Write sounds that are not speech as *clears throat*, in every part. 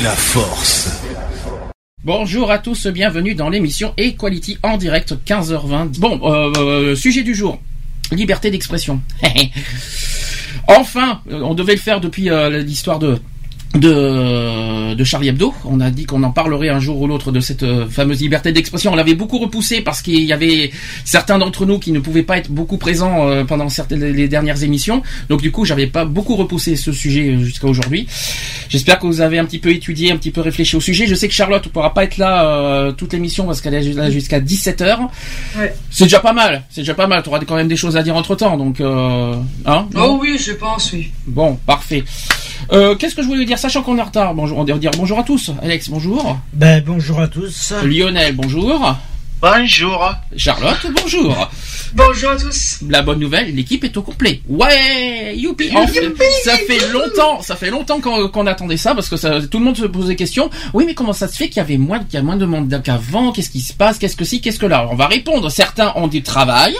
la force. Bonjour à tous, bienvenue dans l'émission Equality en direct 15h20. Bon, euh, euh, sujet du jour, liberté d'expression. *laughs* enfin, euh, on devait le faire depuis l'histoire de de, de Charlie Hebdo. On a dit qu'on en parlerait un jour ou l'autre de cette euh, fameuse liberté d'expression. On l'avait beaucoup repoussé parce qu'il y avait certains d'entre nous qui ne pouvaient pas être beaucoup présents euh, pendant certaines les dernières émissions. Donc du coup, j'avais pas beaucoup repoussé ce sujet euh, jusqu'à aujourd'hui. J'espère que vous avez un petit peu étudié, un petit peu réfléchi au sujet. Je sais que Charlotte ne pourra pas être là euh, toute l'émission parce qu'elle est là jusqu'à 17h. Ouais. C'est déjà pas mal. C'est déjà pas mal. Tu auras quand même des choses à dire entre temps. Donc, euh, hein Oh oui, je pense, oui. Bon, parfait. Euh, Qu'est-ce que je voulais dire Sachant qu'on est en retard, bonjour, on va dire bonjour à tous. Alex, bonjour. Ben bonjour à tous. Lionel, bonjour. Bonjour. Charlotte, bonjour. Bonjour à tous. La bonne nouvelle, l'équipe est au complet. Ouais, youpi. Enfin, ça fait longtemps, ça fait longtemps qu'on attendait ça parce que ça, tout le monde se posait des questions. Oui, mais comment ça se fait qu'il y avait moins, qu'il y a moins de monde qu'avant? Qu'est-ce qui se passe? Qu'est-ce que si? Qu'est-ce que là? On va répondre. Certains ont du travail.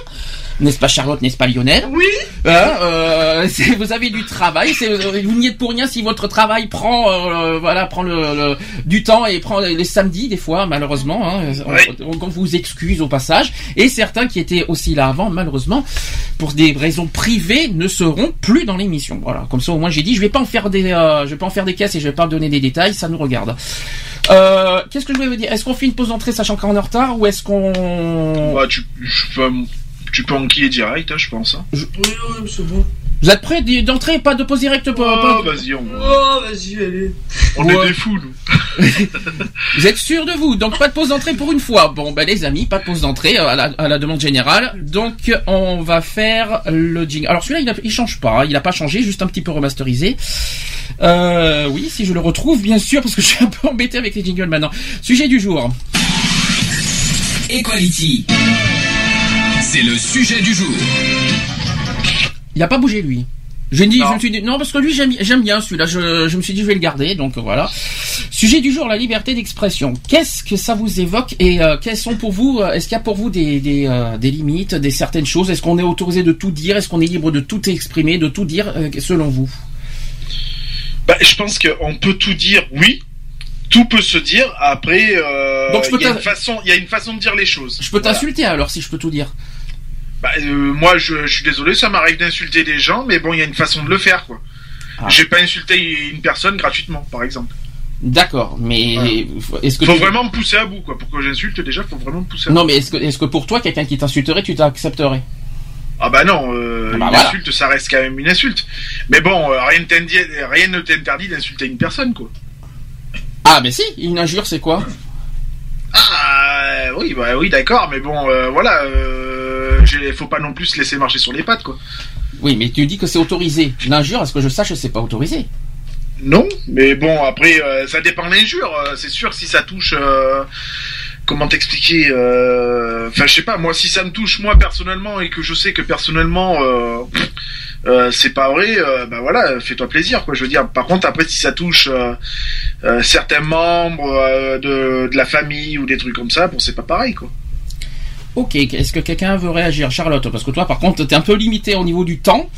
N'est-ce pas Charlotte N'est-ce pas Lionel Oui. Hein, euh, *laughs* vous avez du travail, c'est, vous n'y êtes pour rien si votre travail prend, euh, voilà, prend le, le- du temps et prend les samedis des fois, malheureusement. Hein, on, on- on vous excuse au passage. Et certains qui étaient aussi là avant, malheureusement, pour des raisons privées, ne seront plus dans l'émission. Voilà, comme ça au moins j'ai dit, je vais pas en faire des, euh, je vais pas en faire des caisses et je vais pas donner des détails, ça nous regarde. Euh, Qu'est-ce que je voulais vous dire? Est-ce qu'on fait une pause d'entrée sachant qu'on est en retard ou est-ce qu'on Bah, tu, je peux, tu peux enquiller direct, hein, je pense. Hein. Oui, oui, c'est bon. vous êtes prêts d'entrée, pas de pause directe pas- Oh, pas- vas-y, on, Oh, vas-y, allez. on Ouais. est des fous, nous. *laughs* Vous êtes sûr de vous Donc pas de pause d'entrée pour une fois. Bon ben les amis, pas de pause d'entrée euh, à la, à la demande générale. Donc on va faire le jingle. Alors celui-là il, il change pas, hein. il a pas changé, juste un petit peu remasterisé. Euh, oui, si je le retrouve bien sûr parce que je suis un peu embêté avec les jingles maintenant. Sujet du jour. Equality. C'est le sujet du jour. Il a pas bougé lui. J'ai dit, Non. je me suis dit, non parce que lui j'aime j'aime bien celui-là. Je, je me suis dit je vais le garder. Donc voilà. Sujet du jour, la liberté d'expression. Qu'est-ce que ça vous évoque et euh, quelles sont pour vous, euh, est-ce qu'il y a pour vous des, des, euh, des limites, des certaines choses? Est-ce qu'on est autorisé de tout dire? Est-ce qu'on est libre de tout exprimer, de tout dire euh, selon vous? Bah, je pense qu'on peut tout dire, oui. Tout peut se dire. Après, euh, je il y a une façon, il y a une façon de dire les choses. Je peux Voilà. t'insulter alors si je peux tout dire. Bah, euh, moi, je, je suis désolé, ça m'arrive d'insulter des gens, mais bon, il y a une façon de le faire, quoi. Ah. J'ai pas insulté une personne gratuitement, par exemple. D'accord, mais est-ce que Faut tu- vraiment me pousser à bout, quoi. Pour que j'insulte, déjà, faut vraiment me pousser à bout. non mais est-ce que est-ce que pour toi quelqu'un qui t'insulterait tu t'accepterais? Ah bah non, euh, Ah bah une voilà. insulte, ça reste quand même une insulte. Mais bon, euh, rien, ne t'interdit- rien ne t'interdit d'insulter une personne, quoi. Ah mais si, une injure c'est quoi? Ah oui, bah oui, d'accord, mais bon, euh, voilà, euh, j'ai- faut pas non plus se laisser marcher sur les pattes, quoi. Oui, mais tu dis que c'est autorisé. L'injure, à ce que je sache, c'est pas autorisé. Non, mais bon, après, euh, ça dépend de l'injure. euh, C'est sûr si ça touche, euh, comment t'expliquer Enfin, je sais pas. Moi, si ça me touche moi personnellement et que je sais que personnellement, euh, c'est pas vrai, euh, bah voilà, fais-toi plaisir, quoi. Je veux dire. Par contre, après, si ça touche euh, certains membres de, de la famille ou des trucs comme ça, bon, c'est pas pareil, quoi. Ok, est-ce que quelqu'un veut réagir Charlotte, parce que toi par contre t'es un peu limité au niveau du temps.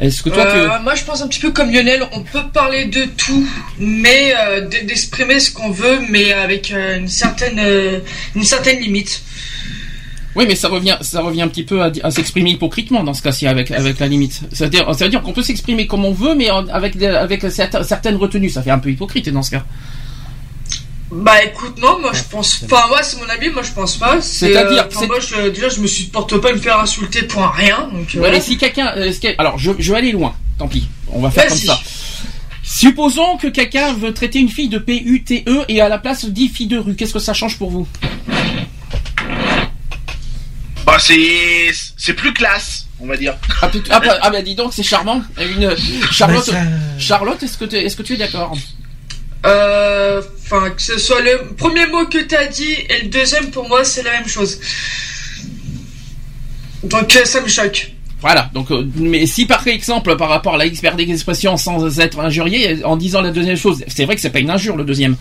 Est-ce que toi Euh, Moi, je pense un petit peu comme Lionel. On peut parler de tout, mais euh, d'exprimer ce qu'on veut, mais avec euh, une certaine, une certaine limite. Oui, mais ça revient, ça revient un petit peu à, s'exprimer hypocritement dans ce cas-ci avec, avec la limite. C'est-à-dire, ça veut dire qu'on peut s'exprimer comme on veut, mais avec, avec certaines retenues. Ça fait un peu hypocrite dans ce cas. Bah écoute, non, moi je pense pas. Moi, c'est mon avis, moi je pense pas. C'est, C'est-à-dire euh, que enfin, c'est- moi, je, déjà, je me supporte pas de me faire insulter pour un rien. Donc, euh, Ouais, voilà. mais si quelqu'un, euh, alors je, je vais aller loin. Tant pis, on va faire comme ça. Supposons que quelqu'un veut traiter une fille de PUTE et à la place dit fille de rue. Qu'est-ce que ça change pour vous? Bah c'est c'est plus classe, on va dire. ah, ah, bah, ah, bah, dis donc, c'est charmant. Une, Charlotte, Mais ça- Charlotte, est-ce que, tu- est-ce que tu es d'accord? Euh, Enfin, que ce soit le premier mot que tu as dit et le deuxième, pour moi, c'est la même chose. Donc, euh, ça me choque. Voilà. Donc, euh, mais si par exemple, par rapport à la liberté d'expression, sans être injurié, en disant la deuxième chose, c'est vrai que c'est pas une injure le deuxième,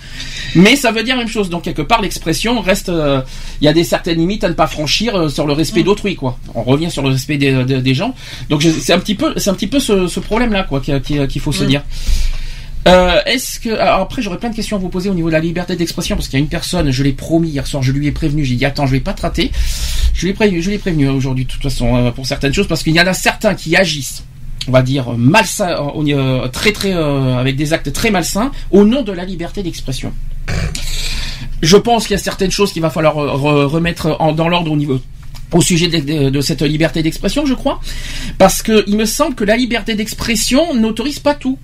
mais ça veut dire la même chose. Donc quelque part, l'expression reste. euh, Il y a des certaines limites à ne pas franchir euh, sur le respect d'autrui, quoi. On revient sur le respect des, des- des gens. Donc c'est un petit peu, c'est un petit peu ce, ce problème-là, quoi, qu'il qu'il- qu'il faut se Mm. dire. Euh, Est-ce que alors après j'aurais plein de questions à vous poser au niveau de la liberté d'expression parce qu'il y a une personne, je l'ai promis hier soir, je lui ai prévenu, j'ai dit attends je vais pas te rater, je l'ai prévenu, je l'ai prévenu aujourd'hui de toute façon euh, pour certaines choses parce qu'il y en a certains qui agissent, on va dire malsain, euh, euh, très très euh, avec des actes très malsains au nom de la liberté d'expression. Je pense qu'il y a certaines choses qu'il va falloir euh, re- remettre dans l'ordre au niveau au sujet de cette liberté d'expression, je crois, parce que il me semble que la liberté d'expression n'autorise pas tout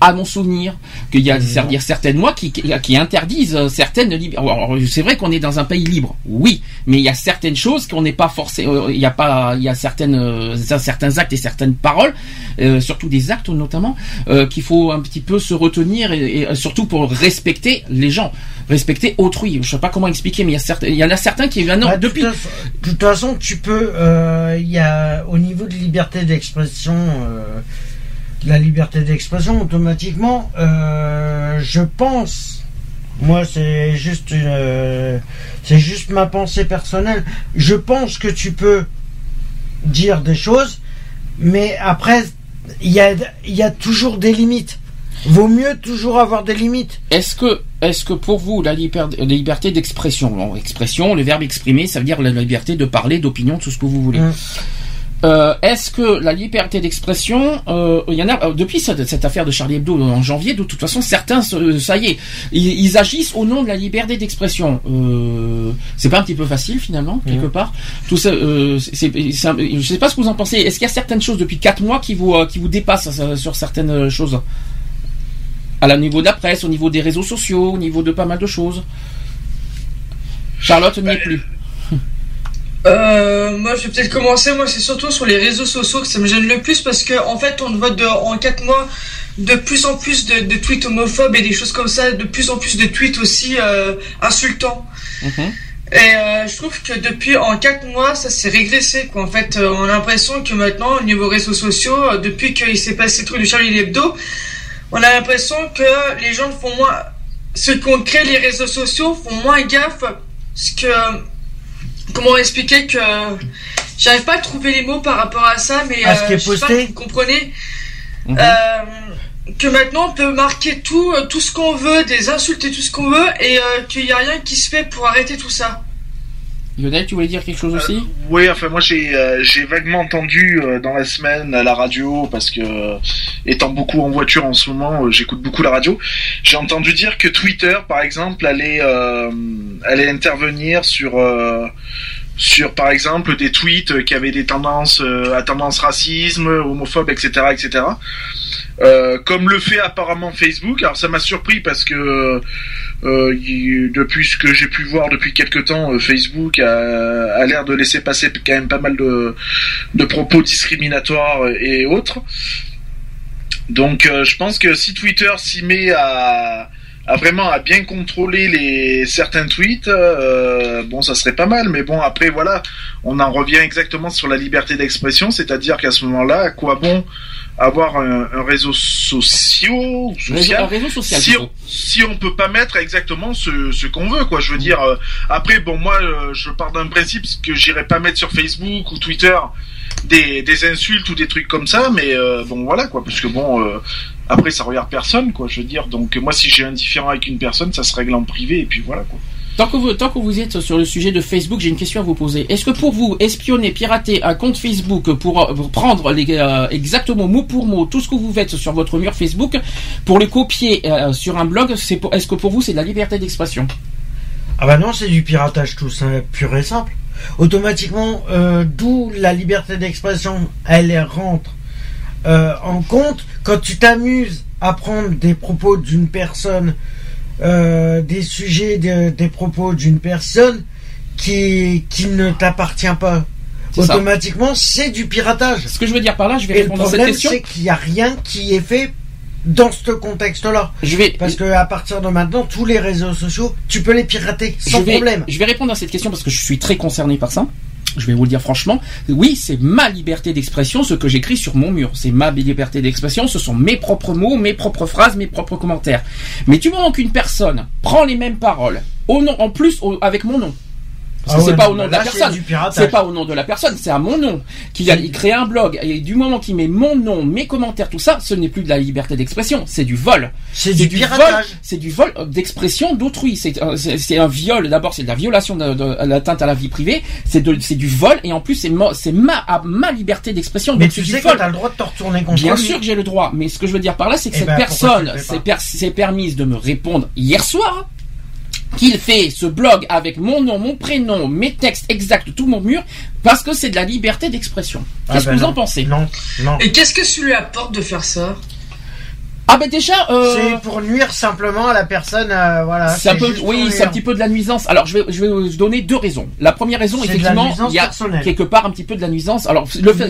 à mon souvenir, qu'il y a a certaines lois qui, qui, interdisent euh, certaines libertés. C'est vrai qu'on est dans un pays libre, oui, mais il y a certaines choses qu'on n'est pas forcé. euh, Il y a pas, il y a certaines, euh, certains actes et certaines paroles, euh, surtout des actes notamment, euh, qu'il faut un petit peu se retenir et, et surtout pour respecter les gens, respecter autrui. Je sais pas comment expliquer, mais il y a certains, il y en a certains qui viennent Bah, de depuis. toute façon- de toute façon, tu peux. euh, Il y a au niveau de liberté d'expression, euh, la liberté d'expression, automatiquement, euh, je pense. Moi, c'est juste une, euh, c'est juste ma pensée personnelle. Je pense que tu peux dire des choses, mais après, il y a, y a toujours des limites. Vaut mieux toujours avoir des limites. Est-ce que, est-ce que pour vous la, liber- la liberté d'expression, expression, le verbe exprimer, ça veut dire la liberté de parler, d'opinion, tout ce que vous voulez. Mm. Euh, Est-ce que la liberté d'expression, euh, il y en a euh, depuis cette, cette affaire de Charlie Hebdo en janvier, de toute façon certains, ça y est, ils, ils agissent au nom de la liberté d'expression. Euh, c'est pas un petit peu facile finalement quelque part. Tout ça, euh, c'est, je sais pas ce que vous en pensez. Est-ce qu'il y a certaines choses depuis quatre mois qui vous, euh, qui vous dépassent euh, sur certaines choses? à la niveau de la presse, au niveau des réseaux sociaux, au niveau de pas mal de choses. Charlotte n'y est plus. Euh, moi, je vais peut-être commencer. Moi, c'est surtout sur les réseaux sociaux que ça me gêne le plus parce que, en fait, on voit de, en quatre mois de plus en plus de, de tweets homophobes et des choses comme ça, de plus en plus de tweets aussi euh, insultants. Mhm. Et euh, je trouve que depuis en quatre mois, ça s'est régressé. Quoi. En fait, euh, on a l'impression que maintenant, au niveau réseaux sociaux, euh, depuis qu'il s'est passé le truc de Charlie Hebdo, on a l'impression que les gens font moins, ceux qui ont créé les réseaux sociaux font moins gaffe. Parce que, comment expliquer que j'arrive pas à trouver les mots par rapport à ça, mais À ce qui est pas vous comprenez. Mhm. Euh, que maintenant on peut marquer tout, euh, tout ce qu'on veut, des insultes et tout ce qu'on veut, et euh, qu'il n'y a rien qui se fait pour arrêter tout ça. Lionel, tu voulais dire quelque chose aussi? Oui, enfin moi j'ai euh, j'ai vaguement entendu euh, dans la semaine à la radio parce que euh, étant beaucoup en voiture en ce moment, euh, j'écoute beaucoup la radio. J'ai entendu dire que Twitter, par exemple, allait euh, allait intervenir sur euh, sur par exemple des tweets qui avaient des tendances euh, à tendance racisme, homophobe, etc., etc. Euh, comme le fait apparemment Facebook. Alors ça m'a surpris parce que euh, il- depuis ce que j'ai pu voir depuis quelques temps, euh, Facebook a, a l'air de laisser passer quand même pas mal de, de propos discriminatoires et autres. Donc euh, je pense que si Twitter s'y met à, à vraiment à bien contrôler les certains tweets, euh, bon ça serait pas mal. Mais bon après voilà, on en revient exactement sur la liberté d'expression, c'est-à-dire qu'à ce moment-là, à quoi bon avoir un, un réseau social, réseau, social? un réseau social. si on, si on peut pas mettre exactement ce, ce qu'on veut, quoi. Je veux dire, euh, après, bon, moi, euh, je pars d'un principe que j'irai pas mettre sur Facebook ou Twitter des, des insultes ou des trucs comme ça, mais euh, bon, voilà, quoi. Parce que bon, euh, après, ça regarde personne, quoi. Je veux dire, donc moi, si j'ai un différent avec une personne, ça se règle en privé, et puis voilà, quoi. Tant que, vous, tant que vous êtes sur le sujet de Facebook, j'ai une question à vous poser. Est-ce que pour vous, espionner, pirater un compte Facebook pour, euh, pour prendre les, euh, exactement mot pour mot tout ce que vous faites sur votre mur Facebook, pour le copier euh, sur un blog, c'est pour- est-ce que pour vous c'est de la liberté d'expression? Ah bah non, c'est du piratage tout ça, pur et simple. Automatiquement, euh, d'où la liberté d'expression, elle rentre euh, en compte quand tu t'amuses apprendre des propos d'une personne, euh, des sujets, de- des propos d'une personne qui, qui ne t'appartient pas. Automatiquement, c'est du piratage. Ce que je veux dire par là, je vais Et le répondre à cette question. c'est qu'il n'y a rien qui est fait dans ce contexte-là. Je vais, Parce que à partir de maintenant, tous les réseaux sociaux, tu peux les pirater je sans vais, problème. je vais répondre à cette question parce que je suis très concerné par ça. Je vais vous le dire franchement. Oui, c'est ma liberté d'expression, ce que j'écris sur mon mur. C'est ma liberté d'expression, ce sont mes propres mots, mes propres phrases, mes propres commentaires. Mais du moment qu'une personne prend les mêmes paroles, au nom, en plus avec mon nom. Parce que Ah c'est pas au nom mais de la personne. C'est pas au nom de la personne, c'est à mon nom. Qu'il a il crée un blog. Et du moment qu'il met mon nom, mes commentaires, tout ça, ce n'est plus de la liberté d'expression, c'est du vol. C'est du vol, piratage. c'est du vol d'expression d'autrui. C'est un- c'est un viol. D'abord, c'est de la violation de, l'atteinte à la vie privée. C'est du vol et en plus c'est ma ma liberté d'expression. Mais tu sais que vol. tu as le droit de te retourner contre Bien lui. sûr que j'ai le droit, mais ce que je veux dire par là, c'est que Eh cette ben, personne per- s'est permise de me répondre hier soir qu'il fait ce blog avec mon nom, mon prénom, mes textes exacts, tout mon mur, parce que c'est de la liberté d'expression. Ah Qu'est-ce ben que vous non. en pensez? Non, non. Et qu'est-ce que ça lui apporte de faire ça? Ah ben déjà, euh, C'est pour nuire simplement à la personne, euh, voilà. c'est un peu, oui, c'est un petit peu de la nuisance. Alors je vais, je vais vous donner deux raisons. La première raison, effectivement, il y a personnelle. quelque part un petit peu de la nuisance. Alors le fait.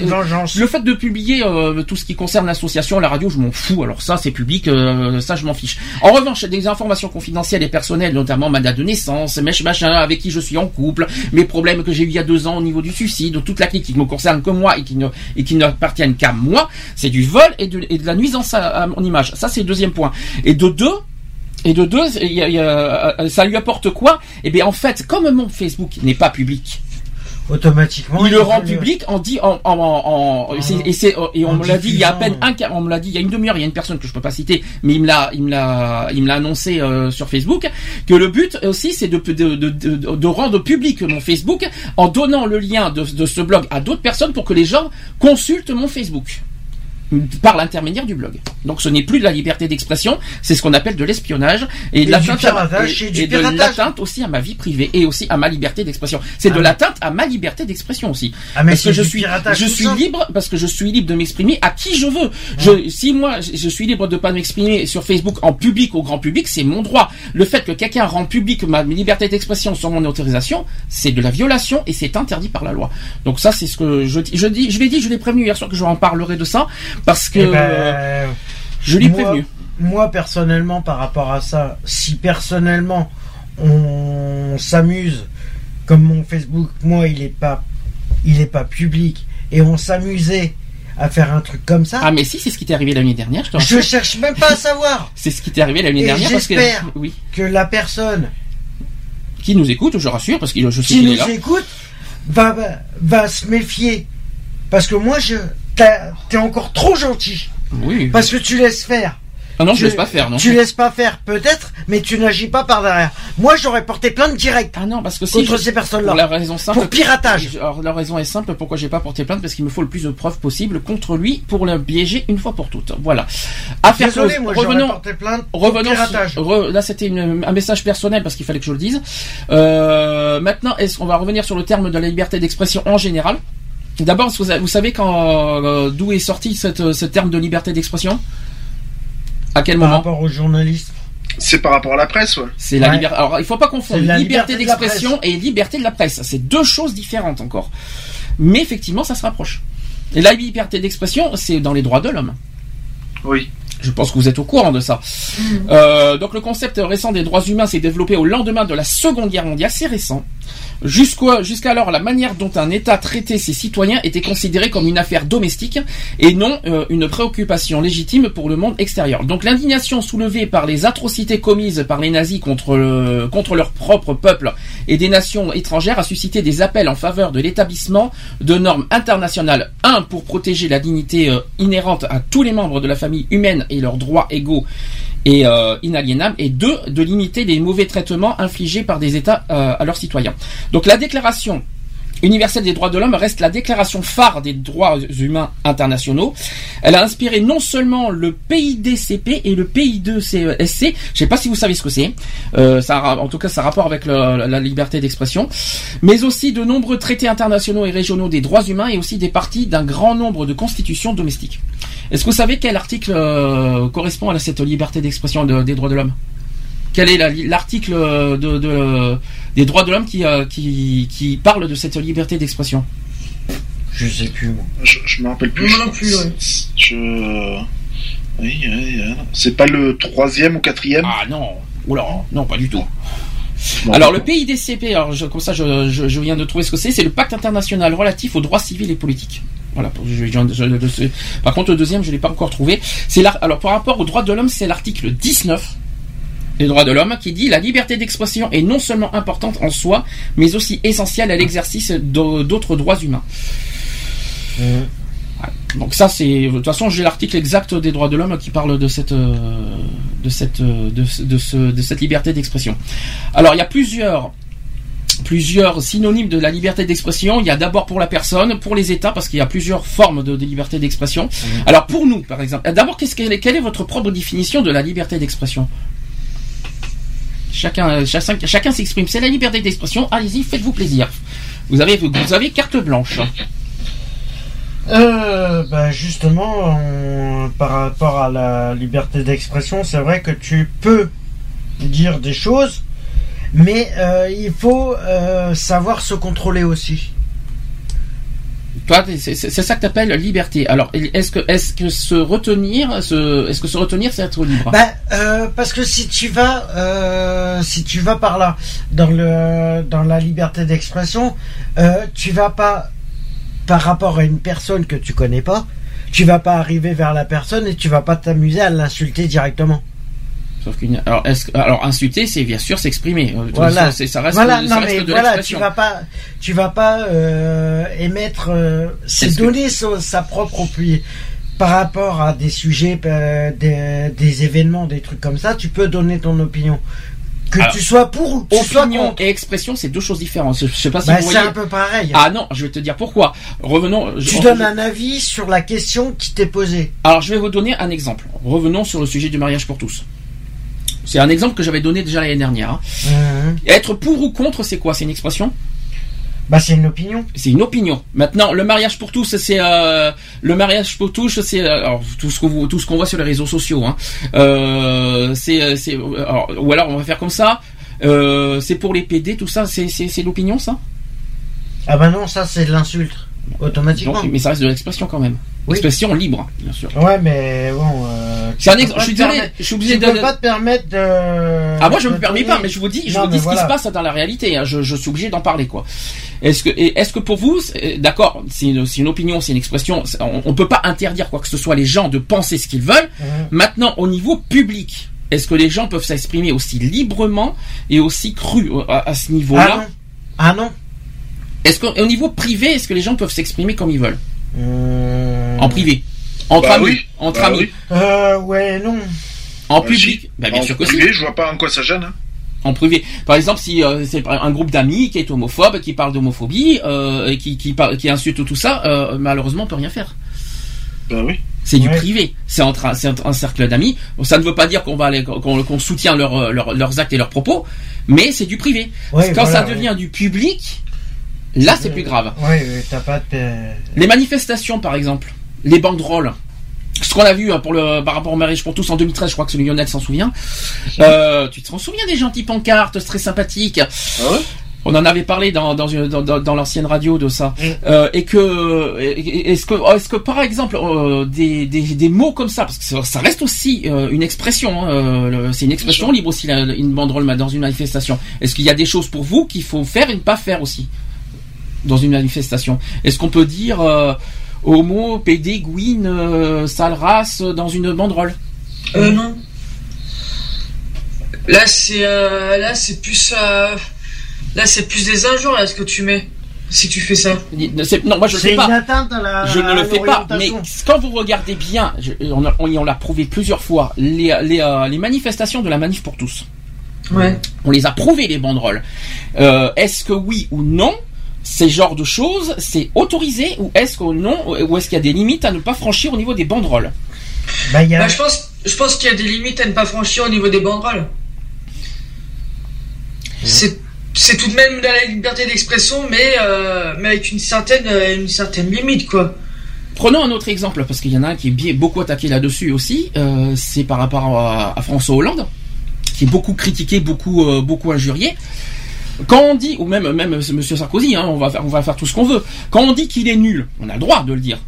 Le fait de publier euh, tout ce qui concerne l'association, la radio, je m'en fous. Alors ça, c'est public, euh, ça, je m'en fiche. En revanche, des informations confidentielles et personnelles, notamment ma date de naissance, mes machin, avec qui je suis en couple, mes problèmes que j'ai eu il y a deux ans au niveau du suicide, toute la clique qui me concerne que moi et qui ne et qui n'appartiennent qu'à moi, c'est du vol et de, et de la nuisance à, à mon image. Ça, c'est le deuxième point. Et de deux. Et de deux, il y a- il y a- euh, ça lui apporte quoi? Eh bien, en fait, comme mon Facebook n'est pas public, Automatiquement. il le rend public en dit en, en, en- en- c'est- et c'est et on me l'a dit il y a à peine un on me l'a dit il y a une demi-heure il y a une personne que je peux pas citer mais il me l'a il me l'a il me l'a annoncé euh, sur Facebook que le but aussi c'est de de, de, de de rendre public mon Facebook en donnant le lien de, de ce blog à d'autres personnes pour que les gens consultent mon Facebook par l'intermédiaire du blog. Donc ce n'est plus de la liberté d'expression, c'est ce qu'on appelle de l'espionnage et, Et de l'atteinte et- et du et de piratage. l'atteinte aussi à ma vie privée et aussi à ma liberté d'expression. C'est Ah de oui. l'atteinte à ma liberté d'expression aussi. Ah, mais parce que je suis, je suis libre parce que je suis libre de m'exprimer à qui je veux. Je, si moi je suis libre de pas m'exprimer sur Facebook en public au grand public, c'est mon droit. Le fait que quelqu'un rend public ma liberté d'expression sans mon autorisation, c'est de la violation et c'est interdit par la loi. Donc ça c'est ce que je dis. Je dis, je l'ai dit, je l'ai prévenu hier soir que je en parlerai de ça parce que Eh ben, je l'ai prévenu. Moi, personnellement, par rapport à ça, si personnellement on s'amuse, comme mon Facebook, moi, il est pas, il est pas public, et on s'amusait à faire un truc comme ça, Ah mais si c'est ce qui t'est arrivé l'année dernière, je te je cherche même pas à savoir *laughs* C'est ce qui t'est arrivé l'année dernière parce que j'espère oui, que la personne qui nous écoute, je rassure parce qu'il je sais qui nous est là. écoute va, va, va se méfier. Parce que moi, je, t'es encore trop gentil. Oui. Parce que tu laisses faire. Ah non, je tu- laisse pas faire non. Tu laisses pas faire, peut-être, mais tu n'agis pas par derrière. Moi, j'aurais porté plainte directe Ah non, parce que si contre je- ces pour personnes-là. la raison simple Pour piratage. Alors la raison est simple, pourquoi j'ai pas porté plainte? Parce qu'il me faut le plus de preuves possible contre lui pour le piéger une fois pour toutes. Voilà. Affaire Désolé, close. moi, revenons, porté plainte pour revenons. piratage. sur- re- là, c'était un message personnel parce qu'il fallait que je le dise. Euh, maintenant, est-ce qu'on va revenir sur le terme de la liberté d'expression en général? D'abord, vous, vous savez quand euh, d'où est sorti cette, ce terme de liberté d'expression? À quel Par moment? rapport aux journalistes. C'est par rapport à la presse, ouais. C'est la liberté. Alors, il faut pas confondre liberté, de d'expression et liberté de la presse. C'est deux choses différentes encore. Mais effectivement, ça se rapproche. Et la liberté d'expression, c'est dans les droits de l'homme. Oui. Je pense que vous êtes au courant de ça. Euh, donc le concept récent des droits humains s'est développé au lendemain de la Seconde Guerre mondiale, c'est récent. Jusqu'alors, la manière dont un État traitait ses citoyens était considérée comme une affaire domestique et non euh, une préoccupation légitime pour le monde extérieur. Donc l'indignation soulevée par les atrocités commises par les nazis contre, le- contre leur propre peuple et des nations étrangères a suscité des appels en faveur de l'établissement de normes internationales. Un, pour protéger la dignité euh, inhérente à tous les membres de la famille humaine et leurs droits égaux et euh, inaliénables, et deux, de limiter les mauvais traitements infligés par des États euh, à leurs citoyens. Donc la déclaration universelle des droits de l'homme reste la déclaration phare des droits humains internationaux. Elle a inspiré non seulement le PIDCP et le PI2CSC, je sais pas si vous savez ce que c'est, euh, en tout cas ça a rapport avec la liberté d'expression, mais aussi de nombreux traités internationaux et régionaux des droits humains et aussi des parties d'un grand nombre de constitutions domestiques. Est-ce que vous savez quel article euh, correspond à cette liberté d'expression de- des droits de l'homme? Quel est la- l'article euh, de, de- des droits de l'homme qui, euh, qui, qui parle de cette liberté d'expression Je sais plus, moi. Je, je me rappelle plus. Moi non plus, ouais. Je. Oui, oui, oui. C'est pas le troisième ou quatrième? Ah non, oula, non pas du tout. Alors le PIDCP, alors je, comme ça je, je, je viens de trouver ce que c'est, c'est le pacte international relatif aux droits civils et politiques. Voilà. pour- je- je- je- je- je- par contre le deuxième je l'ai pas encore trouvé. C'est alors par rapport aux droits de l'homme, c'est l'article 19 des droits de l'homme qui dit la liberté d'expression est non seulement importante en soi, mais aussi essentielle à l'exercice d'au- d'autres droits humains. Mhm. Donc ça c'est de toute façon j'ai l'article exact des droits de l'homme qui parle de cette euh, de cette euh, de, ce- de, ce, de cette liberté d'expression. Alors il y a plusieurs plusieurs synonymes de la liberté d'expression. Il y a d'abord pour la personne, pour les États parce qu'il y a plusieurs formes de, de liberté d'expression. Alors pour nous par exemple, d'abord qu'est-ce qu'elle est- quelle est votre propre définition de la liberté d'expression? Chacun euh, chacun chacun s'exprime. C'est la liberté d'expression. Allez-y, faites-vous plaisir. Vous avez vous avez carte blanche. Euh, bah justement, par rapport à la liberté d'expression, c'est vrai que tu peux dire des choses, mais euh, il faut euh, savoir se contrôler aussi. Toi, c'est ça que tu appelles liberté. Alors, est-ce que, se retenir, est-ce que se retenir, c'est être libre? Bah, euh, parce que si tu vas, euh, si tu vas par là dans le dans la liberté d'expression, euh, tu vas pas par rapport à une personne que tu connais pas, tu vas pas arriver vers la personne et tu vas pas t'amuser à l'insulter directement. Sauf qu'une, alors, est-ce que- alors insulter, c'est bien sûr s'exprimer. Euh, Voilà. ça reste, voilà, ça non reste mais de voilà, tu vas pas, tu vas pas euh, émettre, euh, c'est que- donner sa propre opinion par rapport à des sujets, euh, des, des événements, des trucs comme ça. Tu peux donner ton opinion, que Alors, tu sois pour ou que tu sois contre. et expression, c'est deux choses différentes. Je, je sais pas si Bah, c'est un peu pareil. Ah non, je vais te dire pourquoi. Revenons. tu je- donnes un avis sur la question qui t'est posée. Alors, je vais vous donner un exemple. Revenons sur le sujet du mariage pour tous. C'est un exemple que j'avais donné déjà l'année dernière. hein. Mhm. Être pour ou contre, c'est quoi? C'est une expression? Bah c'est une opinion. C'est une opinion. Maintenant, le mariage pour tous, c'est euh, le mariage pour tous, c'est euh, tout ce qu'on voit- tout ce qu'on voit sur les réseaux sociaux. Hein. Euh, c'est ou alors on va faire comme ça. Euh, c'est pour les PD, tout ça. C'est l'opinion, ça? Ah bah non, ça c'est de l'insulte automatiquement. Donc, mais ça reste de l'expression quand même. Oui. Expression libre, bien sûr. Ouais, mais bon. euh, C'est un je suis désolé, je suis obligé tu de- peux pas te permettre de. Ah moi je de me permets pas, mais je vous dis, je Non, vous dis ce voilà. qui se passe dans la réalité. hein. Je, je suis obligé d'en parler quoi. Est-ce que est-ce que pour vous, c'est- d'accord, c'est une, opinion, c'est une expression. On, on peut pas interdire quoi que ce soit les gens de penser ce qu'ils veulent. Mhm. Maintenant, au niveau public, est-ce que les gens peuvent s'exprimer aussi librement et aussi cru euh, à, à ce Ah niveau-là non. Ah non. Est-ce qu'au niveau privé, est-ce que les gens peuvent s'exprimer comme ils veulent? Mmh. En privé, entre Bah amis, oui. entre Bah amis, oui. Euh, ouais, non. en Bah, public, si. bah, bien En sûr que si. privé, Je vois pas en quoi ça gêne. hein. en privé. Par exemple, si euh, c'est un groupe d'amis qui est homophobe, qui parle d'homophobie, euh, qui, qui, qui insulte tout ça, euh, malheureusement, on peut rien faire. Bah oui. C'est du Ouais. privé. C'est entre un, c'est un- un cercle d'amis. Bon, Ça ne veut pas dire qu'on va aller, qu'on, soutient leur- leur- leurs actes et leurs propos, mais c'est du privé. Ouais, Quand voilà, ça devient du public, là, c'est plus grave. Ouais, ouais, t'as pas de. Les manifestations, par exemple, les banderoles. Ce qu'on a vu hein, pour le, par rapport au mariage pour tous en 2013, je crois que celui Lionel s'en souvient. Euh, tu te souviens des gentilles pancartes très sympathiques Ah ouais? On en avait parlé dans, dans, une- dans, dans- dans l'ancienne radio de ça. Mm. Euh, et que et- est-ce que est-ce que par exemple euh, des, des, des mots comme ça parce que ça, ça reste aussi euh, une expression hein, euh, c'est une expression libre aussi la- une banderole dans une manifestation. Est-ce qu'il y a des choses pour vous qu'il faut faire et ne pas faire aussi? Dans une manifestation Est-ce qu'on peut dire euh, homo, PD, gouine, euh, sale race dans une banderole Euh, non. Là, c'est euh, là, c'est plus euh, là, c'est plus des injures là ce que tu mets si tu fais ça. Non, moi je le C'est fais pas. atteinte à la. Je ne le fais pas, mais quand vous regardez bien, je- on, a- on, on l'a prouvé plusieurs fois, les, les, euh, les manifestations de la manif pour tous, Ouais. on les a prouvées les banderoles. Euh, est-ce que oui ou non, ces genres de choses, c'est autorisé ou est-ce que non, ou est-ce qu'il y a des limites à ne pas franchir au niveau des banderoles? Bah, il y a. Bah, je pense, je pense qu'il y a des limites à ne pas franchir au niveau des banderoles. C'est, c'est tout de même dans la liberté d'expression, mais, euh, mais avec une certaine, une certaine limite, quoi. Prenons un autre exemple, parce qu'il y en a un qui est bien, beaucoup attaqué là-dessus aussi, euh, c'est par rapport à, à François Hollande, qui est beaucoup critiqué, beaucoup, euh, beaucoup injurié. Quand on dit, ou même, même Monsieur Sarkozy, hein, on, va faire, on va faire tout ce qu'on veut, quand on dit qu'il est nul, on a le droit de le dire.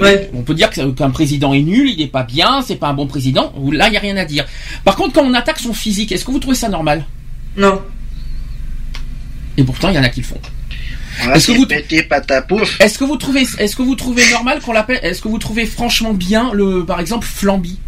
Ouais. On peut dire qu'un président est nul, il n'est pas bien, c'est pas un bon président, là il n'y a rien à dire. Par contre, quand on attaque son physique, est-ce que vous trouvez ça normal? Non. Et pourtant, il y en a qui le font. Ah, Est-ce que vous-. Est-ce que vous trouvez, est-ce que vous trouvez normal qu'on l'appelle, est-ce que vous trouvez franchement bien le, par exemple, Flamby?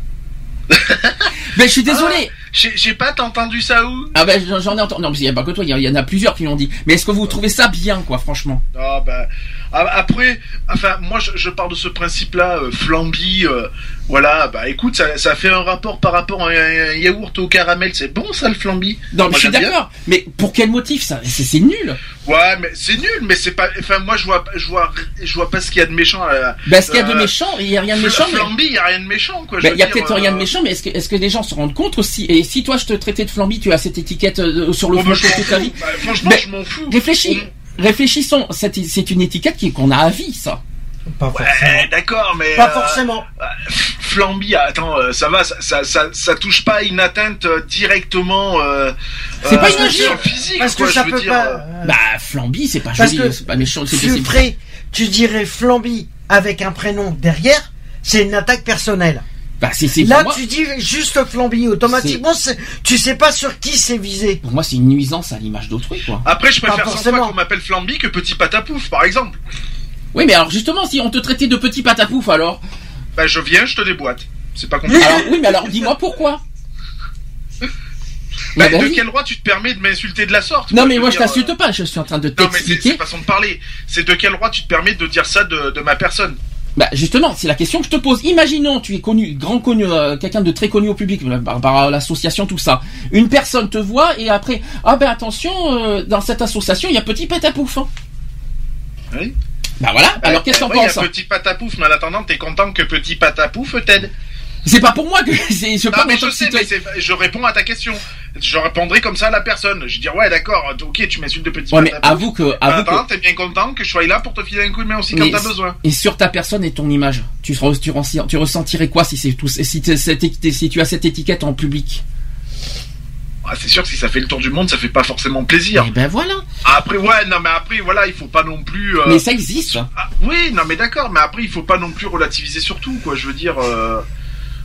Mais *laughs* je suis désolé. J'ai j'ai pas entendu ça où? Ah ben j'en- j'en ai entendu. Non, mais il n'y a pas que toi, il y y, en a plusieurs qui l'ont dit. Mais est-ce que vous trouvez ça bien, quoi, franchement? Ah bah ah, après, enfin moi je, je pars de ce principe-là, euh, flamby, euh, voilà, bah écoute, ça, ça fait un rapport par rapport à un, un yaourt au caramel, c'est bon ça le flamby? Non, mais Moi, je suis d'accord. Mais pour quel motif ça? C'est nul. Ouais, mais c'est nul, mais c'est pas, enfin moi je vois, je vois, je vois pas ce qu'il y a de méchant. À, Ben, est-ce qu'il y a de euh, méchant Il y a rien de méchant. mais- Flamby, il y a rien de méchant quoi. Ben, il y a peut-être euh, rien de méchant, mais est-ce que, est-ce que les gens se rendent compte aussi? Et si toi je te traitais de Flamby, tu as cette étiquette euh, sur le oh, front bah, toute ta vie Bah, franchement, Mais je m'en fous. Réfléchis. Réfléchissons. C'est une étiquette qu'on a à vie, ça. Pas forcément. Ouais, d'accord, mais Pas euh, forcément. Flamby, attends, euh, ça va, ça, ça, ça, ça touche pas une atteinte directement. Euh, C'est pas une injure. sur le physique, Parce quoi, que ça peut dire, pas. Bah, Flamby, c'est pas Parce joli, que c'est pas méchant. c'est- tu dirais Flamby avec un prénom derrière, c'est une attaque personnelle. Bah, Là, moi, tu dis juste Flamby, automatiquement, c'est- tu sais pas sur qui c'est visé. pour moi, c'est une nuisance à l'image d'autrui, quoi. Après, je préfère Pas 100 fois forcément. qu'on m'appelle Flamby que Petit Patapouf, par exemple. Oui, mais alors justement, si on te traitait de petit patapouf, alors. Bah, je viens, je te déboîte. C'est pas compliqué. alors oui, mais alors dis-moi pourquoi. Bah, de quel droit tu te permets de m'insulter de la sorte Non, mais je moi, je t'insulte euh, pas. Je suis en train de Non, mais c'est t'expliquer. c'est façon de parler. C'est de quel droit tu te permets de dire ça de, de ma personne Bah justement, c'est la question que je te pose. Imaginons, tu es connu, grand connu, euh, quelqu'un de très connu au public par, par, euh, l'association, tout ça. Une personne te voit et après, ah ben attention, euh, dans cette association, il y a petit patapouf. Hein. Oui. Bah voilà. Alors qu'est-ce que t'en Ouais, il y penses a Petit Patapouf, mais en attendant, t'es content que Petit Patapouf t'aide C'est pas pour moi que *laughs* c'est. Je Non, mais je sais, mais je réponds à ta question. Je répondrai comme ça à la personne. Je dire, ouais, d'accord, ok, tu m'insultes de Petit Ouais, mais avoue que, En avoue que. t'es bien content que je sois là pour te filer un coup de main aussi Mais quand t'as besoin. Et sur ta personne et ton image, tu, tu, tu ressentirais quoi si c'est tout, si, tu as cette étiquette en public? Ah, c'est sûr que si ça fait le tour du monde, ça fait pas forcément plaisir. Eh ben voilà. Après, ouais, non, mais après, voilà, il faut pas non plus. euh, Mais ça existe. ah, oui, non, mais d'accord, mais après, il faut pas non plus relativiser sur tout, quoi. Je veux dire, euh,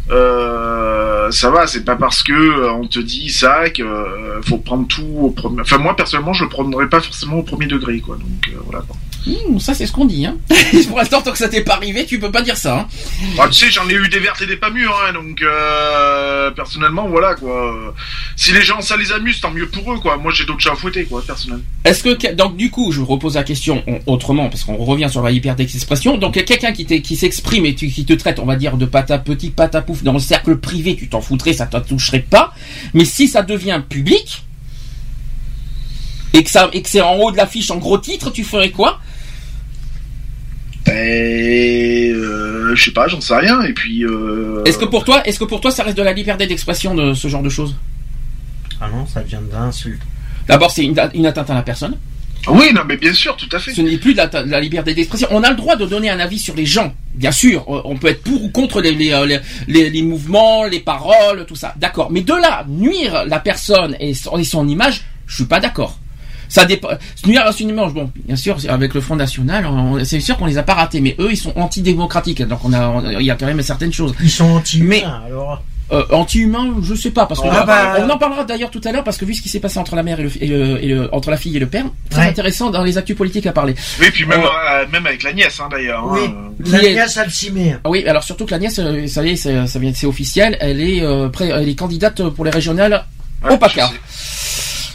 euh, ça va, c'est pas parce que euh, on te dit ça que euh, faut prendre tout au premier. Enfin, moi, personnellement, je le prendrais pas forcément au premier degré, quoi. Donc, euh, voilà. Quoi. Mmh, ça c'est ce qu'on dit. Hein. *laughs* Pour l'instant, tant que ça t'est pas arrivé, tu peux pas dire ça. Hein. Ah, tu sais, j'en ai eu des vertes et des pas mûres, hein, donc euh, personnellement, voilà, quoi. Si les gens, ça les amuse, tant mieux pour eux, quoi. Moi, j'ai d'autres chats à fouetter, quoi, personnellement. Est-ce que donc du coup, je repose la question on- autrement parce qu'on revient sur la liberté d'expression. Donc quelqu'un qui, qui s'exprime et tu- qui te traite, on va dire de pata petit patapouf dans le cercle privé, tu t'en foutrais, ça te toucherait pas. Mais si ça devient public et que ça et que c'est en haut de l'affiche en gros titre, tu ferais quoi? Et euh, je sais pas, j'en sais rien. Et puis. Euh... Est-ce que pour toi, est-ce que pour toi, ça reste de la liberté d'expression de ce genre de choses? Ah non, ça vient d'insulte. D'abord, c'est une, une atteinte à la personne. Oui, non, mais bien sûr, tout à fait. Ce n'est plus de la, de la liberté d'expression. On a le droit de donner un avis sur les gens. Bien sûr, on on peut être pour ou contre les, les, euh, les, les- les mouvements, les paroles, tout ça. D'accord. Mais de là, nuire la personne et son, et son image, je suis pas d'accord. Ça dépend. Nuire à son image, bon, bien sûr, avec le Front National, on- c'est sûr qu'on les a pas ratés, mais eux, ils sont antidémocratiques. Donc on a, il y a quand même certaines choses. Ils sont anti-humains, Mais- alors. Euh, anti-humain, je sais pas, parce que Ah bah- on en parlera d'ailleurs tout à l'heure, parce que vu ce qui s'est passé entre la mère et le, et le- et le- entre la fille et le père, très Ouais. intéressant dans les actus politiques à parler. Oui, puis même, Euh, euh, même avec la nièce, hein, d'ailleurs. Oui, hein. Qui la est- nièce Alcimé. Ah oui, alors surtout que la nièce, euh, ça y est, ça vient, c'est officiel, elle est, euh, prêt- elle est candidate pour les régionales Ouais, au PACA.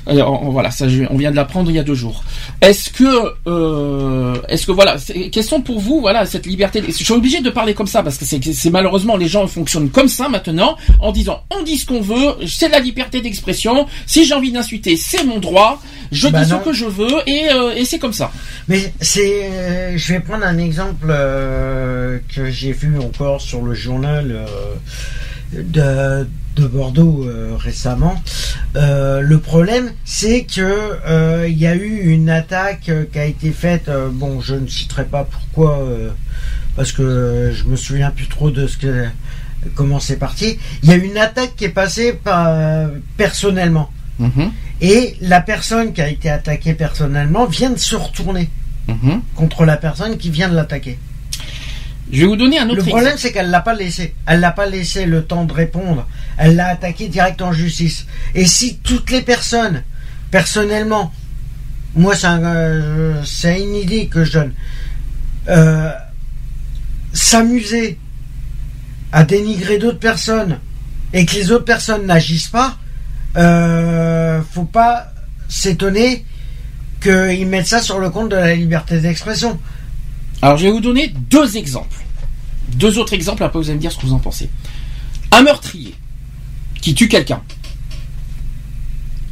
Alors, on- voilà, ça, on vient de l'apprendre il y a deux jours. Est-ce que, euh, est-ce que voilà, quelles sont pour vous, voilà, cette liberté Je suis obligé de parler comme ça parce que c'est, c'est malheureusement les gens fonctionnent comme ça maintenant, en disant, on dit ce qu'on veut, c'est la liberté d'expression. Si j'ai envie d'insulter, c'est mon droit. Je Bah dis non. ce que je veux et, euh, et c'est comme ça. Mais c'est, euh, je vais prendre un exemple euh, que j'ai vu encore sur le journal euh, de, de Bordeaux euh, récemment. Euh, le problème, c'est que euh, il y a eu une attaque qui a été faite. bon, je ne citerai pas pourquoi. parce que je me souviens plus trop de ce que comment c'est parti. Il y a une attaque qui est passée par, personnellement. Mhm, Et la personne qui a été attaquée personnellement vient de se retourner mhm. contre la personne qui vient de l'attaquer. Je vais vous donner un autre Le exemple. problème, c'est qu'elle l'a pas laissé. Elle l'a pas laissé le temps de répondre. Elle l'a attaqué direct en justice. Et si toutes les personnes, personnellement, moi, c'est euh, une idée que je donne, euh, s'amuser à dénigrer d'autres personnes et que les autres personnes n'agissent pas, euh, faut pas s'étonner qu'ils mettent ça sur le compte de la liberté d'expression. Alors, je vais vous donner deux exemples. Deux autres exemples, après vous allez me dire ce que vous en pensez. Un meurtrier qui tue quelqu'un.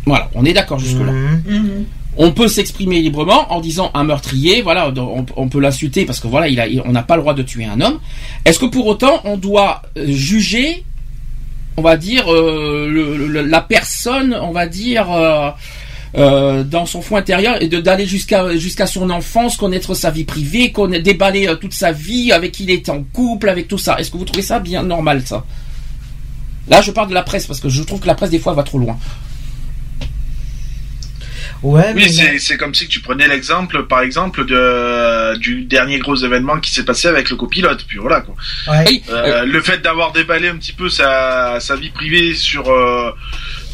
Voilà, on est d'accord jusque-là. Mhm. On peut s'exprimer librement en disant un meurtrier, voilà, on, on peut l'insulter parce que voilà, il a, il- on n'a pas le droit de tuer un homme. Est-ce que pour autant on doit euh, juger, on va dire, euh, le- le- la personne, on va dire, euh, euh, dans son fond intérieur et d'aller jusqu'à jusqu'à son enfance, connaître sa vie privée, connaître, déballer euh, toute sa vie, avec qui il était en couple, avec tout ça. Est-ce que vous trouvez ça bien normal ça? Là, je parle de la presse parce que je trouve que la presse des fois va trop loin. Ouais, mais Oui, c'est c'est comme si tu prenais l'exemple, par exemple, de, du dernier gros événement qui s'est passé avec le copilote. Puis voilà quoi. ouais. Oui, Euh, le fait d'avoir déballé un petit peu sa, sa vie privée sur euh,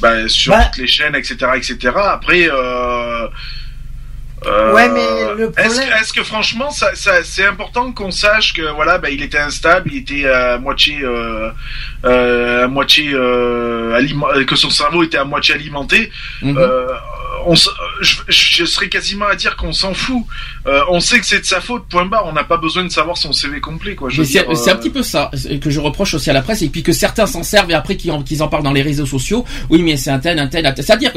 bah, sur Bah. toutes les chaînes, etc., etc. Après. Euh, euh, Ouais, mais le Est-ce que, franchement, ça, ça, c'est important qu'on sache que voilà, bah, il était instable, il était à moitié, euh, euh, à moitié euh, aliment- que son cerveau était à moitié alimenté. Mhm. Euh, on, je, je serais quasiment à dire qu'on s'en fout. Euh, on sait que c'est de sa faute. Point barre. On n'a pas besoin de savoir son CV complet, quoi. C'est un petit peu ça que je reproche aussi à la presse et puis que certains s'en servent et après qu'ils en, qu'ils en parlent dans les réseaux sociaux. Oui, mais c'est un tel, un tel, un tel. C'est-à-dire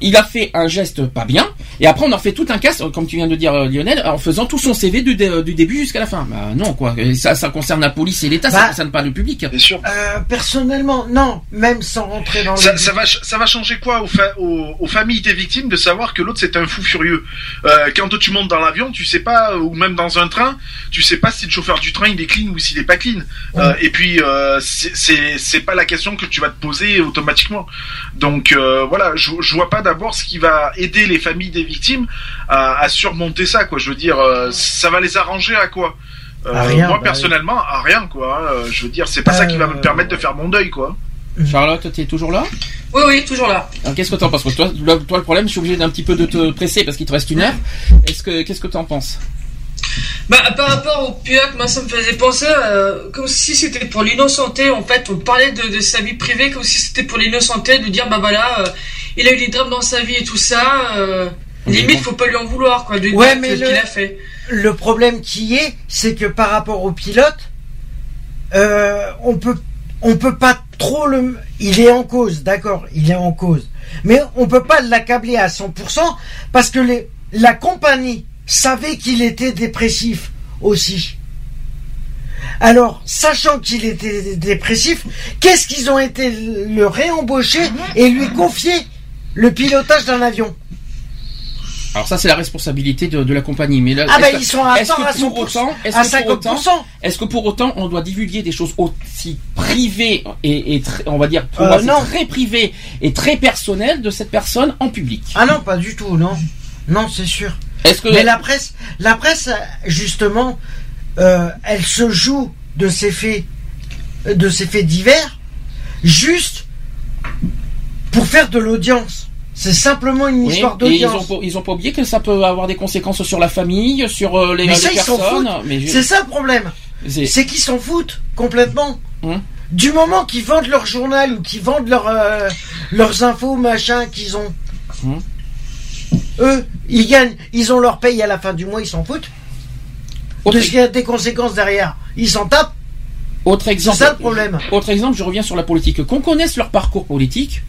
qu'il a fait un geste pas bien et après on en fait tout un casse, comme tu viens de dire euh, Lionel, en faisant tout son CV du, dé- du début jusqu'à la fin. Bah non quoi. Ça, ça concerne la police et l'État, ça Bah. concerne pas le public. Bien sûr. Euh, personnellement, non, même sans rentrer dans Ça, le. ça va, ça va changer quoi aux, fa- aux, aux familles des victimes de savoir que l'autre c'est un fou furieux? Euh, quand tu montes dans l'avion, tu sais pas, ou même dans un train, tu sais pas si le chauffeur du train il est clean ou s'il est pas clean. Euh, et puis euh, c'est- c'est c'est pas la question que tu vas te poser automatiquement. Donc euh, voilà, je, je vois pas d'abord ce qui va aider les familles des victimes à, à surmonter ça. Quoi, je veux dire, euh, ça va les arranger à quoi? Euh, À rien, moi bah personnellement, à rien quoi. hein. Euh, Je veux dire, c'est pas ça qui va me Euh, permettre de faire mon deuil quoi. Charlotte, t'es toujours là? Oui, oui, toujours là. Qu'est-ce que t'en penses? Parce que toi, le- toi, le problème, je suis obligé d'un petit peu de te presser parce qu'il te reste une heure. Est-ce que qu'est-ce que t'en penses? Bah, par rapport au pilote, moi, ça me faisait penser euh, comme si c'était pour l'innocenté. En fait, on parlait de, de sa vie privée comme si c'était pour l'innocenté, de dire, bah voilà, euh, il a eu des drames dans sa vie et tout ça. Euh, limite, faut pas lui en vouloir, quoi, de Ouais, dire mais ce le- qu'il a fait. Le problème qui est, c'est que par rapport au pilote, euh, on peut, on peut pas trop le. Il est en cause, d'accord, il est en cause, mais on peut pas l'accabler à 100% parce que les, la compagnie savait qu'il était dépressif aussi. Alors, sachant qu'il était dépressif, qu'est-ce qu'ils ont été le réembaucher et lui confier le pilotage d'un avion? Alors ça, c'est la responsabilité de, de la compagnie. Mais là, Ah bah que- ils sont à est-ce que à pour 100%, autant, est-ce à que pour autant, 50%. est-ce que pour autant on doit divulguer des choses aussi privées et, et très- on va dire pour Euh, moi, très privé et très personnel de cette personne en public? Ah non, pas du tout, non. Non, c'est sûr. Est-ce que Mais la presse, la presse, justement, euh, elle se joue de ces faits, de ces faits divers, juste pour faire de l'audience. C'est simplement une Oui, histoire ils ont d'audience. pas- ils ont pas oublié que ça peut avoir des conséquences sur la famille, sur euh, les, Mais les ça, ils s'en personnes. je- C'est ça le problème. c'est- C'est qu'ils s'en foutent complètement. Hum. Du moment qu'ils vendent leur journal ou qu'ils vendent leur, euh, leurs infos, machin qu'ils ont. Hum. Eux, ils gagnent, ils ont leur paye à la fin du mois, ils s'en foutent. autre, De ce qu'il y a des conséquences derrière. Ils s'en tapent. autre C'est exemple. ça le problème. Autre exemple, je reviens sur la politique. Qu'on connaisse leur parcours politique,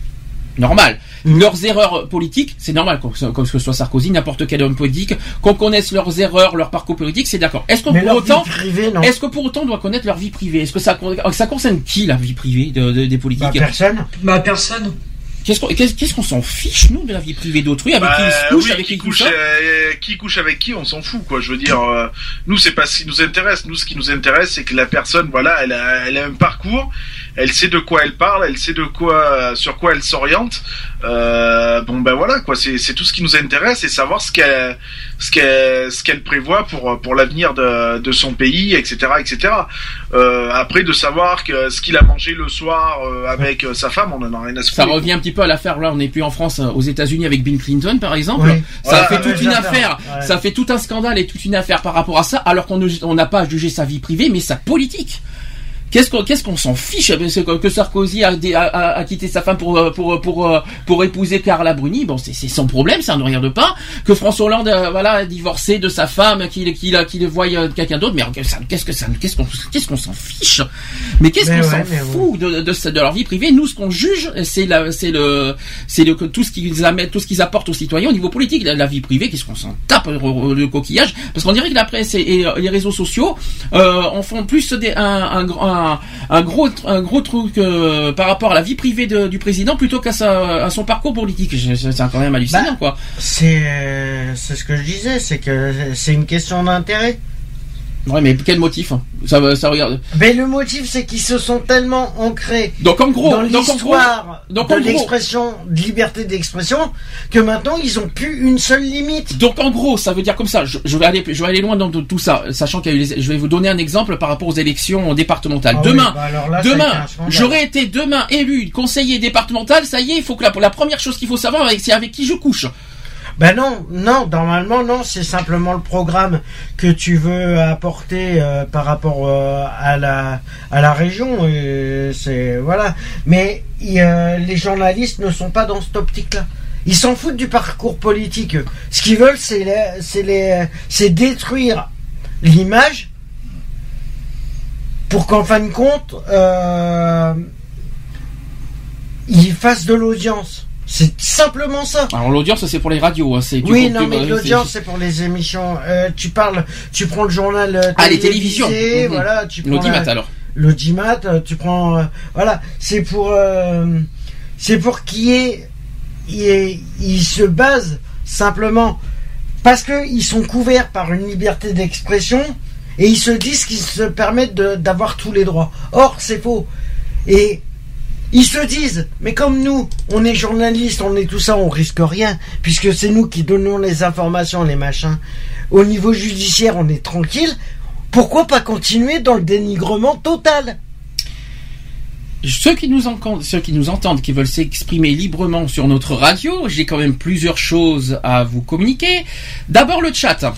normal. Mhm. Leurs erreurs politiques, c'est normal, comme, ce soit Sarkozy, n'importe quel homme politique. Qu'on connaisse leurs erreurs, leur parcours politique, c'est d'accord. Est-ce que Mais pour autant, vie privée, non. est-ce que pour autant on doit connaître leur vie privée? Est-ce que ça, ça concerne qui la vie privée de- de- des Bah, politiques personne. Bah, personne. Qu'est-ce qu'on s'en fiche nous de la vie privée d'autrui? Avec Bah, qui il se couche, oui, avec qui qui, couche, il couche euh, qui couche avec qui, on s'en fout, quoi. Je veux dire, euh, nous, c'est pas ce qui nous intéresse. Nous, ce qui nous intéresse, c'est que la personne, voilà, elle a, elle a un parcours, elle sait de quoi elle parle, elle sait de quoi, sur quoi elle s'oriente. Euh, bon, ben voilà, quoi. C'est, c'est tout ce qui nous intéresse et savoir ce qu'elle, ce qu'elle, ce qu'elle prévoit pour pour l'avenir de, de son pays, etc., etc. Euh, après, de savoir que ce qu'il a mangé le soir euh, avec euh, sa femme, on en a rien à se Ça revient un petit peu à l'affaire. Là, on n'est plus en France, euh, aux États-Unis avec Bill Clinton, par exemple. Oui. Ça Voilà, fait toute une affaire. ouais. Ça fait tout un scandale et toute une affaire par rapport à ça, alors qu'on ne- on n'a pas à juger sa vie privée, mais sa politique. Qu'est-ce qu'on qu'est-ce qu'on s'en fiche que Sarkozy a, a, a- a quitté sa femme pour euh, pour pour euh, pour épouser Carla Bruni? Bon c'est son problème ça ne regarde pas. Que François Hollande euh, voilà a divorcé de sa femme qu'il qu'il qu'il voit euh, quelqu'un d'autre mais qu'est-ce que ça qu'est-ce qu'on qu'est-ce qu'on s'en fiche? Mais qu'est-ce qu'on s'en fout de, de, de leur vie privée? Nous ce qu'on juge c'est le c'est le tout ce qu'ils amènent tout ce qu'ils apportent aux citoyens au niveau politique. La, la vie privée qu'est-ce qu'on s'en tape euh, le coquillage? Parce qu'on dirait que la presse et, et, euh, les réseaux sociaux euh, en font plus des, un, un, un, un gros un gros truc euh, par rapport à la vie privée de- du président plutôt qu'à à son parcours politique c'est quand même hallucinant Bah, quoi C'est euh, c'est ce que je disais, c'est que c'est une question d'intérêt. Ouais mais quel motif ça va- ça regarde Mais le motif, c'est qu'ils se sont tellement ancrés donc en gros dans l'histoire de l'expression, de liberté d'expression, que maintenant ils ont plus une seule limite. Donc en gros, ça veut dire comme ça. Je, je vais aller, je vais aller loin dans tout ça, sachant qu'il y a eu les, je vais vous donner un exemple par rapport aux élections départementales. Ah oui, demain, bah là, demain, j'aurais été demain élu conseiller départemental. Ça y est, il faut que la, la première chose qu'il faut savoir, c'est avec qui je couche. Ben non, non, normalement non, c'est simplement le programme que tu veux apporter euh, par rapport euh, à la à la région. et voilà. Mais les journalistes ne sont pas dans cette optique-là. Ils s'en foutent du parcours politique. Ce qu'ils veulent, c'est les- c'est détruire l'image pour qu'en fin de compte, euh, ils fassent de l'audience. C'est simplement ça. Alors l'audience, c'est pour les radios. Hein, c'est Oui, non, mais euh, l'audience, c'est- pour les émissions. Euh, tu parles, tu prends le journal euh, Ah, les télévisions. Voilà, tu prends l'audimat la- alors. l'audimat, euh, tu prends, euh, voilà, c'est pour, c'est pour qu'il y ait, il, il se base simplement parce que ils sont couverts par une liberté d'expression et ils se disent qu'ils se permettent d'avoir tous les droits. Or, c'est faux. Et ils se disent, mais comme nous, on est journalistes, on est tout ça, on risque rien, puisque c'est nous qui donnons les informations, les machins. Au niveau judiciaire, on est tranquille. Pourquoi pas continuer dans le dénigrement total? Ceux qui nous entendent, ceux qui nous entendent, qui veulent s'exprimer librement sur notre radio, j'ai quand même plusieurs choses à vous communiquer. D'abord le chat.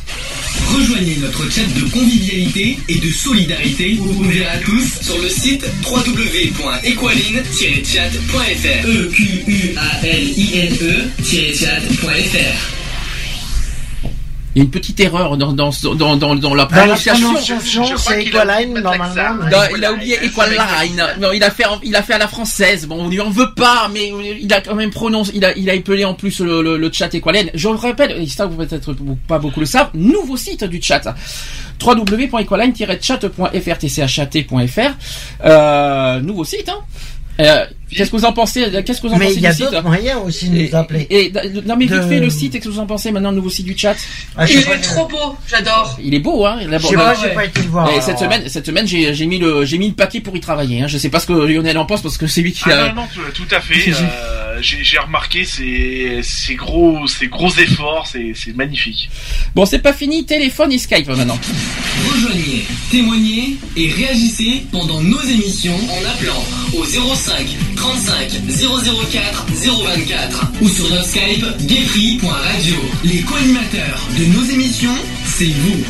Rejoignez notre chat de convivialité et de solidarité ouvert à tous sur le site www.equaline-chat.fr e Il y a une petite erreur dans, dans, dans, dans, dans la prononciation. c'est Equaline, normalement. il a oublié Equaline. Non, il a fait, il a fait à la française. Bon, on lui en veut pas, mais il a quand même prononcé, il a, il a appelé en plus le, le, le chat Equaline. Je le répète, et ça vous peut-être pas beaucoup le savent, nouveau site du chat. www.equaline-chat.fr, tchat.fr. Euh, nouveau site, hein. Euh, qu'est-ce que vous en pensez? Qu'est-ce que vous en Mais pensez il y a du site? d'autres moyens aussi de nous appeler. et- et- non mais vite De- fait le site, qu'est-ce que vous en pensez maintenant, le nouveau site du chat Ah, Il pas, est trop beau, j'adore. Il est beau, hein il a- Je sais bah, pas, j'ai pas été le voir. alors. cette semaine, cette semaine, j'ai mis le j'ai mis le paquet pour y travailler. Hein. Je sais pas ce que Lionel en pense parce que c'est lui qui Ah a. non, non, tout, à fait. *laughs* euh, J'ai remarqué ces, ces gros, ces gros efforts, c'est c'est magnifique. Bon, c'est pas fini. Téléphone et Skype maintenant. Rejoignez, témoignez et réagissez pendant nos émissions en appelant au 05 35 004 024 ou sur notre Skype gayfree.radio. Les co-animateurs de nos émissions, c'est vous.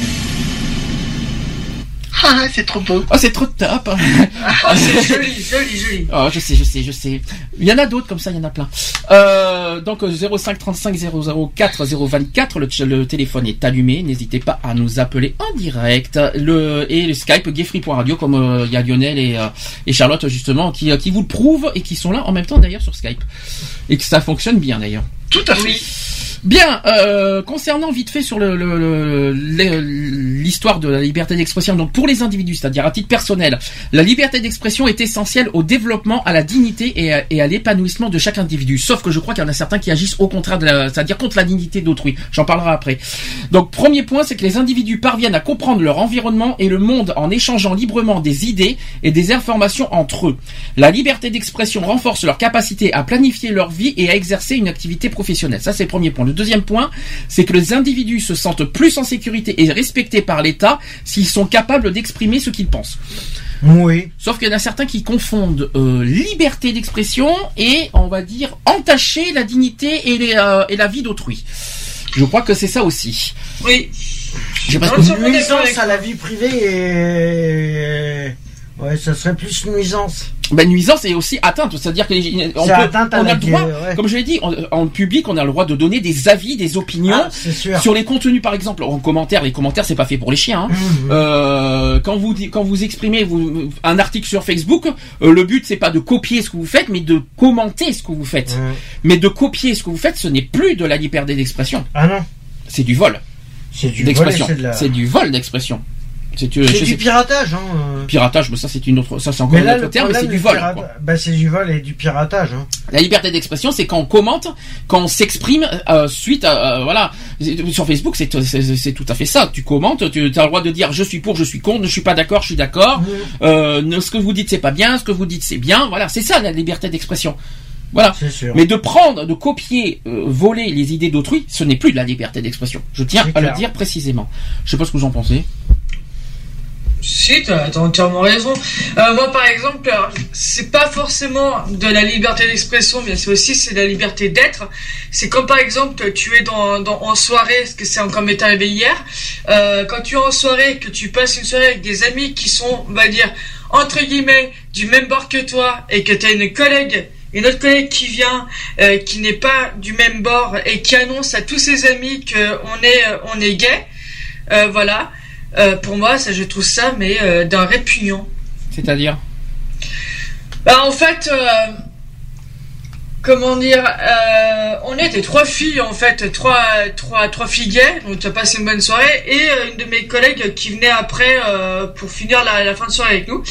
Ah, *laughs* c'est trop beau. Oh, c'est trop top. Oh, *laughs* c'est joli, joli, joli. *laughs* Oh, je sais, je sais, je sais. Il y en a d'autres comme ça, il y en a plein. Euh, donc euh, 05 35 004 024, le, le téléphone est allumé. N'hésitez pas à nous appeler en direct. Le et le Skype gayfree.radio comme euh, il y a Lionel et, euh, et Charlotte justement qui euh, qui vous le prouvent et qui sont là en même temps d'ailleurs sur Skype et que ça fonctionne bien d'ailleurs. Tout à fait. Oui. Bien, euh, concernant vite fait sur le- le- le- l'histoire de la liberté d'expression, donc pour les individus, c'est-à-dire à titre personnel, la liberté d'expression est essentielle au développement, à la dignité et à, l'épanouissement de chaque individu. Sauf que je crois qu'il y en a certains qui agissent au contraire, c'est-à-dire contre la dignité d'autrui. J'en parlerai après. Donc premier point, c'est que les individus parviennent à comprendre leur environnement et le monde en échangeant librement des idées et des informations entre eux. La liberté d'expression renforce leur capacité à planifier leur vie et à exercer une activité professionnelle. Ça, c'est le premier point. Deuxième point, c'est que les individus se sentent plus en sécurité et respectés par l'État s'ils sont capables d'exprimer ce qu'ils pensent. Oui. Sauf qu'il y en a certains qui confondent euh, liberté d'expression et, on va dire, entacher la dignité et, les, euh, et la vie d'autrui. Je crois que c'est ça aussi. Oui. Je sais pas Nuisance à la vie privée et... Ouais, ça serait plus nuisance. Ben, nuisance et aussi atteinte, c'est-à-dire que les- on, peut- a le droit, ouais. comme je l'ai dit, en, en public, on a le droit de donner des avis, des opinions Ah, sur les contenus, par exemple, en commentaire. Les commentaires, c'est pas fait pour les chiens. hein. Mhm. Euh, quand vous quand vous exprimez vous, un article sur Facebook, euh, le but c'est pas de copier ce que vous faites, mais de commenter ce que vous faites. Mais de copier ce que vous faites, ce n'est plus de la liberté d'expression, Ah non, c'est du vol c'est du vol d'expression. C'est du vol d'expression. C'est du piratage, hein. euh. piratage, mais ça c'est une autre, ça c'est encore un autre terme, mais c'est du vol. quoi. Bah, c'est du vol et du piratage, hein. La liberté d'expression, c'est quand on commente, quand on s'exprime euh, suite à euh, voilà sur Facebook, c'est tout à fait ça. Tu commentes, tu as le droit de dire je suis pour, je suis contre, je suis pas d'accord, je suis d'accord. Euh, ce que vous dites c'est pas bien, ce que vous dites c'est bien. Voilà, c'est ça la liberté d'expression. Voilà. Sûr. Mais de prendre, de copier, euh, voler les idées d'autrui, ce n'est plus de la liberté d'expression. Je tiens à le dire précisément. Je sais pas ce que vous en pensez. Si, t'as t'as entièrement raison. Euh, moi, par exemple, c'est pas forcément de la liberté d'expression, mais c'est aussi c'est de la liberté d'être. C'est comme par exemple, tu es dans, dans en soirée, ce que c'est encore m'est arrivé hier. Euh, quand tu es en soirée, que tu passes une soirée avec des amis qui sont, on va dire, entre guillemets, du même bord que toi, et que tu as une collègue une autre collègue qui vient, euh, qui n'est pas du même bord et qui annonce à tous ses amis que on est, euh, on est gay, euh, voilà. Euh, pour moi, ça, je trouve ça, mais euh, d'un répugnant. C'est-à-dire? Bah, en fait, euh, comment dire, on était trois filles, en fait, trois, trois, trois filles gays, donc tu as passé une bonne soirée, et une de mes collègues qui venait après pour finir la, la fin de soirée avec nous,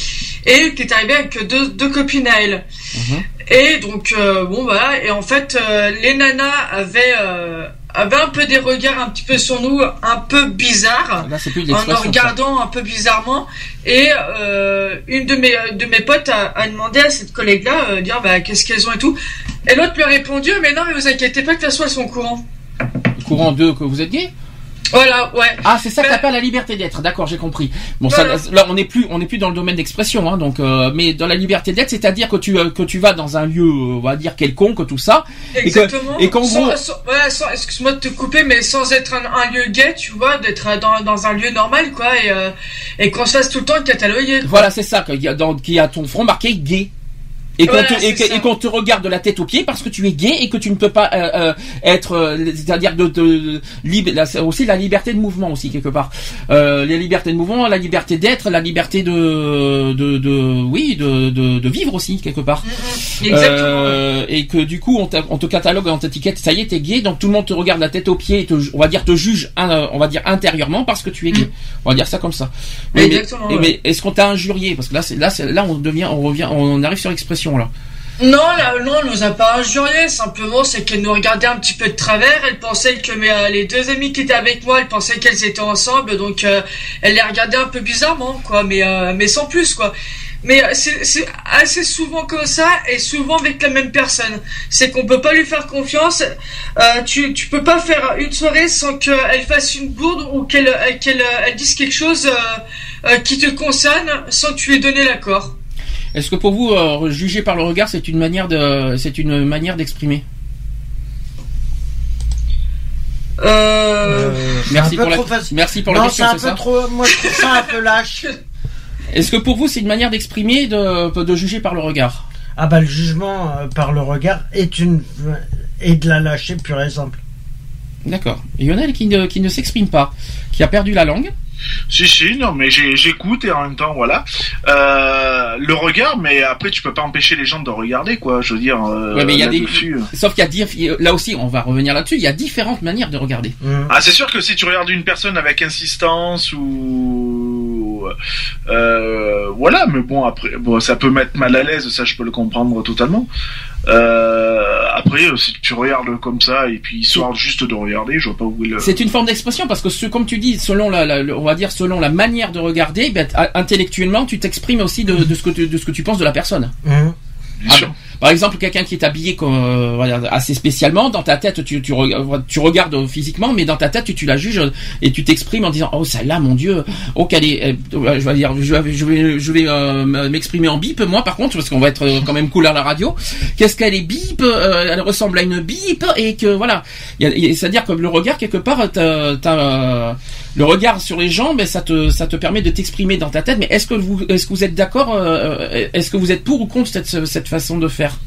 et qui est arrivée avec deux, deux copines à elle. Mhm. Et donc, bon, voilà, et en fait, les nanas avaient, euh, avaient un peu des regards un petit peu sur nous, un peu bizarres Là, plus en nous ça. regardant un peu bizarrement. Et euh, une de mes de mes potes a, a demandé à cette collègue-là, euh, dire bah qu'est-ce qu'elles ont et tout. Et l'autre lui a répondu, mais non, mais vous inquiétez pas, de toute façon elles sont au courant. Courant 2 que vous êtes gay Voilà, ouais. Ah, c'est ça que t'appelles la liberté d'être. D'accord, j'ai compris. Bon, ça, là, on n'est plus, on n'est plus dans le domaine d'expression, hein, donc, euh, mais dans la liberté d'être, c'est-à-dire que tu, euh, que tu vas dans un lieu, euh, on va dire quelconque, tout ça. Exactement. et qu'en Sans- gros- voilà, excuse-moi de te couper, mais sans être un, un lieu gay, tu vois, d'être dans, dans un lieu normal, quoi, et, euh, et qu'on se fasse tout le temps cataloguer. Voilà, c'est ça, qu'il y a dans, qu'il y a ton front marqué gay. Et qu'on Voilà, te, et et te regarde de la tête aux pieds parce que tu es gay et que tu ne peux pas euh, euh, être, euh, c'est-à-dire de, de, c'est aussi la liberté de mouvement aussi quelque part. Euh, la liberté de mouvement, la liberté d'être, la liberté de, de, de oui, de, de, de vivre aussi quelque part. Exactement. Euh, et que du coup on, on te catalogue, on t'étiquette, ça y est, t'es gay, donc tout le monde te regarde la tête aux pieds, et te, on va dire te juge, on va dire intérieurement parce que tu es gay. On va dire ça comme ça. Mais, mais- mais, est-ce qu'on t'a injurié? Parce que là, c'est, là, là, on devient, on revient, on arrive sur l'expression Non, là, non, elle nous a pas injurié. Simplement, c'est qu'elle nous regardait un petit peu de travers. Elle pensait que mes, euh, les deux amis qui étaient avec moi, elle pensait qu'elles étaient ensemble, donc euh, elle les regardait un peu bizarrement, quoi. Mais euh, mais sans plus, quoi. Mais c'est assez souvent comme ça et souvent avec la même personne. C'est qu'on peut pas lui faire confiance. Tu tu peux pas faire une soirée sans qu'elle fasse une bourde ou qu'elle qu'elle elle dise quelque chose qui te concerne sans que tu lui aies donné l'accord. Est-ce que pour vous, euh, juger par le regard, c'est une manière de, c'est une manière d'exprimer? Euh... Euh, Merci un peu pour la, merci pour la Non, c'est question, un c'est peu ça trop. Moi, je trouve ça un peu lâche. *laughs* Est-ce que pour vous, c'est une manière d'exprimer, de, de juger par le regard? Ah bah le jugement euh, par le regard est une est de la lâcher pure et simple. D'accord. Lionel qui ne, qui ne s'exprime pas, qui a perdu la langue. Si, si, non, mais j'écoute et en même temps, voilà. Euh, le regard, mais après, tu peux pas empêcher les gens de regarder, quoi. Je veux dire. Euh, Ouais, mais il y a des-. Sauf qu'il y a là aussi, on va revenir là-dessus. Il y a différentes manières de regarder. Ah, c'est sûr que si tu regardes une personne avec insistance ou euh, voilà, mais bon après, bon, ça peut mettre mal à l'aise, ça je peux le comprendre totalement. Euh, après, euh, si tu regardes comme ça et puis histoire juste de regarder, je vois pas où est le. C'est une forme d'expression parce que ce, comme tu dis, selon la, on va dire selon la manière de regarder, ben, intellectuellement, tu t'exprimes aussi de, de ce que tu, de ce que tu penses de la personne. Hum. Ah, sûr. Par exemple, quelqu'un qui est habillé comme, euh, assez spécialement, dans ta tête, tu, tu, re- tu regardes physiquement, mais dans ta tête, tu, tu la juges et tu t'exprimes en disant, oh celle-là, mon Dieu, oh qu'elle est, je vais dire, je vais, je vais, je vais euh, m'exprimer en bip, moi par contre, parce qu'on va être euh, quand même cool à la radio. Qu'est-ce qu'elle est bip euh, Elle ressemble à une bip et que voilà, c'est-à-dire que le regard quelque part, t'as, t'as, euh, le regard sur les gens, ben ça te, ça te permet de t'exprimer dans ta tête. Mais est-ce que vous, est-ce que vous êtes d'accord euh, Est-ce que vous êtes pour ou contre cette, cette façon de faire?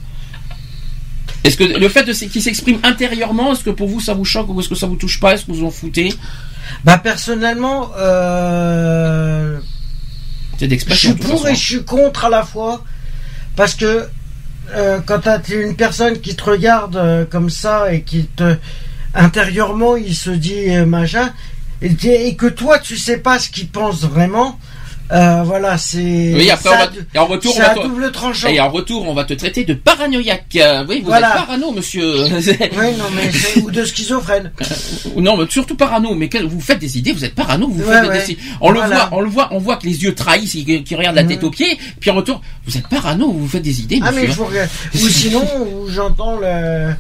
Est-ce que le fait de qu'il s'exprime intérieurement, est-ce que pour vous ça vous choque ou est-ce que ça vous touche pas? Est-ce que vous en foutez? Bah personnellement, euh, je suis pour et je suis contre à la fois parce que euh, quand t'as une personne qui te regarde euh, comme ça et qui te intérieurement il se dit machin et, que toi tu sais pas ce qu'il pense vraiment, euh, voilà c'est Oui, après ça on va, et en retour, on va te- double tranchant. et en retour, on va te traiter de paranoïaque. Euh, Oui, vous Voilà. êtes parano, monsieur. *laughs* Oui, non mais *laughs* ou de schizophrène. non, mais surtout parano. Mais vous faites des idées, vous êtes parano, vous Ouais, faites des décisions. On le voit, on le voit, on voit que les yeux trahissent, qui, qui regardent la tête aux pieds, puis en retour, vous êtes parano, vous faites des idées, Ah monsieur. mais je vous regarde. Ou sinon, *laughs* j'entends le,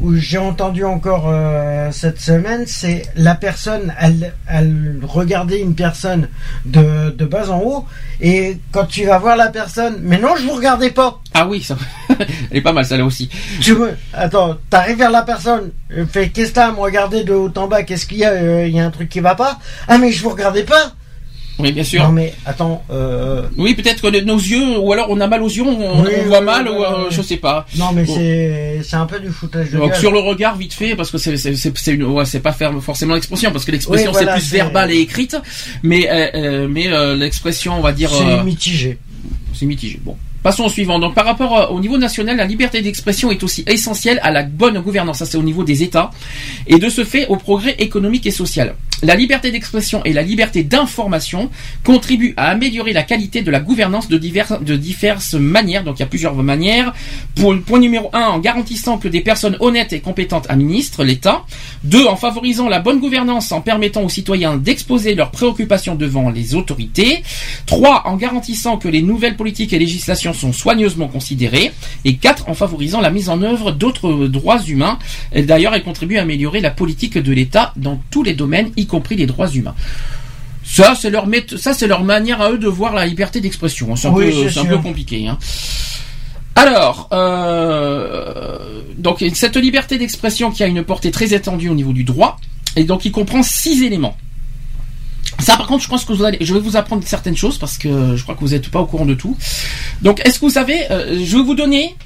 où j'ai entendu encore euh, cette semaine, c'est la personne, elle, elle regardait une personne de, de bas en haut, et quand tu vas voir la personne, mais non, je vous regardais pas. Ah oui, ça, *laughs* elle est pas mal, celle-là aussi. Tu veux, attends, t'arrives vers la personne, fais qu'est-ce que t'as à me regarder de haut en bas, qu'est-ce qu'il y a, euh, il y a un truc qui va pas? Ah mais je vous regardais pas. Oui, bien sûr. Non mais attends, euh, Oui, peut-être que nos yeux, ou alors on a mal aux yeux, on, Oui, on voit oui, mal, oui, ou euh, je sais pas. non mais c'est, c'est un peu du foutage de Donc gueule. sur le regard vite fait parce que c'est c'est c'est ouais, c'est pas faire forcément l'expression parce que l'expression voilà, c'est plus verbale et écrite mais euh, euh, mais euh, l'expression on va dire C'est euh, mitigé. c'est mitigé. Bon. Passons au suivant. Donc, par rapport au niveau national, la liberté d'expression est aussi essentielle à la bonne gouvernance. Ça, c'est au niveau des États. Et de ce fait, au progrès économique et social. La liberté d'expression et la liberté d'information contribuent à améliorer la qualité de la gouvernance de diverses, manières. Donc, il y a plusieurs manières. Point numéro un, en garantissant que des personnes honnêtes et compétentes administrent l'État. Deux, en favorisant la bonne gouvernance en permettant aux citoyens d'exposer leurs préoccupations devant les autorités. 3. En garantissant que les nouvelles politiques et législations sont soigneusement considérées. Et 4. En favorisant la mise en œuvre d'autres droits humains. D'ailleurs, elle contribue à améliorer la politique de l'État dans tous les domaines, y compris les droits humains. Ça, c'est leur méth- ça, c'est leur manière à eux de voir la liberté d'expression. C'est un, Oui, peu, un peu compliqué. Hein. Alors, euh, donc cette liberté d'expression qui a une portée très étendue au niveau du droit, et donc il comprend six éléments. Ça, par contre, je pense que vous allez, je vais vous apprendre certaines choses parce que je crois que vous n'êtes pas au courant de tout. Donc, est-ce que vous savez, euh, je vais vous donner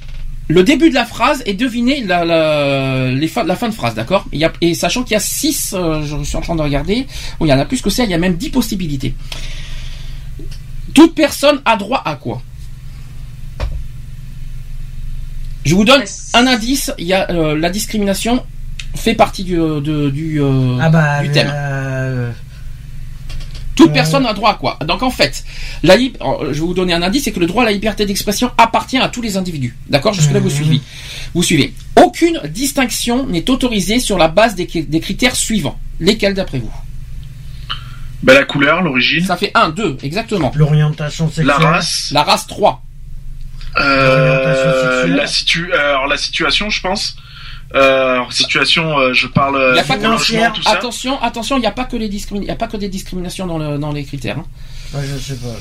le début de la phrase et deviner la, la, les fin- la fin de phrase, d'accord Et sachant qu'il y a six, euh, je suis en train de regarder, oh, il y en a plus que ça, il y a même dix possibilités. Toute personne a droit à quoi Je vous donne un indice, il y a euh, la discrimination fait partie du, de- du, euh, Ah bah, du thème. Euh, Toute Euh. personne a droit à quoi Donc en fait, la lib- alors, je vais vous donner un indice, c'est que le droit à la liberté d'expression appartient à tous les individus. D'accord? Jusque-là, vous Mhm. suivez. Vous suivez. Aucune distinction n'est autorisée sur la base des, des critères suivants. Lesquels d'après vous? Ben, la couleur, l'origine, Ça fait 1, 2, exactement. l'orientation sexuelle. la race, La race 3. euh, L'orientation sexuelle. la situ, euh, alors la situation, je pense. Euh, alors, situation, euh, je parle Il euh, n'y a pas que financière, logement, tout ça. Attention, attention, il n'y a pas que les discrimi- il y a pas que des discriminations dans, le, dans les critères. hein. Ouais, je sais pas. alors.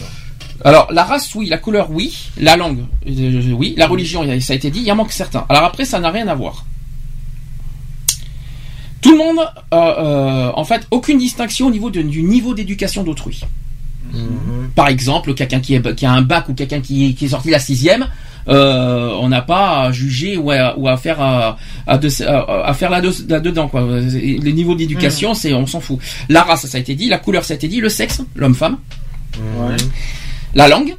Alors, la race, oui. La couleur, oui. La langue, euh, oui. La religion, y ça a été dit. Il en manque certains. Alors après, ça n'a rien à voir. Tout le monde, euh, euh, en fait, aucune distinction au niveau de- du niveau d'éducation d'autrui. Mhm. Par exemple, quelqu'un qui, qui a un bac ou quelqu'un qui, qui est sorti de la sixième, euh, on n'a pas à juger ou à, ou à faire à, à, de- à- à faire là, dedans quoi. Les niveaux d'éducation, c'est on s'en fout. La race, ça a été dit, la couleur, ça a été dit, le sexe, l'homme-femme, la langue,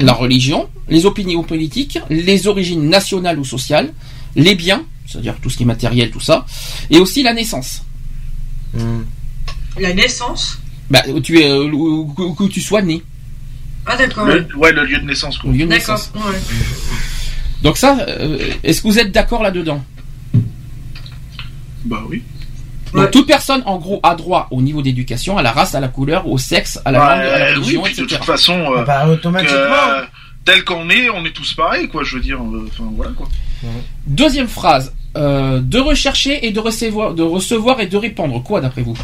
la religion, les opinions politiques, les origines nationales ou sociales, les biens, c'est-à-dire tout ce qui est matériel, tout ça, et aussi la naissance. La naissance? Bah, où tu es, euh, où, où- où tu sois né, Ah d'accord. Le, ouais, le lieu de naissance, quoi. lieu de D'accord. naissance. ouais. Donc ça, euh, est-ce que vous êtes d'accord là-dedans? Bah oui. Donc Ouais. toute personne, en gros, a droit au niveau d'éducation, à la race, à la couleur, au sexe, à la Ouais, langue, à la oui, religion, de etc. toute façon, euh, Bah, automatiquement. que, tel qu'on est, on est tous pareils, quoi. Je veux dire, euh, enfin voilà, quoi. Deuxième phrase, euh, de rechercher et de recevoir, de recevoir et de répandre. Quoi d'après vous?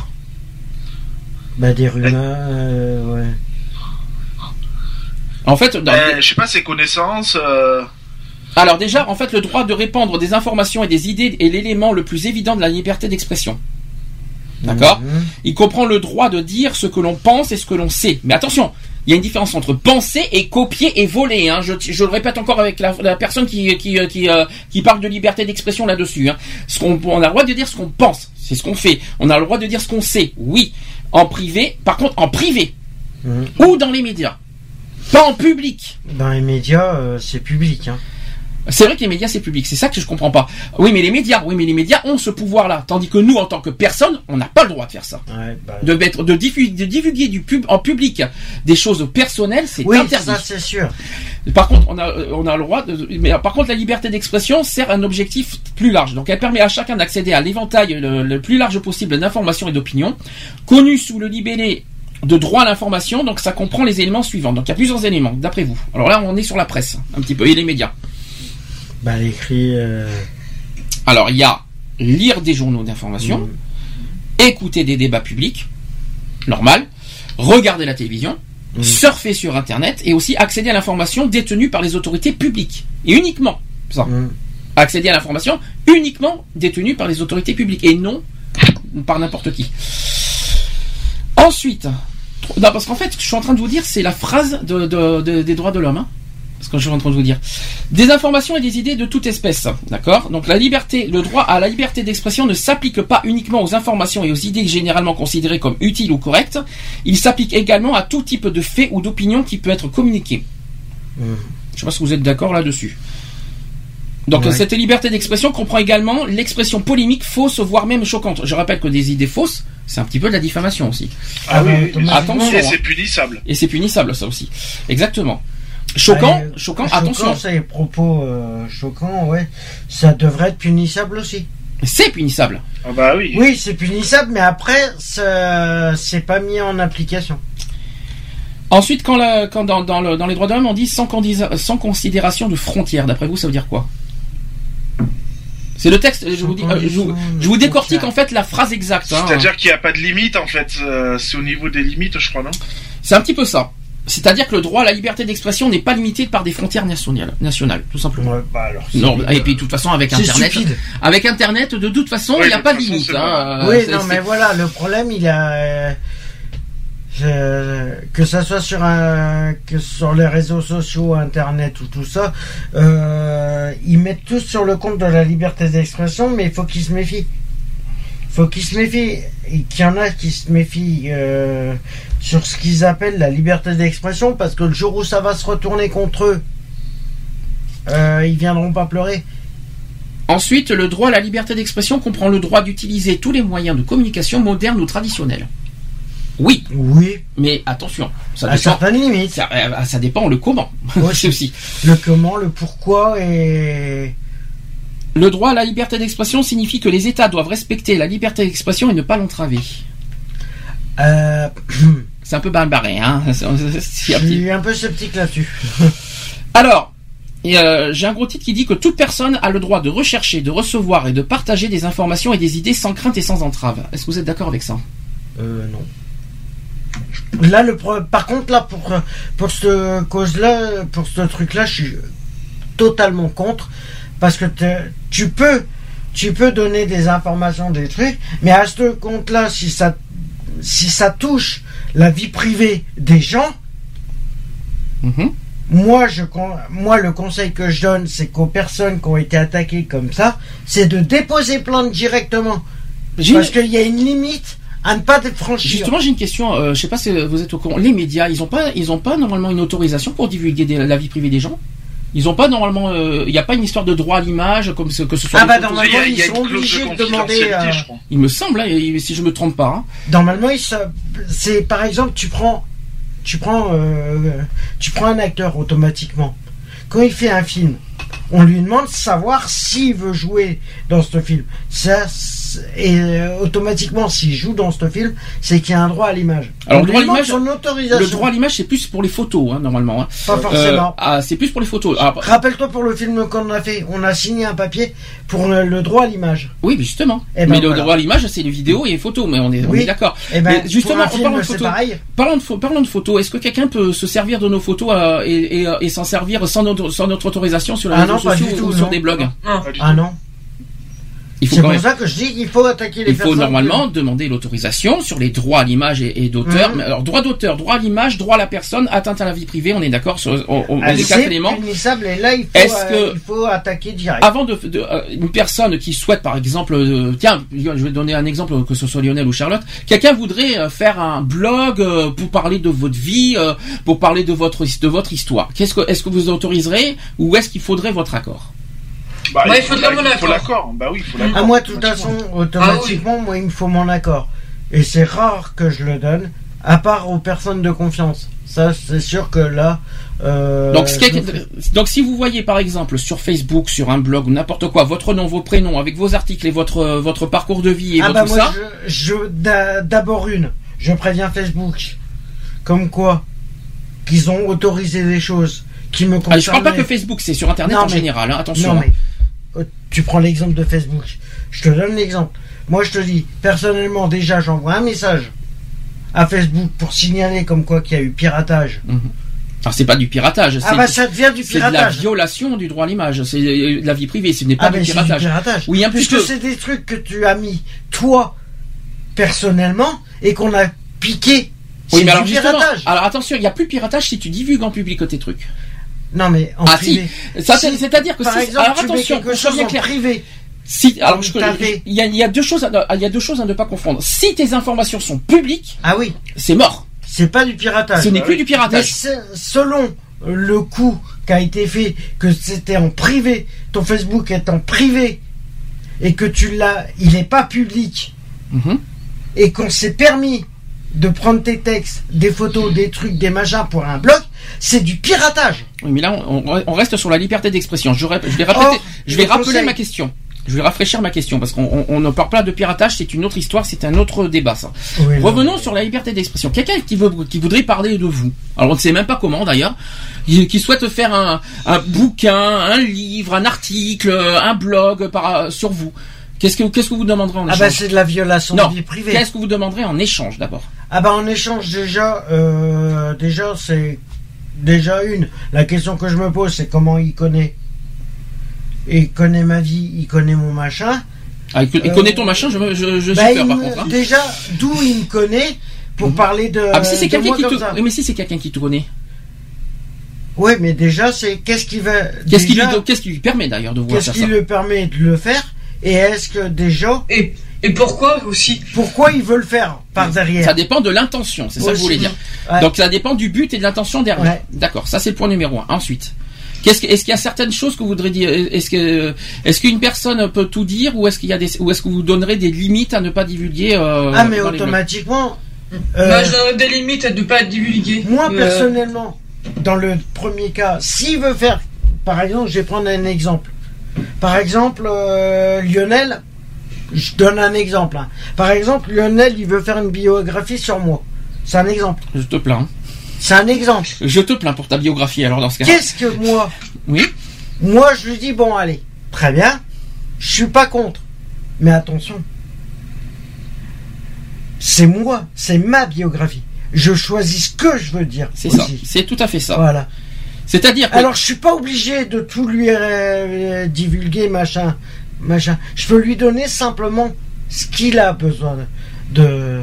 Bah, des rumeurs, euh, ouais. En fait, dans- Euh, je sais pas, ses connaissances. euh, alors déjà, en fait, le droit de répandre des informations et des idées est l'élément le plus évident de la liberté d'expression. D'accord Mhm. Il comprend le droit de dire ce que l'on pense et ce que l'on sait. Mais attention, il y a une différence entre penser et copier et voler. Hein. Je, je le répète encore avec la, la personne qui, qui, euh, qui, euh, qui parle de liberté d'expression là-dessus. Hein. Ce qu'on, on a le droit de dire ce qu'on pense, c'est ce qu'on fait. On a le droit de dire ce qu'on sait, oui. En privé, par contre, en privé Mhm. ou dans les médias, pas en public. Dans les médias, euh, c'est public. Hein. C'est vrai que les médias c'est public, c'est ça que je comprends pas. Oui, mais les médias, oui, mais les médias ont ce pouvoir-là, tandis que nous, en tant que personne, on n'a pas le droit de faire ça. Ouais, bah, de mettre de diffuser, de divulguer du pub en public des choses personnelles c'est oui, interdit ça c'est sûr. par contre on a euh, on a le droit de, mais euh, par contre la liberté d'expression sert un objectif plus large donc elle permet à chacun d'accéder à l'éventail le, le plus large possible d'informations et d'opinions connu sous le libellé de droit à l'information donc ça comprend les éléments suivants donc il y a plusieurs éléments d'après vous alors là on est sur la presse un petit peu et les médias Bah, l'écrit. Euh... alors il y a lire des journaux d'information Mm. écouter des débats publics, normal, regarder la télévision, Mm. surfer sur Internet et aussi accéder à l'information détenue par les autorités publiques. Et uniquement ça. Mm. Accéder à l'information uniquement détenue par les autorités publiques et non par n'importe qui. Ensuite, non, parce qu'en fait, ce que je suis en train de vous dire, c'est la phrase de, de- de- des droits de l'homme. Hein ce que je suis en train de vous dire. Des informations et des idées de toute espèce, d'accord? Donc la liberté, le droit à la liberté d'expression ne s'applique pas uniquement aux informations et aux idées généralement considérées comme utiles ou correctes. Il s'applique également à tout type de fait ou d'opinion qui peut être communiqué. Mm. Je sais pas si vous êtes d'accord là-dessus. Donc Ouais. cette liberté d'expression comprend également l'expression polémique fausse, voire même choquante. Je rappelle que des idées fausses, c'est un petit peu de la diffamation aussi. Ah oui. Attention, Et hein. c'est punissable. Et c'est punissable ça aussi. Exactement. Choquant, choquant, choquant, attention. c'est les propos euh, choquants, ouais. Ça devrait être punissable aussi. C'est punissable. Ah bah oui. Oui, c'est punissable, mais après, c'est pas mis en application. Ensuite, quand, la- quand dans, dans le- dans les droits de l'homme, on dit sans, sans considération de frontières. D'après vous, ça veut dire quoi? C'est le texte. Je vous, dis, euh, je, vous, je vous décortique en fait la phrase exacte. hein. C'est-à-dire qu'il n'y a pas de limite, en fait. euh, c'est au niveau des limites, je crois, non? C'est un petit peu ça. C'est-à-dire que le droit à la liberté d'expression n'est pas limité par des frontières nationales, nationales tout simplement. Ouais, bah alors, Non, et puis de toute façon avec Internet, stupide. avec Internet, de toute façon, il n'y a pas de limite. hein. oui, non, mais voilà, le problème, il a. que ça soit sur un, sur les réseaux sociaux, internet ou tout ça, euh, ils mettent tous sur le compte de la liberté d'expression, mais il faut qu'ils se méfient. Faut qu'ils se méfient qu'il y en a qui se méfient euh, sur ce qu'ils appellent la liberté d'expression, parce que le jour où ça va se retourner contre eux, euh, ils viendront pas pleurer. Ensuite, le droit à la liberté d'expression comprend le droit d'utiliser tous les moyens de communication modernes ou traditionnels. Oui, Oui, mais attention, ça à dépend. certaines limites. Ça, euh, ça dépend le comment. Aussi. *laughs* aussi. Le comment, le pourquoi et. Le droit à la liberté d'expression signifie que les États doivent respecter la liberté d'expression et ne pas l'entraver. Euh, *clears throat* C'est un peu barbaré, hein. *laughs* Je suis un peu sceptique là-dessus. *laughs* Alors, euh, j'ai un gros titre qui dit que toute personne a le droit de rechercher, de recevoir et de partager des informations et des idées sans crainte et sans entrave. Est-ce que vous êtes d'accord avec ça? Euh, non. Là, le par contre, là, pour, pour ce cause-là, pour ce truc-là, je suis totalement contre. Parce que tu peux, tu peux donner des informations, des trucs, mais à ce compte-là, si ça, si ça touche la vie privée des gens, Mhm. moi, je, moi, le conseil que je donne, c'est qu'aux personnes qui ont été attaquées comme ça, c'est de déposer plainte directement. Parce qu'il y a une limite à ne pas franchir. Justement, j'ai une question. Euh, je sais pas si vous êtes au courant. Les médias, ils ont pas, ils ont pas normalement une autorisation pour divulguer des- la vie privée des gens? Ils ont pas normalement. euh, Il n'y a pas une histoire de droit à l'image comme ce- que ce soit. Ah bah normalement, y a- ils y a sont de obligés de demander. euh, je crois. Il me semble, hein, et si je me trompe pas. hein. Normalement, c'est par exemple, tu prends, tu prends, euh, tu prends un acteur automatiquement. Quand il fait un film, on lui demande de savoir s'il veut jouer dans ce film. Ça, c'est- et euh, automatiquement, s'il joue dans ce film, c'est qu'il y a un droit à l'image. Alors, on le droit à l'image- son autorisation. Le droit à l'image, c'est plus pour les photos, hein, normalement. hein. Pas forcément. Euh, ah, c'est plus pour les photos. Ah, Rappelle-toi pour le film qu'on a fait, on a signé un papier pour le, le droit à l'image. oui, justement. Eh ben, mais le voilà. droit à l'image, c'est les vidéos et les photos, mais on est, on Oui. est d'accord. Et ben, justement, pour un en film, parlant de photos. Parlons de, de photos. Est-ce que quelqu'un peut se servir de nos photos euh, et, et, et s'en servir sans notre, sans notre autorisation sur les Ah réseaux non, sociaux tout, ou sur non. des blogs? Ah non. Il faut C'est pour même. ça que je dis qu'il faut attaquer les Il faut normalement demander l'autorisation sur les droits à l'image et, et d'auteur. Mhm. Alors droit d'auteur, droit à l'image, droit à la personne, atteinte à la vie privée. On est d'accord sur on, on, Ah, les quatre éléments. punissable et là il faut, Est-ce euh, que- il faut attaquer direct. Avant de, de- euh, une personne qui souhaite, par exemple, euh, tiens, je vais donner un exemple que ce soit Lionel ou Charlotte, quelqu'un voudrait euh, faire un blog euh, pour parler de votre vie, euh, pour parler de votre de votre histoire. Qu'est-ce que est-ce que vous autoriserez ou est-ce qu'il faudrait votre accord? Bah, Ouais, il faut, faut accord. l'accord. Bah oui, il faut l'accord. Ah, moi, de toute façon, automatiquement, Ah moi, il me faut mon accord. Et c'est rare que je le donne, à part aux personnes de confiance. Ça, c'est sûr que là. euh, Donc, je ce qui est- le fais. donc si vous voyez par exemple sur Facebook, sur un blog ou n'importe quoi, votre nom, vos prénoms, avec vos articles et votre euh, votre parcours de vie et Ah, votre bah, tout moi, ça, je, je- d'a- d'abord une. Je préviens Facebook. Comme quoi Qu'ils ont autorisé des choses qui me Ah, concernent. je parle pas que Facebook, c'est sur Internet Non, en mais- général. hein, attention. Non, hein. mais tu prends l'exemple de Facebook. Je te donne l'exemple. Moi, je te dis, personnellement, déjà, j'envoie un message à Facebook pour signaler comme quoi qu'il y a eu piratage. Alors c'est pas du piratage. Ah c'est- bah ça devient du C'est de la piratage. violation du droit à l'image. C'est euh, de la vie privée. Ce n'est pas Ah du mais c'est du piratage. piratage. Oui, un Puisque c'est des trucs que tu as mis toi personnellement et qu'on a piqué. Oui, C'est mais alors du piratage. alors attention, il n'y a plus de piratage si tu divulgues en public tes trucs. Non mais en ah privé. si, ça, Si, c'est-à-dire que Par si, exemple, alors tu mets attention, quelque soit chose en clair. privé. Si, alors, je- il y a, il y a deux choses, à, ne- il y a deux choses à ne pas confondre. Si tes informations sont publiques, Ah oui, c'est mort. c'est pas du piratage. Ce n'est plus du Mais piratage. c'est- selon le coup qui a été fait, que c'était en privé, ton Facebook est en privé, et que tu l'as, il n'est pas public, Mhm. et qu'on s'est permis de prendre tes textes, des photos, des trucs, des machins pour un blog, c'est du piratage. Oui, mais là, on, on reste sur la liberté d'expression. Je, je vais, répéter- Or, je vais le rappeler ma question. Je vais rafraîchir ma question parce qu'on on- on ne parle pas de piratage, c'est une autre histoire, c'est un autre débat ça. Oui, non. Revenons sur la liberté d'expression. Quelqu'un qui veut, qui voudrait parler de vous. Alors on ne sait même pas comment d'ailleurs. Qui souhaite faire un, un bouquin, un livre, un article, un blog par, sur vous. Qu'est-ce que, qu'est-ce que vous demanderez en Ah échange? bah c'est de la violation Non. de vie privée. Qu'est-ce que vous demanderez en échange d'abord? Ah bah en échange déjà, euh, déjà c'est déjà une. La question que je me pose c'est comment il connaît. Il connaît ma vie, il connaît mon machin. ah, il, Euh, connaît ton machin, je, me- je, je Bah, suis peur il par me- contre. hein. Déjà d'où il me connaît pour parler de. Ah, mais si c'est quelqu'un qui te, comme ça. oui, mais si c'est quelqu'un qui te connaît, Ouais, mais déjà c'est qu'est-ce qui va. qu'est-ce qui qu'est-ce qui lui permet d'ailleurs de voir Qu'est-ce qui lui permet de le faire Et est-ce que déjà Et, et pourquoi aussi pourquoi il veut le faire par derrière Ça dépend de l'intention, c'est ça que je voulais dire. Ouais. Donc ça dépend du but et de l'intention derrière. Ouais. D'accord, ça c'est le point numéro un. Ensuite, est-ce qu'il y a certaines choses que vous voudrez dire Est-ce que, est-ce qu'une personne peut tout dire ou est-ce qu'il y a des, ou est-ce que vous donnerez des limites à ne pas divulguer euh, Ah mais automatiquement. euh, Moi, je donnerais des limites à ne pas être divulgué. Moi, Euh, personnellement, dans le premier cas, s'il veut faire, par exemple, je vais prendre un exemple. Par exemple, euh, Lionel, je donne un exemple. hein. Par exemple, Lionel, il veut faire une biographie sur moi. C'est un exemple. Je te plains. C'est un exemple. Je te plains pour ta biographie alors dans ce cas. Qu'est-ce que moi, Oui. moi, je lui dis, bon, allez, très bien, je suis pas contre. Mais attention, c'est moi, c'est ma biographie. Je choisis ce que je veux dire. C'est ça. aussi. C'est tout à fait ça. Voilà. C'est-à-dire que Alors, je suis pas obligé de tout lui euh, divulguer, machin, machin. Je peux lui donner simplement ce qu'il a besoin de,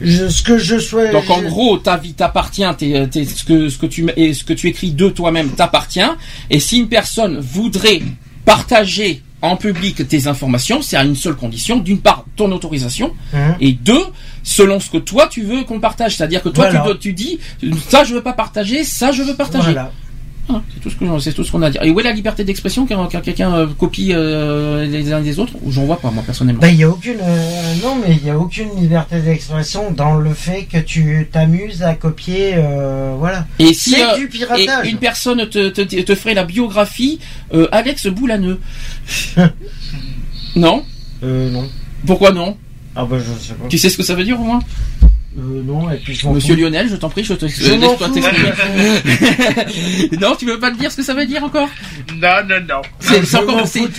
Je- ce que je souhaite. Donc en je- gros, ta vie t'appartient, t'es- t'es- ce que ce que tu et ce que tu écris de toi-même t'appartient. Et si une personne voudrait partager en public tes informations, c'est à une seule condition d'une part ton autorisation Hein et deux selon ce que toi tu veux qu'on partage. C'est-à-dire que toi Voilà. tu, tu dis ça je veux pas partager, ça je veux partager. Voilà. Ah, c'est tout ce que c'est tout ce qu'on a à dire. Et où est la liberté d'expression quand, quand quelqu'un euh, copie euh, les uns des autres? J'en vois pas moi personnellement. Ben, il y a aucune. euh, non, mais il y a aucune liberté d'expression dans le fait que tu t'amuses à copier. euh, voilà. Et si du piratage. et une personne te, te, te ferait la biographie euh, Alex Boulaneux. *laughs* non? Euh, non. Pourquoi non? Ah bah je sais pas. Tu sais ce que ça veut dire au moins? Euh, non, et puis je Monsieur. Lionel, je t'en prie, je te Je m'en laisse-toi fous, t'exprimer. *laughs* non, tu veux pas te dire ce que ça veut dire encore? Non, non, non.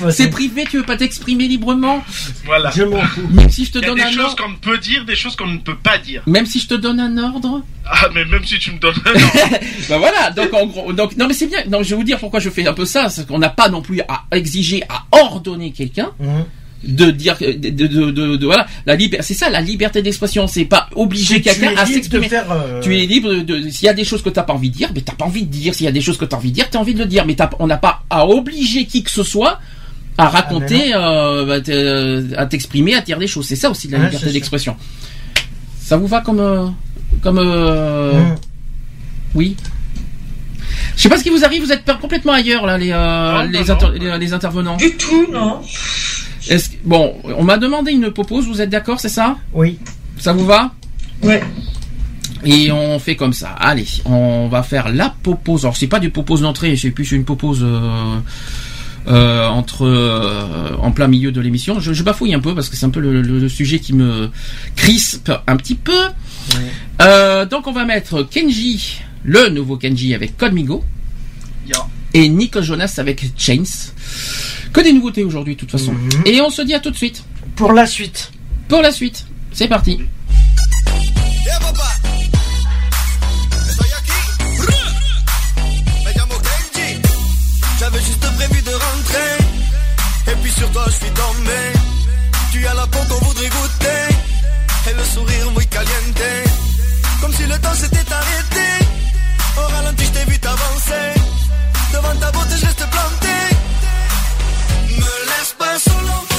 C'est privé, tu veux pas t'exprimer librement? Voilà. Je m'en fous. Même si je te Il y a donne des un choses ordre qu'on ne peut dire, des choses qu'on ne peut pas dire. Même si je te donne un ordre Ah, mais même si tu me donnes un ordre. *laughs* Bah voilà, donc en gros, donc non mais c'est bien. Non, je vais vous dire pourquoi je fais un peu ça, c'est qu'on n'a pas non plus à exiger, à ordonner quelqu'un Hein de dire, de, de, de, de- de- voilà, la liberté, c'est ça la liberté d'expression, c'est pas obliger quelqu'un à s'exprimer. euh, Tu es libre de, s'il y a des choses que t'as pas envie de dire, mais t'as pas envie de dire. S'il y a des choses que t'as envie de dire, t'as envie de le dire. Mais t'as- on n'a pas à obliger qui que ce soit à raconter, euh, bah, te- à t'exprimer, à dire des choses. C'est ça aussi la liberté d'expression. Ça vous va comme, euh, comme, euh, Hum. oui? Je sais pas ce qui vous arrive, vous êtes complètement ailleurs là, les, euh, Non, les, non, inter- non. les, les intervenants. Du tout, non. Est-ce que- bon, on m'a demandé une propose, vous êtes d'accord, c'est ça? Oui. Ça vous va? Ouais. Et on fait comme ça. Allez, on va faire la propose. Alors c'est pas du propose d'entrée, c'est plus une propose euh, euh, entre euh, en plein milieu de l'émission. Je, je bafouille un peu parce que c'est un peu le, le- le sujet qui me crispe un petit peu. Euh, donc on va mettre Kenji, le nouveau Kenji avec Code Migo. Et Nico Jonas avec Chains. Que des nouveautés aujourd'hui de toute façon. Mhm. Et on se dit à tout de suite Pour la suite. pour la suite. C'est parti. J'avais juste prévu de rentrer. Et puis sur toi, je suis tombé. Tu as la peau qu'on voudrait goûter. Et le sourire muy caliente. Comme si le temps s'était arrêté. Au ralenti, je t'ai vu t'avancer. Devant ta beauté, je reste planté. Me laisse pas solo,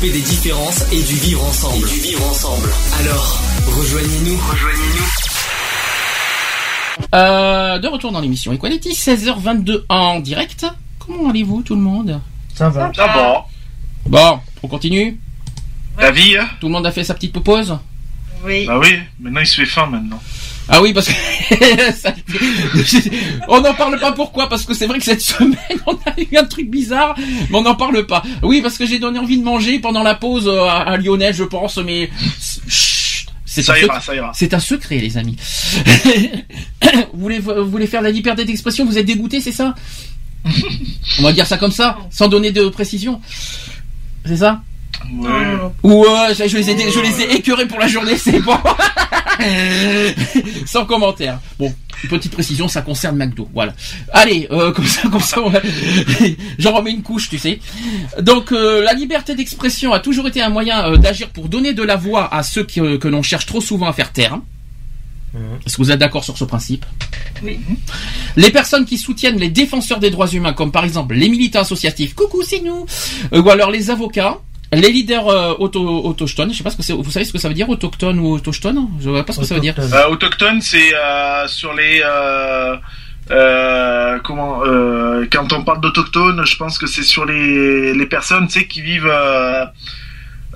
respect des différences et du vivre ensemble. Et du vivre ensemble. Alors, rejoignez-nous. Rejoignez-nous. Euh, de retour dans l'émission Equality, 16h22 en direct. Comment allez-vous tout le monde? Ça va. Ça va. Bon, on continue? La vie, hein Tout le monde a fait sa petite pause? Oui. Bah oui, maintenant il se fait faim maintenant. Ah oui, parce que *laughs* on n'en parle pas pourquoi Parce que c'est vrai que cette semaine *laughs* on a eu un truc bizarre, mais on n'en parle pas. Oui, parce que j'ai donné envie de manger pendant la pause euh, à, Lionel, je pense, mais c'est Ça un ira, ira. C'est un secret, les amis. *coughs* vous voulez vous voulez faire la liberté d'expression Vous êtes dégoûté, c'est ça *laughs* On va dire ça comme ça, sans donner de précision. C'est ça Ouais. ou euh, je, je les ai, je les ai écœurés pour la journée, c'est bon. *laughs* Sans commentaire. Bon, petite précision, ça concerne McDo. Voilà. Allez, euh, *laughs* comme ça, comme ça, on va- *laughs* j'en remets une couche, tu sais. Donc, euh, la liberté d'expression a toujours été un moyen euh, d'agir pour donner de la voix à ceux qui, euh, que l'on cherche trop souvent à faire taire. Est-ce que vous êtes d'accord sur ce principe? Oui. Les personnes qui soutiennent les défenseurs des droits humains, comme par exemple les militants associatifs, coucou, c'est nous, ou alors les avocats, les leaders euh, auto, autochtones, je sais pas ce que c'est, vous savez ce que ça veut dire, autochtone ou autochtone Je vois pas ce que ça veut dire. Euh, autochtone, c'est euh, sur les. Euh, euh, comment euh, Quand on parle d'autochtone, je pense que c'est sur les, les personnes, tu sais, qui vivent. Euh,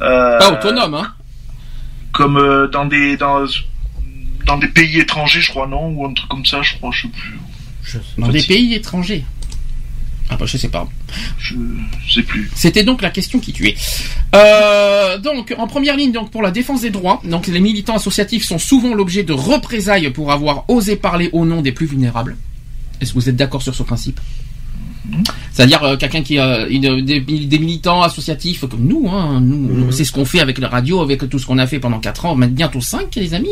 euh, Pas autonome, hein Comme euh, dans des dans dans des pays étrangers, je crois, non? Ou un truc comme ça, je crois, je sais plus. Dans des pays étrangers. Ah bah je sais pas. Je sais plus. C'était donc la question qui tuait. Euh, donc en première ligne donc pour la défense des droits, donc les militants associatifs sont souvent l'objet de représailles pour avoir osé parler au nom des plus vulnérables. Est-ce que vous êtes d'accord sur ce principe? C'est-à-dire euh, quelqu'un qui a une- des, des militants associatifs comme nous, hein, nous, nous, c'est ce qu'on fait avec la radio, avec tout ce qu'on a fait pendant 4 ans, maintenant bientôt 5 les amis.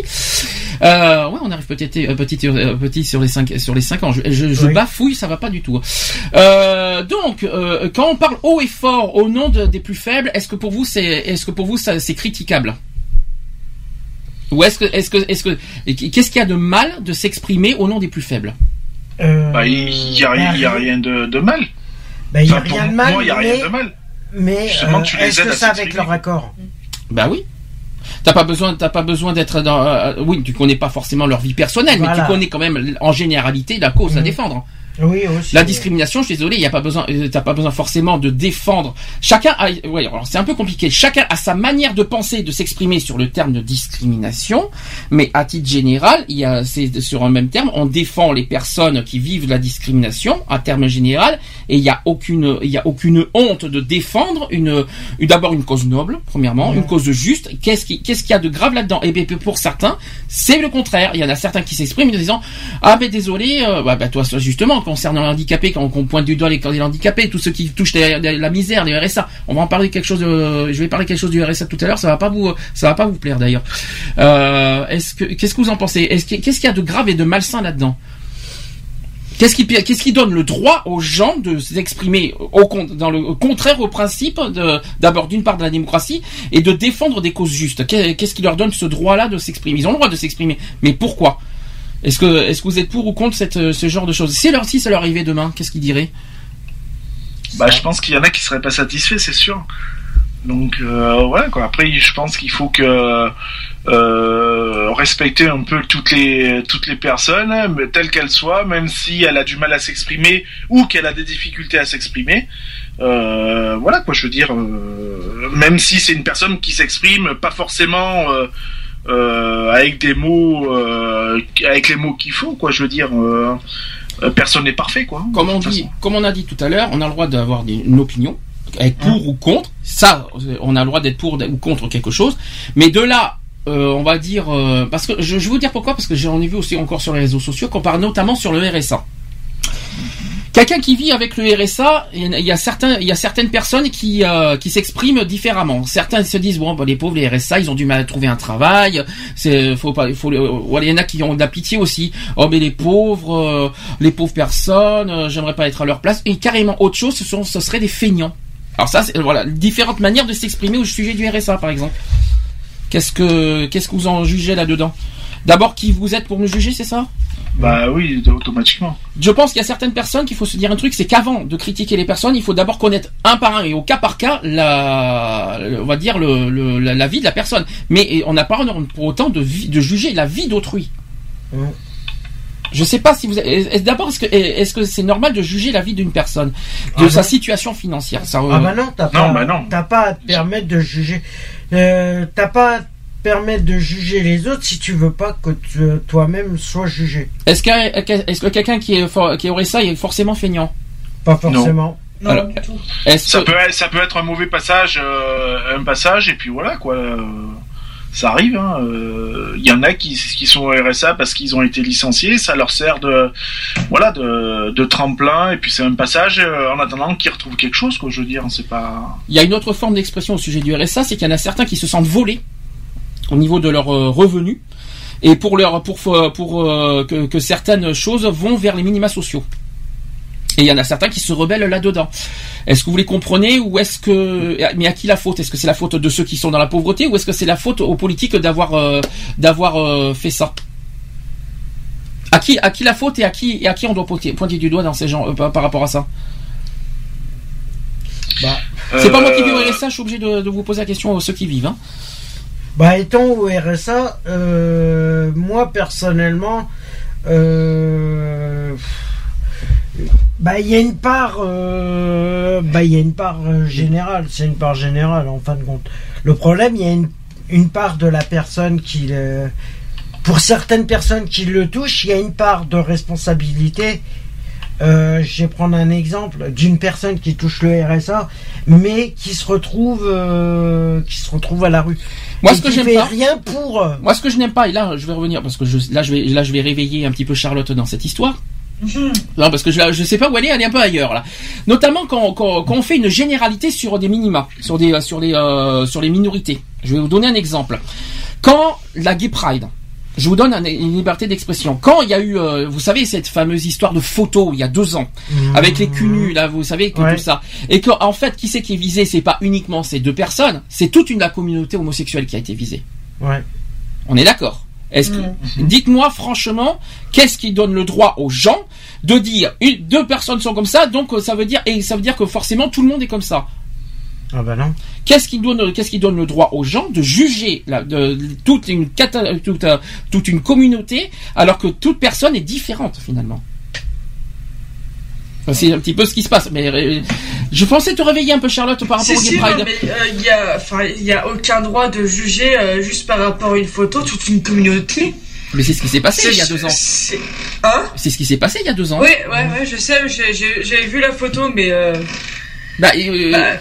Euh, ouais, on arrive peut-être euh, petit, euh, petit sur les 5 sur les 5 ans. Je, je, je Oui. bafouille, ça va pas du tout. Euh, donc euh, quand on parle haut et fort au nom de- des plus faibles, est-ce que pour vous c'est est-ce que pour vous ça c'est critiquable? Ou est-ce que est-ce que est-ce que et qu'est-ce qu'il y a de mal de s'exprimer au nom des plus faibles? Euh, Bah, il y a, il y a rien de, de mal. bah, il y a Enfin, rien de mal, moi, y a mais, rien de mal. mais Justement, euh, tu les est-ce aides que c'est avec leur accord? Bah oui. T'as pas besoin, t'as pas besoin d'être dans. euh, oui, tu connais pas forcément leur vie personnelle, mais tu connais quand même en généralité la cause à Mhm. défendre. Oui, aussi. La discrimination, je suis désolé, il y a pas besoin, euh, t'as pas besoin forcément de défendre. Chacun a, ouais, alors c'est un peu compliqué. Chacun a sa manière de penser, de s'exprimer sur le terme de discrimination, mais à titre général, il y a, c'est sur un même terme, on défend les personnes qui vivent la discrimination à terme général, et il y a aucune, il y a aucune honte de défendre une, une- d'abord une cause noble, premièrement, une cause juste. Qu'est-ce qui, qu'est-ce qu'il y a de grave là-dedans? Et bien pour certains, c'est le contraire. Il y en a certains qui s'expriment en disant ah ben désolé, euh, bah, bah, toi justement concernant les handicapés, quand on pointe du doigt les, handicapés, tous ceux qui touchent les- la misère, les RSA, on va en parler quelque chose. De, je vais parler quelque chose du RSA tout à l'heure. Ça va pas vous, va pas vous plaire d'ailleurs. Euh, est-ce que qu'est-ce que vous en pensez? Est-ce que- qu'est-ce qu'il y a de grave et de malsain là-dedans? Qu'est-ce qui, donne le droit aux gens de s'exprimer au, contraire au principe d'abord d'une part de la démocratie et de défendre des causes justes? Qu'est- Qu'est-ce qui leur donne ce droit-là de s'exprimer? Ils ont le droit de s'exprimer, mais pourquoi? Est-ce que, est-ce que vous êtes pour ou contre cette, ce genre de choses? Si leur, si ça leur arrivait demain, qu'est-ce qu'ils diraient? Bah, je pense qu'il y en a qui seraient pas satisfaits, c'est sûr. Donc, euh, ouais, quoi. Après, je pense qu'il faut que euh, respecter un peu toutes les toutes les personnes, telles qu'elles soient, même si elle a du mal à s'exprimer ou qu'elle a des difficultés à s'exprimer. Euh, voilà, quoi. Je veux dire, euh, même si c'est une personne qui s'exprime pas forcément. Euh, avec des mots, euh, avec les mots qu'il faut, quoi. Je veux dire, euh, personne n'est parfait, quoi. Comme on dit, façon. comme on a dit tout à l'heure, on a le droit d'avoir une opinion, être pour ou contre. Ça, on a le droit d'être pour ou contre quelque chose. Mais de là, euh, on va dire, euh, parce que je, je vais vous dire pourquoi, parce que j'en ai vu aussi encore sur les réseaux sociaux, qu'on parle notamment sur le RSA. Quelqu'un qui vit avec le RSA, il y a- certains, il y a certaines personnes qui euh, qui s'expriment différemment. Certains se disent bon, bah, les pauvres, les RSA, ils ont du mal à trouver un travail. C'est, faut pas, faut, il y en a qui ont de la pitié aussi. Oh, mais les pauvres, euh, les pauvres personnes, euh, j'aimerais pas être à leur place. Et carrément autre chose, ce sont, ce seraient des feignants. Alors ça, voilà, différentes manières de s'exprimer au sujet du RSA, par exemple. Qu'est-ce que, qu'est-ce que vous en jugez là-dedans? D'abord, qui vous êtes pour me juger, c'est ça Bah oui, automatiquement. je pense qu'il y a certaines personnes qu'il faut se dire un truc, c'est qu'avant de critiquer les personnes, il faut d'abord connaître un par un et au cas par cas la, on va dire le, le- la, la vie de la personne. Mais on n'a pas pour autant de, vie- de juger la vie d'autrui. Mm. Je sais pas si vous. D'abord, est-ce que est-ce que c'est normal de juger la vie d'une personne, de Ah sa non. situation financière? Ça, Ah euh, bah non, t'as pas, bah pas à te permettre de juger. Euh, t'as pas à te permettre de juger les autres si tu veux pas que tu- toi-même sois jugé. Est-ce que est-ce que quelqu'un qui est for- qui aurait ça est forcément feignant? Pas forcément. Non, Alors, du tout. Est-ce Ça que- peut, être- ça peut être un mauvais passage, euh, un passage, et puis voilà, quoi. euh, ça arrive. hein, euh, Il y en a qui, qui sont au RSA parce qu'ils ont été licenciés. Ça leur sert de, voilà, de, de tremplin. Et puis c'est un passage euh, en attendant qu'ils retrouvent quelque chose, quoi. Je veux dire, c'est pas. Il y a une autre forme d'expression au sujet du RSA, c'est qu'il y en a certains qui se sentent volés au niveau de leurs euh, revenus et pour leur pour pour euh, que, certaines choses vont vers les minima sociaux. Et il y en a certains qui se rebellent là-dedans. Est-ce que vous les comprenez ou est-ce que mais à qui la faute? Est-ce que c'est la faute de ceux qui sont dans la pauvreté ou est-ce que c'est la faute aux politiques d'avoir euh, d'avoir euh, fait ça? À qui à qui la faute et à qui et à qui on doit pointer, pointer du doigt dans ces gens euh, par, rapport à ça? Bah, C'est pas moi qui vis au Euh, RSA, je suis obligé de, de vous poser la question à ceux qui vivent. Hein. Bah étant au RSA, euh, moi personnellement, euh, bah il y a une part, euh, bah il y a une part générale, c'est une part générale en fin de compte. Le problème, il y a une, une part de la personne qui, le- pour certaines personnes qui le touchent, il y a une part de responsabilité euh, je vais prendre un exemple d'une personne qui touche le RSA, mais qui se retrouve, euh, qui se retrouve à la rue. Moi, Et ce que j'aime pas- rien pour. euh, Moi, ce que je n'aime pas, et là, je vais revenir parce que je, là, je vais, là, je vais réveiller un petit peu Charlotte dans cette histoire. Non, parce que je, je sais pas où elle est, elle est un peu ailleurs là. Notamment quand, quand, quand on fait une généralité sur des minima, sur des, sur les, euh, sur les minorités. Je vais vous donner un exemple. Quand la Gay Pride, je vous donne un- une liberté d'expression. Quand il y a eu, euh, vous savez, cette fameuse histoire de photo il y a deux ans, avec les culs nus, là, vous savez, que Ouais. tout ça. Et que, en fait, qui c'est qui est visé? C'est pas uniquement ces deux personnes, c'est toute une la communauté homosexuelle qui a été visée. Ouais. On est d'accord Est-ce que, dites-moi franchement, qu'est-ce qui donne le droit aux gens de dire une, deux personnes sont comme ça, donc euh, ça veut dire et ça veut dire que forcément tout le monde est comme ça. Ah bah non. Qu'est-ce qui donne, qu'est-ce qui donne le droit aux gens de juger la, de, toute une toute, toute une communauté alors que toute personne est différente finalement? Enfin, C'est un petit peu ce qui se passe. Mais euh, je pensais te réveiller un peu Charlotte par rapport Si, au Gay Pride. euh, il y a, a aucun droit de juger euh, juste par rapport à une photo toute une communauté. Mais c'est ce qui s'est passé il y a deux ans. c'est- Hein? Ce qui s'est passé il y a deux ans. Oui, ouais, ouais, je sais, j'avais vu la photo, mais euh, Bah, euh, bah,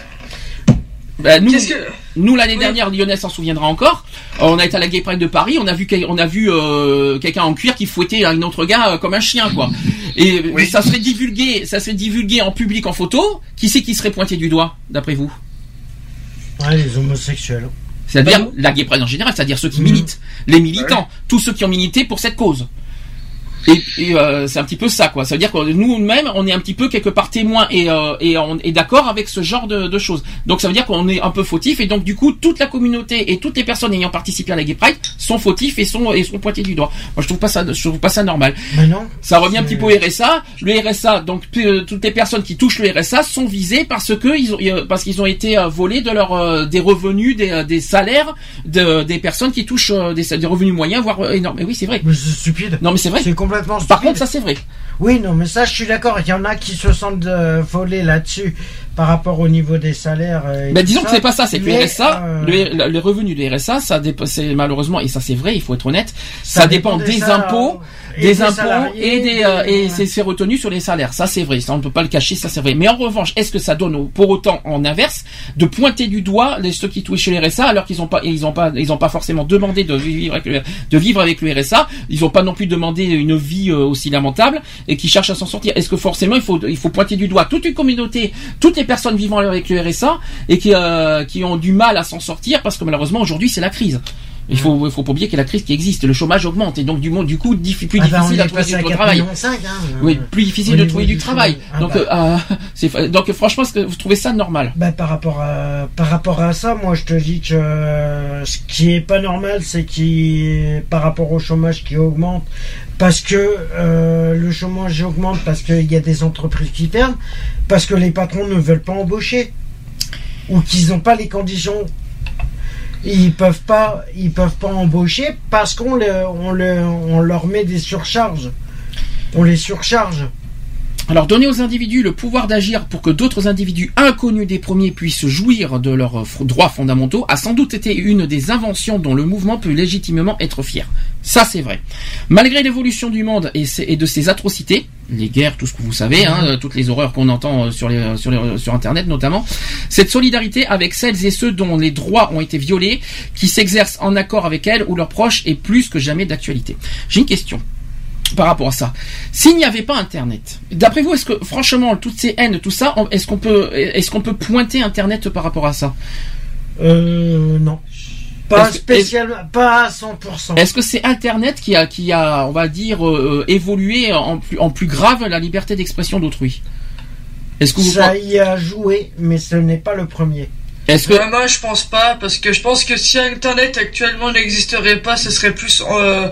bah, nous, qu'est-ce que Nous l'année Oui. dernière, Lionel s'en souviendra encore. on a été à la Gay Pride de Paris, on a vu, on a vu euh, quelqu'un en cuir qui fouettait un autre gars euh, comme un chien, quoi. Et Oui. ça serait divulgué, ça serait divulgué en public en photo. Qui c'est qui serait pointé du doigt, d'après vous? Ouais, les homosexuels. C'est-à-dire Bah, la Gay Pride en général, c'est-à-dire ceux qui Mhm. militent, les militants, tous ceux qui ont milité pour cette cause. Et, et, euh, c'est un petit peu ça, quoi. Ça veut dire que nous-mêmes, on est un petit peu quelque part témoins et, euh, et on est d'accord avec ce genre de, de choses. Donc ça veut dire qu'on est un peu fautif et donc du coup toute la communauté et toutes les personnes ayant participé à la Gay Pride sont fautifs et sont et sont pointés du doigt. Moi je trouve pas ça, je trouve pas ça normal. Mais non. Ça revient un petit peu au RSA. Le RSA, donc euh, toutes les personnes qui touchent le RSA sont visées parce que ils ont, euh, parce qu'ils ont été euh, volés de leur euh, des revenus, des, euh, des salaires de, des personnes qui touchent euh, des, des revenus moyens, voire énormes. Et oui, c'est vrai. Mais c'est stupide. Non, mais c'est vrai. C'est complètement stupide. Par contre, ça c'est vrai. Oui, non, mais ça, je suis d'accord. Il y en a qui se sentent euh, volés là-dessus par rapport au niveau des salaires. euh, Mais tout disons que ça. c'est pas ça, c'est que le RSA, euh, le, le revenu du RSA, ça dépend, c'est malheureusement, et ça c'est vrai, il faut être honnête, ça, Ça dépend, dépend des impôts, et des, des impôts salariés, et des, euh, et c'est c'est retenu sur les salaires. Ça c'est vrai, ça on ne peut pas le cacher, ça c'est vrai. Mais en revanche, est-ce que ça donne pour autant en inverse de pointer du doigt les ceux qui touchent le RSA alors qu'ils ont pas, ils ont pas, ils ont pas forcément demandé de vivre avec le, de vivre avec le RSA, ils ont pas non plus demandé une vie euh, aussi lamentable et qui cherchent à s'en sortir. Est-ce que forcément il faut, il faut pointer du doigt toute une communauté, toutes les personnes vivant avec le RSA et qui, euh, qui ont du mal à s'en sortir parce que malheureusement aujourd'hui c'est la crise. Il faut, il faut pas oublier qu'il y a la crise qui existe, le chômage augmente et donc du, monde- du coup diffi- plus ah bah, on difficile à trouver du 4 travail. hein, Oui, euh, plus difficile de trouver du travail. Ah donc, bah. euh, ah, donc franchement, est-ce que vous trouvez ça normal? Bah, par rapport à par rapport à ça, moi je te dis que euh, ce qui est pas normal, c'est qui par rapport au chômage qui augmente, parce que euh, le chômage augmente parce qu'il y a des entreprises qui ferment, parce que les patrons ne veulent pas embaucher ou qu'ils n'ont pas les conditions. Ils peuvent pas, ils peuvent pas embaucher parce qu'on le- on le- on leur met des surcharges. On les surcharge. Alors, donner aux individus le pouvoir d'agir pour que d'autres individus inconnus des premiers puissent jouir de leurs euh, droits fondamentaux a sans doute été une des inventions dont le mouvement peut légitimement être fier. Ça, c'est vrai. Malgré l'évolution du monde et, de ses atrocités, les guerres, tout ce que vous savez, hein, euh, toutes les horreurs qu'on entend euh, sur, les, sur, les- sur Internet notamment, cette solidarité avec celles et ceux dont les droits ont été violés, qui s'exercent en accord avec elles ou leurs proches, est plus que jamais d'actualité. J'ai une question par rapport à ça. S'il n'y avait pas Internet, d'après vous, est-ce que franchement toutes ces haines, tout ça, est-ce qu'on peut, est-ce qu'on peut pointer Internet par rapport à ça? Euh, non. Pas spécialement, pas à 100%. Est-ce que c'est Internet qui a, qui a, on va dire, euh, évolué en plus, en plus grave la liberté d'expression d'autrui? Est-ce que vous, Ça y a joué, mais ce n'est pas le premier. est-ce que, Ouais, moi je pense pas parce que je pense que si Internet actuellement n'existerait pas, ce serait plus euh, euh,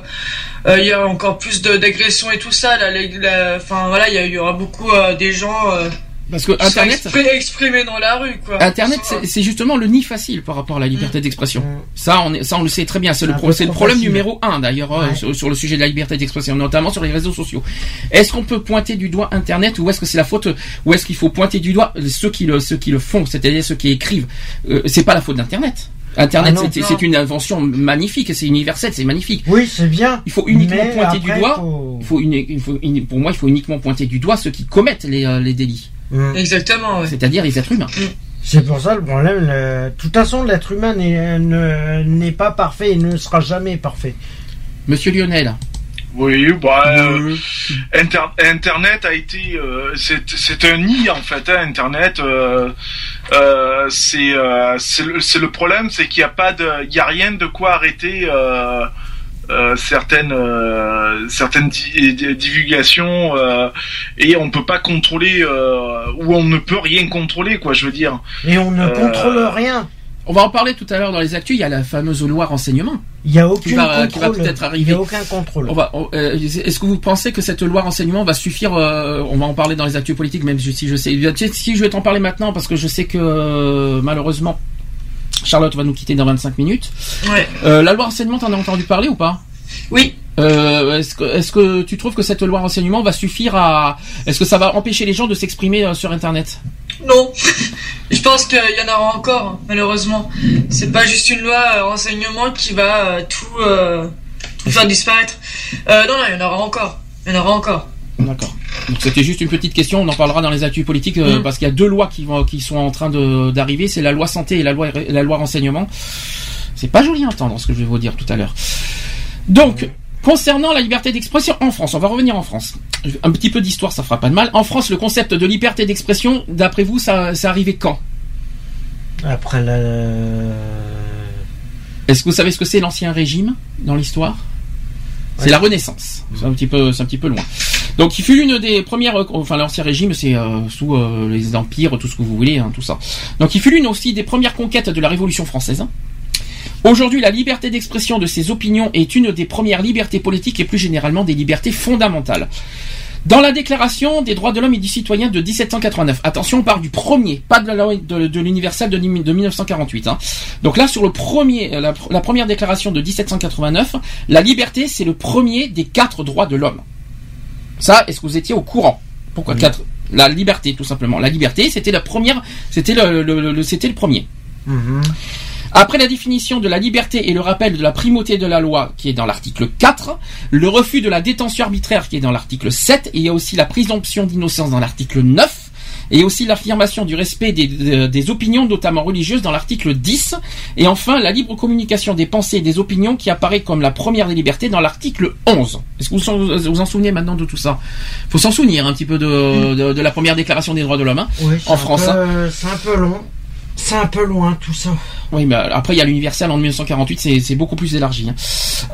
il y a encore plus de- d'agressions et tout ça là, la- enfin voilà il y, a- il y aura beaucoup euh, des gens euh, parce que Internet, expri- exprimés dans la rue quoi. Internet, c'est- justement le nid facile par rapport à la liberté d'expression. Ça, on est, ça, on le sait très bien. C'est le, Mm. Pro- problème facile. numéro un, d'ailleurs, euh, Ouais. sur, sur le sujet de la liberté d'expression, notamment sur les réseaux sociaux. Est-ce qu'on peut pointer du doigt Internet ou est-ce que c'est la faute, ou est-ce qu'il faut pointer du doigt ceux qui le, ceux qui le font, c'est-à-dire ceux qui écrivent? Euh, c'est pas la faute d'Internet. Internet, Ah c'est- c'est une invention magnifique, c'est universel, c'est magnifique. Oui, c'est bien. Il faut uniquement Mais pointer du doigt. faut- Il faut, il pour moi, il faut uniquement pointer du doigt ceux qui commettent les, euh, les délits, Mm. Exactement, ouais. c'est-à-dire les êtres humains. C'est pour ça le problème. le- De toute façon, l'être humain n'est ne- n'est pas parfait et ne sera jamais parfait. Monsieur Lionel. Oui, bah, euh, Inter- Internet a été, euh, c'est un nid en fait. hein, Internet, euh, c'est le, problème, c'est qu'il n'y a pas de, il y a rien de quoi arrêter certaines certaines di- di- divulgations et on peut pas contrôler ou on ne peut rien contrôler quoi. Je veux dire. Et on ne contrôle rien. On va en parler tout à l'heure dans les actus. Il y a la fameuse loi renseignement. Il n'y a aucun Qui va- qui va contrôle. peut-être Il arriver. n'y a aucun contrôle. On va. on- euh, Est-ce que vous pensez que cette loi renseignement va suffire euh, On va en parler dans les actus politiques, même si je sais. Si je vais t'en parler maintenant, parce que je sais que euh, malheureusement Charlotte va nous quitter dans 25 minutes. Ouais. Euh, la loi renseignement, t'en as entendu parler ou pas? Oui. Euh, est-ce que, tu trouves que cette loi renseignement va suffire à, est-ce que ça va empêcher les gens de s'exprimer euh, sur Internet? Non. *laughs* Je pense qu'il y en aura encore, hein, malheureusement. C'est pas juste une loi euh, renseignement qui va euh, tout, euh, faire disparaître. Euh, non, non, il y en aura encore. Il y en aura encore. D'accord. Donc c'était juste une petite question. On en parlera dans les actus politiques euh, Mm. parce qu'il y a deux lois qui vont, qui sont en train d'arriver. C'est la loi santé et la loi la loi renseignement. C'est pas joli à entendre ce que je vais vous dire tout à l'heure. Donc. Concernant la liberté d'expression en France, on va revenir en France. Un petit peu d'histoire, ça fera pas de mal. En France, le concept de liberté d'expression, d'après vous, ça, ça arrivé quand? Après la. Est-ce que vous savez ce que c'est l'ancien régime dans l'histoire? C'est la Renaissance. C'est un petit peu, c'est un petit peu loin. Donc, il fut l'une des premières, enfin l'ancien régime, c'est euh, sous euh, les empires, tout ce que vous voulez, hein, tout ça. Donc, il fut l'une aussi des premières conquêtes de la Révolution française. Aujourd'hui, la liberté d'expression de ses opinions est une des premières libertés politiques et plus généralement des libertés fondamentales. Dans la Déclaration des droits de l'homme et du citoyen de 1789, attention, on parle du premier, pas de la loi de, de l'universel de, de 1948. hein. Donc là, sur le premier, la, la première déclaration de 1789, la liberté, c'est le premier des quatre droits de l'homme. Ça, est-ce que vous étiez au courant? Pourquoi quatre? La liberté, tout simplement. La liberté, c'était la première, c'était le, le- le- c'était le premier. Mhm. Après la définition de la liberté et le rappel de la primauté de la loi qui est dans l'article 4, le refus de la détention arbitraire qui est dans l'article 7, et il y a aussi la présomption d'innocence dans l'article 9, et aussi l'affirmation du respect des, des- des opinions, notamment religieuses, dans l'article 10, et enfin la libre communication des pensées et des opinions qui apparaît comme la première des libertés dans l'article 11. Est-ce que vous vous en souvenez maintenant de tout ça? Faut s'en souvenir un petit peu de, de, de la première déclaration des droits de l'homme hein, Oui, en France. peu- hein. C'est un peu long. C'est un peu loin tout ça. Oui, mais après il y a l'universel en 1948, c'est beaucoup plus élargi. hein.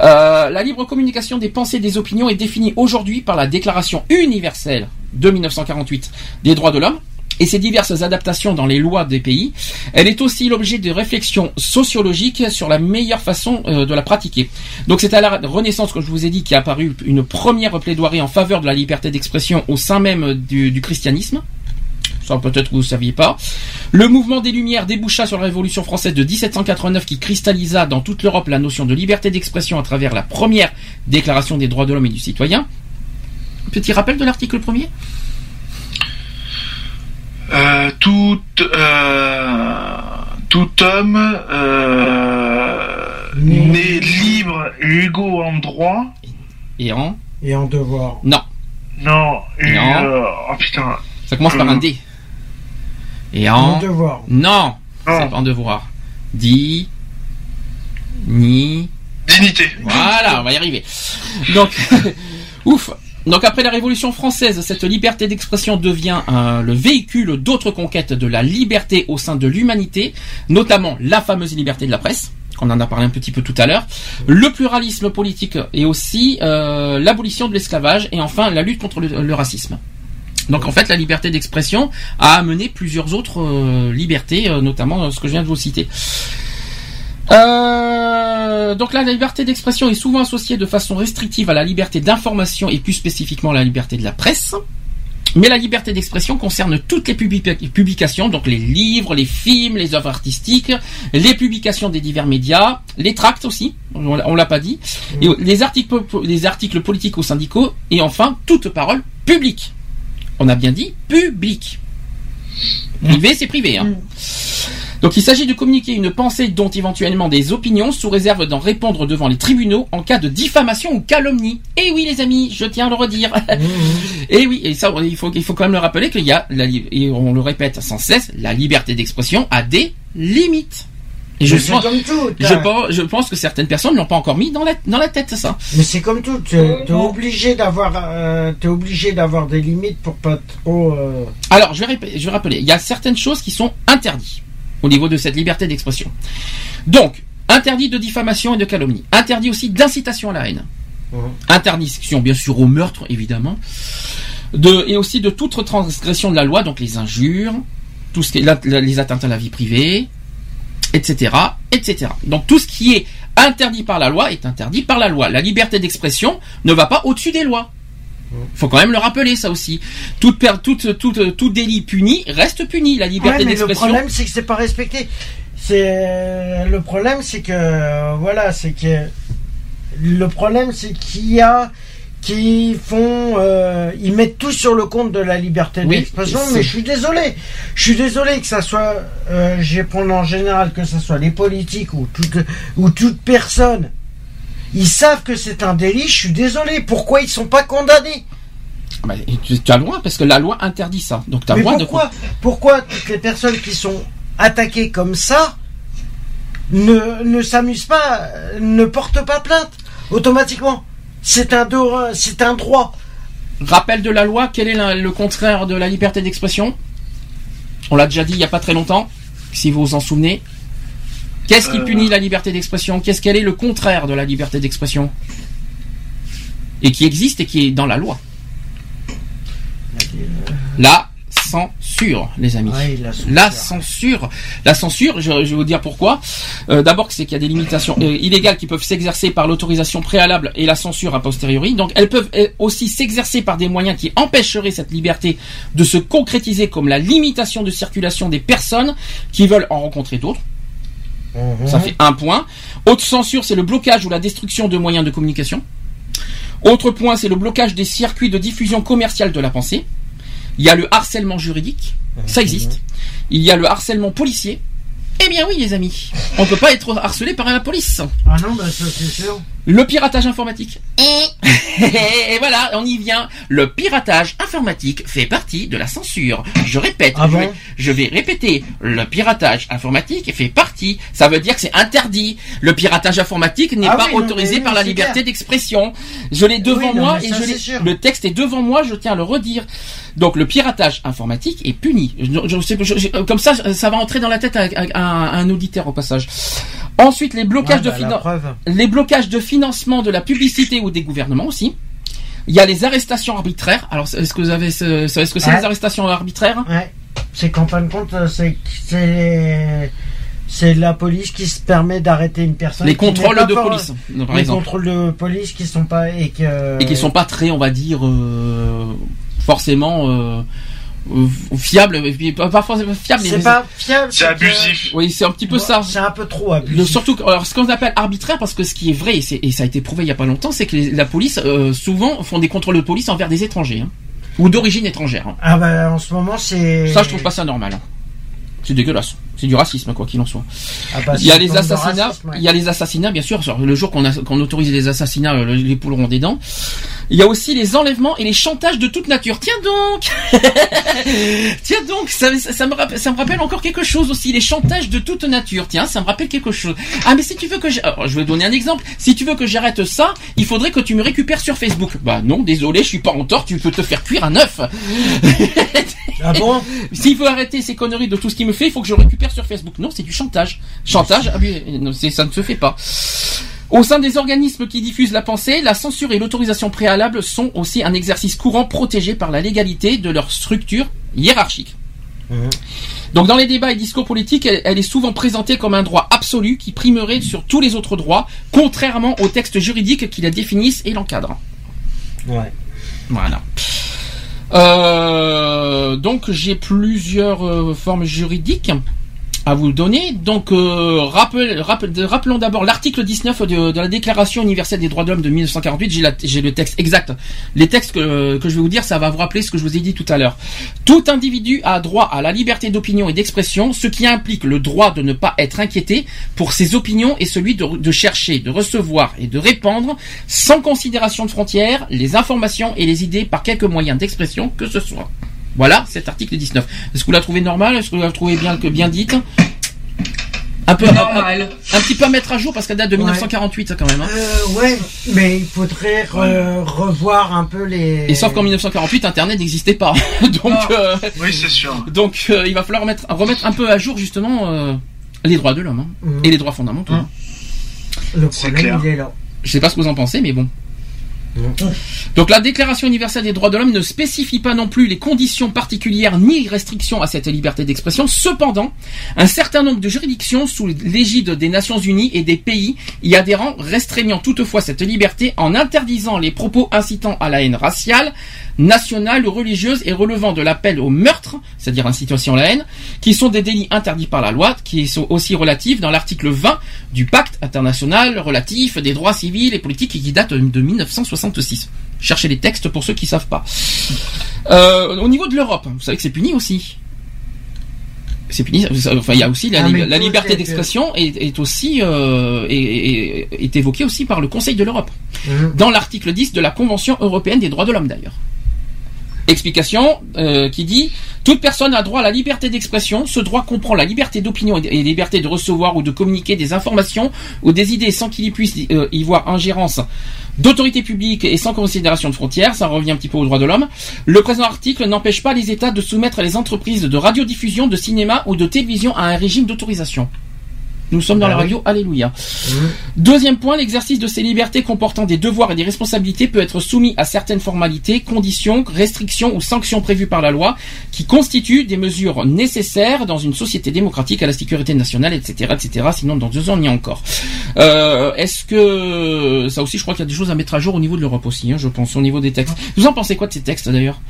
Euh, la libre communication des pensées et des opinions est définie aujourd'hui par la Déclaration universelle de 1948 des droits de l'homme et ses diverses adaptations dans les lois des pays. Elle est aussi l'objet de réflexions sociologiques sur la meilleure façon euh, de la pratiquer. Donc c'est à la Renaissance, comme je vous ai dit, qu'est apparue une première plaidoirie en faveur de la liberté d'expression au sein même du christianisme. Ça peut-être que vous ne saviez pas. Le mouvement des Lumières déboucha sur la Révolution française de 1789 qui cristallisa dans toute l'Europe la notion de liberté d'expression à travers la première déclaration des droits de l'homme et du citoyen. Petit rappel de l'article premier? Euh, tout, euh, tout homme euh, né libre et égaux en droit. et en... Et en devoir. Non, Non, et, Non. euh, oh putain. ça commence par un D. Et en... En devoir. Non, Non. c'est pas en devoir. Di... Ni... Dignité. Voilà, on va y arriver. Donc, *laughs* ouf. Donc après la Révolution française, cette liberté d'expression devient euh, le véhicule d'autres conquêtes de la liberté au sein de l'humanité, notamment la fameuse liberté de la presse, qu'on en a parlé un petit peu tout à l'heure, le pluralisme politique et aussi euh, l'abolition de l'esclavage et enfin la lutte contre le, le racisme. Donc en fait, la liberté d'expression a amené plusieurs autres euh, libertés, euh, notamment euh, ce que je viens de vous citer. Euh, donc là, la liberté d'expression est souvent associée de façon restrictive à la liberté d'information et plus spécifiquement la liberté de la presse. Mais la liberté d'expression concerne toutes les publi- publications, donc les livres, les films, les œuvres artistiques, les publications des divers médias, les tracts aussi, on l'a- on l'a pas dit, et les articles, les articles politiques ou syndicaux, et enfin toute parole publique. On a bien dit public. Privé, c'est privé. Hein. Donc il s'agit de communiquer une pensée dont éventuellement des opinions sous réserve d'en répondre devant les tribunaux en cas de diffamation ou calomnie. Et oui les amis, je tiens à le redire. *laughs* et oui, et ça il faut il faut quand même le rappeler qu'il y a la, et on le répète sans cesse, la liberté d'expression a des limites. Et je pense, comme tout, je pense, je pense que certaines personnes l'ont pas encore mis dans la dans la tête ça. Mais c'est comme tout, t'es t'es obligé d'avoir, euh, t'es obligé d'avoir des limites pour pas trop. euh, Alors, je vais, répé- je vais rappeler, il y a certaines choses qui sont interdites au niveau de cette liberté d'expression. Donc, interdit de diffamation et de calomnie. Interdit aussi d'incitation à la haine. Interdiction, bien sûr, au meurtre, évidemment. De, et aussi de toute transgression de la loi, donc les injures, tout ce qui est la- la- les atteintes à la vie privée, etc., etc. Donc, tout ce qui est interdit par la loi est interdit par la loi. La liberté d'expression ne va pas au-dessus des lois. Faut quand même le rappeler, ça aussi. Toute, per- toute, toute- tout délit puni reste puni. La liberté Ouais, mais le d'expression. problème, c'est que c'est pas respecté. C'est le problème, c'est que euh, voilà, c'est que le problème, c'est qu'il y a qui font, euh, ils mettent tout sur le compte de la liberté Oui, d'expression. Mais je suis désolé, je suis désolé que ça soit, euh, je vais prendre en général que ce soit les politiques ou toute ou toute personne. Ils savent que c'est un délit. Je suis désolé. Pourquoi ils sont pas condamnés? Bah, tu, tu as droit, parce que la loi interdit ça. Donc as Mais de. pourquoi, pourquoi toutes les personnes qui sont attaquées comme ça ne, ne s'amusent pas, ne portent pas plainte automatiquement? C'est un, do- c'est un droit. Rappel de la loi, quel est la- le contraire de la liberté d'expression? On l'a déjà dit il n'y a pas très longtemps, si vous vous en souvenez. Qu'est-ce qui Euh. punit la liberté d'expression? Qu'est-ce quel est le contraire de la liberté d'expression? Et qui existe et qui est dans la loi. La censure, les amis. Ouais, la censure. La censure. La censure, je, je vais vous dire pourquoi. Euh, D'abord, c'est qu'il y a des limitations euh, illégales qui peuvent s'exercer par l'autorisation préalable et la censure a posteriori. Donc, elles peuvent euh, aussi s'exercer par des moyens qui empêcheraient cette liberté de se concrétiser, comme la limitation de circulation des personnes qui veulent en rencontrer d'autres. Mhm. Ça fait un point. Autre censure, c'est le blocage ou la destruction de moyens de communication. Autre point, c'est le blocage des circuits de diffusion commerciale de la pensée. Il y a le harcèlement juridique, ça existe. Il y a le harcèlement policier. Eh bien oui, les amis, on peut pas être harcelé par la police. Ah non, bah ça c'est sûr. Le piratage informatique. Et *laughs* voilà, on y vient. Le piratage informatique fait partie de la censure. Je répète, Ah je, bon vais, je vais répéter. Le piratage informatique fait partie. Ça veut dire que c'est interdit. Le piratage informatique n'est Ah pas oui, non, autorisé par la liberté d'expression. Je l'ai devant Oui, non, moi et je le texte est devant moi. Je tiens à le redire. Donc le piratage informatique est puni. Je, je sais- je- je- comme ça, ça va entrer dans la tête à, à- à un, auditeur au passage. Ensuite, les blocages Ouais, de bah, les blocages de financement de la publicité ou des gouvernements aussi. Il y a les arrestations arbitraires. Alors, est-ce que vous avez, ce, ce- est-ce que c'est Ouais. les arrestations arbitraires? Ouais. C'est qu'en fin de compte, euh, c'est c'est c'est la police qui se permet d'arrêter une personne. Les contrôles de police, par les exemple. contrôles de police qui sont pas et que et qui sont pas très, on va dire, euh, forcément euh, euh, fiables. et puis Pas forcément fiables. C'est mais- pas fiable. C'est que- abusif. Oui, c'est un petit peu ça. C'est un peu trop abusif. Surtout, alors, ce qu'on appelle arbitraire, parce que ce qui est vrai, et, ça a été prouvé il y a pas longtemps, c'est que les- la police, euh, souvent, font des contrôles de police envers des étrangers. hein. ou d'origine étrangère. hein. Ah bah en ce moment c'est. Ça, je trouve pas ça normal. hein. C'est dégueulasse. C'est du racisme, quoi qu'il en soit. Ah bah, Il y a les assassinats. racisme, ouais. Il y a les assassinats, bien sûr. Le jour qu'on autorise les assassinats, euh, les poules auront des dents. Il y a aussi les enlèvements et les chantages de toute nature. Tiens donc *laughs* Tiens donc, ça, me rappelle, ça me rappelle encore quelque chose aussi. Les chantages de toute nature. Tiens, ça me rappelle quelque chose. Ah, mais si tu veux que j'ai... alors, je vais donner un exemple. Si tu veux que j'arrête ça, il faudrait que tu me récupères sur Facebook. Bah non, désolé, je suis pas en tort. Tu peux te faire cuire un œuf. Ah bon? *laughs* S'il veut arrêter ces conneries de tout ce qu'il me fait, il faut que je le sur Facebook. Non, c'est du chantage. Chantage, ah ça ne se fait pas. Au sein des organismes qui diffusent la pensée, la censure et l'autorisation préalable sont aussi un exercice courant protégé par la légalité de leur structure hiérarchique. Donc dans les débats et discours politiques, elle, elle est souvent présentée comme un droit absolu qui primerait sur tous les autres droits, contrairement aux textes juridiques qui la définissent et l'encadrent. Ouais. Voilà. Euh, donc j'ai plusieurs euh, formes juridiques. À vous donner. Donc, euh, rappel- rappelons d'abord l'article 19 de, la Déclaration universelle des droits de l'homme de 1948. J'ai le texte exact. Les textes que, je vais vous dire, ça va vous rappeler ce que je vous ai dit tout à l'heure. Tout individu a droit à la liberté d'opinion et d'expression, ce qui implique le droit de ne pas être inquiété pour ses opinions et celui de, de chercher, de recevoir et de répandre, sans considération de frontières, les informations et les idées par quelque moyen d'expression que ce soit. Voilà, cet article 19. Est-ce que vous la trouvez normale? Est-ce que vous la trouvez bien, que bien dite? Un peu, un, Normal. un petit peu à mettre à jour parce qu'elle date de 1948 ça, quand même. hein. Euh, ouais, mais il faudrait re- revoir un peu les. Et sauf qu'en 1948, Internet n'existait pas. *laughs* donc, euh, Oui, c'est sûr. donc euh, il va falloir remettre, remettre un peu à jour justement euh, les droits de l'homme hein, Mhm. et les droits fondamentaux. hein. Le C'est problème, clair. il est là. Je sais pas ce que vous en pensez, mais bon. Donc la Déclaration universelle des droits de l'homme ne spécifie pas non plus les conditions particulières ni restrictions à cette liberté d'expression. Cependant, un certain nombre de juridictions sous l'égide des Nations Unies et des pays y adhérents restreignant toutefois cette liberté en interdisant les propos incitant à la haine raciale, nationale ou religieuse et relevant de l'appel au meurtre, c'est-à-dire incitation à la haine, qui sont des délits interdits par la loi, qui sont aussi relatifs dans l'article 20 du pacte international relatif des droits civils et politiques qui date de 1966. Cherchez les textes pour ceux qui savent pas. Euh, au niveau de l'Europe, vous savez que c'est puni aussi. C'est puni. Enfin, il y a aussi la, Ah, la liberté d'expression est, est aussi euh, est, est- est évoquée aussi par le Conseil de l'Europe Mhm. dans l'article 10 de la Convention européenne des droits de l'homme d'ailleurs. Explication euh, qui dit toute personne a droit à la liberté d'expression. Ce droit comprend la liberté d'opinion et la liberté de recevoir ou de communiquer des informations ou des idées sans qu'il y puisse euh, y voir ingérence d'autorités publiques et sans considération de frontières. Ça revient un petit peu aux droits de l'homme. Le présent article n'empêche pas les États de soumettre les entreprises de radiodiffusion, de cinéma ou de télévision à un régime d'autorisation. Nous sommes dans la oui. radio, alléluia. Deuxième point, l'exercice de ces libertés comportant des devoirs et des responsabilités peut être soumis à certaines formalités, conditions, restrictions ou sanctions prévues par la loi qui constituent des mesures nécessaires dans une société démocratique à la sécurité nationale, etc., etc. Sinon, dans deux ans, on y est encore. Euh, Est-ce que ça aussi, je crois qu'il y a des choses à mettre à jour au niveau de l'Europe aussi, hein, je pense, au niveau des textes. Vous en pensez quoi de ces textes d'ailleurs?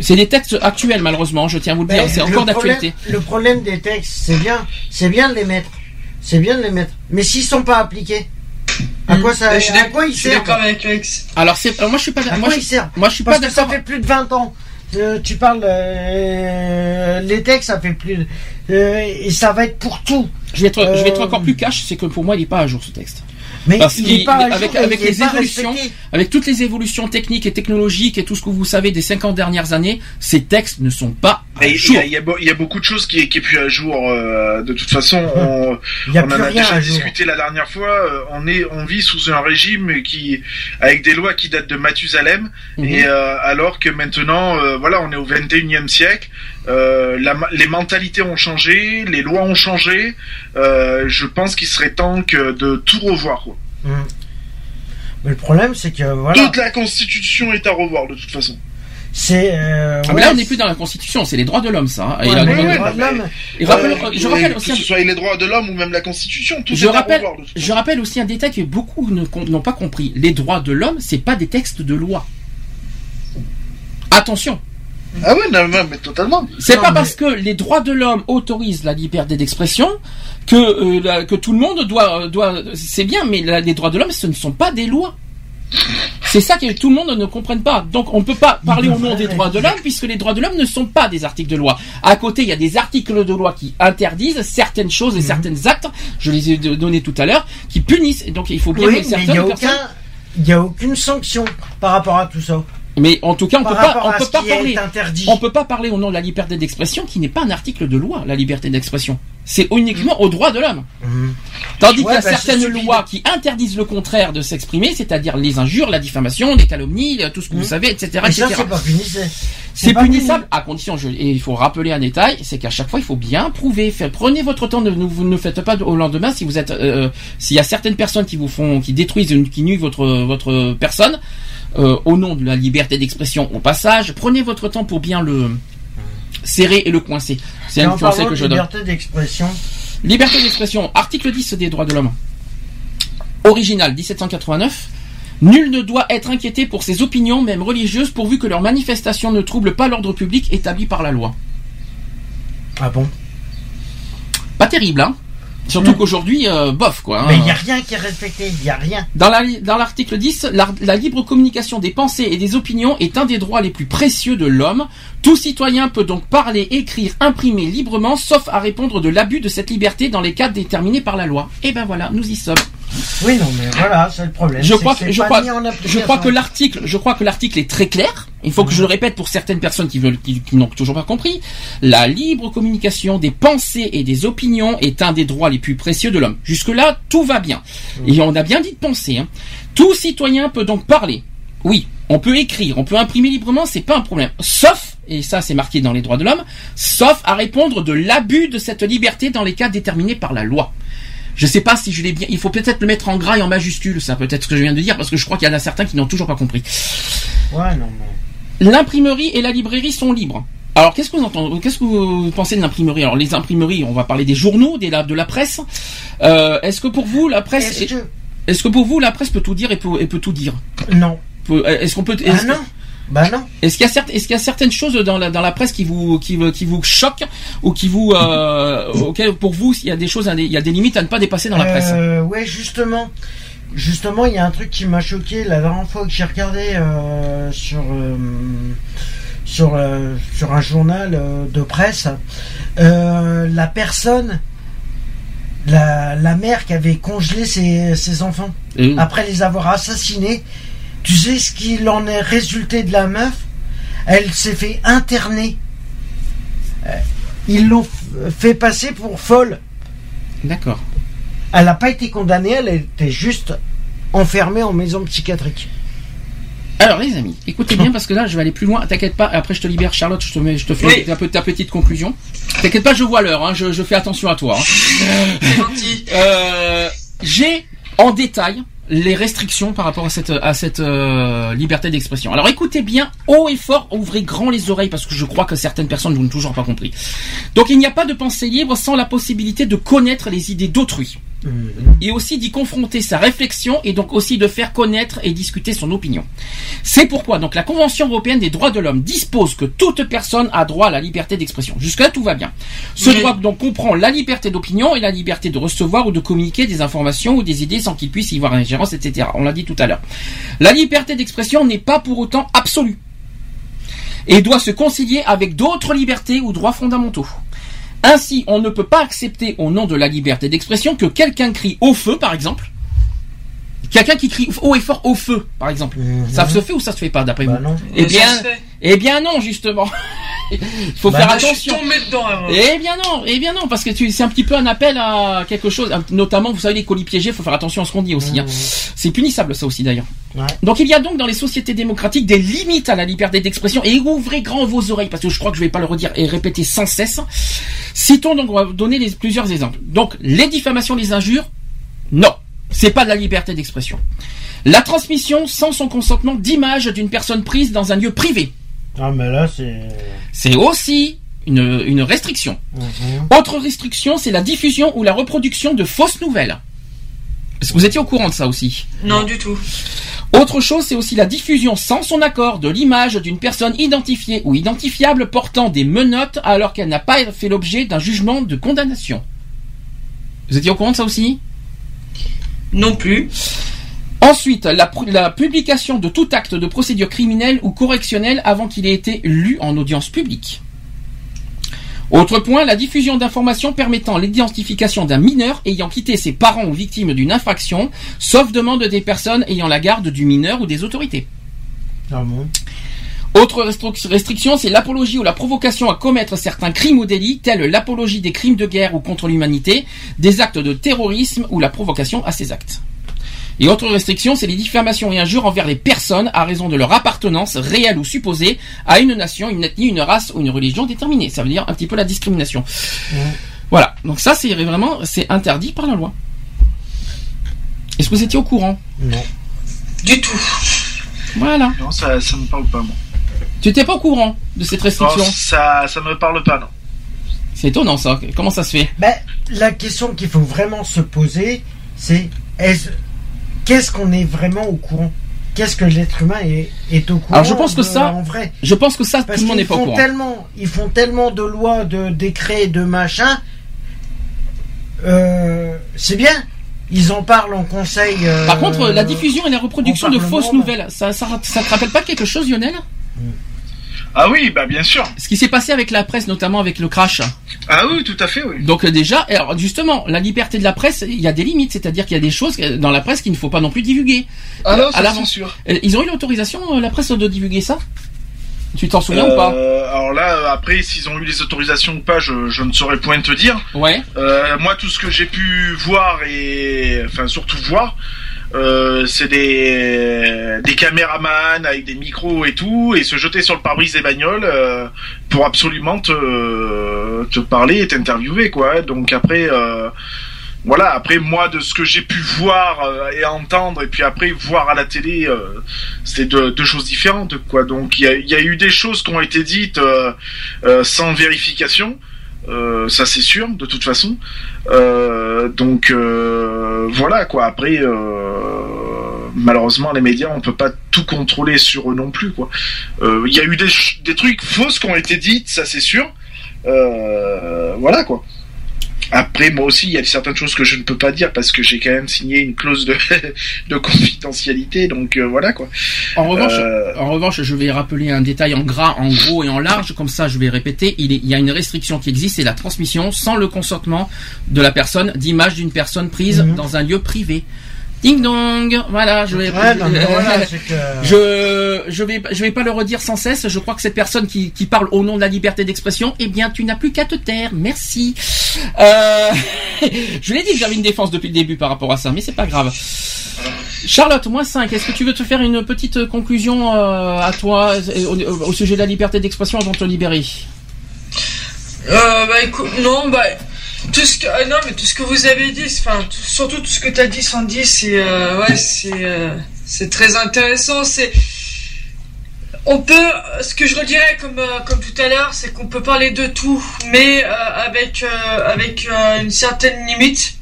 C'est des textes actuels, malheureusement. Je tiens à vous le dire. Ben, C'est encore d'actualité. Le problème des textes, c'est bien, c'est bien de les mettre. C'est bien de les mettre. Mais s'ils sont pas appliqués, à quoi ça, Je suis à quoi ils je suis servent d'accord avec Lex. Alors, c'est, alors, moi, je suis pas. À Moi, quoi je, ils servent moi, je suis Parce pas que ça fait plus de 20 ans. Euh, tu parles euh, les textes, ça fait plus. euh, et ça va être pour tout. Je vais être, je vais être Euh, encore plus cash, c'est que pour moi, il n'est pas à jour ce texte. Mais Parce il qu'il- avec, avec les évolutions, respecté. avec toutes les évolutions techniques et technologiques et tout ce que vous savez des 50 dernières années, ces textes ne sont pas à Et Il y, jour. a- il y a beau- il y a beaucoup de choses qui est, qui est plus à jour. euh, de toute façon, *laughs* on, y a on en a déjà discuté la dernière fois. euh, On est, on vit sous un régime qui, avec des lois qui datent de Mathusalem, Mhm. et euh, alors que maintenant, euh, voilà, on est au 21e siècle. Euh, la les mentalités ont changé, les lois ont changé. euh, je pense qu'il serait temps que de tout revoir. quoi. Hum. Mais le problème, c'est que voilà, Toute la Constitution est à revoir de toute façon. c'est. euh, Ah, mais là, on n'est plus dans la Constitution, c'est les droits de l'homme, ça. Et ouais, droits de l'homme, et je rappelle que ce soit les droits de l'homme ou même la Constitution, tout je est à rappelle, revoir. de toute je rappelle aussi un détail que beaucoup n'ont pas compris. Les droits de l'homme, c'est pas des textes de loi. Attention. Ah ouais, non, non, mais totalement. C'est pas mais- parce que les droits de l'homme autorisent la liberté d'expression que euh, la- que tout le monde doit euh, doit c'est bien mais la- les droits de l'homme ce ne sont pas des lois. C'est ça que tout le monde ne comprenne pas. Donc on ne peut pas parler au nom des droits de l'homme puisque les droits de l'homme ne sont pas des articles de loi. À côté, il y a des articles de loi qui interdisent certaines choses et Mhm. certains actes, je les ai donnés tout à l'heure, qui punissent. Et Donc il faut bien oui, que il certaines n'y a. Il n'y a aucune sanction par rapport à tout ça. Mais en tout cas, on par peut pas on peut pas parler. On peut pas parler au nom de la liberté d'expression qui n'est pas un article de loi, la liberté d'expression. C'est uniquement aux droits de l'homme. Hum. Tandis Ouais, qu'il y a bah, certaines lois qui interdisent le contraire de s'exprimer, c'est-à-dire les injures, la diffamation, les calomnies, tout ce que vous Mhm. savez, etc. Etc. c'est pas punissable. C'est punissable à condition, je- et il faut rappeler un détail, c'est qu'à chaque fois il faut bien prouver. Prenez votre temps, ne, vous ne faites pas au lendemain si vous êtes, euh, s'il y a certaines personnes qui vous font, qui détruisent, qui nuisent votre votre personne euh, au nom de la liberté d'expression au passage. Prenez votre temps pour bien le serrer et le coincer. C'est un conseil que je donne. liberté d'expression, Liberté d'expression, article 10 des droits de l'homme. Original, 1789. Nul ne doit être inquiété pour ses opinions, même religieuses, pourvu que leurs manifestations ne troublent pas l'ordre public établi par la loi. ah bon? Pas terrible, hein? Surtout qu'aujourd'hui, euh, bof quoi. hein. Mais il n'y a rien qui est respecté, il n'y a rien. Dans la- dans l'article 10, la, la libre communication des pensées et des opinions est un des droits les plus précieux de l'homme. Tout citoyen peut donc parler, écrire, imprimer librement, sauf à répondre de l'abus de cette liberté dans les cas déterminés par la loi. Et ben voilà, nous y sommes. Oui, non, mais voilà, c'est le problème. Je que crois que l'article, je crois que l'article est très clair. Il faut que je le répète pour certaines personnes qui veulent, qui, qui n'ont toujours pas compris. La libre communication des pensées et des opinions est un des droits les plus précieux de l'homme. Jusque là, tout va bien. Et on a bien dit de penser. Hein. Tout citoyen peut donc parler. Oui, on peut écrire, on peut imprimer librement, c'est pas un problème. Sauf, et ça c'est marqué dans les droits de l'homme, sauf à répondre de l'abus de cette liberté dans les cas déterminés par la loi. Je sais pas si je l'ai bien. Il faut peut-être le mettre en gras et en majuscule, ça peut-être ce que je viens de dire, parce que je crois qu'il y en a certains qui n'ont toujours pas compris. Ouais, non, non. L'imprimerie et la librairie sont libres. Alors qu'est-ce que vous entendez Qu'est-ce que vous pensez de l'imprimerie? Alors les imprimeries, on va parler des journaux, des, la- de la presse. Euh, est-ce que pour vous la presse Est-ce que- pour vous la presse peut tout dire et peut, et peut tout dire? Non. Est-ce qu'on peut Ah est-ce que- non. Bah non. Est-ce qu'il y a certes- est-ce qu'il y a certaines choses dans la dans la presse qui vous qui, vous- qui vous choquent ou qui vous euh, *laughs* pour vous il y a des choses il y a des limites à ne pas dépasser dans la presse? Euh, ouais, justement. Justement, il y a un truc qui m'a choqué la dernière fois que j'ai regardé euh, sur euh, sur sur un journal de presse. La personne, la, la mère qui avait congelé ses, ses enfants après les avoir assassinés. Tu sais ce qu'il en est résulté de la meuf? Elle s'est fait interner. Euh, Ils l'ont fait passer pour folle. D'accord. Elle n'a pas été condamnée, elle était juste enfermée en maison psychiatrique. Alors les amis, écoutez bien parce que là je vais aller plus loin. T'inquiète pas, après je te libère Charlotte, je te mets, je te fais Oui. un peu ta petite conclusion. T'inquiète pas, je vois l'heure, hein, je, je fais attention à toi. hein. C'est gentil. Euh, J'ai en détail les restrictions par rapport à cette euh, liberté d'expression. Alors écoutez bien haut et fort, ouvrez grand les oreilles parce que je crois que certaines personnes n'ont toujours pas compris. Donc il n'y a pas de pensée libre sans la possibilité de connaître les idées d'autrui et aussi d'y confronter sa réflexion et donc aussi de faire connaître et discuter son opinion. C'est pourquoi donc la Convention européenne des droits de l'homme dispose que toute personne a droit à la liberté d'expression. Jusque-là tout va bien. Ce droit donc comprend la liberté d'opinion et la liberté de recevoir ou de communiquer des informations ou des idées sans qu'il puisse y voir ingérence, etc. On l'a dit tout à l'heure. La liberté d'expression n'est pas pour autant absolue et doit se concilier avec d'autres libertés ou droits fondamentaux. Ainsi, on ne peut pas accepter au nom de la liberté d'expression que quelqu'un crie au feu, par exemple. Quelqu'un qui crie haut et fort au feu, par exemple. Ça se fait ou ça se fait pas, d'après Bah vous non. Eh bien, eh bien non, justement. Il *laughs* faut Bah faire non, je suis attention. dedans. alors. Eh bien non, eh bien non, parce que c'est un petit peu un appel à quelque chose, notamment, vous savez, les colis piégés, il faut faire attention à ce qu'on dit aussi. hein. C'est punissable ça aussi d'ailleurs. Ouais. Donc il y a donc dans les sociétés démocratiques des limites à la liberté d'expression et ouvrez grand vos oreilles parce que je crois que je vais pas le redire et répéter sans cesse. Citons donc, on va vous donner les- plusieurs exemples. Donc les diffamations, les injures, non, c'est pas de la liberté d'expression. La transmission sans son consentement d'images d'une personne prise dans un lieu privé, Ah, mais là, c'est. c'est aussi une, une restriction. Mhm. Autre restriction, c'est la diffusion ou la reproduction de fausses nouvelles. Est-ce que vous étiez au courant de ça aussi? Non, du tout. Autre chose, c'est aussi la diffusion sans son accord de l'image d'une personne identifiée ou identifiable portant des menottes alors qu'elle n'a pas fait l'objet d'un jugement de condamnation. Vous étiez au courant de ça aussi? Non plus. Ensuite, la, publication de tout acte de procédure criminelle ou correctionnelle avant qu'il ait été lu en audience publique. Autre point, la diffusion d'informations permettant l'identification d'un mineur ayant quitté ses parents ou victime d'une infraction, sauf demande des personnes ayant la garde du mineur ou des autorités. Ah Autre restri- restriction, c'est l'apologie ou la provocation à commettre certains crimes ou délits, tels l'apologie des crimes de guerre ou contre l'humanité, des actes de terrorisme ou la provocation à ces actes. Et autre restriction, c'est les diffamations et injures envers les personnes à raison de leur appartenance, réelle ou supposée, à une nation, une ethnie, une race ou une religion déterminée. Ça veut dire un petit peu la discrimination. Voilà. Donc ça, c'est vraiment, c'est interdit par la loi. Est-ce que vous étiez au courant? Non. Du tout. Voilà. Non, ça, ça me parle pas, moi. Tu n'étais pas au courant de cette Non, restriction ça, ça me parle pas, non. C'est étonnant ça. Comment ça se fait Ben, la question qu'il faut vraiment se poser, c'est est-ce- qu'est-ce qu'on est vraiment au courant? Qu'est-ce que l'être humain est, est au courant Alors, je pense que de- ça- en vrai? Je pense que ça, Parce tout le monde n'est pas au font courant. tellement, ils font tellement de lois, de décrets, de machins. euh, c'est bien. Ils en parlent en conseil. euh, Par contre, la diffusion et la reproduction de fausses nouvelles, ça, ça, ça te rappelle pas quelque chose, Lionel? Ah oui, bah bien sûr. Ce qui s'est passé avec la presse, notamment avec le crash. Ah oui, tout à fait, oui. Donc euh, déjà, alors justement, la liberté de la presse, il y a des limites, c'est-à-dire qu'il y a des choses euh, dans la presse qu'il ne faut pas non plus divulguer. Ah non, l'avant. c'est sûr. Euh, Ils ont eu l'autorisation, euh, la presse, de divulguer ça? Tu t'en souviens ou pas? Euh, Alors là, euh, après, s'ils ont eu les autorisations ou pas, je, je ne saurais point te dire. Ouais. Euh, moi, tout ce que j'ai pu voir et, enfin, surtout voir, euh, c'est des des caméramans avec des micros et tout, et se jeter sur le pare-brise des bagnoles euh, pour absolument te te parler et t'interviewer, quoi. Donc après. Euh, voilà, après moi de ce que j'ai pu voir euh, et entendre et puis après voir à la télé, euh, c'était deux, deux choses différentes quoi. Donc il y a, y a eu des choses qui ont été dites sans vérification, euh, ça c'est sûr de toute façon. Euh, donc euh, voilà quoi. Après malheureusement les médias on peut pas tout contrôler sur eux non plus quoi. Il y a eu des, des trucs fausses qui ont été dites, ça c'est sûr. Voilà quoi. Après, moi aussi, il y a certaines choses que je ne peux pas dire parce que j'ai quand même signé une clause de, *laughs* de confidentialité, donc euh, voilà quoi. En revanche, Euh, en revanche, je vais rappeler un détail en gras, en gros et en large, comme ça je vais répéter, il, est- il y a une restriction qui existe, c'est la transmission sans le consentement de la personne d'images d'une personne prise dans un lieu privé. Ding dong, voilà, je vais, Ouais, non, mais voilà, *laughs* c'est que- je, je vais, je vais pas le redire sans cesse. Je crois que cette personne qui, qui parle au nom de la liberté d'expression, eh bien, tu n'as plus qu'à te taire. Merci. Euh, *laughs* je l'ai dit que j'avais une défense depuis le début par rapport à ça, mais c'est pas grave. Charlotte, moins 5, est-ce que tu veux te faire une petite conclusion euh, à toi euh, au, au sujet de la liberté d'expression avant de te libérer? Euh, bah écoute, non, bah tout ce que, ah, non, mais tout ce que vous avez dit, enfin, tout- surtout tout ce que t'as dit, Sandy, c'est, euh, ouais, c'est, euh, c'est très intéressant. C'est, on peut, ce que je redirais comme, euh, comme tout à l'heure, c'est qu'on peut parler de tout, mais avec, avec une certaine limite,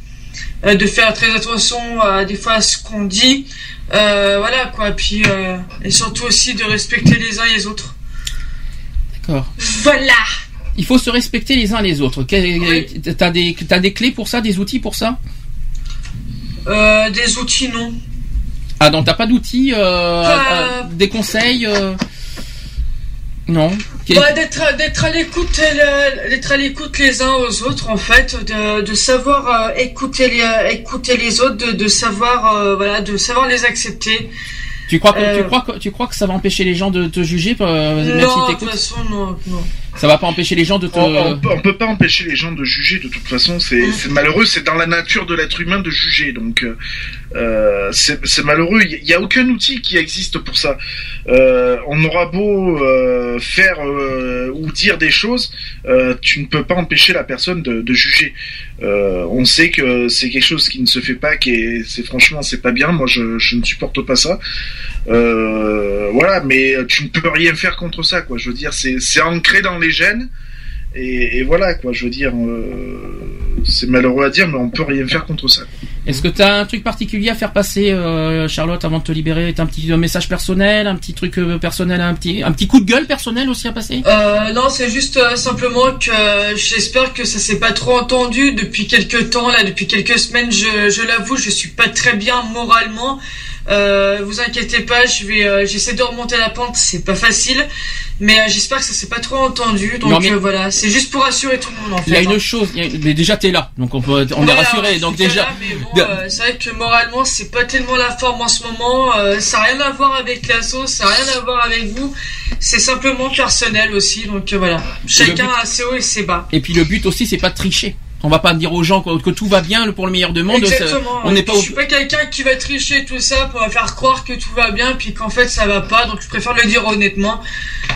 de faire très attention à des fois à ce qu'on dit, voilà quoi, puis et surtout aussi de respecter les uns et les autres. D'accord. Voilà. Il faut se respecter les uns les autres. T'as des, t'as des clés pour ça, des outils pour ça Euh, des outils non. Ah non, t'as pas d'outils, euh, Euh. euh, des conseils Non. Bah, d'être d'être à l'écoute d'être à l'écoute les uns aux autres en fait de, de savoir écouter les écouter les autres de, de savoir voilà de savoir les accepter Tu crois que Euh. tu crois que tu crois que ça va empêcher les gens de te juger euh, même non si de toute façon non non Ça va pas empêcher les gens de te. On, on peut, on peut pas empêcher les gens de juger de toute façon, c'est malheureux, c'est dans la nature de l'être humain de juger, donc euh, euh, c'est malheureux. Il y a aucun outil qui existe pour ça. Euh, on aura beau euh, faire euh, ou dire des choses, euh, tu ne peux pas empêcher la personne de, de juger. Euh, on sait que c'est quelque chose qui ne se fait pas, qui est, c'est franchement c'est pas bien. Moi, je, je ne supporte pas ça. Euh, voilà, mais tu ne peux rien faire contre ça, quoi. Je veux dire, c'est ancré dans les gènes. Et, et voilà, quoi. Je veux dire, euh, c'est malheureux à dire, mais on peut rien faire contre ça. Est-ce que t'as un truc particulier à faire passer, euh, Charlotte, avant de te libérer? T'as un petit message personnel, un petit truc euh, personnel, un petit un petit coup de gueule personnel aussi à passer? Euh, non, c'est juste euh, simplement que euh, j'espère que ça s'est pas trop entendu depuis quelques temps là, depuis quelques semaines. Je, je l'avoue, je suis pas très bien moralement. Euh, vous inquiétez pas, je vais, euh, j'essaie de remonter la pente. C'est pas facile, mais euh, j'espère que ça s'est pas trop entendu. Donc Non, mais- voilà, c'est juste pour rassurer tout le monde en fait. Il y a hein. une chose, y a- mais déjà t'es là, donc on peut, on est rassuré. Donc déjà, bon, c'est vrai que moralement, c'est pas tellement la forme en ce moment. ça n'a rien à voir avec l'assaut, ça n'a rien à voir avec vous. C'est simplement personnel aussi. Donc voilà, chacun but- a ses hauts et ses bas. et puis le but aussi, c'est pas de tricher. On va pas dire aux gens que, tout va bien pour le meilleur de monde. Exactement. ça- On n'est pas. Je suis pas quelqu'un qui va tricher tout ça pour faire croire que tout va bien, puis qu'en fait ça va pas. Donc je préfère le dire honnêtement.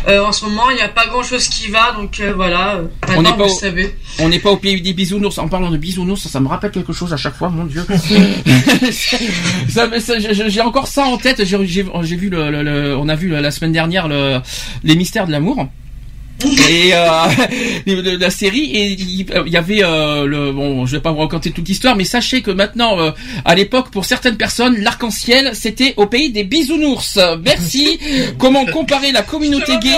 Euh, en ce moment, il n'y a pas grand chose qui va, donc euh, voilà. euh, On n'est Maintenant, pas vous au- savez. On n'est pas au pays des bisounours. En parlant de bisounours, ça, ça me rappelle quelque chose à chaque fois, mon dieu. *laughs* Ça me- ça, j'ai encore ça en tête. J'ai vu le, le- le- on a vu la la semaine dernière le, les mystères de l'amour. Et euh, *laughs* la série et il il y avait euh, le bon je vais pas vous raconter toute l'histoire mais sachez que maintenant euh, à l'époque pour certaines personnes l'arc-en-ciel c'était au pays des bisounours. Merci. *laughs* Comment comparer la communauté gay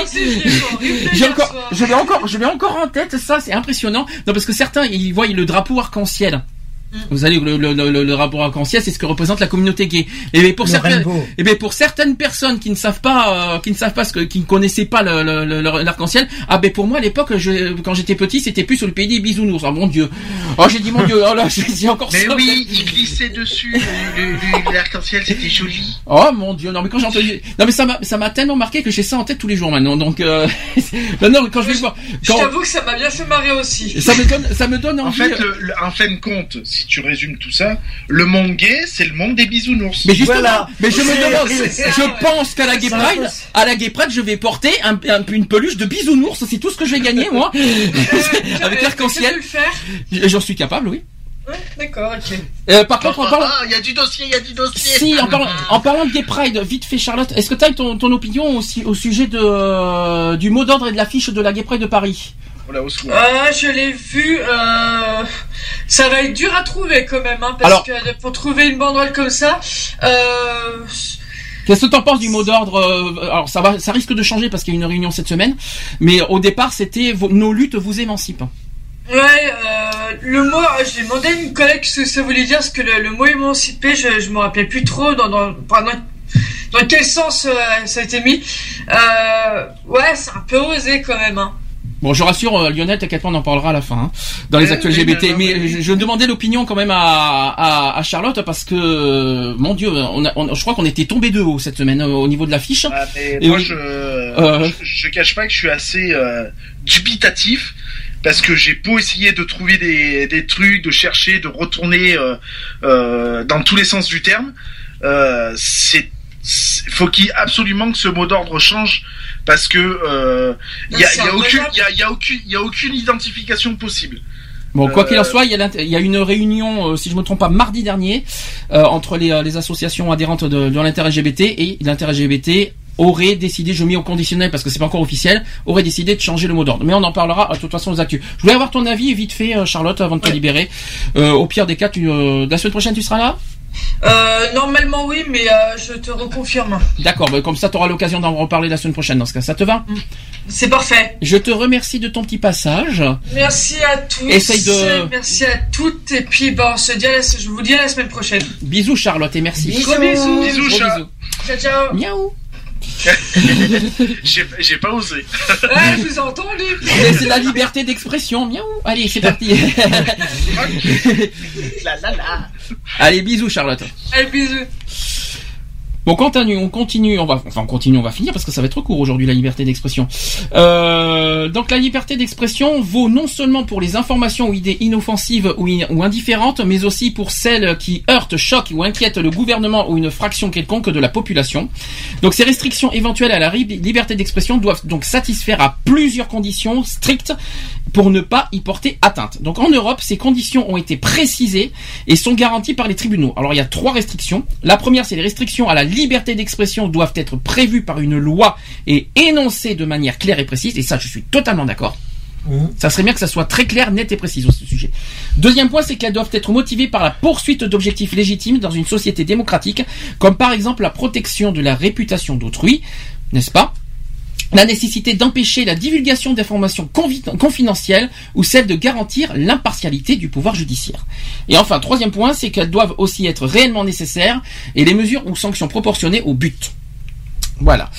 j'ai encore je l'ai encore je l'ai encore en tête ça c'est impressionnant. Non parce que certains ils voient le drapeau arc-en-ciel Vous savez, le, le, le, le rapport arc-en-ciel, c'est ce que représente la communauté gay. Et bien, pour certaines, et bien, pour certaines personnes qui ne savent pas, euh, qui ne savent pas ce que, qui ne connaissaient pas le, le- le- le- l'arc-en-ciel, ah ben pour moi à l'époque, je, quand j'étais petit, c'était plus sur le pays des bisounours. Ah mon dieu. Oh j'ai dit mon dieu. Oh là, *laughs* j'ai dit encore Mais ça. oui, il glissait dessus. L'arc-en-ciel, c'était joli. Oh mon dieu, non mais quand j'ai entendu, non mais ça m'a, ça m'a tellement marqué que j'ai ça en tête tous les jours maintenant. Donc euh... *laughs* maintenant quand je vais le voir, Je quand t'avoue que ça m'a bien fait marrer aussi. ça me donne, ça me donne En envie. fait, le, le- en fin de compte, si tu résumes tout ça, le monde gay, c'est le monde des bisounours. Mais justement, Voilà. mais je me demande, je pense qu'à la Gay Pride, à la Gay Pride, je vais porter un, un- une peluche de bisounours, c'est tout ce que je vais gagner, moi. Avec l'arc-en-ciel. tu peux le faire J'en suis capable, oui. Ouais, d'accord, ok. Euh, par contre, en parlant, Ah, il y a du dossier, il y a du dossier. si, en parlant, en parlant de Gay Pride, vite fait, Charlotte, est-ce que tu as ton, ton opinion aussi au sujet de, euh, du mot d'ordre et de l'affiche de la Gay Pride de Paris? Voilà, au secours. Ah, je l'ai vu. Euh... Ça va être dur à trouver quand même, hein, parce Alors- que pour trouver une banderole comme ça, euh... Qu'est-ce que t'en penses du mot d'ordre euh, Alors ça va, ça risque de changer parce qu'il y a une réunion cette semaine, mais au départ c'était nos luttes vous émancipent. ouais, euh, le mot. J'ai demandé à une collègue ce que ça voulait dire, parce que le, le mot émancipé, je, je me rappelais plus trop dans dans, dans, dans quel sens euh, ça a été mis. Euh... Ouais, c'est un peu osé quand même. Hein. Bon, je rassure euh, Lionel, t'inquiète pas, on en parlera à la fin hein, dans les oui, LGBT. mais je, je demandais l'opinion quand même à, à, à Charlotte parce que euh, mon Dieu, on a, on- je crois qu'on était tombé de haut cette semaine euh, au niveau de l'affiche. Ah, Et moi, oui. je, Euh. je, je cache pas que je suis assez euh, dubitatif parce que j'ai beau essayer de trouver des, des trucs, de chercher, de retourner euh, euh, dans tous les sens du terme. Euh, c'est- faut qu'il absolument que ce mot d'ordre change parce que euh, il y a, y a un aucune y a, y a aucune il y a aucune identification possible. Bon, quoi Euh, qu'il en soit, il y a, une réunion, euh, si je me trompe pas, mardi dernier, euh, entre les, euh, les associations adhérentes de, de l'inter-LGBT et l'inter-LGBT aurait décidé, je mets au conditionnel parce que c'est pas encore officiel, aurait décidé de changer le mot d'ordre. Mais on en parlera euh, de toute façon aux actus. Je voulais avoir ton avis vite fait, euh, Charlotte, avant de te libérer. Euh, au pire des cas, tu, euh, la semaine prochaine, tu seras là? Euh, normalement oui, mais euh, je te reconfirme. D'accord, bah, comme ça, tu auras l'occasion d'en reparler la semaine prochaine dans ce cas. Ça te va? C'est parfait. Je te remercie de ton petit passage. Merci à tous. Essaye de- Merci à toutes. Et puis, bon, on se dit la- je vous dis à la semaine prochaine. Bisous, Charlotte, et merci. Gros bisous. Bisous, Gros bisous. Ciao, ciao. Miaou. *laughs* J'ai pas osé. *laughs* Ouais, je vous ai entendu. Mais C'est la liberté d'expression. Miaou. Allez, c'est parti. *laughs* La la la. Allez, bisous, Charlotte. Allez, bisous. Bon, continue, on continue, on va, enfin, on continue, on va finir parce que ça va être court aujourd'hui la liberté d'expression. Euh, donc la liberté d'expression vaut non seulement pour les informations ou idées inoffensives ou, ou indifférentes, mais aussi pour celles qui heurtent, choquent ou inquiètent le gouvernement ou une fraction quelconque de la population. Donc ces restrictions éventuelles à la liberté d'expression doivent donc satisfaire à plusieurs conditions strictes pour ne pas y porter atteinte. Donc en Europe, ces conditions ont été précisées et sont garanties par les tribunaux. Alors il y a trois restrictions. La première, c'est les restrictions à la liberté d'expression doivent être prévues par une loi et énoncées de manière claire et précise. Et ça, je suis totalement d'accord. Ça serait bien que ça soit très clair, net et précis sur ce sujet. Deuxième point, c'est qu'elles doivent être motivées par la poursuite d'objectifs légitimes dans une société démocratique, comme par exemple la protection de la réputation d'autrui, n'est-ce pas? La nécessité d'empêcher la divulgation d'informations confi- confidentielles ou celle de garantir l'impartialité du pouvoir judiciaire. Et enfin, troisième point, c'est qu'elles doivent aussi être réellement nécessaires et les mesures ou sanctions proportionnées au but. Voilà.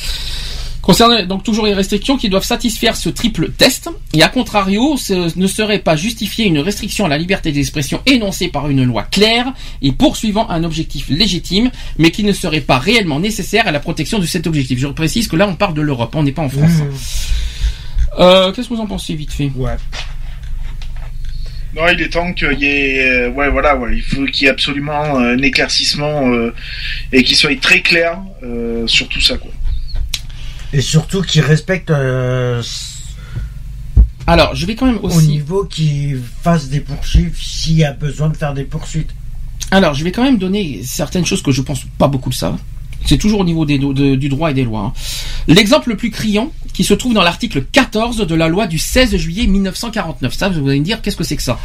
Concernant donc toujours les restrictions qui doivent satisfaire ce triple test, et à contrario, ce ne serait pas justifier une restriction à la liberté d'expression énoncée par une loi claire et poursuivant un objectif légitime, mais qui ne serait pas réellement nécessaire à la protection de cet objectif. Je précise que là on parle de l'Europe, on n'est pas en France. Euh, Qu'est-ce que vous en pensez vite fait? Ouais. Non, il est temps qu'il y ait, euh, ouais, voilà, ouais, il faut qu'il y ait absolument euh, un éclaircissement euh, et qu'il soit très clair euh, sur tout ça, quoi. Et surtout qu'ils respectent euh, Alors, je vais quand même au aussi. niveau qu'ils fassent des poursuites s'il y a besoin de faire des poursuites. Alors, je vais quand même donner certaines choses que je pense pas beaucoup de ça. C'est toujours au niveau des, de- du droit et des lois. hein. L'exemple le plus criant, qui se trouve dans l'article 14 de la loi du 16 juillet 1949. Ça, vous allez me dire, qu'est-ce que c'est que ça?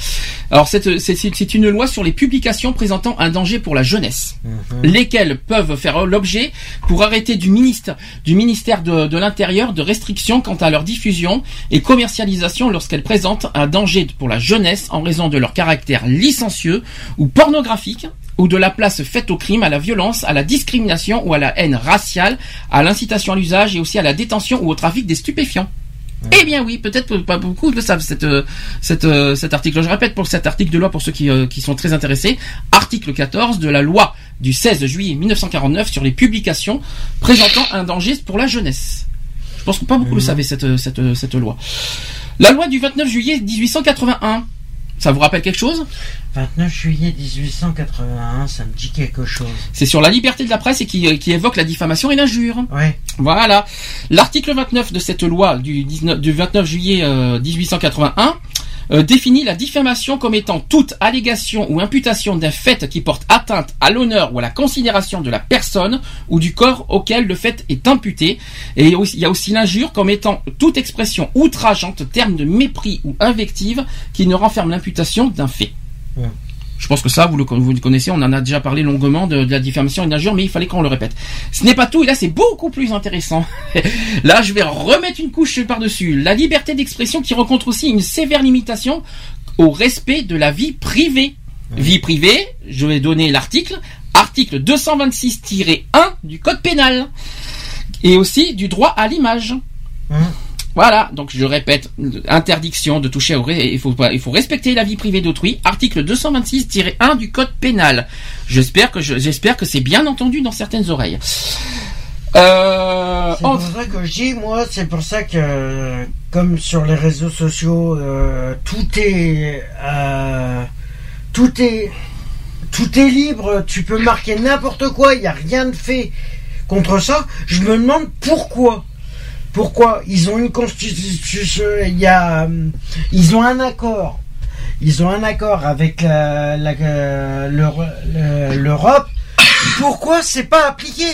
Alors, c'est une loi sur les publications présentant un danger pour la jeunesse, lesquelles peuvent faire l'objet, pour arrêter du ministère, du ministère de, de l'Intérieur, de restrictions quant à leur diffusion et commercialisation lorsqu'elles présentent un danger pour la jeunesse en raison de leur caractère licencieux ou pornographique ou de la place faite au crime, à la violence, à la discrimination ou à la haine raciale, à l'incitation à l'usage et aussi à la détention ou au trafic des stupéfiants. Eh bien oui, peut-être que pas beaucoup le savent cette, euh, cette, euh, cet article. Je répète pour cet article de loi pour ceux qui, euh, qui sont très intéressés. Article 14 de la loi du 16 juillet 1949 sur les publications présentant un danger pour la jeunesse. Je pense que pas beaucoup le savaient cette, cette, cette loi. La loi du 29 juillet 1881. Ça vous rappelle quelque chose? 29 juillet 1881, ça me dit quelque chose. C'est sur la liberté de la presse et qui, euh, qui évoque la diffamation et l'injure. Ouais. Voilà. L'article 29 de cette loi du, 19 du 29 juillet euh, 1881 euh, définit la diffamation comme étant toute allégation ou imputation d'un fait qui porte atteinte à l'honneur ou à la considération de la personne ou du corps auquel le fait est imputé. Et il y a aussi l'injure comme étant toute expression outrageante, terme de mépris ou invective qui ne renferme l'imputation d'un fait. Je pense que ça, vous le, vous le connaissez, on en a déjà parlé longuement de, de la diffamation et de l'injure, mais il fallait qu'on le répète. Ce n'est pas tout, et là c'est beaucoup plus intéressant. *laughs* là, je vais remettre une couche par-dessus. La liberté d'expression qui rencontre aussi une sévère limitation au respect de la vie privée. Vie privée, je vais donner l'article, article 226-1 du Code pénal. Et aussi du droit à l'image. Voilà, donc je répète, interdiction de toucher au il faut il faut respecter la vie privée d'autrui, article 226-1 du code pénal. J'espère que je- j'espère que c'est bien entendu dans certaines oreilles. Euh, C'est pour ça que je dis, moi, c'est pour ça que, comme sur les réseaux sociaux, euh, tout est, euh, tout est, tout est libre. Tu peux marquer n'importe quoi. Il n'y a rien de fait contre ça. Je me demande pourquoi. Pourquoi ils ont une constitution Il y a, euh, ils ont un accord. Ils ont un accord avec euh, l'Euro- le- l'Europe. Pourquoi c'est pas appliqué?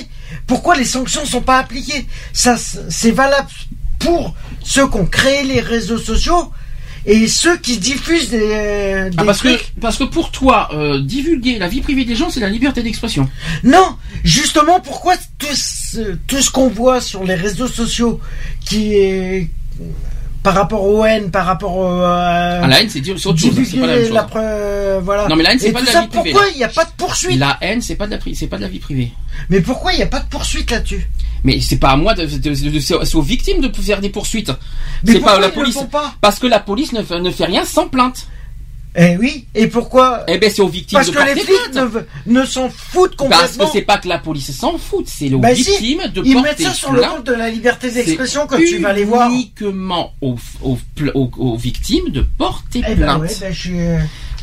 Pourquoi les sanctions sont pas appliquées? Ça, c'est valable pour ceux qui ont créé les réseaux sociaux et ceux qui diffusent des, euh, des Ah, parce que parce que pour toi, euh, divulguer la vie privée des gens, c'est la liberté d'expression. Non, justement, pourquoi tout ce, tout ce qu'on voit sur les réseaux sociaux qui est par rapport aux haines, par rapport au, euh, Ah, la haine, c'est dire- c'est autre chose, c'est pas la même chose. pre- voilà. Non, mais la haine, c'est pas de la ça, vie privée, Pourquoi il n'y a pas de poursuite? La haine, c'est pas de la pri- c'est pas de la vie privée. Mais pourquoi il n'y a pas de poursuite là-dessus? Mais c'est pas à moi de, de- de- de- c'est aux victimes de faire des poursuites. Mais C'est pas pourquoi la police. font pas? Parce que la police ne, ne fait rien sans plainte. Eh oui, et pourquoi Eh ben c'est aux victimes Parce de que les flics ne, ne s'en foutent complètement. Parce que c'est pas que la police s'en fout, c'est aux Bah si, victimes de ils porter mettent ça sur le compte de la liberté d'expression que tu vas les voir. Uniquement aux, aux, aux- aux victimes de porter Eh ben plainte. ouais, ben je euh,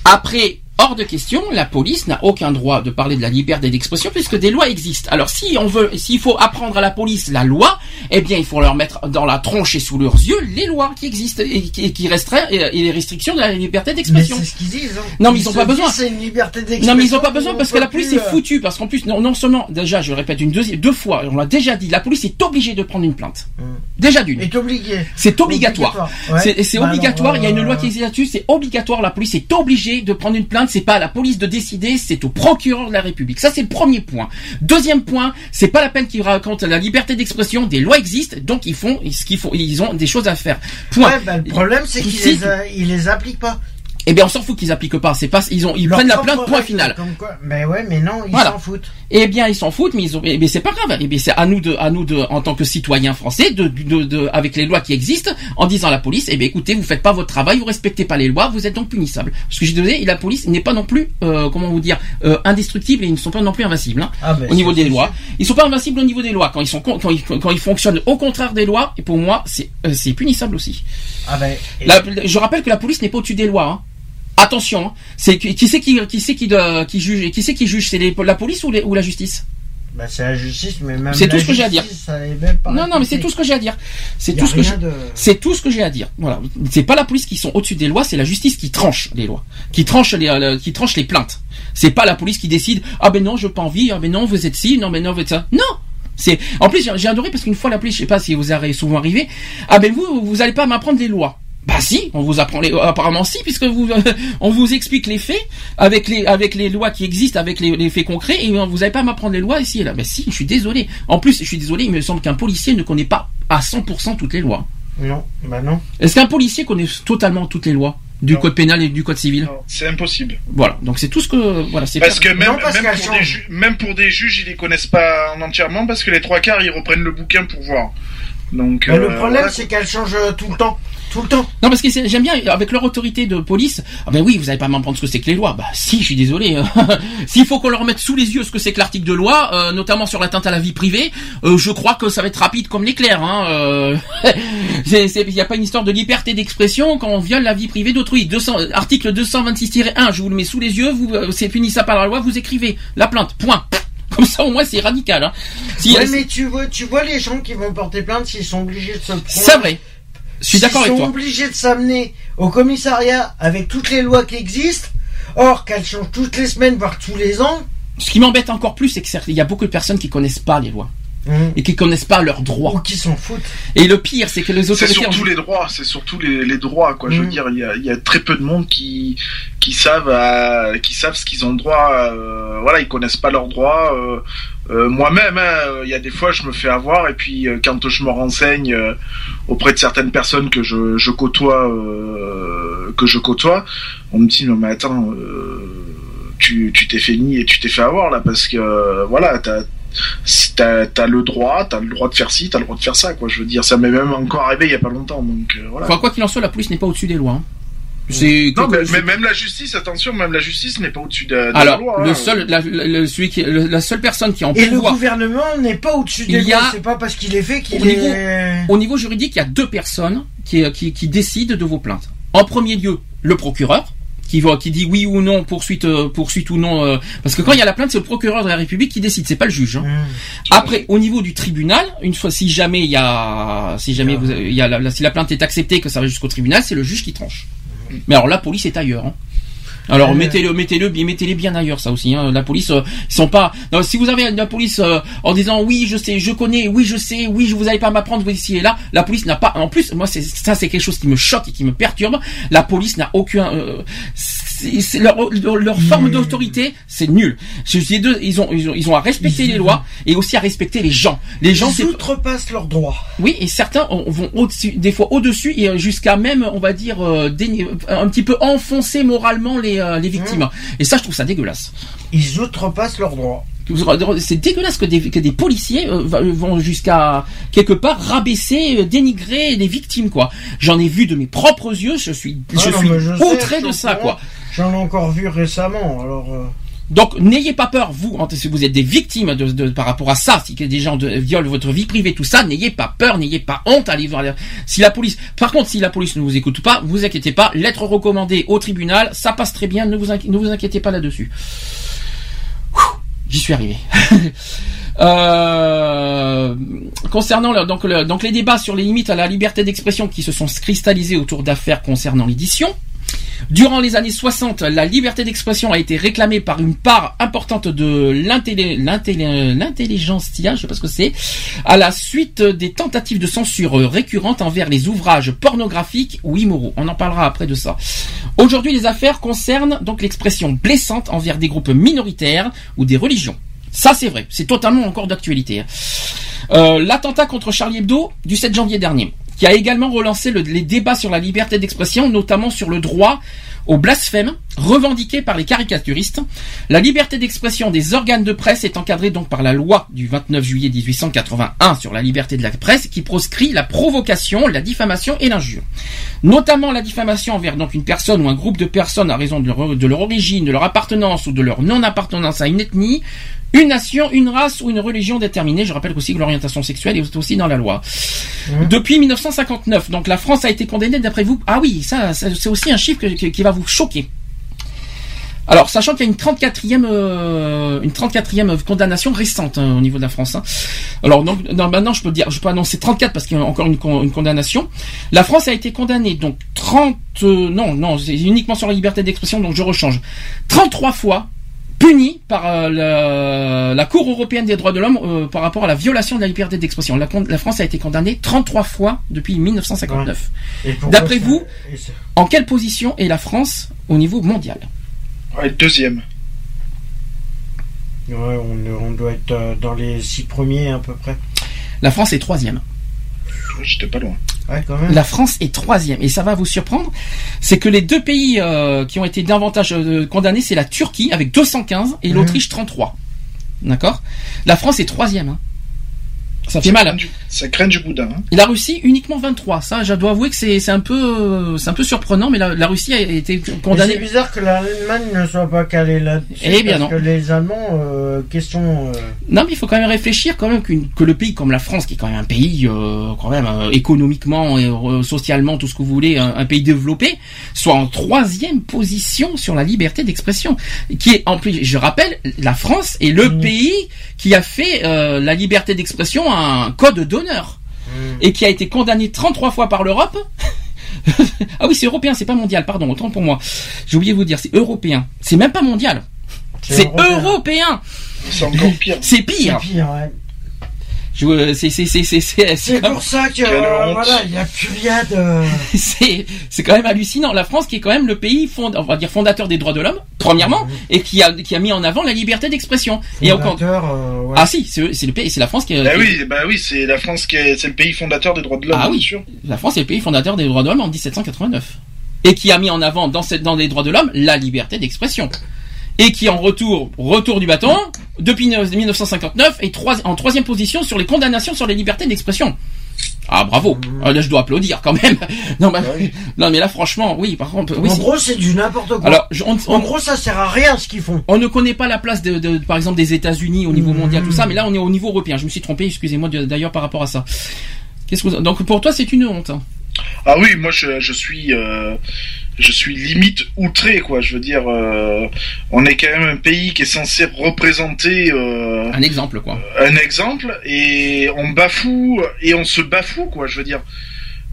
Après, hors de question, la police n'a aucun droit de parler de la liberté d'expression puisque des lois existent. Alors si on veut, s'il faut apprendre à la police la loi, eh bien il faut leur mettre dans la tronche et sous leurs yeux les lois qui existent et qui, qui restreignent et, et les restrictions de la liberté d'expression. c'est ce qu'ils disent. hein. Non, mais ils ont se pas besoin. C'est une liberté d'expression. Non mais ils ont pas besoin parce que la police plus, est euh, foutue parce qu'en plus non, non seulement déjà je le répète une deuxième deux fois on l'a déjà dit la police est obligée de prendre une plainte déjà d'une Est c'est obligatoire, Obligatoire, ouais. c'est Bah obligatoire alors, il y a une euh, loi qui existe là-dessus c'est obligatoire la police est obligée de prendre une plainte c'est pas à la police de décider c'est au procureur de la République. Ça c'est le premier point. Deuxième point c'est pas la peine qu'ils racontent la liberté d'expression des lois existent donc ils font ce qu'il faut ils ont des choses à faire. Point. Ouais, bah, le problème c'est qu'ils les, ils les appliquent pas. Eh bien on s'en fout qu'ils appliquent pas c'est pas ils ont ils Leur prennent la plainte point final. Mais ouais, mais non, ils Voilà. s'en foutent. Eh bien, ils s'en foutent, mais ils ont, eh bien, c'est pas grave. Eh bien, c'est à nous de, à nous de, en tant que citoyens français, de, de, de- avec les lois qui existent, en disant à la police, eh bien, écoutez, vous faites pas votre travail, vous respectez pas les lois, vous êtes donc punissable. Parce que j'ai donné, la police n'est pas non plus, euh, comment vous dire, euh, indestructible et ils ne sont pas non plus invincibles, hein, Ah, ben, au niveau des lois. Ils sont pas invincibles au niveau des lois. Quand ils sont, quand ils, quand ils fonctionnent au contraire des lois, et pour moi, c'est, euh, c'est punissable aussi. Ah ben. et- La- je rappelle que la police n'est pas au-dessus des lois. Hein. Attention, hein. c'est qui qui c'est qui qui c'est qui, de- qui juge qui c'est qui juge? C'est la police ou, les- ou la justice? Bah, c'est la justice, mais même. C'est la tout ce que j'ai à dire. Non, non, mais c'est tout ce que j'ai à dire. C'est tout ce que j'ai. de- C'est tout ce que j'ai à dire. Voilà. C'est pas la police qui sont au-dessus des lois, c'est la justice qui tranche les lois, qui tranche les, euh, qui tranche les plaintes. C'est pas la police qui décide. Ah ben non, je pas envie. Ah ben non, vous êtes ci. Non, ben non, vous êtes ça. Non. C'est en plus j'ai adoré parce qu'une fois l'appli, je sais pas si vous avez souvent arrivé. Ah ben vous vous allez pas m'apprendre les lois. Bah si, on vous apprend les apparemment si puisque vous *laughs* on vous explique les faits avec les avec les lois qui existent avec les, les faits concrets et vous n'allez pas m'apprendre les lois ici et là. Bah si, je suis désolé. En plus, je suis désolé, il me semble qu'un policier ne connaît pas à 100% toutes les lois. Non, bah non. Est-ce qu'un policier connaît totalement toutes les lois du code pénal et du code civil? C'est impossible. Voilà, donc c'est tout ce que voilà, c'est Parce que même, Non, parce même, pour des change. ju- même pour des juges, ils les connaissent pas en entièrement parce que les trois quarts, ils reprennent le bouquin pour voir. Donc, Mais le euh, problème, voilà. c'est qu'elle change tout le temps. Tout le temps. Non parce que j'aime bien avec leur autorité de police. Ah ben oui, vous allez pas m'apprendre ce que c'est que les lois. Bah si, je suis désolé. *laughs* S'il faut qu'on leur mette sous les yeux ce que c'est que l'article de loi, euh, notamment sur l'atteinte à la vie privée, euh, je crois que ça va être rapide comme l'éclair. Hein. Euh, *laughs* Il n'y a pas une histoire de liberté d'expression quand on viole la vie privée d'autrui. 200 Article 226-1, je vous le mets sous les yeux. Vous, c'est puni ça par la loi. Vous écrivez la plainte. Point. *laughs* Comme ça au moins c'est radical. Hein. Si- ouais, mais tu vois, tu vois les gens qui vont porter plainte s'ils sont obligés de se prendre. C'est vrai. Je suis d'accord avec sont toi. obligés de s'amener au commissariat avec toutes les lois qui existent, or qu'elles changent toutes les semaines, voire tous les ans. Ce qui m'embête encore plus, c'est que certes, il y a beaucoup de personnes qui connaissent pas les lois et qui connaissent pas leurs droits. Ou qui s'en foutent. Et le pire, c'est que les C'est autorités. surtout les droits, c'est surtout les, les droits, quoi. Je veux Mm. dire, il y a, il y a très peu de monde qui qui savent euh, qui savent ce qu'ils ont droit. euh, voilà, ils connaissent pas leurs droits. euh, euh, Moi-même, hein, il y a des fois, je me fais avoir, et puis euh, quand je me renseigne euh, auprès de certaines personnes que je, je côtoie, euh, que je côtoie, on me dit non mais attends, euh, tu tu t'es fait nier et tu t'es fait avoir là parce que euh, voilà, t'as t'as t'as le droit, t'as le droit de faire ci, t'as le droit de faire ça, quoi. Je veux dire, ça m'est même encore arrivé il y a pas longtemps, donc euh, voilà. Enfin, quoi qu'il en soit, la police n'est pas au-dessus des lois. hein. C'est Non, mais, mais même la justice, attention, même la justice n'est pas au-dessus de, de la Alors, loi. le hein. seul, la, la- le- celui qui, le- la seule personne qui est en Et le gouvernement n'est pas au-dessus des Il y a- lois. C'est pas parce qu'il est fait qu'il au niveau, est. au niveau juridique, il y a deux personnes qui, qui, qui décident de vos plaintes. En premier lieu, le procureur. Qui, qui dit oui ou non poursuite euh, poursuite ou non euh, parce que quand il y a la plainte c'est le procureur de la République qui décide c'est pas le juge hein. après au niveau du tribunal une fois si jamais il y a si jamais vous, il y a la, la- si la plainte est acceptée que ça va jusqu'au tribunal c'est le juge qui tranche mais alors la police est ailleurs hein. Alors Ouais. mettez-le, mettez-le, bien, mettez-les bien ailleurs, ça aussi. Hein. La police, euh, ils sont pas. Non, si vous avez la police euh, en disant oui, je sais, je connais, oui, je sais, oui, je vous allez pas m'apprendre ici et là, la police n'a pas. En plus, moi, c'est ça, c'est quelque chose qui me choque et qui me perturbe. La police n'a aucun. C'est- leur, leur, leur forme d'autorité, c'est nul. Deux, ils ont, ils ont, ils ont à respecter les lois et aussi à respecter les gens. Les gens, Ils outrepassent leurs droits. oui, et certains ont- vont au-dessus, des fois au-dessus et jusqu'à même, on va dire, euh, un petit peu enfoncer moralement les, euh, les victimes. Et ça, je trouve ça dégueulasse. Ils outrepassent leurs droits. C'est dégueulasse que des, que des policiers euh, vont jusqu'à quelque part rabaisser, euh, dénigrer les victimes, quoi. J'en ai vu de mes propres yeux. Je suis, je Ah non, suis sais, outré je de ça, quoi. J'en ai encore vu récemment, alors. euh, Donc n'ayez pas peur, vous, si vous êtes des victimes de, par rapport à ça, si des gens violent votre vie privée, tout ça, n'ayez pas peur, n'ayez pas honte, allez voir. la- Si la police, par contre, si la police ne vous écoute pas, vous inquiétez pas, lettre recommandée au tribunal, ça passe très bien, ne vous, inquiétez pas là-dessus. J'y suis arrivé. *laughs* Euh, concernant donc les débats sur les limites à la liberté d'expression qui se sont cristallisés autour d'affaires concernant l'édition, Durant les années 60, la liberté d'expression a été réclamée par une part importante de l'intelli- l'intelli- l'intelligentsia, je sais pas ce que c'est, à la suite des tentatives de censure récurrentes envers les ouvrages pornographiques ou immoraux. On en parlera après de ça. Aujourd'hui, les affaires concernent donc l'expression blessante envers des groupes minoritaires ou des religions. Ça, c'est vrai. C'est totalement encore d'actualité. hein. Euh, L'attentat contre Charlie Hebdo du 7 janvier dernier, qui a également relancé le- les débats sur la liberté d'expression, notamment sur le droit au blasphème, revendiqué par les caricaturistes. La liberté d'expression des organes de presse est encadrée donc par la loi du 29 juillet 1881 sur la liberté de la presse, qui proscrit la provocation, la diffamation et l'injure. Notamment la diffamation envers donc une personne ou un groupe de personnes à raison de leur, de leur origine, de leur appartenance ou de leur non-appartenance à une ethnie, une nation, une race ou une religion déterminée. Je rappelle aussi que l'orientation sexuelle est aussi dans la loi. Depuis 1959, donc la France a été condamnée d'après vous. Ah oui, ça, ça, c'est aussi un chiffre que- que- qui va vous choquer. Alors, sachant qu'il y a une 34e, euh, une 34e condamnation récente hein, au niveau de la France. hein. Alors, donc, non, maintenant, je peux dire, je peux annoncer 34 parce qu'il y a encore une, con- une condamnation. La France a été condamnée donc 30, euh, non, non, c'est uniquement sur la liberté d'expression, donc je rechange. 33 fois puni par euh, la, la Cour européenne des droits de l'homme euh, par rapport à la violation de la liberté d'expression. La, France a été condamnée 33 fois depuis 1959. Et pourquoi D'après vous, en quelle position est la France au niveau mondial? Ouais, deuxième. Ouais, on, on doit être euh, dans les six premiers à peu près. La France est troisième. J'étais pas loin. Ouais, quand même. La France est troisième. Et ça va vous surprendre, c'est que les deux pays euh, qui ont été davantage euh, condamnés, c'est la Turquie avec 215 et Mhm. l'Autriche 33. D'accord? La France est troisième. hein. Ça fait mal. Ça craint du boudin. Hein. Et la Russie uniquement 23. Ça, je dois avouer que c'est c'est un peu euh, c'est un peu surprenant, mais la, la Russie a été Mais C'est condamnée. bizarre que l'Allemagne ne soit pas calée là-dessus. Eh bien parce non. que les Allemands, euh, question. euh, Non, mais il faut quand même réfléchir quand même qu'une- que le pays comme la France, qui est quand même un pays euh, quand même euh, économiquement et euh, socialement tout ce que vous voulez, un, un pays développé, soit en troisième position sur la liberté d'expression, qui est en plus, je rappelle, la France est le pays qui a fait euh, la liberté d'expression un code d'honneur et qui a été condamné 33 fois par l'Europe. *laughs* ah oui, c'est européen, c'est pas mondial, pardon, autant pour moi. J'ai oublié de vous dire, c'est européen. C'est même pas mondial. C'est européen. européen. C'est encore pire. C'est pire. C'est pire, ouais. Je- C'est c'est c'est c'est c'est C'est comme- pour ça que euh, voilà, il n'y a plus rien de. *laughs* c'est c'est quand même hallucinant. La France qui est quand même le pays fond, on va dire fondateur des droits de l'homme, premièrement, et qui a qui a mis en avant la liberté d'expression. Et au euh, ouais. ah si, c'est c'est le pays, c'est la France qui. Bah qui- oui, bah oui, c'est la France qui est, c'est le pays fondateur des droits de l'homme, Ah bien oui. sûr. La France est le pays fondateur des droits de l'homme en 1789 et qui a mis en avant dans cette dans les droits de l'homme la liberté d'expression. Et qui en retour retour du bâton depuis 1959 est trois- en troisième position sur les condamnations sur les libertés d'expression. Ah bravo, Ah, là je dois applaudir quand même. *laughs* Non, bah, *laughs* non mais là franchement oui par contre oui, en gros, c'est du n'importe quoi. alors je- on, en on- gros, ça sert à rien ce qu'ils font. on ne connaît pas la place de, de- par exemple des États-Unis au niveau mondial tout ça mais là on est au niveau européen. Je me suis trompé excusez-moi d'ailleurs par rapport à ça. Qu'est-ce que vous- donc pour toi c'est une honte. hein. Ah oui, moi je, je suis euh, je suis limite outré quoi. Je veux dire, euh, on est quand même un pays qui est censé représenter euh, Un exemple quoi. un exemple et on bafoue et on se bafoue quoi. Je veux dire,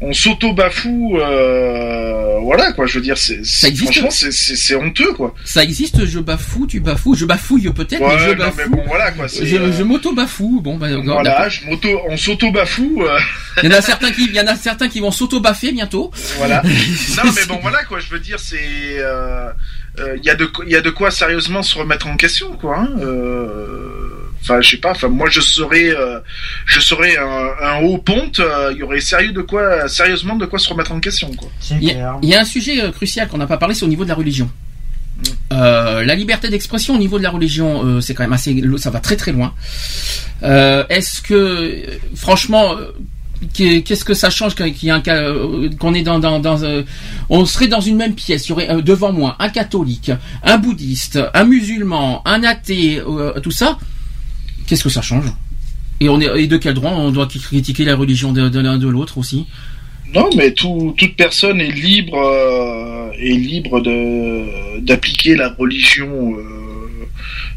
on s'auto bafoue. Euh, voilà quoi. Je veux dire, c'est franchement c'est honteux quoi. Ça existe, je bafoue, tu bafoues, je bafouille peut-être, mais je non, bafoue. mais bon voilà quoi. je euh, je m'auto-bafoue. Bon, bah, voilà, d'accord. je m'auto, on s'auto bafoue. euh, Il y en a certains qui, il y en a certains qui vont s'auto-baffer bientôt. Voilà. *laughs* non, mais bon, voilà quoi. Je veux dire, c'est euh, il y a de quoi- il y a de quoi sérieusement se remettre en question, quoi. hein. Enfin, je sais pas. Enfin, moi, je serais, euh, je serais un, un haut ponte. euh, Il y aurait sérieux de quoi, sérieusement de quoi se remettre en question, quoi. C'est Il y, clair. a, il y a un sujet euh, crucial qu'on n'a pas parlé, c'est au niveau de la religion. Euh, la liberté d'expression au niveau de la religion, euh, c'est quand même assez, ça va très très loin. Euh, Est-ce que, franchement, qu'est- qu'est-ce que ça change qu'il y ait un cas, qu'on est dans, dans, dans euh, on serait dans une même pièce, il y aurait euh, devant moi un catholique, un bouddhiste, un musulman, un athée, euh, tout ça. Qu'est-ce que ça change et, on est, et de quel droit on doit critiquer la religion de, de l'un de l'autre aussi Non, mais tout, toute personne est libre, euh, est libre de d'appliquer la religion euh,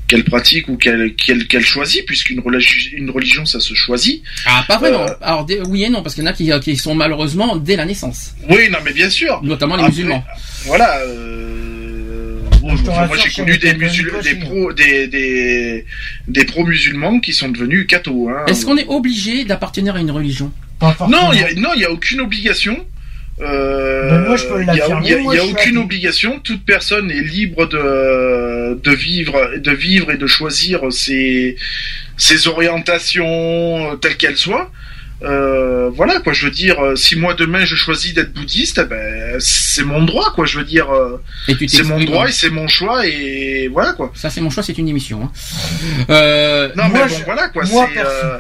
qu'elle pratique ou qu'elle qu'elle qu'elle choisit, puisqu'une religi- une religion, ça se choisit. Ah, pas vraiment. Euh, Alors, dès- oui et non, parce qu'il y en a qui, qui sont malheureusement dès la naissance, Oui, non, mais bien sûr. notamment les Après, musulmans. Voilà. Euh, bon, Je moi, j'ai connu des, catholiques musul- aussi. des pros, des, des, des pro-musulmans qui sont devenus cathos. Hein. Est-ce qu'on est obligé d'appartenir à une religion? Non, il y a, aucune obligation. Euh, Ben, moi, je peux il y a- l'affirmer, Il y a, moi, y aucune obligation. Toute personne est libre de de vivre, de vivre et de choisir ses ses orientations telles qu'elles soient. Euh, voilà quoi, je veux dire, euh, si moi demain je choisis d'être bouddhiste, eh ben c'est mon droit quoi. Je veux dire, euh, c'est mon droit et c'est mon choix et voilà quoi. Ça, c'est mon choix, c'est une émission. Hein. Euh, Non Moi, mais bon je- voilà quoi. moi, c'est euh,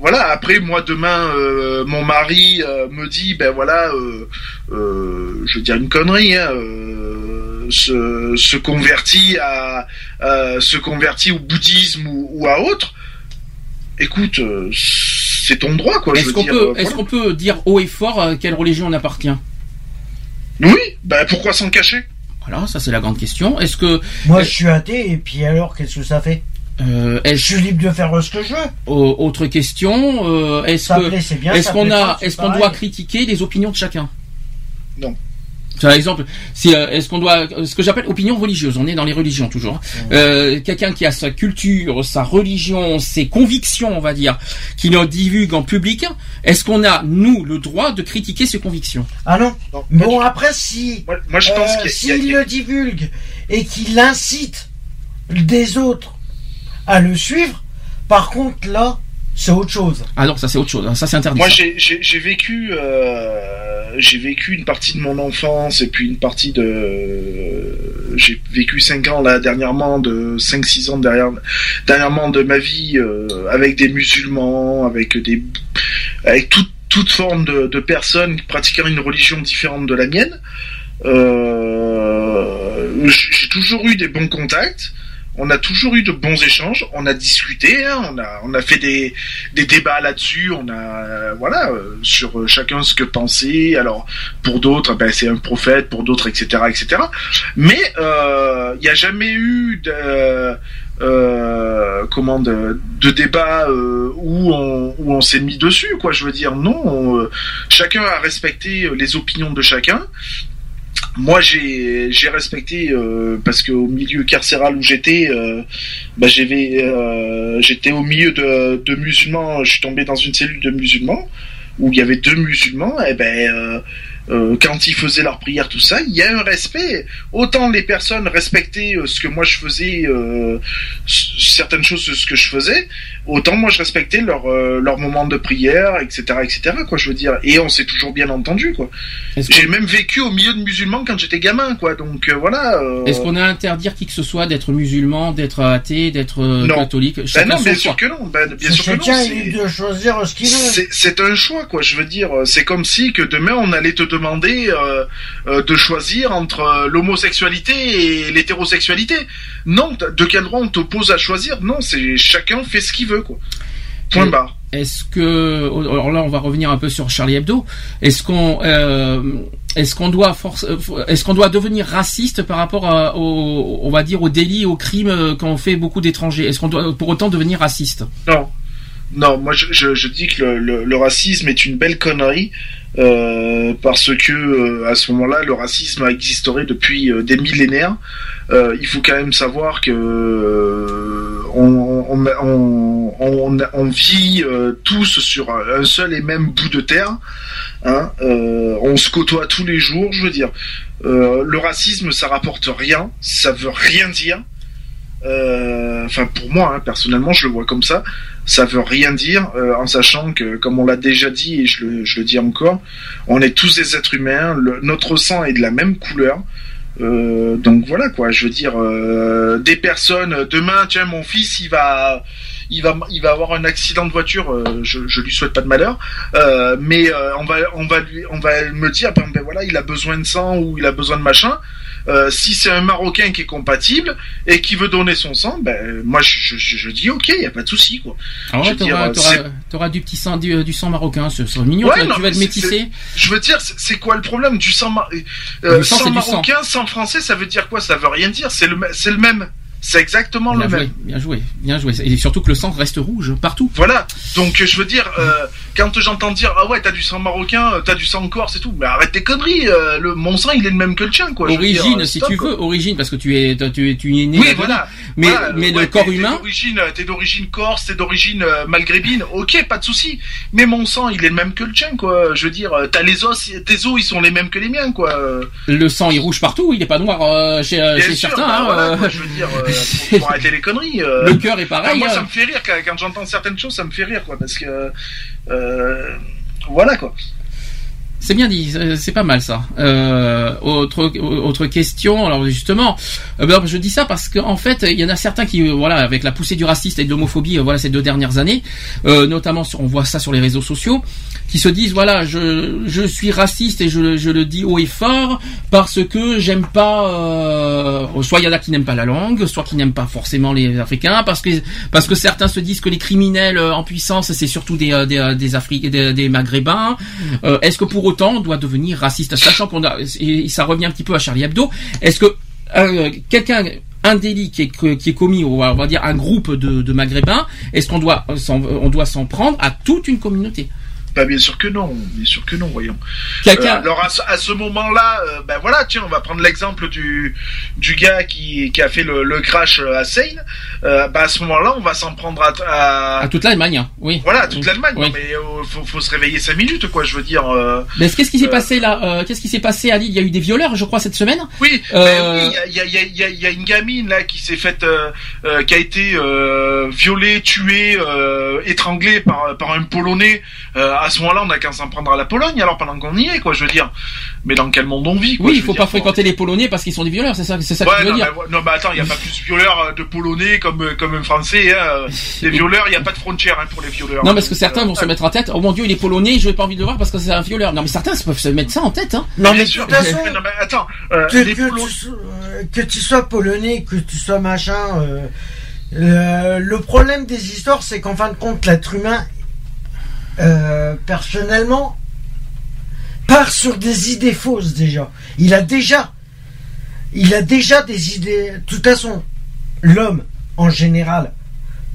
voilà. Après moi demain mon mari me dit ben voilà, je veux dire une connerie, hein, se, se convertit à se convertit au bouddhisme ou, ou à autre. Écoute, c'est ton droit quoi. Est-ce qu'on peut, euh, est-ce qu'on peut dire haut et fort à quelle religion on appartient? Oui, ben pourquoi s'en cacher? Voilà, ça c'est la grande question. Est-ce que, Moi, je suis athée, et puis alors, qu'est-ce que ça fait? Euh, Je suis libre de faire euh, ce que je veux. au- autre question, euh, est-ce qu'on plaît a, pas, c'est est-ce qu'on doit critiquer les opinions de chacun? Par exemple, si euh, est-ce qu'on doit, ce que j'appelle opinion religieuse, on est dans les religions toujours. Euh, Quelqu'un qui a sa culture, sa religion, ses convictions, on va dire, qui le divulgue en public, est-ce qu'on a nous le droit de critiquer ses convictions? Ah non. Bon après si Moi, moi, je pense euh, qu'il y a- il y s'il le divulgue et qu'il incite des autres à le suivre, par contre là c'est autre chose. Ah non, ça c'est autre chose, hein, ça c'est interdit. Moi, j'ai- vécu, euh, j'ai vécu une partie de mon enfance et puis une partie de, j'ai vécu cinq ans là dernièrement de 5-6 ans derrière, dernièrement de ma vie euh, avec des musulmans, avec des, avec toute toute forme de, de personnes pratiquant une religion différente de la mienne. Euh, j'ai toujours eu des bons contacts. On a toujours eu de bons échanges. On a discuté. hein, on a on a fait des des débats là-dessus. On a euh, voilà euh, sur euh, chacun ce que pensait. Alors pour d'autres, ben c'est un prophète. Pour d'autres, etc., etc. Mais euh, il n'y a jamais eu de euh, comment de, de débat euh, où on où on s'est mis dessus quoi. Je veux dire non. on, euh, chacun a respecté les opinions de chacun. Moi, j'ai j'ai respecté euh, parce qu'au milieu carcéral où j'étais, euh, bah, j'avais, euh, j'étais au milieu de, de musulmans. Je suis tombé dans une cellule de musulmans où il y avait deux musulmans. Et ben, euh, quand ils faisaient leur prière, tout ça, il y a un respect. Autant les personnes respectaient euh, ce que moi je faisais, euh, certaines choses de ce que je faisais, autant moi je respectais leur euh, leur moment de prière, etc., etc. Quoi, je veux dire. Et on s'est toujours bien entendu, quoi. J'ai même vécu au milieu de musulmans quand j'étais gamin, quoi. Donc euh, voilà. euh, est-ce qu'on a à interdire qui que ce soit d'être musulman, d'être athée, d'être euh, catholique? Ben non, bien choix. sûr que non. Ben, bien C'est sûr que non. de choisir ce qu'il veut. C'est un choix, quoi. Je veux dire, c'est comme si que demain on allait te demander euh, euh, de choisir entre euh, l'homosexualité et l'hétérosexualité. Non, de quel droit on t'oppose à choisir? Non, c'est chacun fait ce qu'il veut, quoi. Point barre. Est-ce que alors là on va revenir un peu sur Charlie Hebdo. Est-ce qu'on euh, est-ce qu'on doit force est-ce qu'on doit devenir raciste par rapport à, au on va dire aux délits aux crimes qu'ont fait beaucoup d'étrangers? Est-ce qu'on doit pour autant devenir raciste? Non. Non, moi je, dis que le, racisme est une belle connerie euh, parce que euh, à ce moment-là, le racisme a existé depuis euh, des millénaires. Il faut quand même savoir que on, vit tous sur un seul et même bout de terre. Hein, on se côtoie tous les jours, je veux dire. Le racisme, ça rapporte rien, ça veut rien dire. Enfin, pour moi, hein, personnellement, je le vois comme ça. Ça veut rien dire, euh, en sachant que, comme on l'a déjà dit et je le, je le dis encore, on est tous des êtres humains. le- notre sang est de la même couleur. Euh, donc voilà quoi. Je veux dire, euh, des personnes. Demain, tiens, mon fils, il va, il va, il va avoir un accident de voiture. euh, je, je lui souhaite pas de malheur, euh, mais euh, on va, on va lui, on va me dire, ben, ben voilà, il a besoin de sang ou il a besoin de machin. Euh, si c'est un Marocain qui est compatible et qui veut donner son sang, ben moi je, je, je dis ok, y a pas de souci quoi. Ah ouais, t'auras, euh, du petit sang du, du sang marocain, ce serait mignon. Ouais, tu, vas- non, tu vas mais te métisser. Je veux dire, c'est quoi le problème du sang, euh, Du sang, du sang. marocain, sang français, ça veut dire quoi? Ça veut rien dire. C'est le, même. C'est exactement Bien le joué, même. bien joué, bien joué. Et surtout que le sang reste rouge partout. Voilà. Donc je veux dire, euh, quand j'entends dire ah ouais t'as du sang marocain, euh, t'as du sang corse et tout, mais arrête tes conneries. euh, le mon sang il est le même que le tien quoi. origine, dire, euh, si stop, tu quoi. veux, origine, parce que tu es, tu es, tu es né. Oui, voilà. Mais, Voilà, mais ouais, le corps humain. T'es d'origine, t'es d'origine corse, t'es d'origine euh, maghrébine, ok, pas de souci. Mais mon sang, il est le même que le tien, quoi. Je veux dire, t'as les os, tes os, ils sont les mêmes que les miens, quoi. Le sang est rouge partout, il est pas noir euh, chez, Bien chez sûr, certains. bah, hein, voilà, quoi, je veux dire, faut arrêter les conneries. Le cœur est pareil, Moi, hein. ça me fait rire quand, quand j'entends certaines choses, ça me fait rire, quoi, parce que voilà, quoi. C'est bien dit, c'est- pas mal ça. Euh, autre autre question, alors justement, euh, ben, je dis ça parce qu'en fait, il y en a certains qui, euh, voilà, avec la poussée du raciste et de l'homophobie, voilà, ces deux dernières années, notamment, on voit ça sur les réseaux sociaux, qui se disent, voilà, je je suis raciste et je, je le dis haut et fort parce que j'aime pas, soit il y en a qui n'aiment pas la langue, soit qui n'aiment pas forcément les Africains, parce que parce que certains se disent que les criminels en puissance, c'est surtout des des, des des, Maghrébins. Est-ce que pour autant doit devenir raciste, sachant qu'on a, et ça revient un petit peu à Charlie Hebdo. Est-ce que euh, quelqu'un un délit qui est, qui est commis, on va dire un groupe de, Maghrébins, est-ce qu'on doit s'en- on doit s'en prendre à toute une communauté? Bah bien sûr que non, bien sûr que non, voyons. Euh, alors à ce, ce moment-là, euh, ben voilà, tiens, on va prendre l'exemple du du gars qui, qui a fait le, le crash à Seine. Euh, bah à ce moment-là, on va s'en prendre à, à- À toute l'Allemagne, hein, oui. voilà à toute Oui. l'Allemagne. Oui. Mais euh, faut, faut se réveiller cinq minutes, quoi. Je veux dire. Mais qu'est-ce qui s'est passé là Qu'est-ce qui s'est passé à Lille? Il y a eu des violeurs, je crois, cette semaine. Oui, ben oui, il y a, y, a, y, a, y a une gamine là qui s'est faite, qui a été violée, tuée, étranglée par par un Polonais. Euh, à ce moment-là, on a qu'à s'en prendre à la Pologne. Alors pendant qu'on y est, quoi, je veux dire. Mais dans quel monde on vit quoi, Oui, il faut dire, pas fréquenter les Polonais parce qu'ils sont des violeurs, c'est ça, c'est ça que tu veux non, dire. mais, non, mais attends, il n'y a pas plus de violeurs euh, de Polonais comme, euh, comme un Français. Hein. Les violeurs, il n'y a pas de frontière hein, pour les violeurs. Non, parce que certains vont se mettre en tête. Oh mon Dieu, il est polonais, je n'ai pas envie de le voir parce que c'est un violeur. Non, mais certains peuvent se mettre ça en tête. Hein. Non, mais de sûr. façon, Mais non, mais attends, euh, que, les que Polonais- tu, sois- que tu sois polonais, que tu sois machin, euh, euh, le problème des histoires, c'est qu'en fin de compte, l'être humain, euh, personnellement, part sur des idées fausses déjà. Il a déjà, il a déjà des idées. De toute façon, l'homme en général,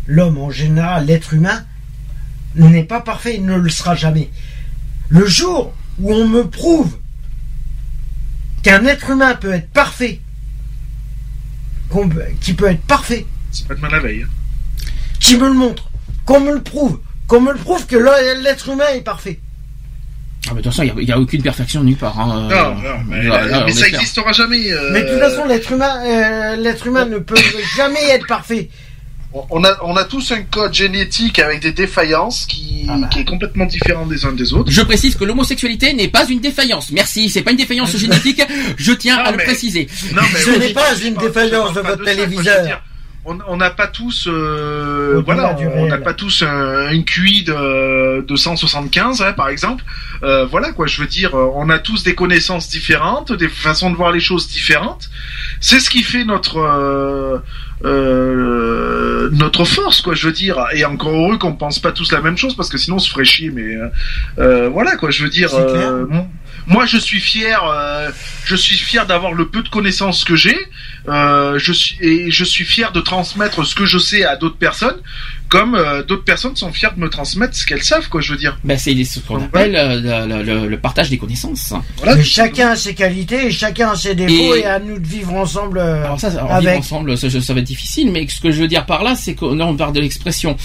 l'homme en général, l'être humain n'est pas parfait, il ne le sera jamais. Le jour où on me prouve qu'un être humain peut être parfait, qu'on peut- qui peut être parfait, C'est pas demain la veille. hein. qui me le montre, qu'on me le prouve, qu'on me le prouve que l'être humain est parfait. Ah, mais de toute façon, il n'y a, aucune perfection nulle part. Hein. Non, non, mais, Là, là, mais on ça n'existera jamais. euh, Mais de toute façon, l'être humain, euh, l'être humain ne peut jamais être parfait. on a, on a tous un code génétique avec des défaillances qui, Ah bah. qui est complètement différent des uns des autres. Je précise que l'homosexualité n'est pas une défaillance. Merci, c'est pas une défaillance *laughs* génétique. Je tiens Non, à le préciser. Non, mais Ce n'est pas une défaillance de votre téléviseur. On n'a pas tous, euh, voilà, on n'a pas tous un, un QI de, de 175, hein, par exemple. Euh, voilà quoi, je veux dire, euh, on a tous des connaissances différentes, des façons de voir les choses différentes. C'est ce qui fait notre euh, notre force, quoi, je veux dire. Et encore heureux qu'on pense pas tous la même chose, parce que sinon on se ferait chier. Mais voilà quoi, je veux dire. Moi, je suis fier. euh, je suis fier d'avoir le peu de connaissances que j'ai. Euh, je suis et je suis fier de transmettre ce que je sais à d'autres personnes, comme euh, d'autres personnes sont fières de me transmettre ce qu'elles savent, quoi. Je veux dire. Ben, c'est ce qu'on appelle euh, le, le- le partage des connaissances. Voilà. Mais chacun a ses qualités et chacun a ses défauts Et- et, à nous de vivre ensemble euh, Alors ça, alors, vivre ensemble, ça, ça va être difficile, mais ce que je veux dire par là, c'est que là, on parle de l'expression.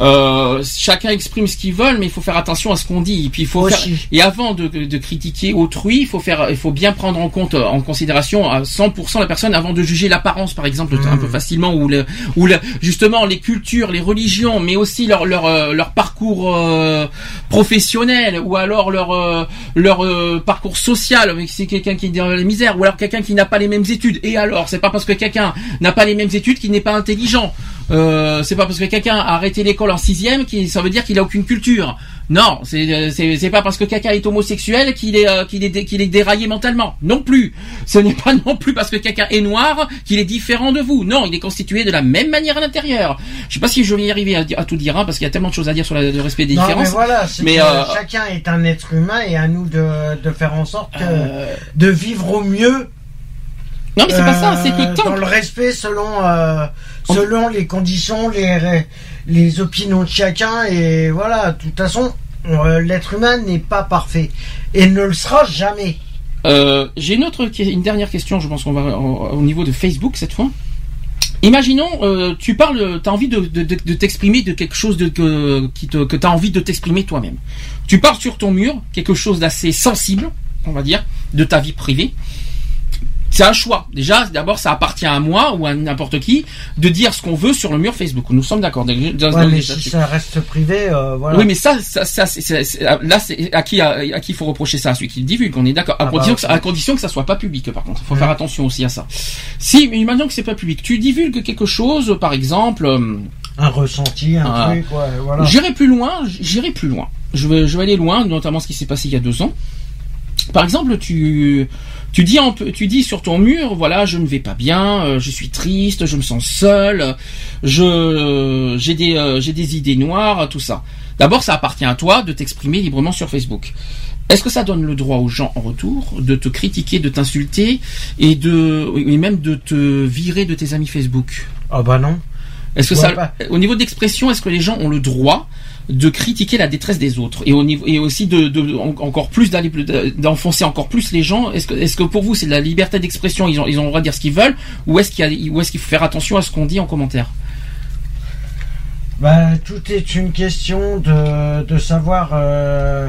Euh, chacun exprime ce qu'il veut, mais il faut faire attention à ce qu'on dit. Et puis il faut faire- et avant de, de critiquer autrui, il faut faire, il faut bien prendre en compte, en considération à 100% la personne avant de juger l'apparence, par exemple, un Mmh. peu facilement, ou le, ou le, justement les cultures, les religions, mais aussi leur leur euh, leur parcours euh, professionnel, ou alors leur euh, leur euh, parcours social. C'est quelqu'un qui est dans la misère, ou alors quelqu'un qui n'a pas les mêmes études. Et alors, c'est pas parce que quelqu'un n'a pas les mêmes études qu'il n'est pas intelligent. Euh, c'est pas parce que quelqu'un a arrêté l'école en sixième qu'il ça veut dire qu'il a aucune culture. Non, c'est c'est c'est pas parce que quelqu'un est homosexuel qu'il est euh, qu'il est qu'il est déraillé mentalement. Non plus. Ce n'est pas *laughs* non plus parce que quelqu'un est noir qu'il est différent de vous. Non, il est constitué de la même manière à l'intérieur. Je sais pas si je vais y arriver à, tout dire hein, parce qu'il y a tellement de choses à dire sur le respect des Non, mais différences. voilà, c'est Mais, euh, chacun est un être humain et à nous de, de faire en sorte que, Euh, de vivre au mieux. Non, mais c'est pas ça. C'est euh, que tant dans le respect selon euh, selon les conditions, les les opinions de chacun et voilà. De toute façon, euh, l'être humain n'est pas parfait et ne le sera jamais. Euh, J'ai une autre, une dernière question. Je pense qu'on va au, au niveau de Facebook cette fois. Imaginons, euh, tu parles, tu as envie de, de, de, de t'exprimer de quelque chose de, que, qui te, que tu as envie de t'exprimer toi-même. Tu parles sur ton mur quelque chose d'assez sensible, on va dire, de ta vie privée. C'est un choix. Déjà, d'abord, ça appartient à moi ou à n'importe qui de dire ce qu'on veut sur le mur Facebook. Nous sommes d'accord. Ouais, mais si ça reste privé, euh, voilà. oui, mais ça, ça, ça c'est- c'est- là, c'est à qui, à, à qui il faut reprocher ça, à celui qui le divulgue. On est d'accord. À, Ah bah, à condition que ça soit pas public, par contre. Il faut Ouais. faire attention aussi à ça. Si, mais imaginons que c'est pas public, tu divulgues quelque chose, par exemple. euh, un ressenti, un Ah. truc, ouais, voilà. J'irai plus loin, j'irai plus loin. Je vais, je vais aller loin, notamment ce qui s'est passé il y a deux ans. Par exemple, tu, tu dis, en- tu dis sur ton mur, voilà, je ne vais pas bien, euh, je suis triste, je me sens seul, je, j'ai des, euh, j'ai des idées noires, tout ça. D'abord, ça appartient à toi de t'exprimer librement sur Facebook. Est-ce que ça donne le droit aux gens en retour de te critiquer, de t'insulter et de, et même de te virer de tes amis Facebook? Ah bah non. Est-ce que ça, pas. au niveau d'expression, est-ce que les gens ont le droit de critiquer la détresse des autres et aussi de, de- en- encore plus d'aller d'enfoncer encore plus les gens Est-ce que pour vous c'est la liberté d'expression Ils ont le droit de dire ce qu'ils veulent ou est-ce qu'il faut faire attention à ce qu'on dit en commentaire? Bah, tout est une question de, de savoir. euh,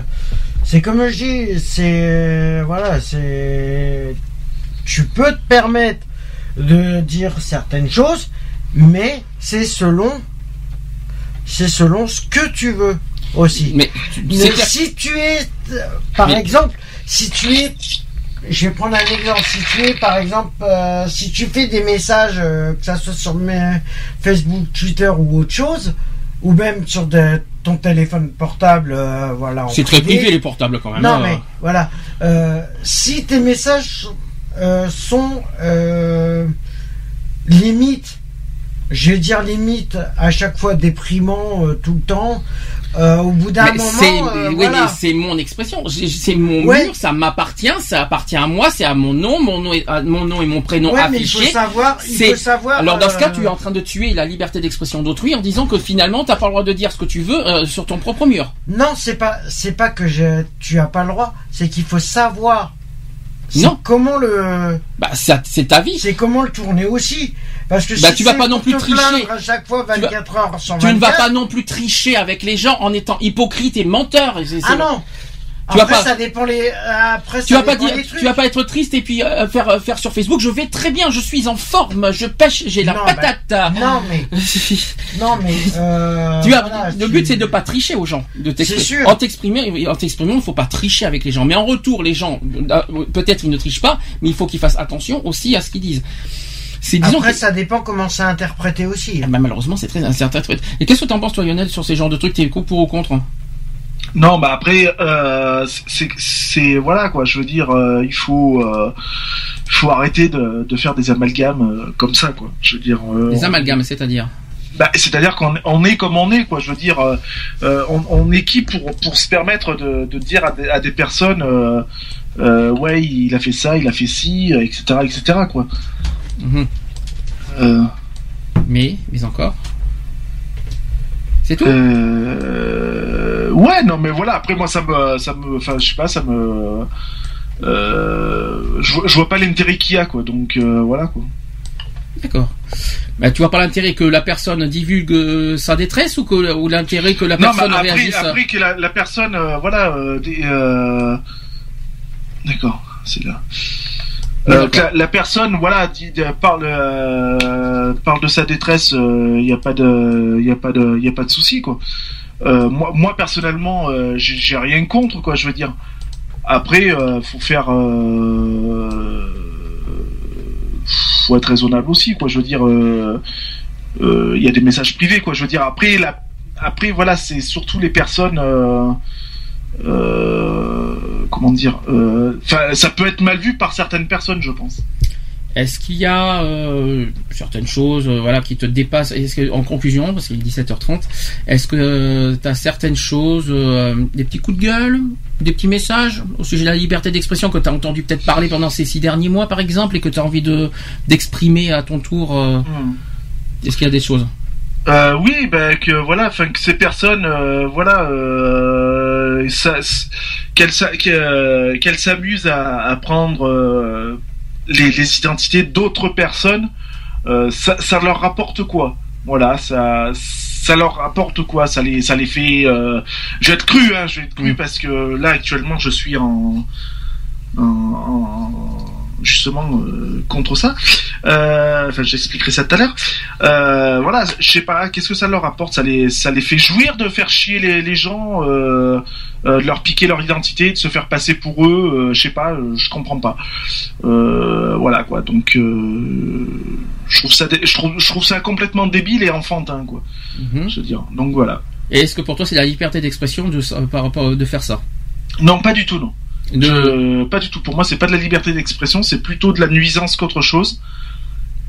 c'est comme je dis, c'est voilà, c'est. Tu peux te permettre de dire certaines choses, mais c'est selon. C'est selon ce que tu veux aussi. Mais, si tu es, par Mais- exemple, si tu es, je vais prendre un exemple, si tu es, par exemple, euh, si tu fais des messages, euh, que ça soit sur mes- Facebook, Twitter ou autre chose, ou même sur de- ton téléphone portable, euh, voilà. c'est très privé les portables quand même. non hein. mais voilà, si tes messages sont euh, limite, je vais dire limite à chaque fois déprimant euh, tout le temps. euh, au bout d'un Mais moment, c'est euh, oui, voilà. mais c'est mon expression, c'est mon Ouais. mur, ça m'appartient, ça appartient à moi, c'est à mon nom, mon nom et, à mon nom et mon prénom Ouais, mais il affichés. faut savoir, il faut savoir. Alors dans ce cas, tu es en train de tuer la liberté d'expression d'autrui en disant que finalement, t'as pas le droit de dire ce que tu veux sur ton propre mur. Non, c'est pas, c'est pas que je, tu as pas le droit, c'est qu'il faut savoir. Non. Comment le. Bah, c'est ta vie. C'est comment le tourner aussi. Parce que Bah, si tu vas pas non plus tricher. plaindre à chaque fois Tu vas- 24 heures Tu ne vas 24, pas non plus tricher avec les gens en étant hypocrite et menteur. Ah non. Tu vas Après, pas- ça dépend les. euh, Après, Tu ça vas pas dire, tu vas pas être triste et puis euh, faire euh, faire sur Facebook. Je vais très bien, je suis en forme, je pêche, j'ai la Non, bah, patate. Non mais. *laughs* non mais. euh, Tu as, voilà, le but c'est de pas tricher aux gens, de t'exprimer. C'est sûr. En t'exprimer, en t'exprimant, il faut pas tricher avec les gens. Mais en retour, les gens, peut-être ils ne trichent pas, mais il faut qu'ils fassent attention aussi à ce qu'ils disent. C'est disons Après, que- ça dépend comment c'est interprété aussi. Ah bah, malheureusement c'est très incertain. Et qu'est-ce que t'en penses toi Lionel sur ces genres de trucs T'es pour ou contre Non, bah après, euh, c'est, c'est voilà quoi. Je veux dire, euh, il faut, euh, il faut arrêter de, de faire des amalgames euh, comme ça quoi. Je veux dire. euh, Les amalgames, c'est-à-dire? Bah, c'est-à-dire qu'on on est comme on est, quoi. Je veux dire, euh, on, on est qui pour, pour se permettre de, de dire à des, à des personnes, euh, euh, ouais, il a fait ça, il a fait ci, etc., etc., quoi. Mhm. Euh, Mais, mais encore. C'est tout? euh, ouais, non, mais voilà. Après, moi, ça me, ça me, enfin, je sais pas, ça me, euh, je, vois- je vois pas l'intérêt qu'il y a, quoi. Donc, voilà, quoi. D'accord. Bah, tu vois pas l'intérêt que la personne divulgue euh, sa détresse ou que ou l'intérêt que la Non, mais personne après, réagisse? après que la, la personne, euh, voilà, euh, d'accord, c'est là. Euh, la, la personne, voilà, dit, de- parle, euh, parle de sa détresse. Il n'y a pas de, il a pas de, il a pas de souci, quoi. Euh, moi, moi personnellement, euh, j'ai rien contre, quoi. Je veux dire. Après, euh, faut faire, euh, faut être raisonnable aussi, quoi. Je veux dire, euh, euh, il y a des messages privés, quoi. Je veux dire. Après, la, après, voilà, c'est surtout les personnes. euh, euh, comment dire euh, ça peut être mal vu par certaines personnes, je pense. Est-ce qu'il y a euh, certaines choses euh, voilà, qui te dépassent? Est-ce que, En conclusion, parce qu'il est 17h30, est-ce que tu as certaines choses, des petits coups de gueule, des petits messages au sujet de la liberté d'expression que tu as entendu peut-être parler pendant ces six derniers mois, par exemple, et que tu as envie de d'exprimer à ton tour euh, Est-ce qu'il y a des choses? Euh, oui, ben que voilà, enfin que ces personnes, euh, voilà, euh, s- qu'elles s'a- que- qu'elles s'amusent à, à prendre euh, les, les identités d'autres personnes, euh, ça, ça leur rapporte quoi? Voilà, ça, ça leur rapporte quoi? Ça les, ça les fait. euh, je vais être cru, hein, je vais être cru parce que là actuellement je suis en, en- en- justement euh, contre ça. Euh, Enfin, j'expliquerai ça tout à l'heure. Euh, voilà, je sais pas, qu'est-ce que ça leur apporte? Ça les, ça les fait jouir de faire chier les, les gens, euh, de leur piquer leur identité, de se faire passer pour eux. je sais pas, je comprends pas. Voilà quoi. Donc, je trouve ça, je trouve, je trouve ça complètement débile et enfantin quoi. Mhm. Je veux dire. Donc voilà. Et est-ce que pour toi c'est la liberté d'expression de, par rapport de faire ça? Non, pas du tout, non. De- Je- pas du tout. Pour moi, c'est pas de la liberté d'expression, c'est plutôt de la nuisance qu'autre chose.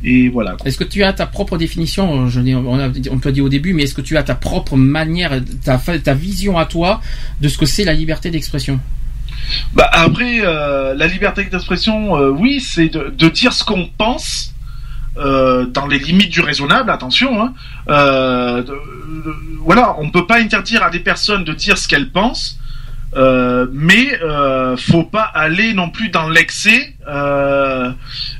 Et voilà. Est-ce que tu as ta propre définition euh, Je dis, on, a, on te l'a dit au début, mais est-ce que tu as ta propre manière, ta, ta vision à toi de ce que c'est la liberté d'expression? Bah après, euh, la liberté d'expression, euh, oui, c'est de, de dire ce qu'on pense, euh, dans les limites du raisonnable, attention. Hein, de- de- voilà, on peut pas interdire à des personnes de dire ce qu'elles pensent. mais faut pas aller non plus dans l'excès euh,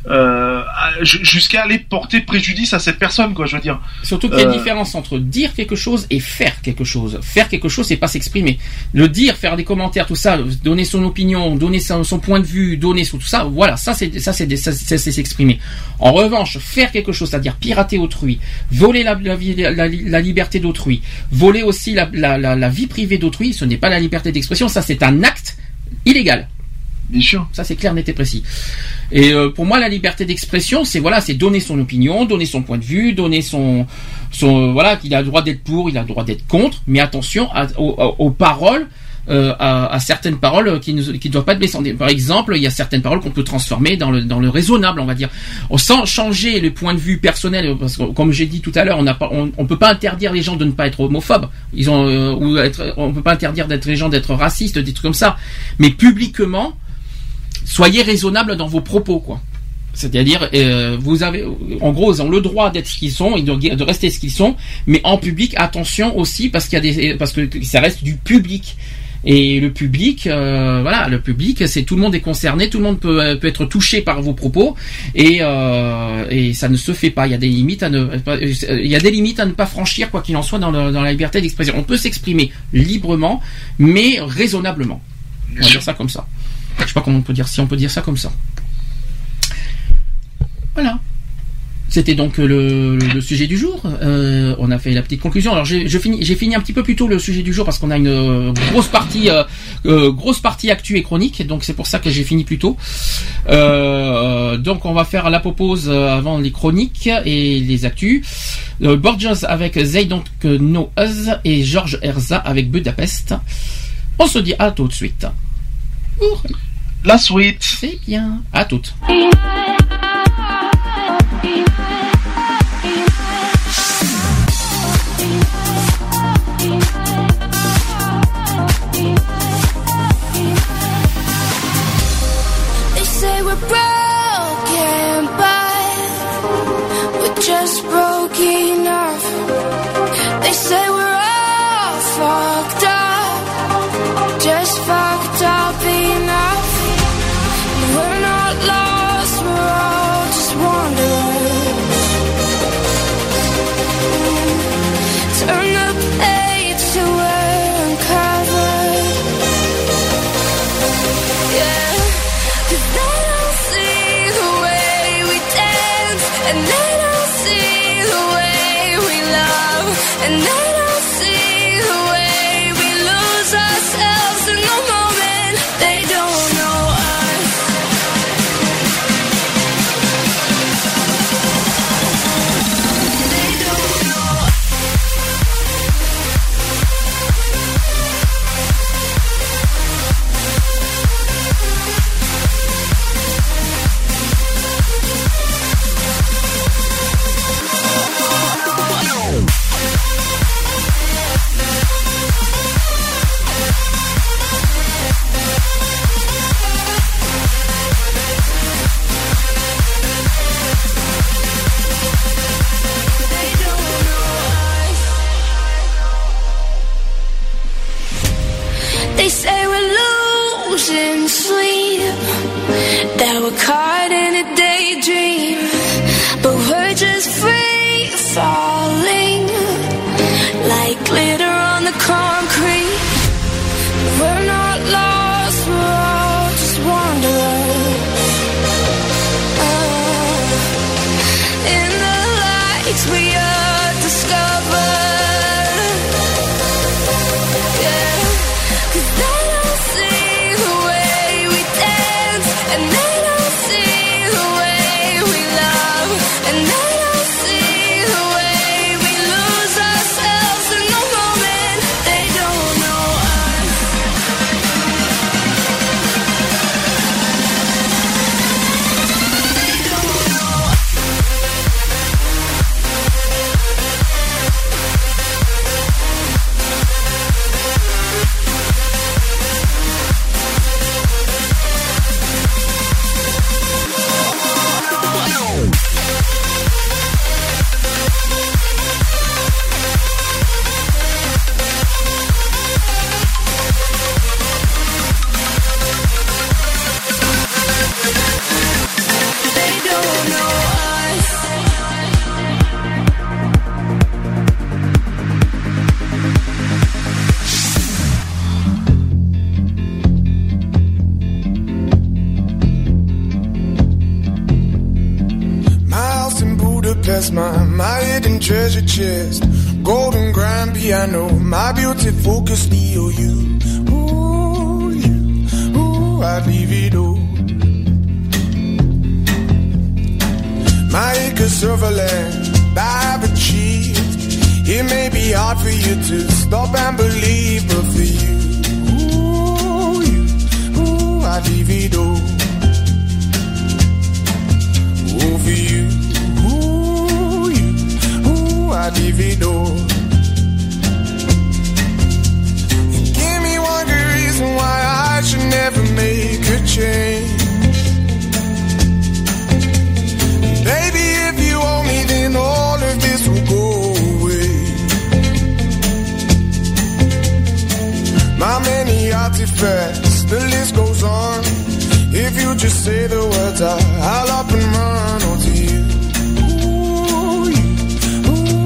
euh, jusqu'à aller porter préjudice à cette personne quoi je veux dire Surtout qu'il y a une Euh, différence entre dire quelque chose et faire quelque chose. Faire quelque chose, c'est pas s'exprimer. Le dire, faire des commentaires, tout ça, donner son opinion, donner son, son point de vue, donner tout ça, voilà, ça c'est ça s'exprimer. En revanche, faire quelque chose, c'est-à-dire pirater autrui, voler la, la, la- la liberté d'autrui, voler aussi la, la, la, la vie privée d'autrui, ce n'est pas la liberté d'expression, ça c'est un acte illégal. Bien sûr. Ça c'est clair, net et précis. Et euh, pour moi, la liberté d'expression, c'est voilà, c'est donner son opinion, donner son point de vue, donner son, voilà, qu'il a le droit d'être pour, il a le droit d'être contre, mais attention aux, paroles. euh, à, certaines paroles qui ne doivent pas être blessantes. Par exemple, il y a certaines paroles qu'on peut transformer dans le raisonnable, on va dire, sans changer le point de vue personnel. Parce que comme j'ai dit tout à l'heure, on on peut pas interdire les gens de ne pas être homophobes. Ils ont euh, peut pas interdire d'être les gens d'être racistes, des trucs comme ça. Mais publiquement, soyez raisonnable dans vos propos, quoi. C'est-à-dire, euh, vous avez, en gros, ils ont le droit d'être ce qu'ils sont et de, de rester ce qu'ils sont, mais en public, attention aussi parce qu'il y a des, parce que ça reste du public. Et le public, euh, voilà, le public, c'est tout le monde est concerné, tout le monde peut, euh, peut être touché par vos propos, et, euh, et ça ne se fait pas. Il y a des limites à ne, il y a des limites à ne pas franchir, quoi qu'il en soit, dans, le- dans la liberté d'expression. On peut s'exprimer librement, mais raisonnablement. On va dire ça comme ça. Je sais pas comment on peut dire, si on peut dire ça comme ça. Voilà. C'était donc le, sujet du jour. Euh, on a fait la petite conclusion. Alors j'ai fini un petit peu plus tôt le sujet du jour parce qu'on a une euh, grosse partie, euh, euh, grosse partie actu et chronique. Donc c'est pour ça que j'ai fini plus tôt. Donc on va faire la pause avant les chroniques et les actus. Borges avec They Don't Know Us et George Herza avec Budapest. On se dit à tout de suite. La suite. C'est bien. À toutes. Say we're losing sleep, that we're caught in Budapest, my, my hidden treasure chest. Golden grand piano, my beauty focus, EOU. Ooh, you, ooh, I'd leave it all. My acres of land I've achieved. It may be hard for you to stop and believe, but for you, ooh, you, ooh, I'd leave it all. All. Give me one good reason why I should never make a change. Baby, if you owe me, then all of this will go away. My many artifacts, the list goes on. If you just say the words, I, I'll up and run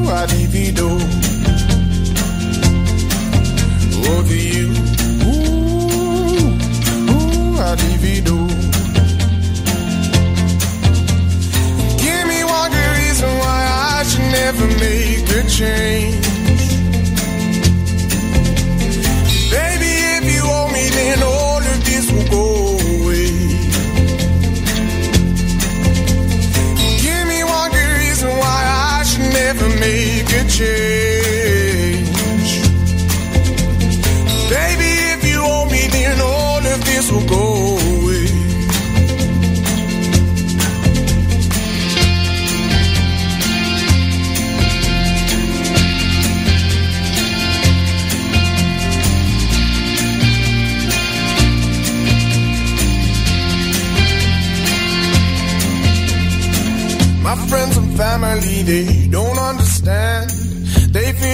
ooh, I divido. Over you, ooh, ooh, I divido. Give me one good reason why I should never make a change. Change. Baby, if you owe me, then all of this will go away. My friends and family, they don't understand.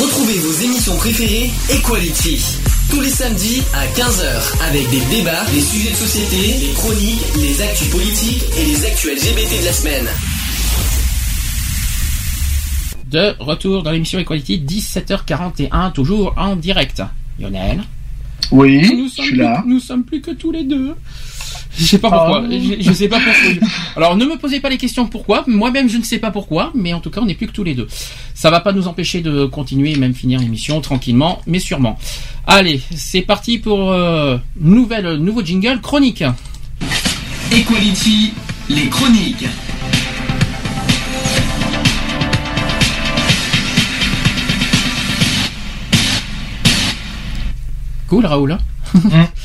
Retrouvez vos émissions préférées Equality. Tous les samedis à 15h avec des débats, des sujets de société, des chroniques, les actus politiques et les actus LGBT de la semaine. De retour dans l'émission Equality, 17h41, toujours en direct. Lionel Oui, nous je sommes suis plus- là. Nous sommes plus que tous les deux. Je sais pas pourquoi. Oh. Je, je sais pas pourquoi. Alors ne me posez pas les questions pourquoi. Moi-même je ne sais pas pourquoi, mais en tout cas on n'est plus que tous les deux. Ça va pas nous empêcher de continuer et même finir l'émission tranquillement, mais sûrement. Allez, c'est parti pour euh, nouvelle nouveau jingle chronique. Equality, les chroniques. Cool Raoul. hein *laughs*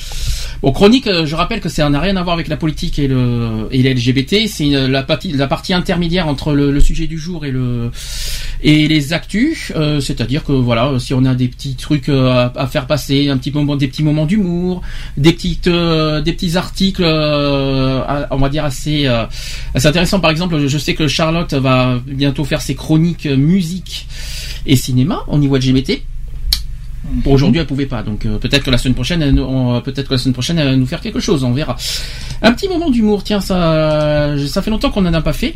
Bon, chronique, euh, je rappelle que ça n'a rien à voir avec la politique et le et les LGBT. C'est la partie la partie intermédiaire entre le, le sujet du jour et le et les actus. Euh, C'est-à-dire que voilà, si on a des petits trucs euh, à, à faire passer, un petit moment, des petits moments d'humour, des petites euh, des petits articles, euh, à- on va dire assez assez intéressants. Par exemple, je, je sais que Charlotte va bientôt faire ses chroniques musique et cinéma au niveau LGBT. Aujourd'hui, elle pouvait pas, donc euh, peut-être que la semaine prochaine, elle, on- peut-être que la semaine prochaine, elle va nous faire quelque chose, on verra. Un petit moment d'humour, tiens, ça, ça fait longtemps qu'on n'en a pas fait.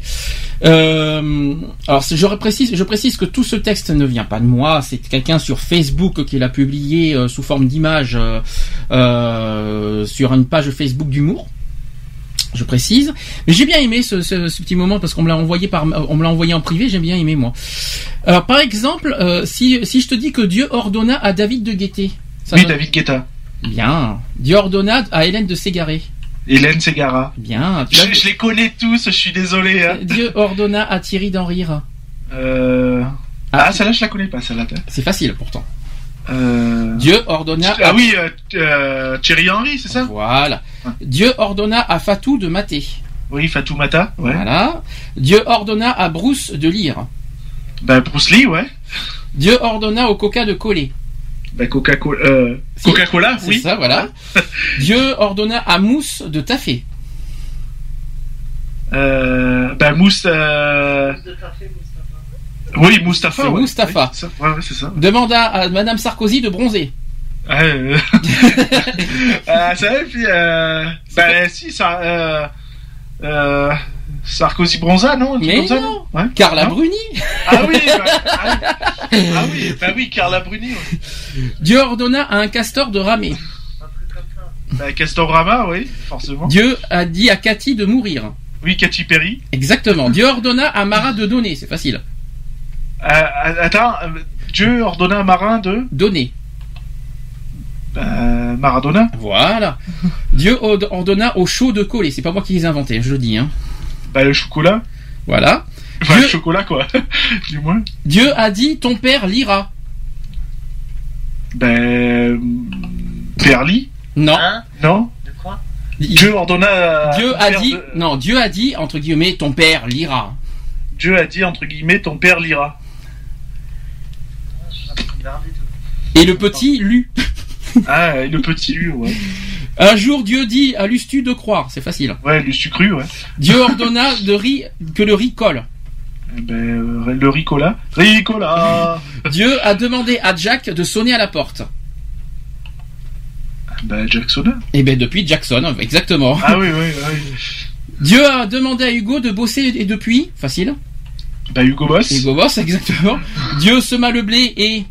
Euh, alors, je précise, je précise que tout ce texte ne vient pas de moi, c'est quelqu'un sur Facebook qui l'a publié euh, sous forme d'image euh, sur une page Facebook d'humour. Je précise, mais j'ai bien aimé ce, ce- ce petit moment parce qu'on me l'a envoyé par, on me l'a envoyé en privé. J'ai bien aimé moi. Alors par exemple, euh, si si je te dis que Dieu ordonna à David de guetter, Ça Oui, David Guetta. Bien. Dieu ordonna à Hélène de s'égarer. Hélène Segara. Bien. Tu Je, les connais tous, je suis désolé. hein. *laughs* Dieu ordonna à Thierry d'en rire. Euh... Ah, celle-là, je la connais pas, celle-là. C'est facile pourtant. Euh... Dieu ordonna. Ah à- oui, euh, euh, Thierry Henry, c'est ça? Voilà. Dieu ordonna à Fatou de mater. Oui, Fatoumata, ouais. Voilà. Dieu ordonna à Bruce de lire. Bah, Bruce Lee, ouais. Dieu ordonna au coca de coller. Bah, Coca-Cola, euh, Si. Coca-Cola, C'est oui. ça, voilà. *laughs* Dieu ordonna à Mousse de taffer. Euh, bah, Mousse, euh... Oui, Mustapha. Ouais. Mustapha. Oui, c'est ça. Ouais, ouais, c'est ça. Demanda à Madame Sarkozy de bronzer. Ah, euh... ah, ça va, puis, euh... Bah, si, ça, euh... euh... Sarkozy Bronza, non Mais comme ça, non. Ouais. Carla Non Bruni. Ah oui, bah, ah, ah oui, bah oui, Carla Bruni. ouais. Dieu ordonna à un castor de ramer. Bah, Castorama, oui, forcément. Dieu a dit à Cathy de mourir. Oui, Katy Perry. Exactement. Dieu ordonna à Marat de donner. C'est facile. Euh, attends, euh, Dieu ordonna à Marin de Donner. bah, Maradona. Voilà. Dieu ord- ordonna au chaud de coller. C'est pas moi qui les ai inventés, je le dis. Hein. Bah, le chocolat. Voilà. Enfin, Dieu- le chocolat, quoi. *laughs* du moins. Dieu a dit ton père lira. Ben. Perli Non. Hein? Non De quoi? Dieu ordonna. à Dieu a dit de- non. Dieu a dit entre guillemets ton père lira. Dieu a dit, entre guillemets, ton père lira. Et le petit lut. Ah, le petit U, ouais. Un jour Dieu dit à Lustu de croire. C'est facile. Ouais, le sucru, ouais. Dieu ordonna de riz que le riz colle. Eh Ben, euh, le Ricola. Ricola Dieu a demandé à Jack de sonner à la porte. Ben, Jacksona. Et ben depuis Jackson, exactement. Ah oui, oui, oui. Dieu a demandé à Hugo de bosser et depuis, facile. Ben, Hugo Boss. Hugo Boss, exactement. Dieu sema le blé et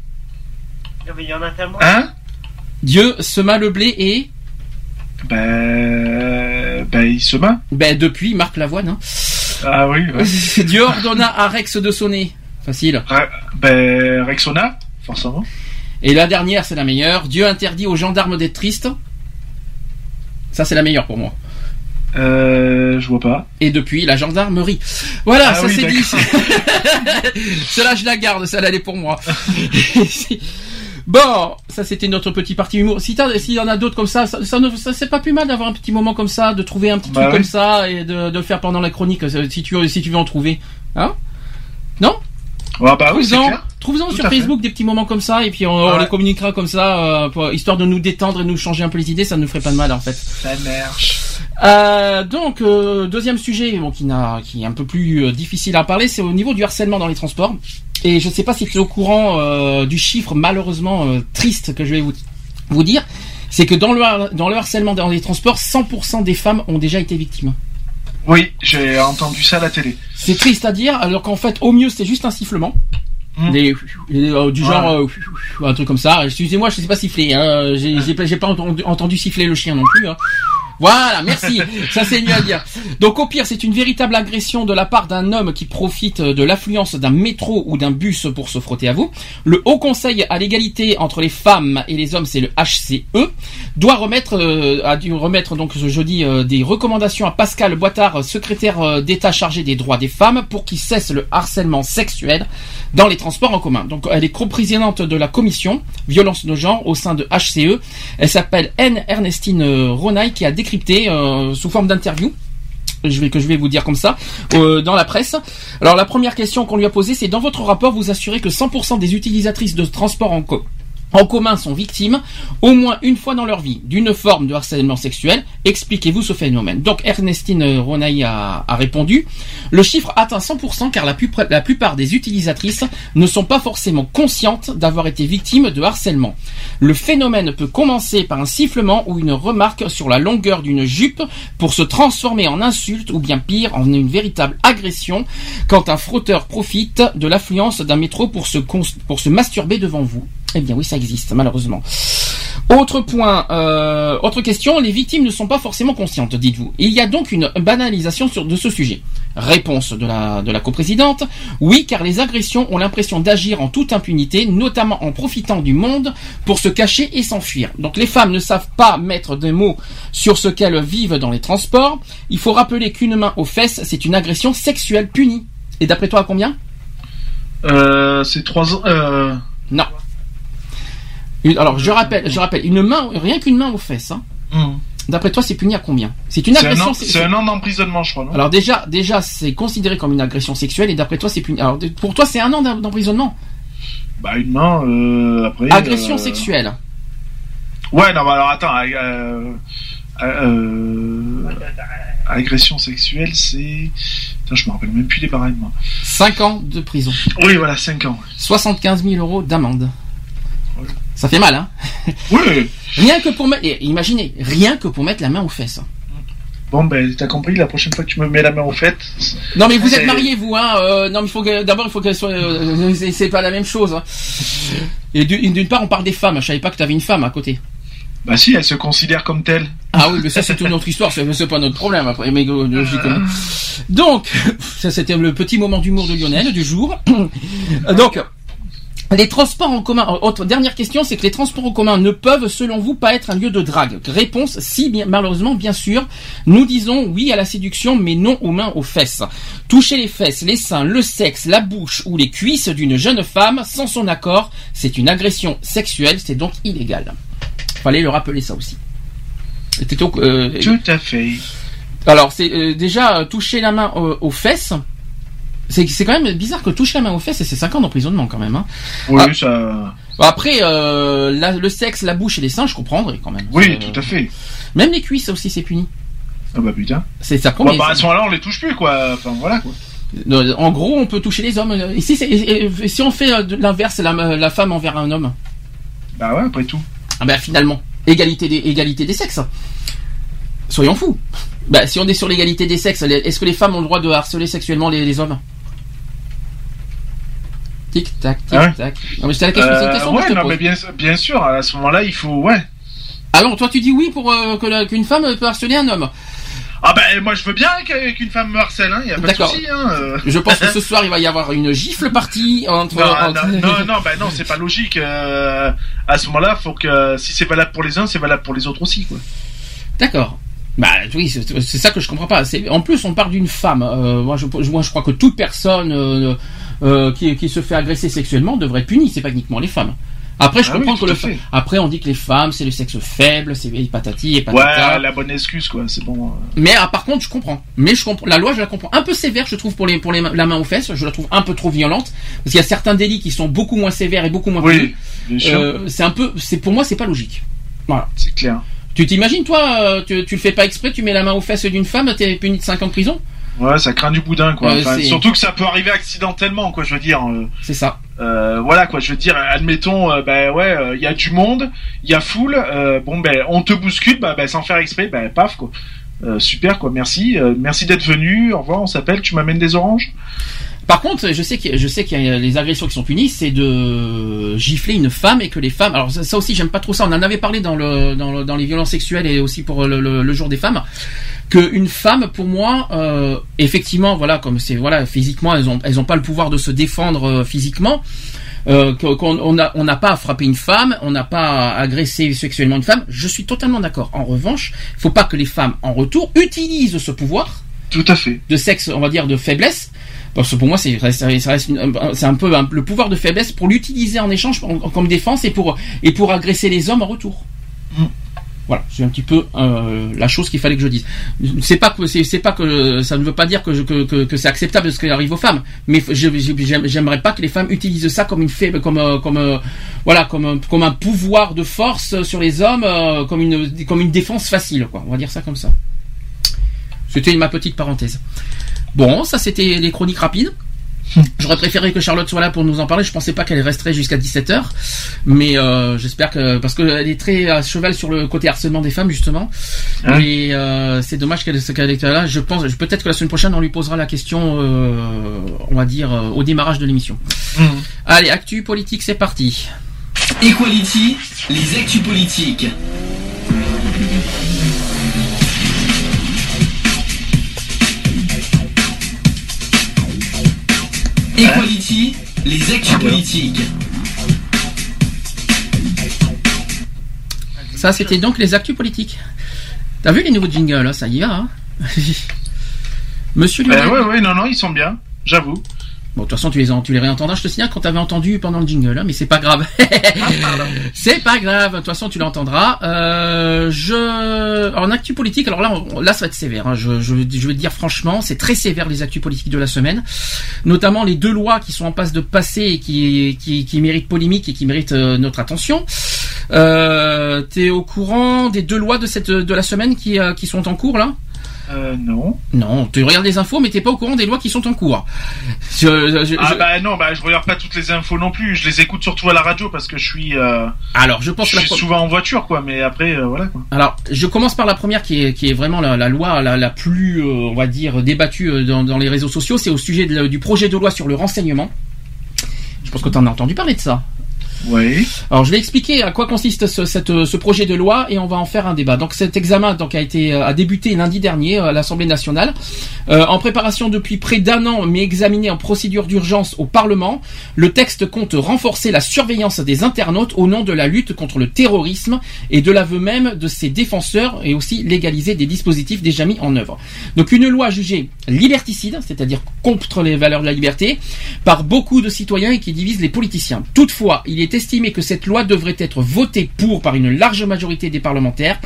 Il y en a tellement. Hein? Dieu sema le blé et? Ben. Ben, il se main. ben depuis Marc Lavoine. hein. Ah oui, ouais. *laughs* Dieu ordonna à Rex de sonner. Facile. Ra- Ben, Rexona, forcément. Et la dernière, c'est la meilleure. Dieu interdit aux gendarmes d'être tristes. Ça, c'est la meilleure pour moi. Euh, je vois pas. Et depuis, la gendarmerie. Voilà, Ah ça oui, c'est dit. *laughs* Celle-là, je la garde. Celle-là, elle est pour moi. *laughs* bon, ça c'était notre petit parti humour. Si s'il y en a d'autres comme ça, ça, ça, ne- ça, c'est pas plus mal d'avoir un petit moment comme ça, de trouver un petit Bah truc comme ça et de, de le faire pendant la chronique, euh, si tu, si tu veux en trouver. Hein? Non? Ah bah oui, c'est Trouve-en sur fait. Facebook des petits moments comme ça et puis on, on Ouais. les communiquera comme ça, euh, pour- histoire de nous détendre et de nous changer un peu les idées, ça ne nous ferait pas de mal en fait. Ça marche. Euh, donc euh, deuxième sujet, bon, qui, est un peu plus difficile à parler, c'est au niveau du harcèlement dans les transports. Et je ne sais pas si tu es au courant euh, du chiffre malheureusement euh, triste que je vais vous, vous dire, c'est que dans le, dans le harcèlement dans les transports, 100% des femmes ont déjà été victimes. Oui, j'ai entendu ça à la télé. C'est triste à dire, alors qu'en fait au mieux c'est juste un sifflement. Hmm. Des- des- euh, du genre un truc comme ça. Excusez-moi, je sais pas siffler. Hein. J'ai pas, j'ai pas entendu, entendu siffler le chien non plus. Hein. Voilà, merci. Ça c'est mieux à dire. Donc au pire, c'est une véritable agression de la part d'un homme qui profite de l'affluence d'un métro ou d'un bus pour se frotter à vous. Le Haut Conseil à l'égalité entre les femmes et les hommes, c'est le HCE, doit remettre euh, a dû remettre donc ce jeudi euh, des recommandations à Pascal Boitard, secrétaire euh, d'État chargé des droits des femmes, pour qu'il cesse le harcèlement sexuel dans les transports en commun. Donc elle est coprésidente de la commission violence de genre au sein de HCE. Elle s'appelle Anne Ernestine euh, Ronaille qui a euh, sous forme d'interview je vais que je vais vous dire comme ça euh, dans la presse. Alors la première question qu'on lui a posée, c'est dans votre rapport, vous assurez que 100% des utilisatrices de transport en, co- en commun sont victimes au moins une fois dans leur vie d'une forme de harcèlement sexuel. Expliquez-vous ce phénomène. Donc Ernestine Ronaille a, répondu. Le chiffre atteint 100% car la, plupart- des utilisatrices ne sont pas forcément conscientes d'avoir été victimes de harcèlement. Le phénomène peut commencer par un sifflement ou une remarque sur la longueur d'une jupe pour se transformer en insulte ou bien pire en une véritable agression quand un frotteur profite de l'affluence d'un métro pour se masturber devant vous. Eh bien oui, ça existe malheureusement. Autre point, euh, autre question, les victimes ne sont pas forcément conscientes, dites-vous. Il y a donc une banalisation sur, de ce sujet. Réponse de la, de la coprésidente. Oui, car les agressions ont l'impression d'agir en toute impunité, notamment en profitant du monde pour se cacher et s'enfuir. Donc les femmes ne savent pas mettre des mots sur ce qu'elles vivent dans les transports. Il faut rappeler qu'une main aux fesses, c'est une agression sexuelle punie. Et d'après toi, à combien? Euh, c'est trois ans. Euh... Non. Une- alors je rappelle, je rappelle, une main, rien qu'une main aux fesses. hein. hum. D'après toi, c'est puni à combien? C'est une agression. c'est un an d'emprisonnement, je crois, non? Alors déjà, déjà, c'est considéré comme une agression sexuelle et d'après toi, c'est puni. Alors pour toi, c'est un an d'em- d'emprisonnement? Bah une main. Euh, après. Agression euh, sexuelle. Ouais, non, bah alors attends. euh, agression sexuelle, c'est. Putain, je me rappelle même plus les barèmes. moi. 5 ans de prison. Oui, voilà, 5 ans. 75 000 euros d'amende. Ça fait mal, hein Oui. Rien que pour mettre, et imaginez, rien que pour mettre la main aux fesses. Bon, ben, t'as compris, la prochaine fois que tu me mets la main au fait. Non mais vous êtes mariés vous hein euh, non mais il faut que d'abord il faut qu'elle soit euh, c'est- pas la même chose. hein. Et d'une part on parle des femmes, je savais pas que t'avais une femme à côté. Bah si, elle se considère comme telle. Ah oui mais ça c'est une autre histoire, c'est pas notre problème après mais euh, logiquement. Donc ça c'était le petit moment d'humour de Lionel du jour. *coughs* Donc les transports en commun, autre dernière question, c'est que les transports en commun ne peuvent, selon vous, pas être un lieu de drague. Réponse, si, bien, malheureusement, bien sûr. Nous disons oui à la séduction, mais non aux mains, aux fesses. Toucher les fesses, les seins, le sexe, la bouche ou les cuisses d'une jeune femme sans son accord, c'est une agression sexuelle, c'est donc illégal. Fallait le rappeler ça aussi. C'était euh, Tout à fait. alors, c'est euh, déjà euh, toucher la main euh, aux fesses. C'est quand même bizarre que toucher la main aux fesses, et c'est 5 ans d'emprisonnement quand même. Hein. Oui, Ah. ça. Après, euh, la- le sexe, la bouche et les seins, je comprendrais quand même. Oui, Euh, tout à fait. Même les cuisses aussi, c'est puni. Ah bah putain. C'est ça combien bah à ce moment-là, on les touche plus, quoi. Enfin, voilà, quoi. Euh, En gros, on peut toucher les hommes. Et- si on fait l'inverse, la, la femme envers un homme, Bah ouais, après tout. ah ben finalement, égalité des, égalité des sexes. Soyons fous. Bah, si on est sur l'égalité des sexes, est-ce que les femmes ont le droit de harceler sexuellement les, les hommes? Tic tac, tic Ah ouais tac. Non mais c'était la question, une Euh, question que ouais, je te non, pose. mais bien, bien sûr, à ce moment-là, il faut, ouais. Alors toi tu dis oui pour euh, qu'une femme peut harceler un homme. Ah bah moi je veux bien qu'une femme me harcèle, hein, y a pas de D'accord. souci, hein. euh. Je pense que ce *laughs* soir il va y avoir une gifle partie entre. Non, entre- non, non, non, bah non, c'est pas logique. euh, à ce moment-là, faut que si c'est valable pour les uns, c'est valable pour les autres aussi, quoi. D'accord. Bah oui, c'est ça que je comprends pas. C'est- En plus, on parle d'une femme. Euh, moi, je, moi, je crois que toute personne euh, qui, qui se fait agresser sexuellement devrait être punie. C'est pas uniquement les femmes. Après, je Ah comprends que le. fait. Après, on dit que les femmes, c'est le sexe faible, c'est patati et patata. Ouais, la bonne excuse, quoi. C'est bon. euh. Mais ah, par contre, je comprends. Mais je comprends. La loi, je la comprends. Un peu sévère, je trouve, pour les pour les la main aux fesses. Je la trouve un peu trop violente parce qu'il y a certains délits qui sont beaucoup moins sévères et beaucoup moins Oui, punis. bien sûr. Euh, c'est un peu. C'est pour moi, c'est pas logique. Voilà. C'est clair. Tu t'imagines, toi, tu, tu le fais pas exprès, tu mets la main aux fesses d'une femme, t'es puni de 5 ans de prison? Ouais, ça craint du boudin, quoi. Euh, Enfin, surtout que ça peut arriver accidentellement, quoi. Je veux dire. euh, C'est ça. euh, voilà, quoi. Je veux dire, admettons, euh, ben ouais, euh, il y a du monde, il y a foule. bon, ben, on te bouscule, bah, ben, sans faire exprès, ben, paf, quoi. Euh, super, quoi. Merci, euh, merci d'être venu. Au revoir, on s'appelle. Tu m'amènes des oranges. Par contre, je sais qu'il y a- je sais qu'il y a les agressions qui sont punies, c'est de gifler une femme et que les femmes. Alors ça, ça aussi, j'aime pas trop ça. On en avait parlé dans le dans, le- dans les violences sexuelles et aussi pour le, le- le jour des femmes. Que une femme, pour moi, euh, effectivement, voilà, comme c'est voilà, physiquement, elles ont elles ont pas le pouvoir de se défendre euh, physiquement. Euh, qu'on qu'on- on n'a on n'a pas à frapper une femme, on n'a pas à agresser sexuellement une femme. Je suis totalement d'accord. En revanche, il faut pas que les femmes, en retour, utilisent ce pouvoir Tout à fait. de sexe, on va dire, de faiblesse. Parce que pour moi, c'est un peu un- le pouvoir de faiblesse pour l'utiliser en échange en- comme défense et pour et pour agresser les hommes en retour. Mm. Voilà, c'est un petit peu euh, la chose qu'il fallait que je dise. C'est pas que c'est pas que ça ne veut pas dire que que, c'est acceptable ce qui arrive aux femmes, mais j'aimerais pas que les femmes utilisent ça comme une faible, comme euh, comme euh, voilà, comme un- comme un pouvoir de force sur les hommes, euh, comme une comme une défense facile, quoi. On va dire ça comme ça. C'était ma petite parenthèse. Bon, ça c'était les chroniques rapides. J'aurais préféré que Charlotte soit là pour nous en parler. Je pensais pas qu'elle resterait jusqu'à 17h. Mais euh, j'espère que... Parce qu'elle est très à cheval sur le côté harcèlement des femmes, justement. Hein Et euh, c'est dommage qu'elle qu'elle était là. Je pense peut-être que la semaine prochaine, on lui posera la question, euh, on va dire, euh, au démarrage de l'émission. Allez, actu politique, c'est parti. Equality, les actus politiques. Equality, les actus politiques. Ça, c'était donc les actus politiques. T'as vu les nouveaux jingles, là, ça y va, hein *laughs* Monsieur Euh, Lionel. ouais, ouais, non, non, ils sont bien, j'avoue. Bon, de toute façon, tu les, tu les réentendras. Je te signale quand t'avais entendu pendant le jingle, hein, mais c'est pas grave. *laughs* c'est pas grave. De toute façon, tu l'entendras. Euh, je, en actu politique, alors là, là, ça va être sévère. hein. Je, je, je vais te dire franchement, c'est très sévère les actus politiques de la semaine, notamment les deux lois qui sont en passe de passer et qui, qui, qui méritent polémique et qui méritent euh, notre attention. Euh, T'es au courant des deux lois de cette de la semaine qui, euh, qui sont en cours là? Euh, non. Non, tu regardes les infos, mais t'es pas au courant des lois qui sont en cours. Je- je- Ah bah non, bah je regarde pas toutes les infos non plus. Je les écoute surtout à la radio parce que je suis, euh, Alors, je pense je que suis pro- souvent en voiture, quoi. Mais après, euh, voilà. Quoi. Alors, je commence par la première qui est, qui est vraiment la, la loi la, la plus, euh, on va dire, débattue euh, dans, dans les réseaux sociaux. C'est au sujet de du projet de loi sur le renseignement. Je pense que tu en as entendu parler de ça. Oui. Alors, je vais expliquer à quoi consiste ce, projet de loi et on va en faire un débat. Donc, cet examen donc a été a débuté lundi dernier euh, à l'Assemblée nationale, Euh, en préparation depuis près d'un an, mais examiné en procédure d'urgence au Parlement. Le texte compte renforcer la surveillance des internautes au nom de la lutte contre le terrorisme et de l'aveu même de ses défenseurs et aussi légaliser des dispositifs déjà mis en œuvre. Donc, une loi jugée liberticide, c'est-à-dire contre les valeurs de la liberté, par beaucoup de citoyens et qui divise les politiciens. Toutefois, il est estimé que cette loi devrait être votée pour par une large majorité des parlementaires.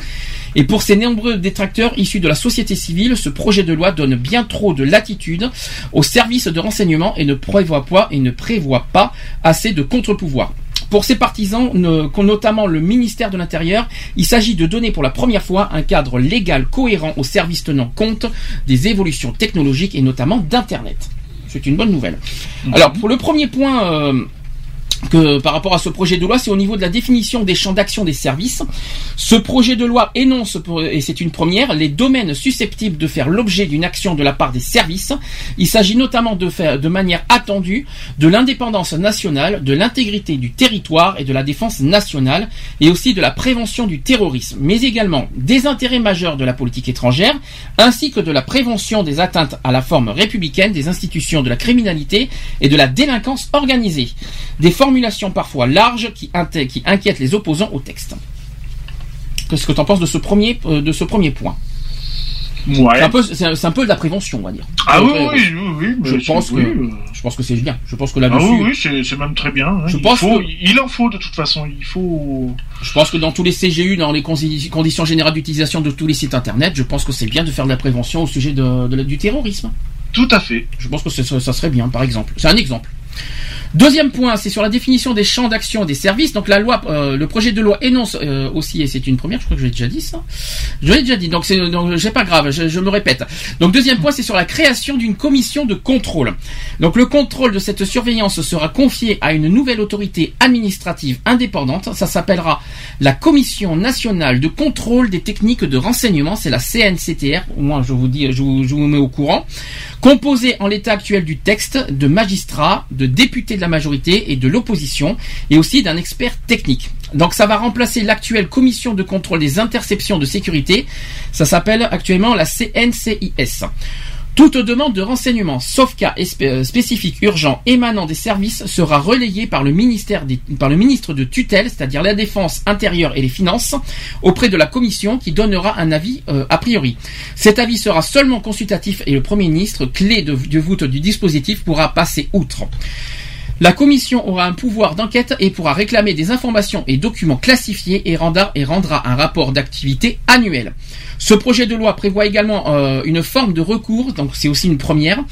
Et pour ces nombreux détracteurs issus de la société civile, ce projet de loi donne bien trop de latitude aux services de renseignement et ne prévoit pas, et ne prévoit pas assez de contre-pouvoirs. Pour ces partisans, notamment le ministère de l'Intérieur, il s'agit de donner pour la première fois un cadre légal cohérent aux services tenant compte des évolutions technologiques et notamment d'Internet. C'est une bonne nouvelle. Alors pour le premier point euh, que par rapport à ce projet de loi, c'est au niveau de la définition des champs d'action des services. Ce projet de loi énonce, et c'est une première, les domaines susceptibles de faire l'objet d'une action de la part des services. Il s'agit notamment de faire de manière attendue de l'indépendance nationale, de l'intégrité du territoire et de la défense nationale, et aussi de la prévention du terrorisme, mais également des intérêts majeurs de la politique étrangère, ainsi que de la prévention des atteintes à la forme républicaine des institutions de la criminalité et de la délinquance organisée. Des formulations parfois larges qui, inquiètent les opposants au texte. Qu'est-ce que tu en penses de ce premier, euh, de ce premier point? Ouais. C'est un, peu, c'est un- c'est un peu de la prévention, on va dire. Ah oui, oui, oui, oui. Je pense que, oui, euh. je pense que c'est bien. Je pense que Ah là-dessus, oui, oui, c'est même très bien. hein. Je il, pense faut, que- il en faut de toute façon. Il faut. Je pense que dans tous les CGU, dans les conditions générales d'utilisation de tous les sites internet, je pense que c'est bien de faire de la prévention au sujet de, de la- du terrorisme. Tout à fait. Je pense que ça serait bien, par exemple. C'est un exemple. Deuxième point, c'est sur la définition des champs d'action des services. Donc la loi, euh, le projet de loi énonce euh, aussi, et c'est une première, je crois que je l'ai déjà dit ça. Je l'ai déjà dit, donc c'est pas grave, je, me répète. Donc deuxième point, c'est sur la création d'une commission de contrôle. Donc le contrôle de cette surveillance sera confié à une nouvelle autorité administrative indépendante. Ça s'appellera la Commission nationale de contrôle des techniques de renseignement. C'est la CNCTR. Moins, je vous dis, je vous, je vous mets au courant. Composée en l'état actuel du texte de magistrats, de députés de la majorité et de l'opposition, et aussi d'un expert technique. Donc ça va remplacer l'actuelle commission de contrôle des interceptions de sécurité. Ça s'appelle actuellement la CNCIS. Toute demande de renseignement, sauf cas euh, spécifique urgent émanant des services, sera relayée par le, ministère par le ministre de tutelle, c'est-à-dire la défense intérieure et les finances, auprès de la commission qui donnera un avis euh, a priori. Cet avis sera seulement consultatif et le Premier ministre, clé de voûte du dispositif, pourra passer outre. La commission aura un pouvoir d'enquête et pourra réclamer des informations et documents classifiés et rendra, un rapport d'activité annuel. Ce projet de loi prévoit également euh, une forme de recours, donc c'est aussi une première.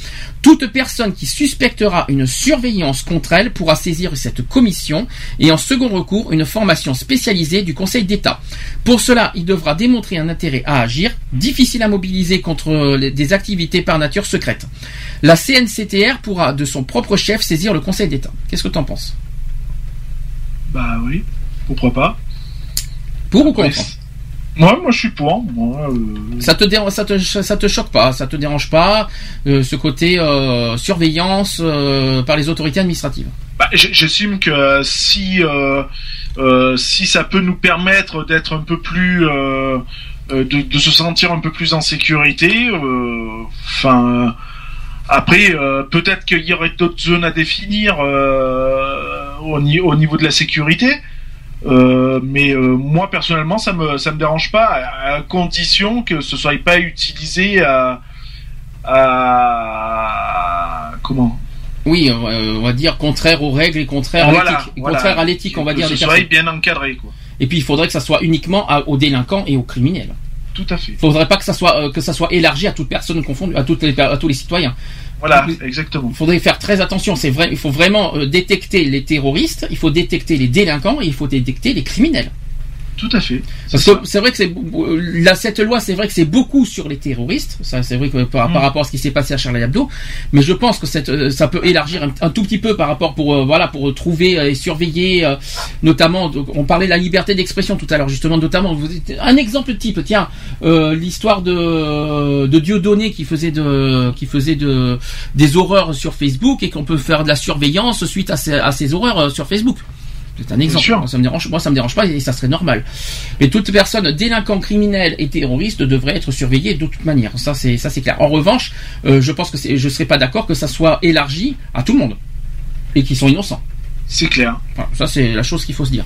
Toute personne qui suspectera une surveillance contre elle pourra saisir cette commission et en second recours une formation spécialisée du Conseil d'État. Pour cela, il devra démontrer un intérêt à agir, difficile à mobiliser contre des activités par nature secrètes. La CNCTR pourra de son propre chef saisir le Conseil d'État. Qu'est-ce que tu en penses Bah oui. Pourquoi pas Pour ou contre Moi, moi, je suis pour. Moi, euh, ça te, dérange, ça, te, ça te choque pas, ça te dérange pas, euh, ce côté euh, surveillance par les autorités administratives bah, j'estime que si si ça peut nous permettre d'être un peu plus de, de se sentir un peu plus en sécurité, enfin. Après, euh, peut-être qu'il y aurait d'autres zones à définir euh, au, ni- au niveau de la sécurité. Euh, mais moi personnellement, ça me ça me dérange pas à, condition que ce soit pas utilisé à, à comment? Oui, on va dire contraire aux règles et contraire à l'éthique. voilà. Contraire à l'éthique, on va Que dire. ce des soit bien encadré quoi. Et puis il faudrait que ça soit uniquement à- aux délinquants et aux criminels. Tout à fait. Il faudrait pas que ça soit euh, que ça soit élargi à toute personne confondue, à toutes les à tous les citoyens. Voilà, Donc, exactement. Il faudrait faire très attention. C'est vrai, il faut vraiment euh, détecter les terroristes, il faut détecter les délinquants et il faut détecter les criminels. Tout à fait. C'est vrai que c'est là cette loi, c'est vrai que c'est beaucoup sur les terroristes. Ça, c'est vrai que par, Mm. par rapport à ce qui s'est passé à Charlie Hebdo, mais je pense que cette, euh, ça peut élargir un, un tout petit peu par rapport pour euh, voilà pour trouver euh, et surveiller, euh, notamment. On parlait de la liberté d'expression tout à l'heure, justement, notamment. vous- Un exemple type, tiens, euh, l'histoire de de Dieudonné qui faisait de qui faisait de des horreurs sur Facebook et qu'on peut faire de la surveillance suite à ces, à ces horreurs sur Facebook. C'est un exemple. Moi, ça me dérange, moi, ça me dérange pas et ça serait normal. Mais toute personne délinquant, criminel et terroriste devrait être surveillée de toute manière. Ça, c'est ça, c'est clair. En revanche, euh, je pense que je serais pas d'accord que ça soit élargi à tout le monde et qui sont innocents. C'est clair. Ça, c'est la chose qu'il faut se dire.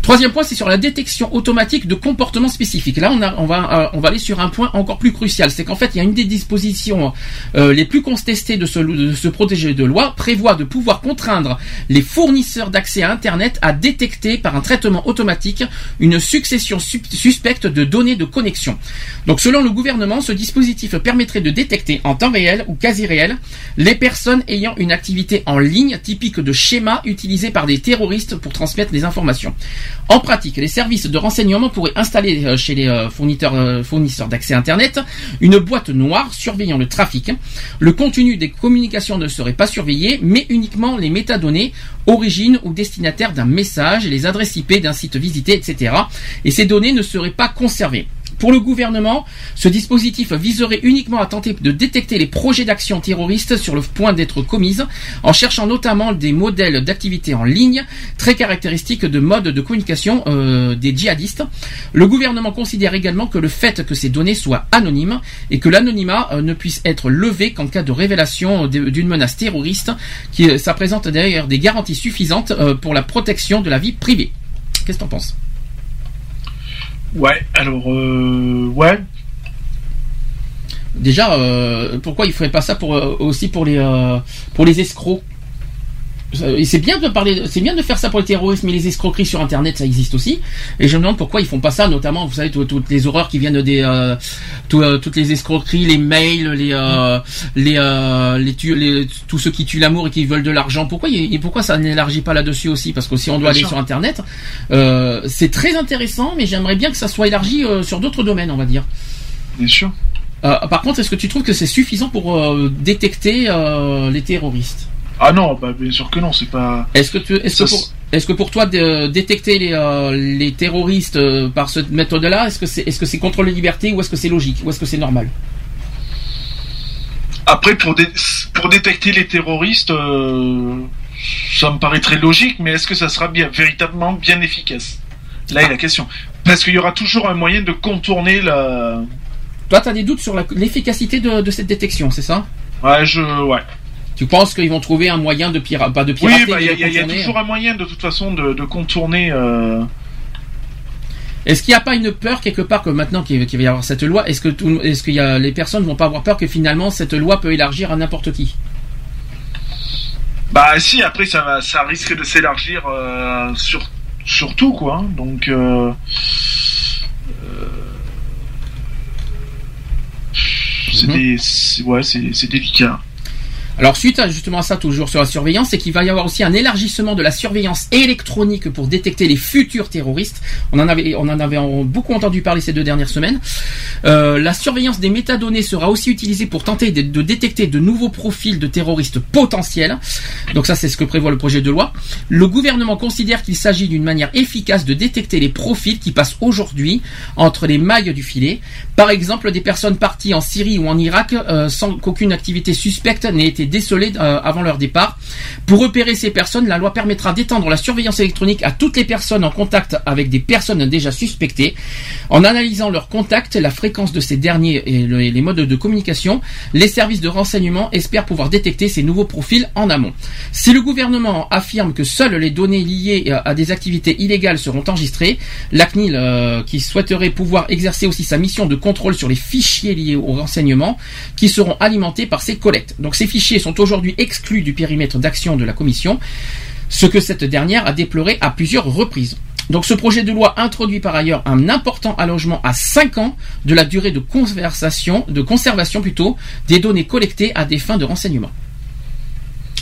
Troisième point, c'est sur la détection automatique de comportements spécifiques. Là, on, euh, va aller sur un point encore plus crucial. C'est qu'en fait, il y a une des dispositions euh, les plus contestées de ce, de de loi prévoit de pouvoir contraindre les fournisseurs d'accès à Internet à détecter par un traitement automatique une succession su- suspecte de données de connexion. Donc, selon le gouvernement, ce dispositif permettrait de détecter en temps réel ou quasi réel les personnes ayant une activité en ligne typique de schéma utilisé par des terroristes pour transmettre des informations. En pratique, les services de renseignement pourraient installer euh, chez les euh, fournisseurs, euh, fournisseurs d'accès Internet une boîte noire surveillant le trafic. Le contenu des communications ne serait pas surveillé, mais uniquement les métadonnées, origine ou destinataire d'un message, les adresses IP d'un site visité, etc. Et ces données ne seraient pas conservées. Pour le gouvernement, ce dispositif viserait uniquement à tenter de détecter les projets d'action terroristes sur le point d'être commises, en cherchant notamment des modèles d'activité en ligne très caractéristiques de modes de communication euh, des djihadistes. Le gouvernement considère également que le fait que ces données soient anonymes et que l'anonymat euh, ne puisse être levé qu'en cas de révélation d'une menace terroriste, qui euh, ça présente d'ailleurs des garanties suffisantes pour la protection de la vie privée. Qu'est-ce que t'en penses? Ouais, alors euh, ouais, Déjà, euh, pourquoi il ferait pas ça pour euh, aussi pour les euh, pour les escrocs? C'est bien de parler, c'est bien de faire ça pour les terroristes, mais les escroqueries sur Internet, ça existe aussi. Et je me demande pourquoi ils font pas ça, notamment, vous savez, tout- toutes les horreurs qui viennent des, euh, tout, euh, toutes les escroqueries, les mails, les, euh, les, euh, les, tu- les- tous ceux qui tuent l'amour et qui veulent de l'argent. Pourquoi, et pourquoi ça n'élargit pas là-dessus aussi? Parce que si on doit aller sur Internet, euh, c'est très intéressant, mais j'aimerais bien que ça soit élargi euh, sur d'autres domaines, on va dire. bien sûr. Euh, par contre, est-ce que tu trouves que c'est suffisant pour euh, détecter euh, les terroristes? Ah non, bah bien sûr que non, c'est pas. Est-ce que, tu, est-ce, que pour, est-ce que pour toi, de, détecter les, euh, les terroristes euh, par cette méthode-là, est-ce que c'est, est-ce que c'est contre les libertés ou est-ce que c'est logique ou est-ce que c'est normal? Après, pour, dé- pour détecter les terroristes, euh, ça me paraît très logique, mais est-ce que ça sera bien, véritablement bien efficace? Là est la question. Parce qu'il y aura toujours un moyen de contourner la. Toi, tu as des doutes sur la- l'efficacité de, de cette détection, c'est ça? Ouais, je. Ouais. Tu penses qu'ils vont trouver un moyen de pirater, de Oui, bah, il y, a- y toujours un moyen, de toute façon, de, de contourner. euh, Est-ce qu'il n'y a pas une peur quelque part que maintenant qu'il va y avoir cette loi, est-ce que tout, est-ce qu'il y a les personnes vont pas avoir peur que finalement cette loi peut élargir à n'importe qui? Bah, si, après, ça, va, ça risque de s'élargir euh, sur, sur tout, quoi. hein. Donc. euh, euh, c'est Mhm. ouais, c'est délicat. Alors suite à justement à ça, toujours sur la surveillance, c'est qu'il va y avoir aussi un élargissement de la surveillance électronique pour détecter les futurs terroristes. On en avait, on en avait beaucoup entendu parler ces deux dernières semaines. Euh, la surveillance des métadonnées sera aussi utilisée pour tenter de, de détecter de nouveaux profils de terroristes potentiels. Donc ça, c'est ce que prévoit le projet de loi. Le gouvernement considère qu'il s'agit d'une manière efficace de détecter les profils qui passent aujourd'hui entre les mailles du filet. Par exemple, des personnes parties en Syrie ou en Irak euh, sans qu'aucune activité suspecte n'ait été été décelés euh, avant leur départ. Pour repérer ces personnes, la loi permettra d'étendre la surveillance électronique à toutes les personnes en contact avec des personnes déjà suspectées. En analysant leurs contacts, la fréquence de ces derniers et les modes de communication, les services de renseignement espèrent pouvoir détecter ces nouveaux profils en amont. Si le gouvernement affirme que seules les données liées euh, à des activités illégales seront enregistrées, la CNIL, euh, qui souhaiterait pouvoir exercer aussi sa mission de contrôle sur les fichiers liés au renseignement, qui seront alimentés par ces collectes. Donc ces fichiers sont aujourd'hui exclus du périmètre d'action de la Commission, ce que cette dernière a déploré à plusieurs reprises. Donc ce projet de loi introduit par ailleurs un important allongement à 5 ans de la durée de de conservation plutôt, des données collectées à des fins de renseignement.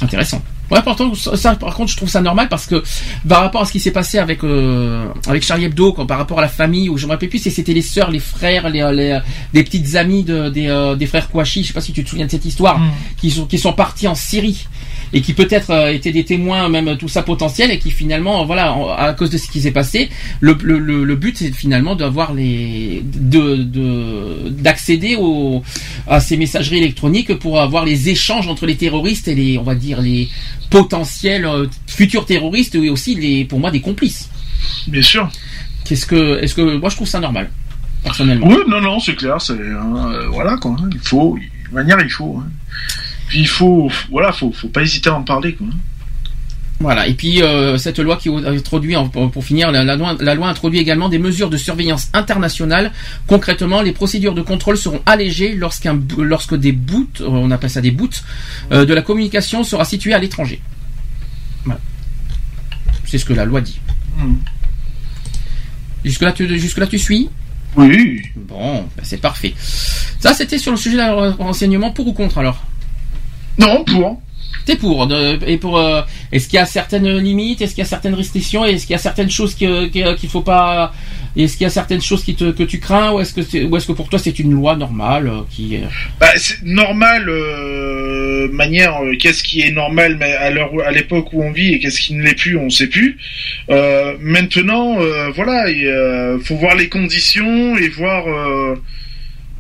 Intéressant. Ouais, pourtant, ça, ça, par contre, je trouve ça normal parce que par rapport à ce qui s'est passé avec euh, avec Charlie Hebdo, quand, par rapport à la famille, où je me rappelle plus si c'était les sœurs, les frères, les, les, les petites amies de, des, euh, des frères Kouachi, je sais pas si tu te souviens de cette histoire, qui sont qui sont partis en Syrie et qui peut-être euh, étaient des témoins même tout ça potentiel et qui finalement voilà à cause de ce qui s'est passé le, le, le, le but c'est finalement d'avoir les de de- d'accéder au à ces messageries électroniques pour avoir les échanges entre les terroristes et les on va dire les potentiels euh, futurs terroristes et aussi les pour moi des complices bien sûr qu'est-ce que est-ce que moi je trouve ça normal personnellement Oui, non, non, c'est clair, c'est hein, euh, voilà quoi. hein, Il faut, de manière, il faut. hein. Puis il faut, voilà, faut, faut pas hésiter à en parler quoi. Voilà, et puis euh, cette loi qui introduit, pour, pour finir, la, la loi, la loi introduit également des mesures de surveillance internationale. Concrètement, les procédures de contrôle seront allégées lorsqu'un, lorsque des bouts, on appelle ça des bouts, euh, de la communication sera situé à l'étranger. Voilà. C'est ce que la loi dit. Hmm. Jusque-là, tu, jusque-là, tu suis? Oui. Bon, ben, c'est parfait. Ça, c'était sur le sujet de renseignement pour ou contre alors? Non, pour. T'es pour. et pour. euh, est-ce qu'il y a certaines limites Est-ce qu'il y a certaines restrictions Est-ce qu'il y a certaines choses qu'il faut pas Est-ce qu'il y a certaines choses qui te, que tu crains ou est-ce que ou est-ce que pour toi c'est une loi normale euh, qui Bah, c'est normal, euh, manière, euh, qu'est-ce qui est normal mais à l'heure, à l'époque où on vit et qu'est-ce qui ne l'est plus, on sait plus. Euh, maintenant, euh, voilà, il faut voir les conditions et voir euh,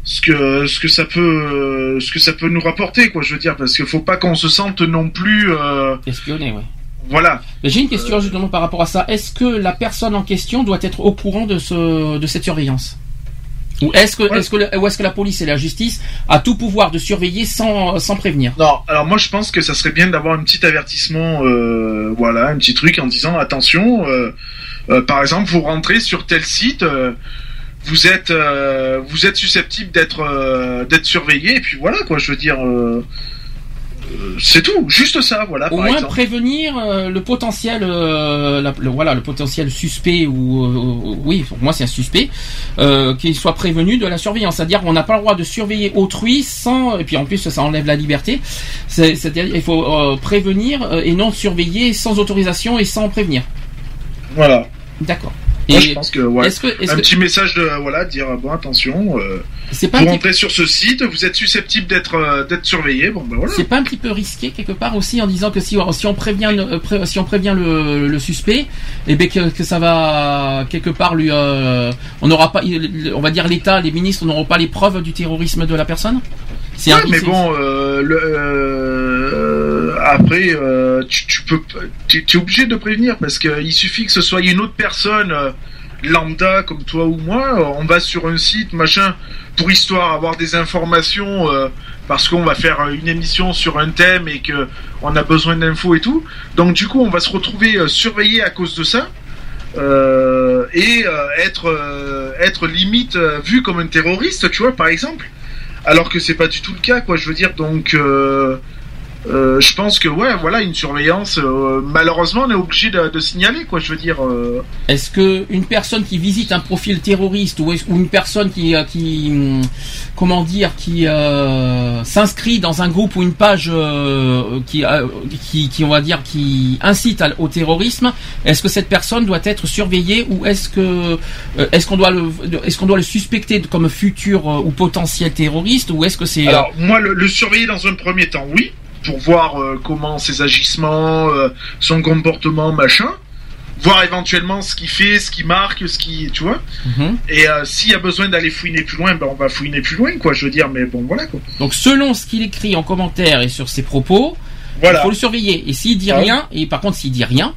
ce que ce que ça peut euh, ce que ça peut nous rapporter, quoi. Je veux dire, parce qu'il faut pas qu'on se sente non plus, euh, espionner ouais. voilà. J'ai une question justement par rapport à ça. Est-ce que la personne en question doit être au courant de ce de cette surveillance? Ou est-ce que est-ce que ou est-ce que la police et la justice a tout pouvoir de surveiller sans sans prévenir? Non, alors moi je pense que ça serait bien d'avoir un petit avertissement, euh, voilà, un petit truc en disant attention, euh, euh, par exemple, vous rentrez sur tel site, euh, vous êtes euh, vous êtes susceptible d'être euh, d'être surveillé et puis voilà quoi, je veux dire, euh, c'est tout, juste ça, voilà. au par moins exemple. prévenir le potentiel la- le, voilà le potentiel suspect ou oui pour moi c'est un suspect qu'il soit prévenu de la surveillance c'est-à-dire qu'on n'a pas le droit de surveiller autrui sans et puis en plus ça enlève la liberté C'est- c'est-à-dire il faut prévenir et non surveiller sans autorisation et sans prévenir Voilà. d'accord Moi, Et je pense que ouais. est-ce que est-ce un que- petit message de voilà, dire bon attention, euh, c'est pas vous rentrez sur ce site, vous êtes susceptible d'être euh, d'être surveillé, bon ben voilà. C'est pas un petit peu risqué quelque part aussi en disant que si, si on prévient euh, pré- si on prévient le, le suspect, et ben que, que ça va quelque part lui euh, on n'aura pas on va dire l'État les ministres n'auront pas les preuves du terrorisme de la personne? C'est Ouais, mais bon, euh, le, euh, après, euh, tu, tu peux, tu, tu es obligé de prévenir parce qu'il suffit que ce soit une autre personne euh, lambda comme toi ou moi, euh, on va sur un site machin pour histoire avoir des informations euh, parce qu'on va faire une émission sur un thème et que on a besoin d'infos et tout. Donc du coup, on va se retrouver surveillé à cause de ça. euh, et euh, être euh, être limite vu comme un terroriste, tu vois, par exemple alors que c'est pas du tout le cas quoi je veux dire donc euh, euh, je pense que ouais voilà une surveillance euh, malheureusement on est obligé de, de signaler quoi je veux dire euh, Est-ce que une personne qui visite un profil terroriste ou, est- ou une personne qui euh, qui hum, comment dire qui euh, s'inscrit dans un groupe ou une page euh, qui, euh, qui qui on va dire qui incite à- au terrorisme, est-ce que cette personne doit être surveillée ou est-ce que euh, est-ce qu'on doit le est-ce qu'on doit le suspecter comme futur euh, ou potentiel terroriste ou est-ce que c'est alors moi le, le surveiller dans un premier temps oui pour voir euh, comment ses agissements euh, son comportement machin voir éventuellement ce qu'il fait, ce qu'il marque, ce qui, tu vois. Mhm. Et euh, s'il y a besoin d'aller fouiner plus loin, ben on va fouiner plus loin, quoi. Je veux dire, mais bon, voilà, quoi. Donc selon ce qu'il écrit en commentaire et sur ses propos, Voilà. il faut le surveiller. Et s'il dit Ouais. rien, et par contre s'il dit rien,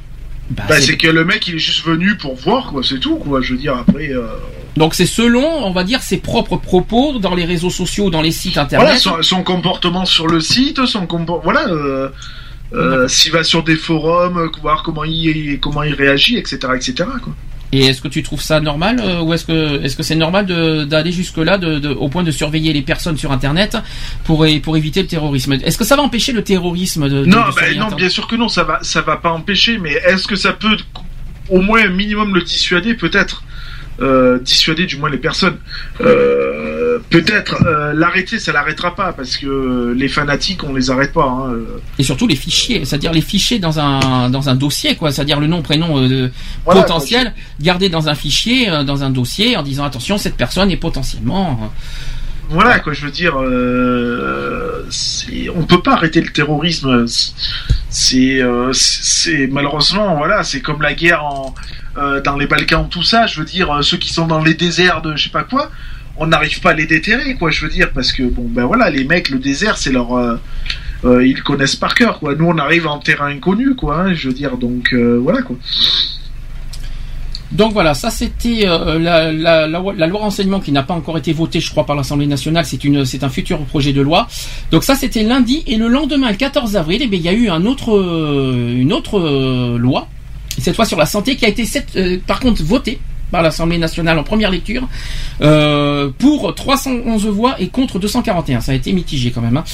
bah, Bah, c'est- c'est que le mec, il est juste venu pour voir, quoi. C'est tout, quoi. Je veux dire, après. euh, donc c'est selon, on va dire, ses propres propos dans les réseaux sociaux, dans les sites internet. Voilà, son, son comportement sur le site, son comportement. Voilà. Euh, euh, S'il va sur des forums, euh, voir comment il comment il réagit, etc., etc. Quoi. Et est-ce que tu trouves ça normal euh, ou est-ce que est-ce que c'est normal d'aller jusque là de, de- au point de surveiller les personnes sur internet pour pour éviter le terrorisme? Est-ce que ça va empêcher le terrorisme de, de- Non, de bah, surveiller non, bien sûr que non, ça va, ça va pas empêcher, mais est-ce que ça peut au moins un minimum le dissuader, peut-être, euh, dissuader du moins les personnes, Euh, peut-être euh, l'arrêter, ça l'arrêtera pas parce que les fanatiques, on les arrête pas. Hein. Et surtout les fichiers, c'est-à-dire les fichiers dans un dans un dossier quoi, c'est-à-dire le nom prénom Voilà, potentiel gardé dans un fichier dans un dossier en disant attention cette personne est potentiellement Voilà, quoi, je veux dire, euh, on peut pas arrêter le terrorisme. C'est, euh, c'est malheureusement, voilà, c'est comme la guerre en, euh, dans les Balkans, tout ça. Je veux dire, euh, ceux qui sont dans les déserts de je sais pas quoi, on n'arrive pas à les déterrer, quoi. Je veux dire, parce que bon, ben voilà, les mecs, le désert, c'est leur, euh, ils connaissent par cœur, quoi. Nous, on arrive en terrain inconnu, quoi. hein, je veux dire, donc voilà, quoi. Donc voilà, ça c'était la, loi renseignement qui n'a pas encore été votée, je crois, par l'Assemblée nationale. C'est une, c'est un futur projet de loi. Donc ça c'était lundi et le lendemain, le 14 avril, eh bien, il y a eu une autre loi, cette fois sur la santé, qui a été euh, par contre votée par l'Assemblée nationale en première lecture euh, pour 311 voix et contre 241. Ça a été mitigé quand même. hein.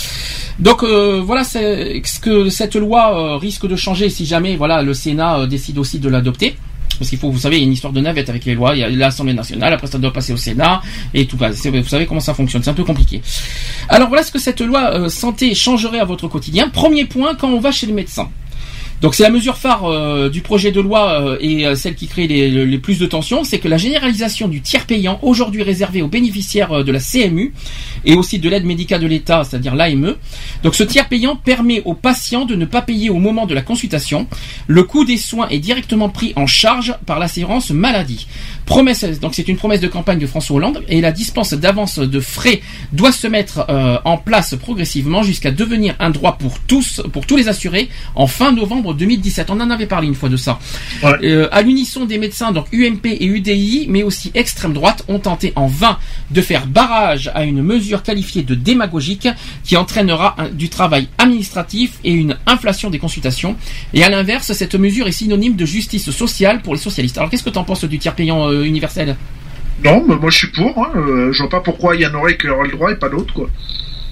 Donc euh, voilà ce que cette loi risque de changer si jamais le Sénat décide aussi de l'adopter. Parce qu'il faut, vous savez, il y a une histoire de navette avec les lois. Il y a l'Assemblée nationale, après ça doit passer au Sénat et tout. Vous savez comment ça fonctionne. C'est un peu compliqué. Alors voilà ce que cette loi santé changerait à votre quotidien. Premier point, quand on va chez le médecin. Donc c'est la mesure phare euh, du projet de loi euh, et euh, celle qui crée les, les- plus de tensions, c'est que la généralisation du tiers payant, aujourd'hui réservé aux bénéficiaires de la CMU et aussi de l'aide médicale de l'État, c'est-à-dire l'AME. Donc ce tiers payant permet aux patients de ne pas payer au moment de la consultation. Le coût des soins est directement pris en charge par l'assurance maladie. Promesse, donc c'est une promesse de campagne de François Hollande et la dispense d'avance de frais doit se mettre en place progressivement jusqu'à devenir un droit pour tous, pour tous les assurés en fin novembre 2017. On en avait parlé une fois de ça. Euh, à l'unisson des médecins, donc UMP et UDI, mais aussi extrême droite, ont tenté en vain de faire barrage à une mesure qualifiée de démagogique qui entraînera un- du travail administratif et une inflation des consultations. Et à l'inverse, cette mesure est synonyme de justice sociale pour les socialistes. Alors qu'est-ce que tu en penses du tiers payant euh, universel? Non, mais moi je suis pour. Hein, euh, je vois pas pourquoi il y en aurait qui auraient le droit et pas d'autres, quoi.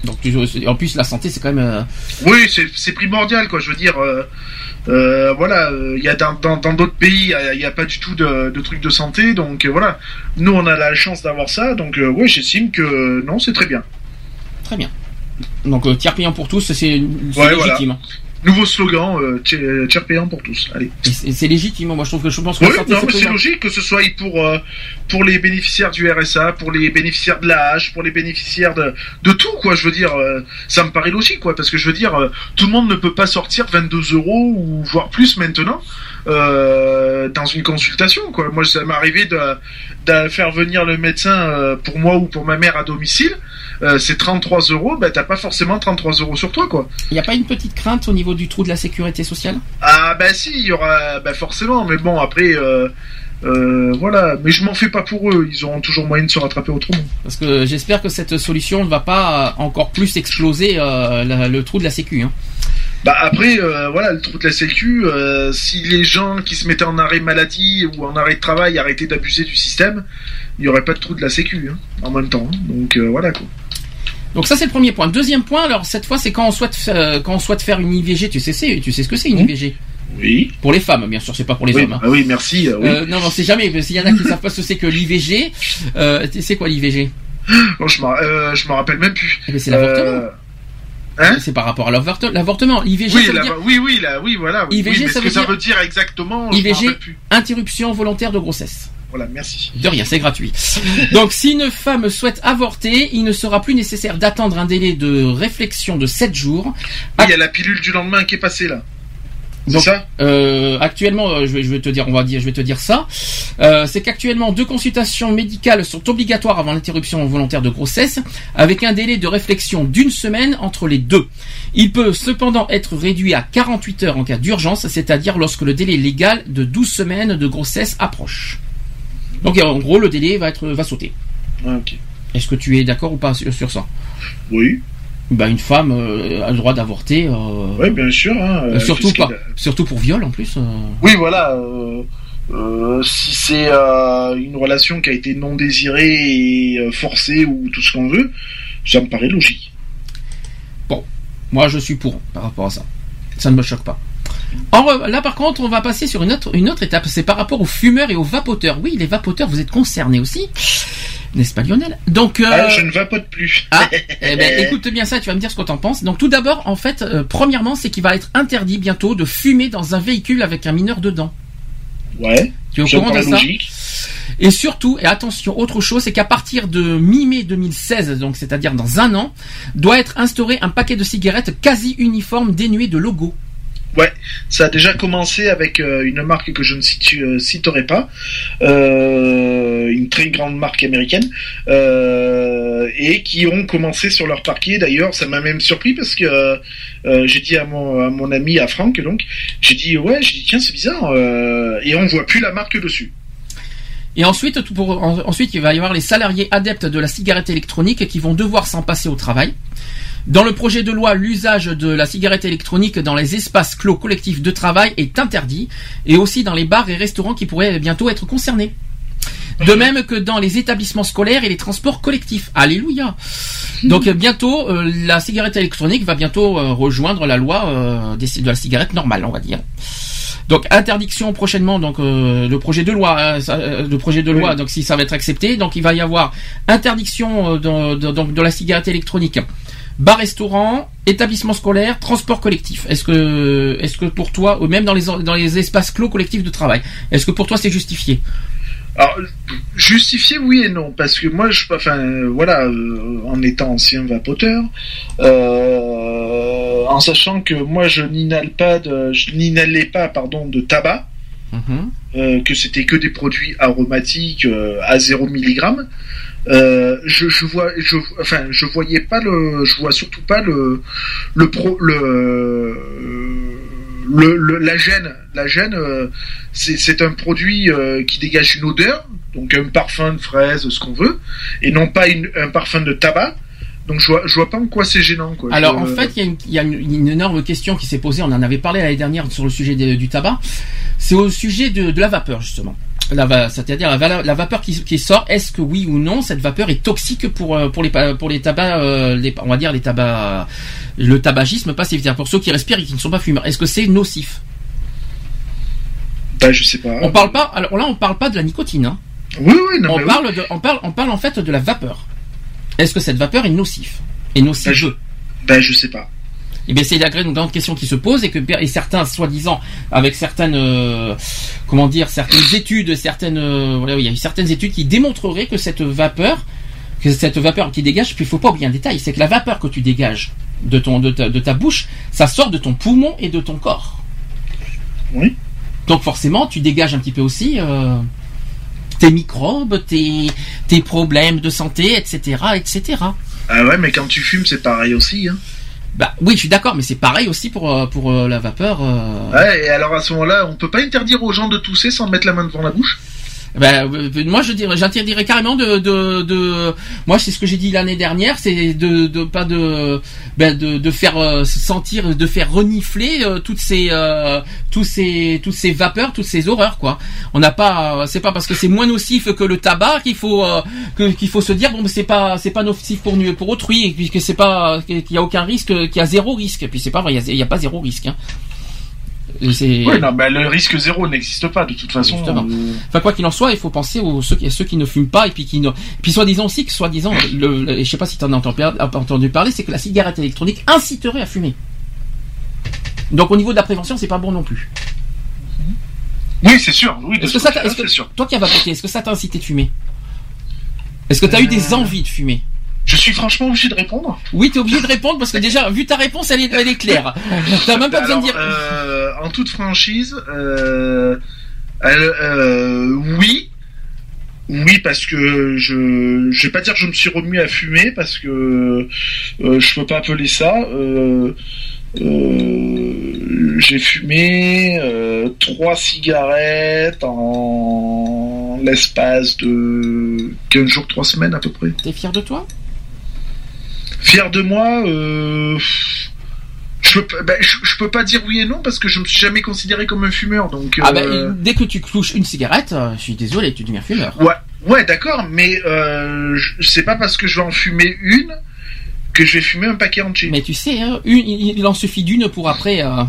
Donc tu- en plus la santé c'est quand même euh, Oui, c'est primordial, quoi. Je veux dire, euh, euh, voilà, il y a dans dans dans d'autres pays, il y a- pas du tout de, de trucs de santé, donc voilà. Nous, on a la chance d'avoir ça, donc oui, j'estime que non, c'est très bien. très bien. Donc tiers payant pour tous, c'est c'est Ouais, légitime. voilà. Nouveau slogan, euh, tiers tiers payant pour tous. Allez. Et C'est légitime. Moi je trouve que je pense que Oui, non, c'est mais c'est logique que ce soit pour euh, pour les bénéficiaires du RSA, pour les bénéficiaires de l'AH, pour les bénéficiaires de de tout quoi. Je veux dire, euh, ça me paraît logique quoi, parce que je veux dire, euh, tout le monde ne peut pas sortir 22 euros ou voire plus maintenant euh, dans une consultation quoi. Moi, ça m'est arrivé de de faire venir le médecin euh, pour moi ou pour ma mère à domicile. Euh, c'est 33 euros, ben t'as pas forcément 33 euros sur toi quoi. Il n'y a pas une petite crainte au niveau du trou de la sécurité sociale? Ah bah si, il y aura bah forcément, mais bon après euh, euh, voilà, mais je m'en fais pas pour eux, ils auront toujours moyen de se rattraper autrement. Parce que j'espère que cette solution ne va pas encore plus exploser euh, la- le trou de la sécu. Hein. Bah après euh, voilà, le trou de la sécu, euh, si les gens qui se mettaient en arrêt maladie ou en arrêt de travail arrêtaient d'abuser du système, il y aurait pas de trou de la sécu hein, en même temps. hein. Donc euh, voilà quoi. Donc ça c'est le premier point. Deuxième point, alors cette fois c'est quand on souhaite euh, quand on souhaite faire une IVG, tu sais tu sais ce que c'est une IVG Oui. Pour les femmes, bien sûr, c'est pas pour les Oui, hommes. hein. ah oui, merci. euh, oui. Euh, non, non, c'est jamais. qu'il y en a qui savent pas ce que c'est que l'IVG. Euh, c'est quoi l'IVG Bon, je m'en euh, je m'en rappelle même plus. Eh ben, c'est l'avortement. Hein C'est par rapport à l'avorte- l'avortement. L'IVG, oui, ça veut dire oui, oui, là, oui, voilà. IVG, oui, mais ça veut que ça dire- veut dire exactement, IVG, plus. interruption volontaire de grossesse. Voilà, merci. De rien, c'est gratuit. *laughs* Donc, si une femme souhaite avorter, il ne sera plus nécessaire d'attendre un délai de réflexion de 7 jours. Oui, Il y a la pilule du lendemain qui est passée là. Donc, euh, actuellement, euh, je vais, je vais te dire, on va dire, je vais te dire ça. Euh, c'est qu'actuellement, deux consultations médicales sont obligatoires avant l'interruption volontaire de grossesse, avec un délai de réflexion d'une semaine entre les deux. Il peut cependant être réduit à 48 heures en cas d'urgence, c'est-à-dire lorsque le délai légal de 12 semaines de grossesse approche. Donc, en gros, le délai va être va sauter. Ah. Est-ce que tu es d'accord ou pas sur, sur ça? Oui. Bah, une femme euh, a le droit d'avorter. euh, Oui, bien sûr. Hein, euh, surtout pas, surtout pour viol en plus. Oui, voilà. si c'est une relation qui a été non désirée et forcée ou tout ce qu'on veut, ça me paraît logique. Moi, je suis pour par rapport à ça. Ça ne me choque pas. Là, par contre, on va passer sur une autre, une autre étape. C'est par rapport aux fumeurs et aux vapoteurs. Oui, les vapoteurs, vous êtes concernés aussi. N'est-ce pas, Lionel Donc, euh, Ah, je ne vapote plus. ah, *laughs* eh ben, écoute bien ça, tu vas me dire ce que t'en penses. Donc, tout d'abord, en fait, euh, premièrement, c'est qu'il va être interdit bientôt de fumer dans un véhicule avec un mineur dedans. Ouais. Tu es au courant de ça logique. Et surtout, et attention, autre chose, c'est qu'à partir de mi-mai 2016, donc c'est-à-dire dans un an, doit être instauré un paquet de cigarettes quasi uniforme dénué de logo. Ouais, ça a déjà commencé avec euh, une marque que je ne euh, citerai pas, euh, une très grande marque américaine, et qui ont commencé sur leur parquet. D'ailleurs, ça m'a même surpris parce que j'ai dit à mon, à mon ami, à Franck, donc, j'ai dit ouais, j'ai dit tiens c'est bizarre, et on voit plus la marque dessus. Et ensuite, tout pour- en- ensuite, il va y avoir les salariés adeptes de la cigarette électronique qui vont devoir s'en passer au travail. Dans le projet de loi, l'usage de la cigarette électronique dans les espaces clos collectifs de travail est interdit, et aussi dans les bars et restaurants qui pourraient bientôt être concernés. De même que dans les établissements scolaires et les transports collectifs. Alléluia. Donc euh, bientôt, euh, la cigarette électronique va bientôt euh, rejoindre la loi euh, de la cigarette normale, on va dire. Donc interdiction prochainement, donc euh, le projet de loi, hein, ça, euh, le projet de loi, Oui. donc si ça va être accepté, donc il va y avoir interdiction euh, de, de- donc de la cigarette électronique, bar, restaurant, établissement scolaire, transport collectif. Est-ce que, est-ce que pour toi, ou même dans les dans les espaces clos collectifs de travail, est-ce que pour toi c'est justifié? Alors, justifié, oui et non, parce que moi, je, enfin, euh, voilà, euh, en étant ancien vapoteur, euh, en sachant que moi, je n'inhale pas, de, je n'inhalais pas, pardon, de tabac, Mhm. euh, que c'était que des produits aromatiques à 0 mg. Euh, je, je vois, je, enfin, je voyais pas le, je vois surtout pas le, le pro, le, le, la gêne. La gêne, euh, c'est, un produit euh, qui dégage une odeur, donc un parfum de fraise, ce qu'on veut, et non pas un parfum de tabac. Donc je vois, je vois pas en quoi c'est gênant. Quoi. Alors Je- en fait, il y a, une, il y a une- une énorme question qui s'est posée. On en avait parlé l'année dernière sur le sujet du tabac. C'est au sujet de, de la vapeur justement. La, c'est-à-dire la, va- la vapeur qui, qui sort. Est-ce que oui ou non cette vapeur est toxique pour euh, pour les pa- pour les tabacs, euh, les, on va dire les tabacs, le tabagisme passif, c'est-à-dire pour ceux qui respirent et qui ne sont pas fumeurs. Est-ce que c'est nocif? Bah, je sais pas. On parle pas. Alors là, on parle pas de la nicotine. hein. Oui, oui, non, on mais oui. parle de, on parle, on parle en fait de la vapeur. Est-ce que cette vapeur est nocif Et nocif Bah, je- Ben, je sais pas. Eh bien, c'est la grande grande question qui se pose et que et certains, soi-disant, avec certaines, euh, comment dire, certaines études, certaines, euh, voilà, il y a eu certaines études qui démontreraient que cette vapeur, que cette vapeur qui dégage, puis il faut pas oublier un détail, c'est que la vapeur que tu dégages de ton, de ta, de ta bouche, ça sort de ton poumon et de ton corps. Oui. Donc forcément, tu dégages un petit peu aussi euh, tes microbes, tes, tes problèmes de santé, etc., etc. Ah ouais, mais quand tu fumes, c'est pareil aussi. Hein. Bah oui, je suis d'accord, mais c'est pareil aussi pour euh, pour euh, la vapeur. euh. Ouais, et alors à ce moment-là, on peut pas interdire aux gens de tousser sans mettre la main devant la bouche? Ben, euh, moi, je dirais, j'interdirais carrément de, de, de, moi, c'est ce que j'ai dit l'année dernière, c'est de, de, pas de, ben, de, de faire euh, sentir, de faire renifler euh, toutes ces, euh, tous ces, toutes ces vapeurs, toutes ces horreurs, quoi. On n'a pas, c'est pas parce que c'est moins nocif que le tabac qu'il faut, euh, qu'il faut se dire, bon, mais c'est pas, c'est pas nocif pour nu, pour autrui, et que c'est pas, qu'il y a aucun risque, qu'il y a zéro risque, et puis c'est pas vrai, il y y a pas zéro risque, hein. Oui, non, mais le risque zéro n'existe pas de toute façon. Euh, Enfin, quoi qu'il en soit, il faut penser aux ceux qui, ceux qui ne fument pas et puis qui ne, puis soi-disant aussi que soi-disant, le, le- je sais pas si tu en as entendu, par- entendu parler, c'est que la cigarette électronique inciterait à fumer. Donc au niveau de la prévention, c'est pas bon non plus. Oui, c'est sûr. Oui, de Est-ce que ce ça, t'a- côté-là, est-ce que c'est sûr. toi qui as vapoté, est-ce que ça t'a incité de fumer? Est-ce que tu as eu des Euh. envies de fumer? Je suis franchement obligé de répondre. Oui, t'es obligé de répondre parce que déjà, vu ta réponse, elle est, elle est claire. *laughs* T'as même pas besoin de dire. euh, en toute franchise, euh, euh, oui. Oui, parce que je je vais pas dire que je me suis remis à fumer parce que je peux pas appeler ça. J'ai fumé trois cigarettes en l'espace de 15 jours, 3 semaines à peu près. T'es fier de toi? Fier de moi, euh, je, peux, ben, je, je peux pas dire oui et non parce que je me suis jamais considéré comme un fumeur. Donc, Ah euh, ben, dès que tu touches une cigarette, euh, je suis désolé, tu deviens fumeur. ouais, ouais, d'accord, mais euh, c'est pas parce que je vais en fumer une que je vais fumer un paquet entier. Mais tu sais, hein, une, il en suffit d'une pour après. euh,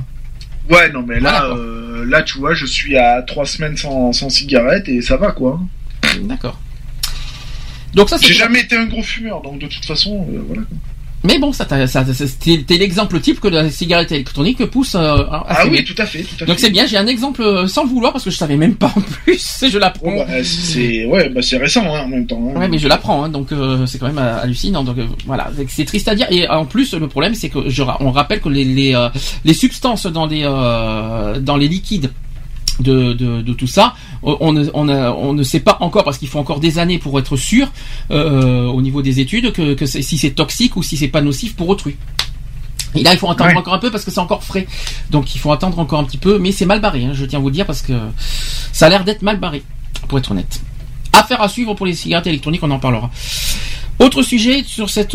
Ouais, non, mais là, Voilà, quoi. euh, là, tu vois, je suis à trois semaines sans, sans cigarette et ça va quoi. D'accord. Donc ça. J'ai jamais été un gros fumeur, donc de toute façon, euh, voilà. Mais bon, ça, t'es l'exemple type que la cigarette électronique pousse euh, Ah oui, tout à fait, tout à Donc c'est bien, j'ai un exemple euh, sans le vouloir parce que je savais même pas en plus, *laughs* je l'apprends. Bah, c'est ouais, bah, c'est récent hein, en même temps. hein. Ouais, mais je l'apprends, hein, donc euh, c'est quand même hallucinant. Donc euh, voilà, C'est- triste à dire. Et en plus, le problème, c'est que je, on rappelle que les les, les substances dans les dans les liquides de, de, de tout ça, on on ne, on, a- on ne sait pas encore parce qu'il faut encore des années pour être sûr euh, au niveau des études que, si c'est toxique ou si c'est pas nocif pour autrui. Et là, il faut attendre Ouais. encore un peu parce que c'est encore frais. Donc, il faut attendre encore un petit peu. Mais c'est mal barré, hein, je tiens à vous le dire, parce que ça a l'air d'être mal barré, pour être honnête. Affaire à suivre pour les cigarettes électroniques, on en parlera. Autre sujet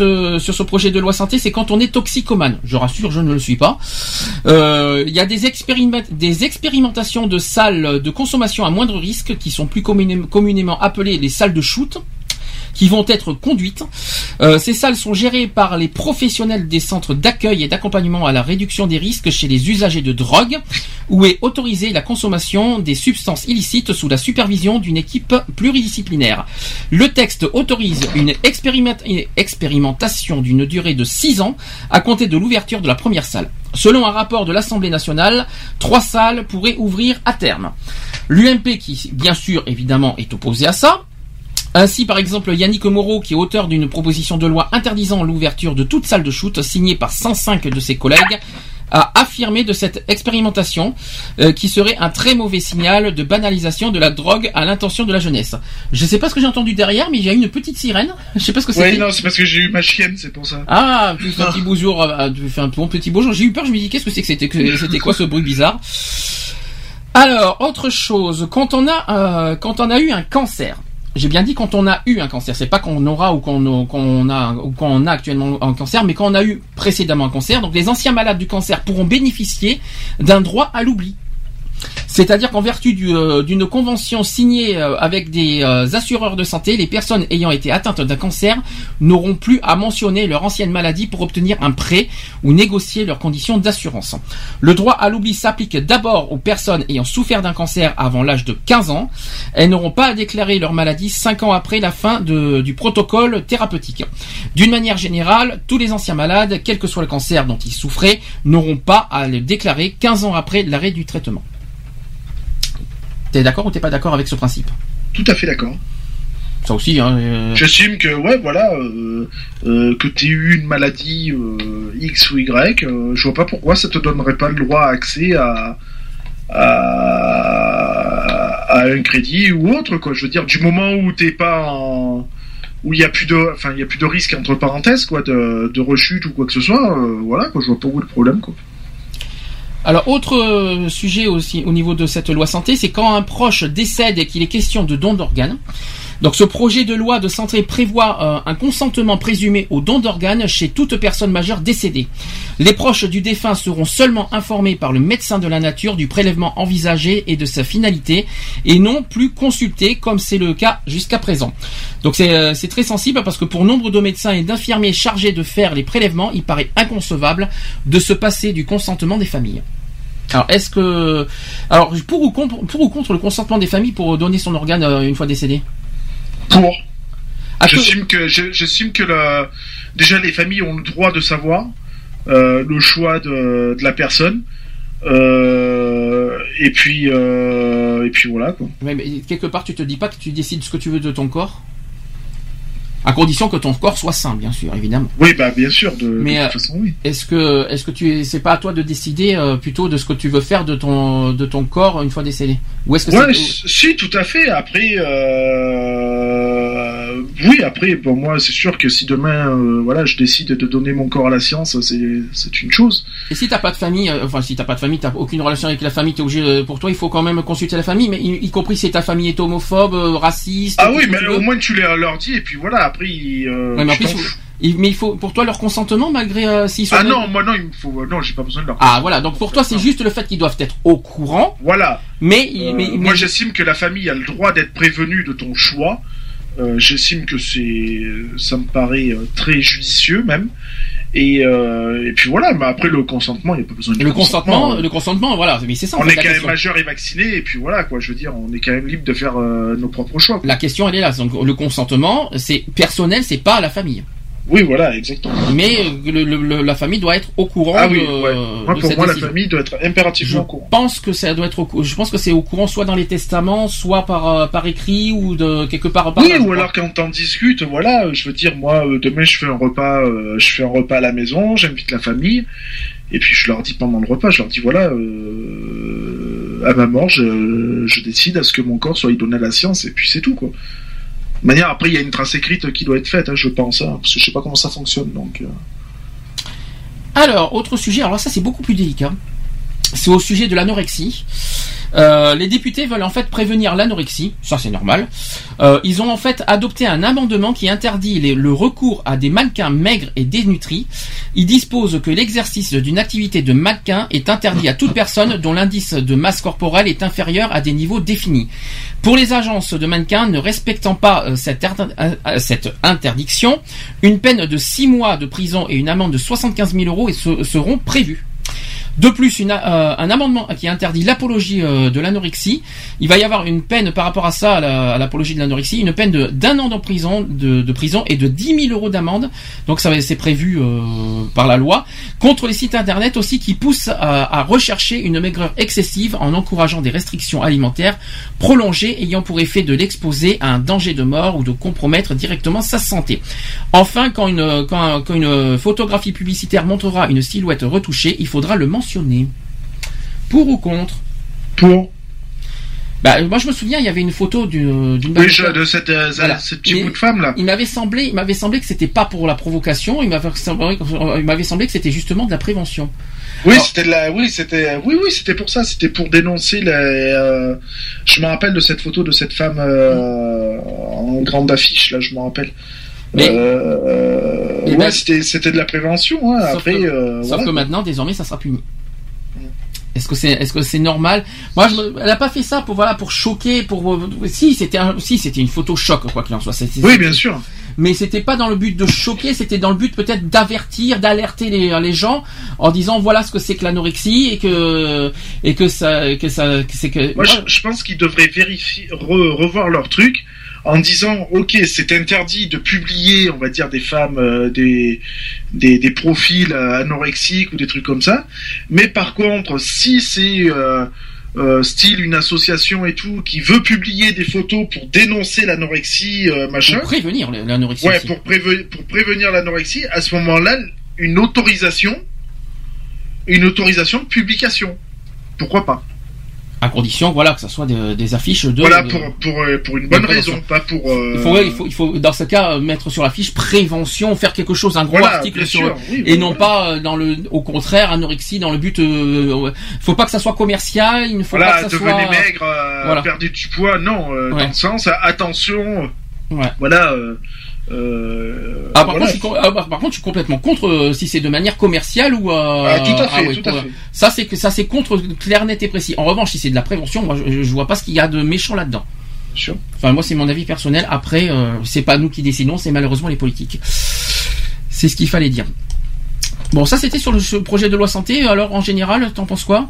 euh, sur ce projet de loi santé, c'est quand on est toxicomane. Je rassure, je ne le suis pas. Euh, Il y a des, expériment- des expérimentations de salles de consommation à moindre risque qui sont plus communément appelées les salles de shoot qui vont être conduites. Euh, ces salles sont gérées par les professionnels des centres d'accueil et d'accompagnement à la réduction des risques chez les usagers de drogue, où est autorisée la consommation des substances illicites sous la supervision d'une équipe pluridisciplinaire. Le texte autorise une, expériment- une expérimentation d'une durée de 6 ans à compter de l'ouverture de la première salle. Selon un rapport de l'Assemblée nationale, trois salles pourraient ouvrir à terme. L'UMP qui, bien sûr, évidemment, est opposé à ça, ainsi, par exemple, Yannick Moreau, qui est auteur d'une proposition de loi interdisant l'ouverture de toute salle de shoot, signée par 105 de ses collègues, a affirmé de cette expérimentation euh, qui serait un très mauvais signal de banalisation de la drogue à l'intention de la jeunesse. Je sais pas ce que j'ai entendu derrière, mais il y a une petite sirène. Je sais pas ce que c'était. non, c'est parce que j'ai eu ma chienne, c'est pour ça. Ah, tu fais un *laughs* petit bonjour, euh, tu fais un bon petit bonjour. J'ai eu peur, je me dis qu'est-ce que c'est que c'était, que c'était quoi ce bruit bizarre? Alors, autre chose, quand on a, euh, quand on a eu un cancer, j'ai bien dit quand on a eu un cancer, c'est pas qu'on aura ou qu'on qu'on a ou qu'on a actuellement un cancer, mais quand on a eu précédemment un cancer. Donc, les anciens malades du cancer pourront bénéficier d'un droit à l'oubli. C'est-à-dire qu'en vertu euh, d'une convention signée euh, avec des euh, assureurs de santé, les personnes ayant été atteintes d'un cancer n'auront plus à mentionner leur ancienne maladie pour obtenir un prêt ou négocier leurs conditions d'assurance. Le droit à l'oubli s'applique d'abord aux personnes ayant souffert d'un cancer avant l'âge de 15 ans. Elles n'auront pas à déclarer leur maladie 5 ans après la fin du protocole thérapeutique. D'une manière générale, tous les anciens malades, quel que soit le cancer dont ils souffraient, n'auront pas à le déclarer 15 ans après l'arrêt du traitement. T'es d'accord ou t'es pas d'accord avec ce principe? Tout à fait d'accord. Ça aussi, hein. euh, J'estime que, ouais, voilà, euh, euh, que tu eu une maladie X ou Y, je vois pas pourquoi ça te donnerait pas le droit à accès à, à, à un crédit ou autre, quoi. Je veux dire, du moment où t'es pas en. où il y a plus de. Enfin, il a plus de risque, entre parenthèses, quoi, de, de rechute ou quoi que ce soit, voilà, quoi, je vois pas où est le problème, quoi. Alors, autre euh, sujet aussi au niveau de cette loi santé, c'est quand un proche décède et qu'il est question de don d'organes. Donc, ce projet de loi de santé prévoit euh, un consentement présumé au don d'organes chez toute personne majeure décédée. Les proches du défunt seront seulement informés par le médecin de la nature du prélèvement envisagé et de sa finalité, et non plus consultés comme c'est le cas jusqu'à présent. Donc, c'est euh, très sensible parce que pour nombre de médecins et d'infirmiers chargés de faire les prélèvements, il paraît inconcevable de se passer du consentement des familles. Alors, est-ce que, alors pour ou contre, pour ou contre le consentement des familles pour donner son organe euh, une fois décédé? Pour. Que- J'estime que, je- j'estime que la- déjà les familles ont le droit de savoir euh, le choix de, de la personne. Euh, et puis, euh, et puis voilà quoi. Mais quelque part, tu te dis pas que tu décides ce que tu veux de ton corps? À condition que ton corps soit sain, bien sûr, évidemment. Oui, bah bien sûr, de, de Mais, toute euh, façon, oui. Est-ce que, est-ce que tu, c'est pas à toi de décider euh, plutôt de ce que tu veux faire de ton, de ton corps une fois décédé? Ou est-ce que Ouais, si, tout à fait. Après, euh... oui, après, pour moi, c'est sûr que si demain, euh, voilà, je décide de donner mon corps à la science, c'est, c'est une chose. et si t'as pas de famille, euh, enfin si t'as pas de famille, t'as aucune relation avec la famille, t'es obligé, pour toi, il faut quand même consulter la famille, mais y, y compris si ta famille est homophobe, raciste. Ah oui, mais au moins tu leur, leur dis, et puis voilà, après, ils, euh, Ouais, mais en je plus, t'en faut- fous. Il- mais il faut, pour toi, leur consentement malgré euh, s'ils sont. Ah non, moi non, il me faut, non, j'ai pas besoin de leur. Ah voilà, donc pour toi, c'est juste le fait qu'ils doivent être au courant. Voilà. Mais, Euh, mais, moi, j'estime que la famille a le droit d'être prévenue de ton choix. Euh, j'estime que c'est, ça me paraît euh, très judicieux même. Et, euh, et puis voilà, mais après le consentement, il n'y a pas besoin de le consentement, euh, le consentement, voilà, mais c'est ça. on fait, est quand même majeur et vacciné, et puis voilà quoi. Je veux dire, on est quand même libre de faire euh, nos propres choix. La question, elle est là. Donc, le consentement, c'est personnel, c'est pas à la famille. Oui, voilà, exactement. Mais le- le- le- la famille doit être au courant. Ah oui, de, ouais. Moi, de pour cette moi, la famille doit être impérativement au courant. Je pense que ça doit être au Je pense que c'est au courant, soit dans les testaments, soit par euh, par écrit ou de quelque part. par Oui, je ou alors quand t'en discutes, voilà, euh, je veux dire, moi, euh, demain je fais un repas, je fais un repas à la maison, j'invite la famille, et puis je leur dis pendant le repas, je leur dis voilà, euh, à ma mort, je, je décide à ce que mon corps soit donné à la science, et puis c'est tout, quoi. De manière, après, il y a une trace écrite qui doit être faite, hein, je pense, hein, parce que je sais pas comment ça fonctionne, donc. euh. Alors, autre sujet, alors ça c'est beaucoup plus délicat. C'est au sujet de l'anorexie. Euh, les députés veulent en fait prévenir l'anorexie, ça c'est normal. Euh, ils ont en fait adopté un amendement qui interdit le recours à des mannequins maigres et dénutris. Ils disposent que l'exercice d'une activité de mannequin est interdit à toute personne dont l'indice de masse corporelle est inférieur à des niveaux définis. Pour les agences de mannequins ne respectant pas euh, cette, cette interdiction, une peine de 6 mois de prison et une amende de 75 000 euros seront prévues. De plus, une, euh, un amendement qui interdit l'apologie euh, de l'anorexie. Il va y avoir une peine par rapport à ça, à la- à l'apologie de l'anorexie, une peine d'un an de prison, de, de prison et de 10 000 euros d'amende. Donc ça c'est prévu euh, par la loi. Contre les sites internet aussi qui poussent à, à rechercher une maigreur excessive en encourageant des restrictions alimentaires prolongées ayant pour effet de l'exposer à un danger de mort ou de compromettre directement sa santé. Enfin, quand une, quand, quand une photographie publicitaire montrera une silhouette retouchée, il faudra le mentionner. Pour ou contre? Pour bah, moi je me souviens, il y avait une photo d'une d'une Oui, je- de cette, euh, ce petit Mais bout de femme là. Il m'avait semblé, il m'avait semblé que c'était pas pour la provocation. Il m'avait semblé, il m'avait semblé que c'était justement de la prévention. Oui, c'était de la, oui, c'était, oui, oui, c'était pour ça. C'était pour dénoncer les. euh, je me rappelle de cette photo de cette femme euh, en grande affiche là. Je me rappelle. Mais- Euh, Mais ouais, même- c'était, c'était de la prévention. Hein. Sauf Après, que, euh, sauf voilà, que maintenant, désormais, ça sera puni. Est-ce que c'est, est-ce que c'est normal? Moi, je elle a pas fait ça pour voilà, pour choquer, pour euh, si c'était, un- si c'était une photo choc quoi qu'il en soit. C'était- Oui, bien sûr. Mais c'était pas dans le but de choquer, c'était dans le but peut-être d'avertir, d'alerter les, les gens en disant voilà ce que c'est que l'anorexie et que et que ça que ça c'est que Moi, je, je pense qu'ils devraient vérifier, re- revoir leur truc en disant, ok, c'est interdit de publier, on va dire, des femmes, euh, des, des, des profils euh, anorexiques ou des trucs comme ça. Mais par contre, si c'est euh, euh, style une association et tout qui veut publier des photos pour dénoncer l'anorexie, euh, machin, pour prévenir l'anorexie. ouais, aussi. pour, préve- pour prévenir l'anorexie, à ce moment-là, une autorisation, une autorisation de publication. Pourquoi pas? À condition voilà que ça soit des, des affiches de. Voilà, de- pour, pour, euh, pour une bonne raison, pas pour... euh, Il faut, ouais, il faut, il faut, dans ce cas, mettre sur la fiche prévention, faire quelque chose, un gros Voilà, article sur, sûr, oui, et non pas euh, dans le, au contraire, anorexie dans le but, euh, faut pas que ça soit commercial, il ne faut Voilà, pas que ça devenez soit. maigre, euh, Voilà. perdez du poids, non, Ouais. dans le sens, attention, Ouais. voilà... Euh, Ah, par, voilà. contre, je suis, com- ah, par par contre, je suis complètement contre euh, si c'est de manière commerciale ou. euh, Ah, tout à fait, ouais, tout à pour- fait. Ça, c'est que ça, c'est contre clair, net et précis. En revanche, si c'est de la prévention, moi, je, je vois pas ce qu'il y a de méchant là-dedans. Sûr. Enfin, moi, c'est mon avis personnel. Après, euh, c'est pas nous qui décidons, c'est malheureusement les politiques. C'est ce qu'il fallait dire. Bon, ça, c'était sur le projet de loi santé. Alors, en général, t'en penses quoi?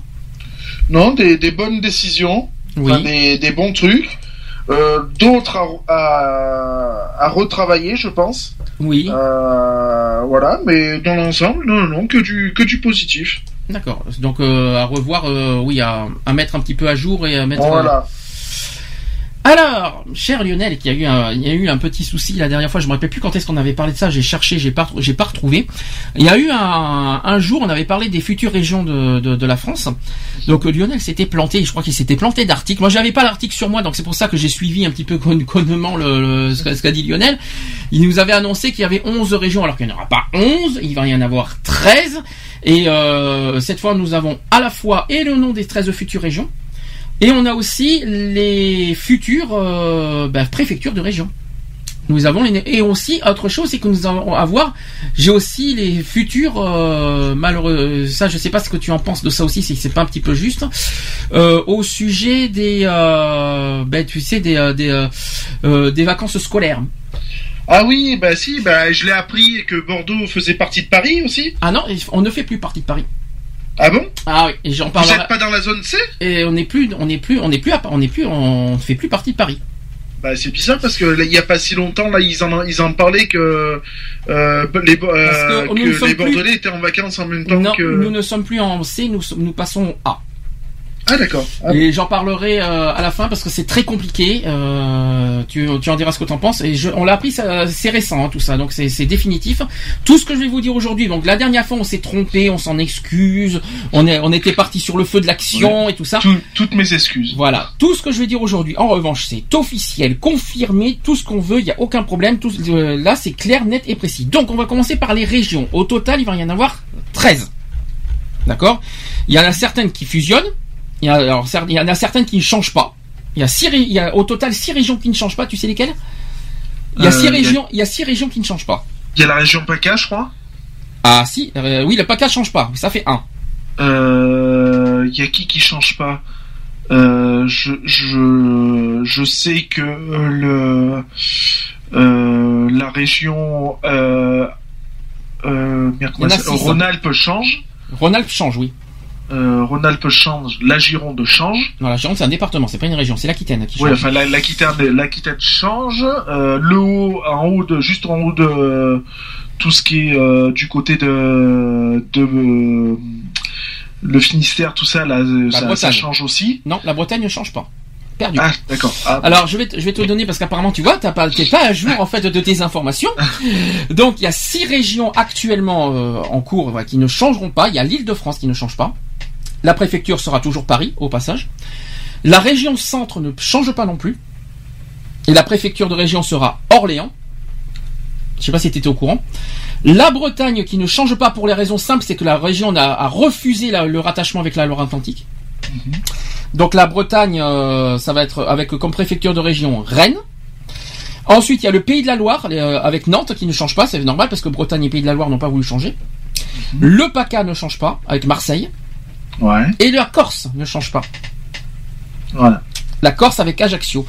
Non, des, des bonnes décisions, Oui. enfin, des, des bons trucs, euh, d'autres à, à, à retravailler, je pense. Oui. Euh, voilà, mais dans l'ensemble, non, non, que du, que du positif. D'accord. Donc, euh, à revoir, oui, à, à mettre un petit peu à jour et à mettre. Voilà. Alors, cher Lionel, qui a eu un, il y a eu un petit souci la dernière fois. Je me rappelle plus quand est-ce qu'on avait parlé de ça. J'ai cherché, j'ai pas, j'ai pas retrouvé. Il y a eu un, un jour, on avait parlé des futures régions de, de, de la France. Donc Lionel s'était planté. Je crois qu'il s'était planté d'articles. Moi, j'avais pas l'article sur moi, donc c'est pour ça que j'ai suivi un petit peu con- connement le, le- ce qu'a dit Lionel. Il nous avait annoncé qu'il y avait 11 régions, alors qu'il n'y en aura pas 11. Il va y en avoir 13. Et euh, cette fois, nous avons à la fois et le nom des 13 futures régions. Et on a aussi les futures euh, bah, préfectures de région. Nous avons les- et aussi autre chose, c'est que nous allons avoir. J'ai aussi les futurs euh, malheureux. Ça, je sais pas ce que tu en penses de ça aussi, si c'est pas un petit peu juste. Euh, au sujet des, euh, ben, tu sais, des euh, des, euh, euh, des vacances scolaires. Ah oui, bah si, bah je l'ai appris que Bordeaux faisait partie de Paris aussi. Ah non, on ne fait plus partie de Paris. Ah bon? Ah oui, et j'en Vous parlerai. êtes pas dans la zone C? Et on n'est plus, on n'est plus, on n'est plus, à- on n'est plus, on ne fait plus partie de Paris. Bah c'est bizarre parce que là, il y a pas si longtemps là ils en ils en parlaient que euh, les euh, que plus- Bordelais étaient en vacances en même temps Non, que. nous ne sommes plus en C, nous, nous passons en A. Ah d'accord. Ah, Et j'en parlerai euh, à la fin parce que c'est très compliqué. Euh, tu, tu en diras ce que tu en penses. Et je, on l'a appris, c'est récent hein, tout ça, donc c'est définitif. Tout ce que je vais vous dire aujourd'hui. Donc la dernière fois, on s'est trompé, on s'en excuse. On est, on était parti sur le feu de l'action et tout ça. tout- toutes mes excuses. Voilà, tout ce que je vais dire aujourd'hui, en revanche, c'est officiel, confirmé, tout ce qu'on veut, il n'y a aucun problème, tout, euh, là c'est clair, net et précis. Donc on va commencer par les régions. Au total, il va y en avoir 13. D'accord? Il y en a certaines qui fusionnent, il y, a, alors, il y en a certaines qui ne changent pas. Il y a, six, il y a au total 6 régions qui ne changent pas, tu sais lesquelles? Il y a Euh, six a- régions, il y a six régions qui ne changent pas. Il y a la région PACA, je crois. Ah si, euh, oui, le PACA change pas, ça fait 1. Euh, Il y a qui qui change pas? Euh, je, je, je sais que euh, le euh, la région euh, euh, hein. Rhône-Alpes change. Rhône-Alpes change, oui. Euh, Rhône-Alpes change. La Gironde change. Non, la Gironde c'est un département, c'est pas une région, c'est l'Aquitaine qui change. Oui, enfin la- l'Aquitaine, l'Aquitaine change. Euh, le haut, en haut de, juste en haut de euh, tout ce qui est euh, du côté de, de le Finistère, tout ça, là, ça, change aussi. Non, la Bretagne ne change pas. Perdu. Ah, d'accord. Ah, Alors je vais te, je vais te donner parce qu'apparemment tu vois t'as pas t'es pas à jour en fait de tes informations. *laughs* Donc il y a six régions actuellement euh, en cours qui ne changeront pas. Il y a l'Île-de-France qui ne change pas. La préfecture sera toujours Paris au passage. La région centre ne change pas non plus. Et la préfecture de région sera Orléans. Je sais pas si tu étais au courant. La Bretagne qui ne change pas pour les raisons simples, c'est que la région a, a refusé la- le rattachement avec la Loire-Atlantique. Donc la Bretagne, euh, ça va être avec comme préfecture de région Rennes. Ensuite, il y a le Pays de la Loire euh, avec Nantes qui ne change pas, c'est normal parce que Bretagne et Pays de la Loire n'ont pas voulu changer. Le PACA ne change pas avec Marseille ouais. et la Corse ne change pas. Voilà. La Corse avec Ajaccio.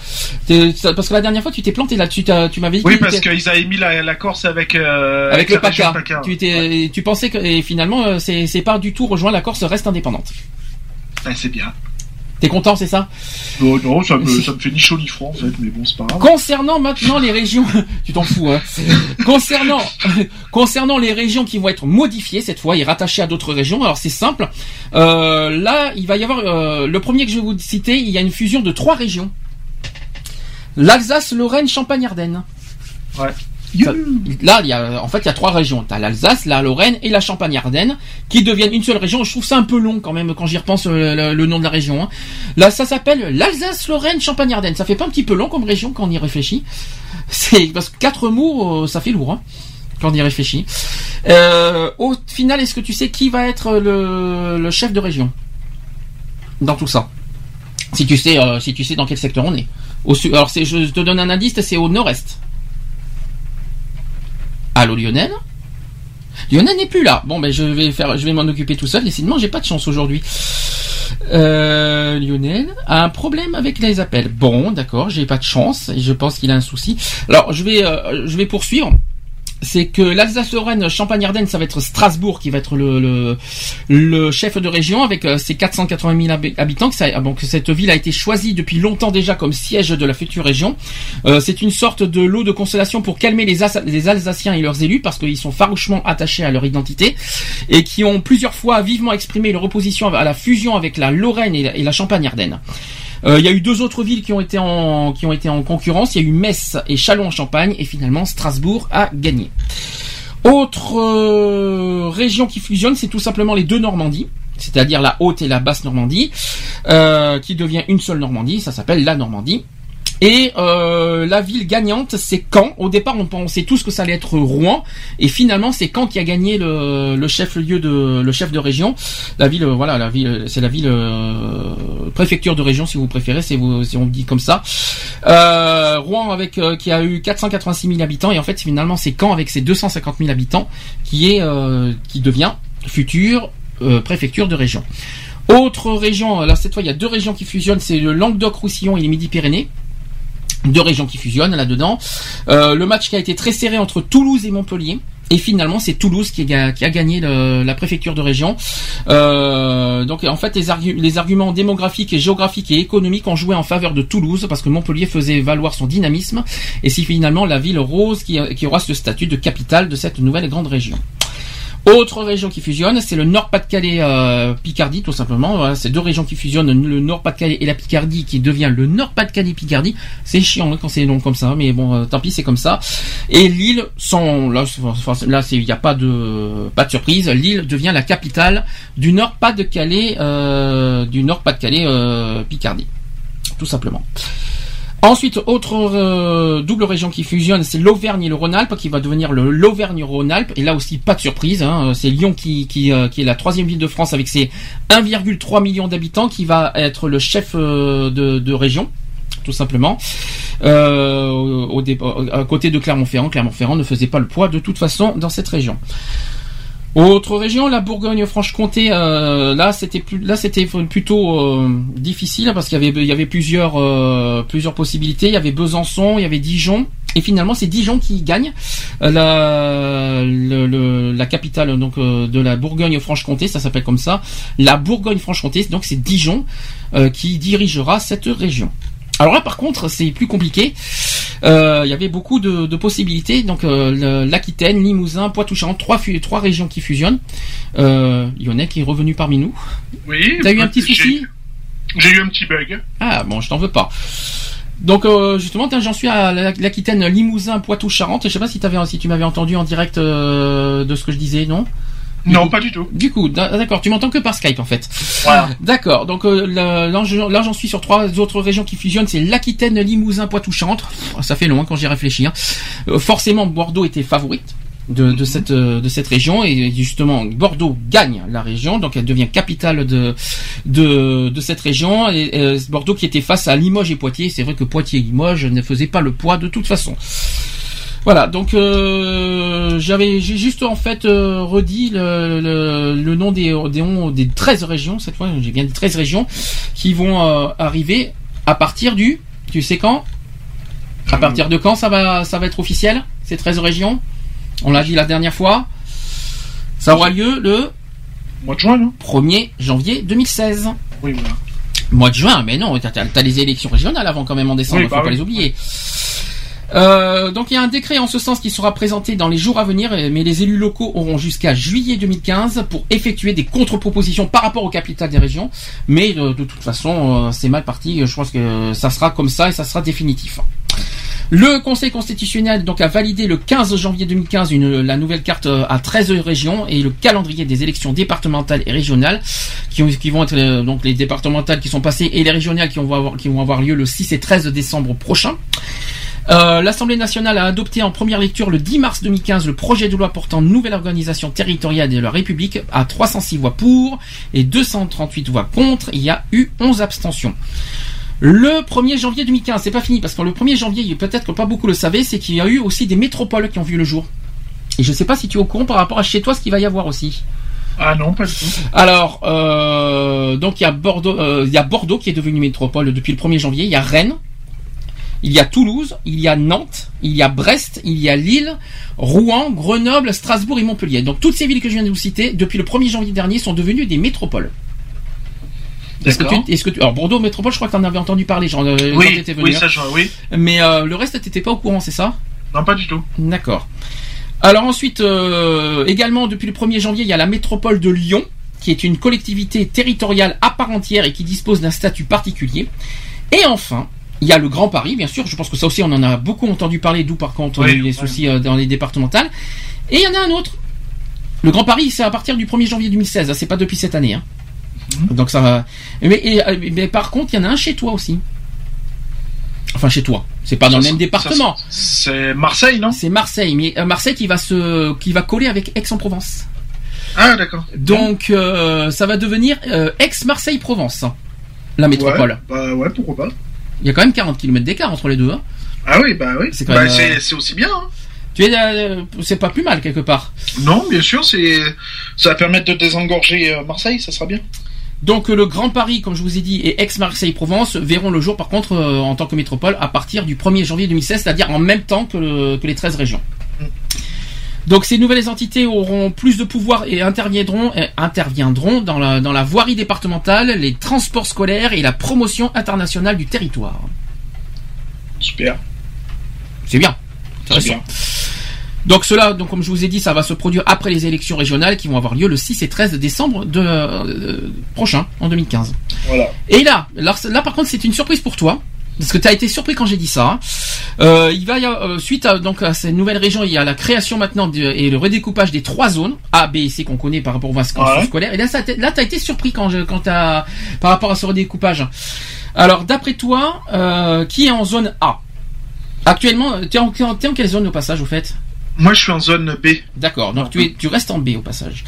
Parce que la dernière fois tu t'es planté là-dessus, t'as- tu m'avais dit Oui, parce qu'ils avaient mis la, la Corse avec euh, avec le la région PACA. Tu, tu pensais que et finalement euh, c'est c'est pas du tout rejoint la Corse reste indépendante. Ah, c'est bien. T'es content, c'est ça Non, non, ça me, ça me fait ni chaud ni froid en fait, mais bon, c'est pas grave. Concernant maintenant les régions, *laughs* tu t'en fous, hein. Concernant, *laughs* concernant les régions qui vont être modifiées cette fois et rattachées à d'autres régions, alors c'est simple. Euh, là, il va y avoir euh, le premier que je vais vous citer. Il y a une fusion de trois régions l'Alsace, Lorraine, Champagne-Ardenne. Ouais. Là, il y a, en fait, il y a trois régions. T'as l'Alsace, la Lorraine et la Champagne-Ardenne, qui deviennent une seule région. Je trouve ça un peu long quand même quand j'y repense euh, le, le nom de la région. hein. Là, ça s'appelle l'Alsace, Lorraine, Champagne-Ardenne. Ça fait pas un petit peu long comme région quand on y réfléchit. *laughs* C'est parce que quatre mots, euh, ça fait lourd. Hein, quand on y réfléchit. Euh, au final, est-ce que tu sais qui va être le, le chef de région dans tout ça? Si tu sais, euh, si tu sais dans quel secteur on est. Au alors c'est, je te donne un indice, c'est au nord-est. Allô Lionel Lionel n'est plus là. Bon ben je vais faire, je vais m'en occuper tout seul. Décidément, j'ai pas de chance aujourd'hui. Euh, Lionel a un problème avec les appels. Bon, d'accord, j'ai pas de chance je pense qu'il a un souci. Alors je vais, euh, je vais poursuivre. C'est que l'Alsace-Lorraine, Champagne-Ardenne, ça va être Strasbourg qui va être le, le, le chef de région avec euh, ses 480 000 hab- habitants. Que ça- donc cette ville a été choisie depuis longtemps déjà comme siège de la future région. Euh, c'est une sorte de lot de consolation pour calmer les Alsaciens et leurs élus parce qu'ils sont farouchement attachés à leur identité et qui ont plusieurs fois vivement exprimé leur opposition à la fusion avec la Lorraine et la, et la Champagne-Ardenne. Euh, Il y a eu deux autres villes qui ont été en concurrence. Il y a eu Metz et Châlons-en-Champagne et finalement Strasbourg a gagné. Autre euh, région qui fusionne, c'est tout simplement les deux Normandies, c'est-à-dire la haute et la basse Normandie, euh, qui devient une seule Normandie. Ça s'appelle la Normandie. Et euh, la ville gagnante, c'est Caen. Au départ, on pensait tous que ça allait être Rouen, et finalement, c'est Caen qui a gagné le, le chef-lieu de le chef de région. La ville, euh, voilà, la ville, c'est la ville euh, préfecture de région, si vous préférez, si, vous, si on dit comme ça. Euh, Rouen avec euh, qui a eu 486 000 habitants, et en fait, finalement, c'est Caen avec ses 250 000 habitants qui est euh, qui devient future préfecture de région. Autre région, là cette fois il y a deux régions qui fusionnent, c'est le Languedoc-Roussillon et les Midi-Pyrénées deux régions qui fusionnent là-dedans. Euh, le match qui a été très serré entre Toulouse et Montpellier. Et finalement, c'est Toulouse qui a, gagné la préfecture de région. Euh, donc, en fait, les arguments démographiques et géographiques et économiques ont joué en faveur de Toulouse parce que Montpellier faisait valoir son dynamisme. Et c'est finalement la ville rose qui, qui aura ce statut de capitale de cette nouvelle grande région. Autre région qui fusionne, c'est le Nord-Pas-de-Calais euh, Picardie, tout simplement. Voilà, c'est deux régions qui fusionnent, le Nord-Pas-de-Calais et la Picardie, qui devient le Nord-Pas-de-Calais Picardie. C'est chiant hein, quand c'est long comme ça, mais bon, euh, tant pis, c'est comme ça. Et Lille, sans là, là, il n'y a pas de pas de surprise. Lille devient la capitale du Nord-Pas-de-Calais, euh, du Nord-Pas-de-Calais euh, Picardie, tout simplement. Ensuite, autre euh, double région qui fusionne, c'est l'Auvergne et le Rhône-Alpes, qui va devenir le l'Auvergne-Rhône-Alpes. Et là aussi, pas de surprise. hein, c'est Lyon qui, qui, euh, qui est la troisième ville de France avec ses 1,3 million d'habitants, qui va être le chef euh, de, de région tout simplement. Euh, au, au dé- à côté de Clermont-Ferrand, Clermont-Ferrand ne faisait pas le poids de toute façon dans cette région. Autre région, la Bourgogne-Franche-Comté. euh, là, c'était plus, là, c'était plutôt euh, difficile parce qu'il y avait, euh, plusieurs possibilités. Il y avait Besançon, il y avait Dijon, et finalement, c'est Dijon qui gagne la, la capitale donc de la Bourgogne-Franche-Comté. Ça s'appelle comme ça, la Bourgogne-Franche-Comté. Donc, c'est Dijon qui dirigera cette région. Alors là, par contre, c'est plus compliqué. Euh, Il y avait beaucoup de, de possibilités. Donc, euh, l'Aquitaine, Limousin, Poitou-Charentes, trois, régions qui fusionnent. Euh, qui est revenu parmi nous. Oui. T'as eu un petit souci J'ai eu un petit bug. Ah bon, je t'en veux pas. Donc euh, justement, j'en suis à la- l'Aquitaine, Limousin, Poitou-Charentes. Je sais pas si, tu m'avais entendu en direct de ce que je disais, non? Non, pas du tout. Du coup, d'a- d'accord, tu m'entends que par Skype en fait. Voilà. D'accord, donc euh, là, là, je- là, j'en suis sur trois autres régions qui fusionnent, c'est l'Aquitaine, Limousin, Poitou-Charentes. Pff, Ça fait long hein, quand j'y réfléchis. hein. Euh, forcément, Bordeaux était favorite. De, de cette euh, de cette région et justement Bordeaux gagne la région donc elle devient capitale de de, de cette région et euh, Bordeaux qui était face à Limoges et Poitiers c'est vrai que Poitiers et Limoges ne faisaient pas le poids de toute façon voilà, donc euh, j'avais j'ai juste en fait euh, redit le, le, le nom des, des, des 13 régions, cette fois j'ai bien dit 13 régions, qui vont euh, arriver à partir du, tu sais quand? À partir de quand ça va, ça va être officiel, ces 13 régions? On l'a dit la dernière fois. Ça aura lieu le Mois de juin, non? 1er janvier 2016. Oui, voilà. Mois de juin, mais non, t'as t'as les élections régionales avant quand même en décembre, Oui, faut bah pas oui. les oublier. Euh, donc il y a un décret en ce sens qui sera présenté dans les jours à venir, mais les élus locaux auront jusqu'à juillet 2015 pour effectuer des contre-propositions par rapport aux capitales des régions. Mais euh, de toute façon, euh, c'est mal parti. Je pense que ça sera comme ça et ça sera définitif. Le Conseil constitutionnel donc a validé le 15 janvier 2015 une, la nouvelle carte euh, à 13 régions et le calendrier des élections départementales et régionales qui, ont- qui vont être donc les départementales qui sont passées et les régionales qui qui vont avoir lieu le 6 et 13 décembre prochain. Euh, L'Assemblée nationale a adopté en première lecture le 10 mars 2015 le projet de loi portant nouvelle organisation territoriale de la République à 306 voix pour et 238 voix contre. Il y a eu 11 abstentions. Le 1er janvier 2015, c'est pas fini parce que le 1er janvier, peut-être que pas beaucoup le savaient, c'est qu'il y a eu aussi des métropoles qui ont vu le jour. Et je sais pas si tu es au courant par rapport à chez toi ce qu'il va y avoir aussi. Ah non, pas du tout. Alors, euh, donc il y a Bordeaux, euh, il y a Bordeaux qui est devenu métropole depuis le 1er janvier. Il y a Rennes, il y a Toulouse, il y a Nantes, il y a Brest, il y a Lille, Rouen, Grenoble, Strasbourg et Montpellier. Donc toutes ces villes que je viens de vous citer, depuis le 1er janvier dernier, sont devenues des métropoles. Est-ce que, D'accord. tu, est-ce que tu, alors Bordeaux métropole, je crois que tu en avais entendu parler, genre, euh, quand Oui, venu, oui, hein. ça, je, oui. Mais euh, le reste, t'étais pas au courant, c'est ça? Non, pas du tout. D'accord. Alors ensuite, euh, également depuis le 1er janvier, il y a la métropole de Lyon, qui est une collectivité territoriale à part entière et qui dispose d'un statut particulier. Et enfin, il y a le Grand Paris, bien sûr. Je pense que ça aussi, on en a beaucoup entendu parler, d'où par contre Oui, les ouais. soucis euh, dans les départementales. Et il y en a un autre. Le Grand Paris, c'est à partir du 1er janvier 2016. hein, C'est pas depuis cette année. hein. Mhm. Donc ça va. Mais, et, euh, mais par contre, il y en a un chez toi aussi. Enfin, chez toi. C'est pas dans le même département. C'est Marseille, non? C'est Marseille, mais euh, Marseille qui va se, qui va coller avec Aix-en-Provence. Ah, d'accord. Donc euh, ça va devenir euh, Aix-Marseille-Provence, la métropole. Ouais, bah ouais, pourquoi pas. Il y a quand même 40 km d'écart entre les deux. hein. Ah oui, bah oui. C'est Bah, euh, aussi bien. hein. Tu es, euh, c'est pas plus mal quelque part. Non, bien sûr, c'est ça va permettre de désengorger euh, Marseille, ça sera bien. Donc le Grand Paris, comme je vous ai dit, et Aix-Marseille-Provence verront le jour par contre euh, en tant que métropole à partir du 1er janvier 2016, c'est-à-dire en même temps que, le- que les 13 régions. Donc ces nouvelles entités auront plus de pouvoir et interviendront, interviendront dans, la, dans la voirie départementale, les transports scolaires et la promotion internationale du territoire. Super. C'est bien. C'est bien. Donc cela, donc comme je vous ai dit, ça va se produire après les élections régionales qui vont avoir lieu le 6 et 13 décembre de, euh, prochain, en 2015. Voilà. Et là, là, là, par contre, c'est une surprise pour toi. Parce que tu as été surpris quand j'ai dit ça. hein. Euh, il va y euh, suite à, donc, à ces nouvelles régions, il y a la création maintenant de- et le redécoupage des trois zones A, B et C qu'on connaît par rapport aux vacances Ouais. scolaires. Et là, ça, là, t'as été surpris quand, je, quand par rapport à ce redécoupage. Alors, d'après toi, euh, qui est en zone A? Actuellement, tu es en, t'es en, t'es en quelle zone au passage, au fait? Moi, je suis en zone B. D'accord. Donc tu es, tu restes en B au passage.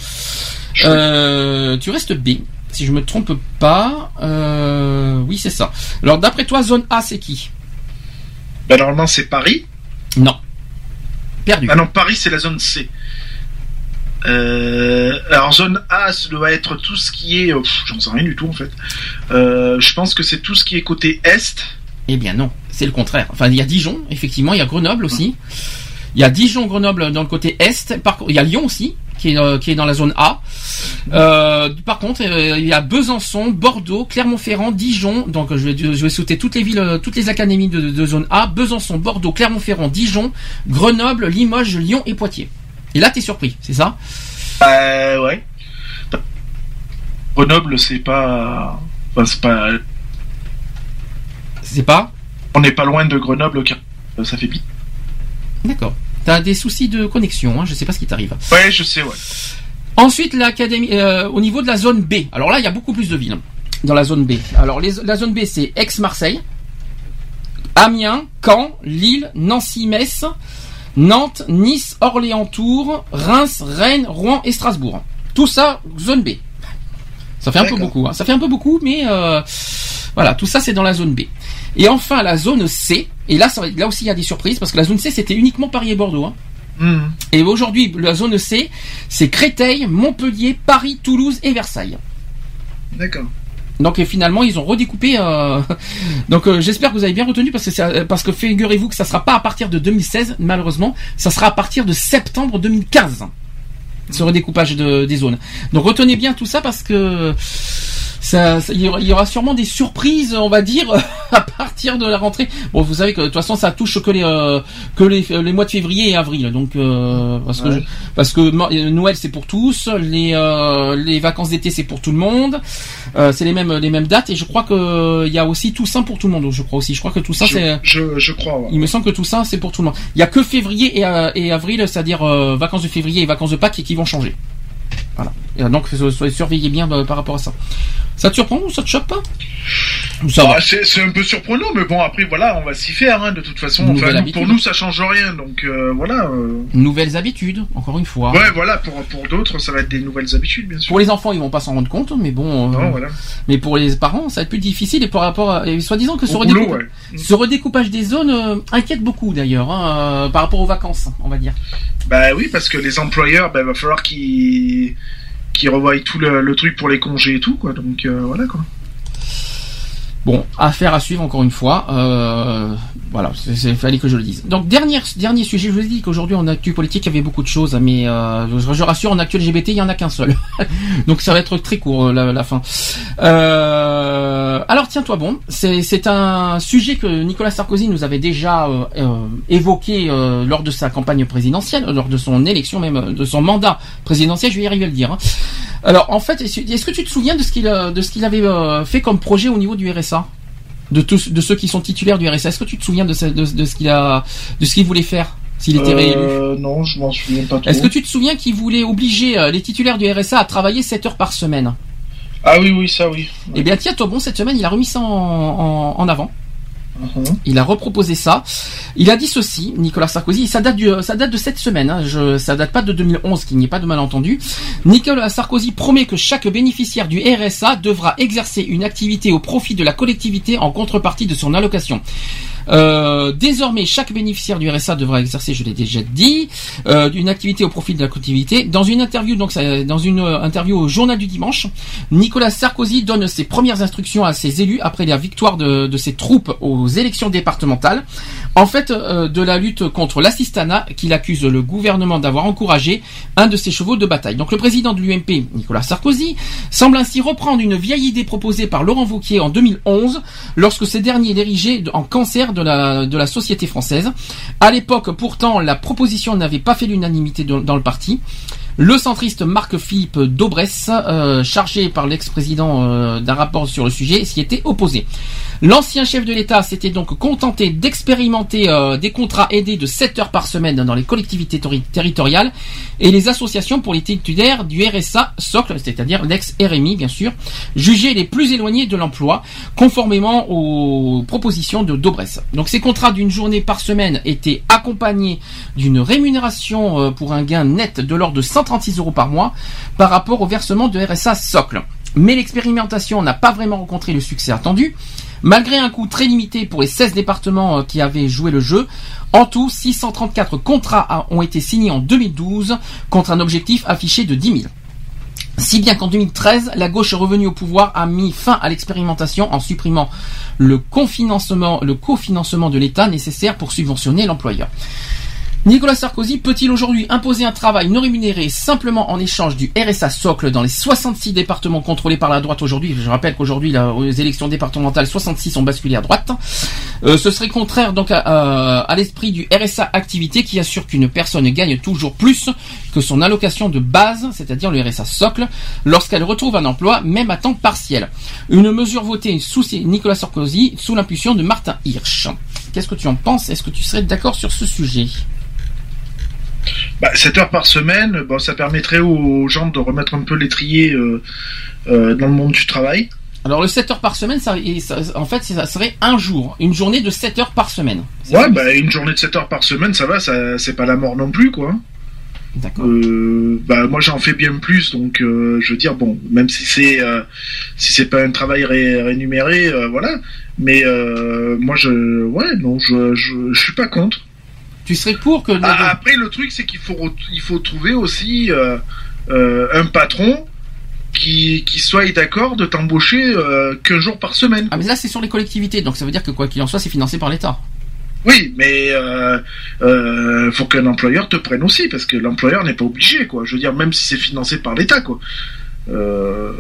Euh, tu restes B. Si je me trompe pas, euh, oui c'est ça. Alors d'après toi, zone A c'est qui? Bah, normalement, c'est Paris. Non. Perdu. Ah non, Paris, c'est la zone C. Euh, alors, zone A, ça doit être tout ce qui est. oh, J'en sais rien du tout, en fait. Euh, je pense que c'est tout ce qui est côté Est. Eh bien non, c'est le contraire. Enfin il y a Dijon, effectivement, il y a Grenoble aussi. Il y a Dijon, Grenoble dans le côté est. Par contre, il y a Lyon aussi qui est euh, qui est dans la zone A. Euh, par contre, euh, il y a Besançon, Bordeaux, Clermont-Ferrand, Dijon. Donc je vais je vais sauter toutes les villes, toutes les académies de, de zone A. Besançon, Bordeaux, Clermont-Ferrand, Dijon, Grenoble, Limoges, Lyon et Poitiers. Et là, t'es surpris, c'est ça? Euh, ouais. Grenoble, c'est pas. Enfin, c'est pas. C'est pas? On n'est pas loin de Grenoble, ça fait pire. D'accord. T'as des soucis de connexion, hein, je sais pas ce qui t'arrive. Ouais, je sais, ouais. Ensuite, l'académie, euh, au niveau de la zone B. Alors là, il y a beaucoup plus de villes dans la zone B. Alors les- la zone B, c'est Aix-Marseille, Amiens, Caen, Lille, Nancy, Metz, Nantes, Nice, Orléans-Tours, Reims, Rennes, Rouen et Strasbourg. Tout ça, zone B. Ça fait un peu beaucoup. hein. Ça fait un peu beaucoup, mais euh, voilà, tout ça c'est dans la zone B. Et enfin la zone C. Et là, ça, là aussi il y a des surprises parce que la zone C c'était uniquement Paris et Bordeaux. hein. Hmm. Et aujourd'hui, la zone C, c'est Créteil, Montpellier, Paris, Toulouse et Versailles. D'accord. Donc et finalement, ils ont redécoupé. euh, *laughs* Donc euh, j'espère que vous avez bien retenu parce que c'est- parce que figurez-vous que ça sera pas à partir de 2016, malheureusement, ça sera à partir de septembre 2015. Ce redécoupage de, des zones. Donc retenez bien tout ça parce que ça, il y aura- sûrement des surprises, on va dire, *laughs* à partir de la rentrée. Bon, vous savez que de toute façon, ça touche que les euh, que les, les mois de février et avril. Donc euh, parce que Ouais. je- parce que mo- euh, Noël c'est pour tous, les euh, les vacances d'été c'est pour tout le monde. C'est les mêmes les mêmes dates et je crois que il y a aussi Toussaint pour tout le monde. Je crois aussi. Je crois que Toussaint c'est je, je crois, ouais. il me semble que tout ça, c'est pour tout le monde. Il y a que février et, et avril, c'est-à-dire vacances de février et vacances de Pâques, qui vont changer. Voilà. Et, euh, donc, surveillez bien euh, par rapport à ça. Ça te surprend ou ça te choque pas? Ou Ça va? Ah, c'est un peu surprenant, mais bon, après, voilà, on va s'y faire, hein, de toute façon. Enfin, nous, pour nous, ça change rien, donc euh, voilà. euh. Nouvelles habitudes, encore une fois. Ouais, voilà, pour, pour d'autres, ça va être des nouvelles habitudes, bien sûr. Pour les enfants, ils vont pas s'en rendre compte, mais bon. euh, Non, voilà. Mais pour les parents, ça va être plus difficile. Et par rapport à, soi-disant que ce, boulot, ouais. ce redécoupage des zones inquiète beaucoup d'ailleurs, hein, par rapport aux vacances, on va dire. Bah oui, parce que les employeurs, bah, va falloir qu'ils qu'ils revoient tout le, le truc pour les congés et tout, quoi. Donc euh, voilà, quoi. Bon, affaire à suivre encore une fois. Euh, voilà, c'est- fallait que je le dise. Donc dernier dernier sujet, je vous ai dit qu'aujourd'hui en actu politique il y avait beaucoup de choses, mais euh, je, je rassure en actu LGBT il y en a qu'un seul. *laughs* Donc ça va être très court euh, la, la fin. Euh, alors tiens-toi bon, c'est un sujet que Nicolas Sarkozy nous avait déjà euh, évoqué lors de sa campagne présidentielle, lors de son élection même, de son mandat présidentiel. Je vais y arriver à le dire. hein. Alors en fait, est-ce que tu te souviens de ce qu'il de ce qu'il avait fait comme projet au niveau du RSA de tous, de ceux qui sont titulaires du RSA. Est-ce que tu te souviens de, ce- de, de ce qu'il a, de ce qu'il voulait faire s'il était réélu Euh, non, je m'en souviens pas. Est-ce que tu te souviens qu'il voulait obliger euh, les titulaires du RSA à travailler 7 heures par semaine? Ah oui, oui, ça oui. Eh bien, tiens, toi, bon, cette semaine, il a remis ça en, en- en avant. Mhm. Il a reproposé ça. Il a dit ceci, Nicolas Sarkozy. Ça date, du, ça date de cette semaine. Hein, je, ça date pas de 2011, qu'il n'y ait pas de malentendu. Nicolas Sarkozy promet que chaque bénéficiaire du RSA devra exercer une activité au profit de la collectivité en contrepartie de son allocation. Euh, désormais, chaque bénéficiaire du RSA devra exercer, je l'ai déjà dit, euh, une activité au profit de la collectivité. Dans une interview, donc dans une euh, interview au Journal du dimanche, Nicolas Sarkozy donne ses premières instructions à ses élus après la victoire de ses troupes aux élections départementales. En fait, euh, de la lutte contre l'assistanat qu'il accuse le gouvernement d'avoir encouragé un de ses chevaux de bataille. Donc le président de l'UMP, Nicolas Sarkozy, semble ainsi reprendre une vieille idée proposée par Laurent Wauquiez en 2011, lorsque ce dernier l'érigeait en cancer de la, société française. À l'époque, pourtant, la proposition n'avait pas fait l'unanimité dans- dans le parti. Le centriste Marc-Philippe Daubresse, euh, chargé par l'ex-président euh, d'un rapport sur le sujet, s'y était opposé. L'ancien chef de l'État s'était donc contenté d'expérimenter euh, des contrats aidés de 7 heures par semaine dans les collectivités tori- territoriales et les associations pour les titulaires du RSA socle, c'est-à-dire l'ex-RMI bien sûr, jugés les plus éloignés de l'emploi, conformément aux propositions de Daubresse. Donc ces contrats d'une journée par semaine étaient accompagnés d'une rémunération euh, pour un gain net de l'ordre de 136 euros par mois par rapport au versement de RSA socle. Mais l'expérimentation n'a pas vraiment rencontré le succès attendu. Malgré un coût très limité pour les 16 départements euh, qui avaient joué le jeu, en tout, 634 contrats ont été signés en 2012 contre un objectif affiché de 10 000. Si bien qu'en 2013, la gauche revenue au pouvoir a mis fin à l'expérimentation en supprimant le le cofinancement de l'État nécessaire pour subventionner l'employeur. Nicolas Sarkozy peut-il aujourd'hui imposer un travail non rémunéré simplement en échange du RSA socle dans les 66 départements contrôlés par la droite aujourd'hui? Je rappelle qu'aujourd'hui, aux élections départementales, 66 ont basculé à droite. Euh, ce serait contraire donc à, à- à l'esprit du RSA activité qui assure qu'une personne gagne toujours plus que son allocation de base, c'est-à-dire le RSA socle, lorsqu'elle retrouve un emploi, même à temps partiel. Une mesure votée sous Nicolas Sarkozy sous l'impulsion de Martin Hirsch. Qu'est-ce que tu en penses? Est-ce que tu serais d'accord sur ce sujet? Bah, 7 heures par semaine, bon, ça permettrait aux gens de remettre un peu l'étrier euh, euh, dans le monde du travail. Alors le 7 heures par semaine, ça, en fait, ça serait un jour, une journée de 7 heures par semaine. Ouais, bah, une journée de 7 heures par semaine, ça va, ça, c'est pas la mort non plus, quoi. D'accord. Euh, bah, moi, j'en fais bien plus, donc euh, je veux dire, bon, même si c'est euh, si c'est pas un travail ré- rémunéré, voilà. Mais moi, je, ouais, non, je, je, je suis pas contre. Tu serais pour que... Ah, après, le truc, c'est qu'il faut il faut trouver aussi euh, euh, un patron qui qui soit d'accord de t'embaucher euh, qu'un jour par semaine. Ah mais là c'est sur les collectivités, donc ça veut dire que quoi qu'il en soit, c'est financé par l'État. Oui, mais euh, euh, faut qu'un employeur te prenne aussi, parce que l'employeur n'est pas obligé, quoi. Je veux dire, même si c'est financé par l'État, quoi. Euh,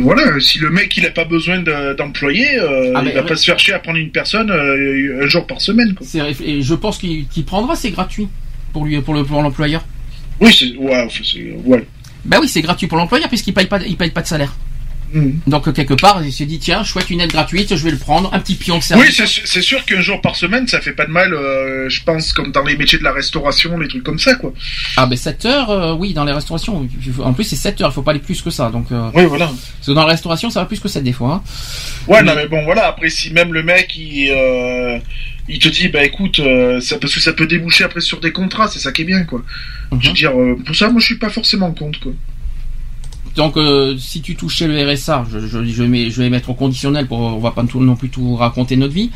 voilà, si le mec il a pas besoin de- d'employés, euh, Ah, il va pas se faire chier à prendre une personne euh, un jour par semaine. Quoi. Et je pense qu'il prendra, c'est gratuit pour lui, pour le pour l'employeur. Oui, c'est ouais, enfin, c'est- ouais. Bah oui, c'est gratuit pour l'employeur puisqu'il paye pas, il paye pas de salaire. Mhm. Donc quelque part, il s'est dit tiens, chouette une aide gratuite, je vais le prendre, un petit pion de Oui, service. c'est su- c'est sûr qu'un jour par semaine, ça fait pas de mal. euh, je pense comme dans les métiers de la restauration, les trucs comme ça, quoi. Ah ben 7 heures, euh, oui, dans les restaurations. En plus c'est 7 heures, il faut pas aller plus que ça. Donc euh, Oui, voilà. parce que dans la restauration, ça va plus que 7 des fois. hein. Ouais, non, mais bon, voilà. Après, si même le mec, il, euh, il te dit, bah écoute, euh, ça, parce que ça peut déboucher après sur des contrats, c'est ça qui est bien, quoi. Mhm. Je veux dire, euh, pour ça, moi, je suis pas forcément contre, quoi. Donc euh, si tu touchais le RSA, je, je, je, mets- je vais mettre au conditionnel pour on va pas tout- non plus tout raconter notre vie.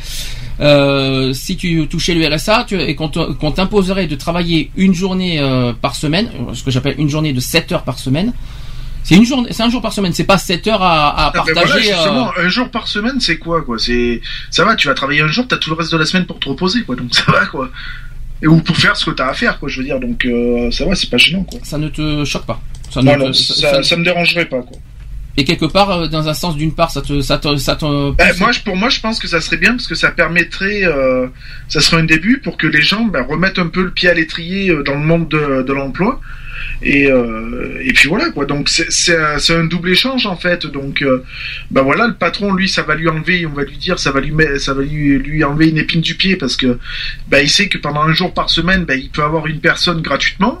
Euh, si tu touchais le RSA tu, et qu'on qu'on t'imposerait de travailler une journée euh, par semaine, ce que j'appelle une journée de 7 heures par semaine. C'est une journée, c'est un jour par semaine, c'est pas 7 heures à, à Ah, ben partager. voilà, un jour par semaine, c'est quoi, quoi? C'est, ça va, tu vas travailler un jour, t'as tout le reste de la semaine pour te reposer, quoi. Donc ça va, quoi. Et ou pour faire ce que t'as à faire, quoi. Je veux dire, donc euh, ça va, c'est pas gênant, quoi. ça ne te choque pas. Ça Non, ne te- non, ça- ça, ça- ça me dérangerait pas, quoi. Et quelque part, euh, dans un sens, d'une part, ça te, ça te, ça te Ben, pousse- moi, je, pour moi, je pense que ça serait bien parce que ça permettrait, euh, ça serait un début pour que les gens ben, remettent un peu le pied à l'étrier dans le monde de, de l'emploi Et, euh, et puis voilà quoi. Donc c'est c'est un, double échange en fait. Donc euh, ben voilà, le patron lui ça va lui enlever, on va lui dire ça va lui ça va lui, lui enlever une épine du pied parce que ben il sait que pendant un jour par semaine ben il peut avoir une personne gratuitement.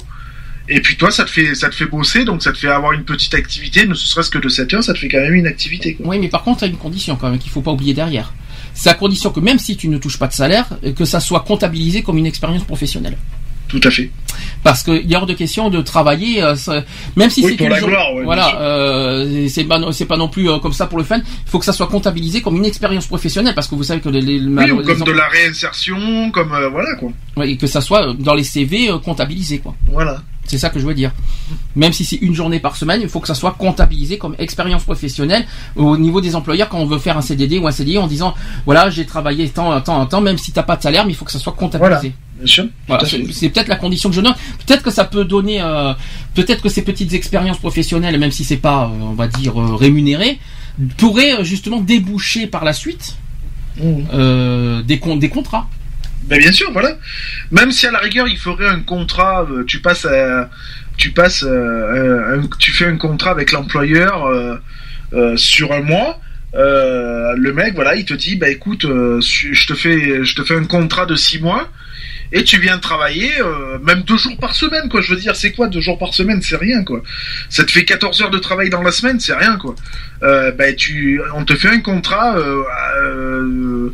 Et puis toi ça te fait ça te fait bosser donc ça te fait avoir une petite activité, ne serait-ce que de 7 heures, ça te fait quand même une activité quoi. Oui, mais par contre, il y a une condition quand même qu'il faut pas oublier derrière. C'est à condition que même si tu ne touches pas de salaire, euh, que ça soit comptabilisé comme une expérience professionnelle. Tout à fait. Parce qu'il y a hors de question de travailler, euh, même si Oui, c'est pour une la gloire, ouais, voilà, euh, c'est pas c'est pas non plus euh, comme ça pour le fun. Il faut que ça soit comptabilisé comme une expérience professionnelle, parce que vous savez que les, les, Oui, les comme de la réinsertion, comme voilà quoi. Et que ça soit dans les CV comptabilisé quoi. Voilà. C'est ça que je veux dire. Même si c'est une journée par semaine, il faut que ça soit comptabilisé comme expérience professionnelle au niveau des employeurs quand on veut faire un CDD ou un CDI en disant voilà j'ai travaillé tant tant tant même si t'as pas de salaire mais il faut que ça soit comptabilisé. Bien sûr. Voilà, c'est peut-être la condition que je donne. Peut-être que ça peut donner, euh, peut-être que ces petites expériences professionnelles, même si c'est pas, euh, on va dire, euh, rémunéré, pourraient euh, justement déboucher par la suite euh, des, con- des contrats. Ben bien sûr, voilà. Même si à la rigueur il ferait un contrat, euh, tu passes, à- tu passes, un- tu fais un contrat avec l'employeur euh, euh, sur un mois. euh, le mec, voilà, il te dit, bah écoute, euh, je te fais, je te fais un contrat de six mois et tu viens travailler euh, même deux jours par semaine, quoi. Je veux dire, c'est quoi deux jours par semaine? C'est rien, quoi. Ça te fait 14 heures de travail dans la semaine, c'est rien, quoi. Euh, ben tu, on te fait un contrat. Euh,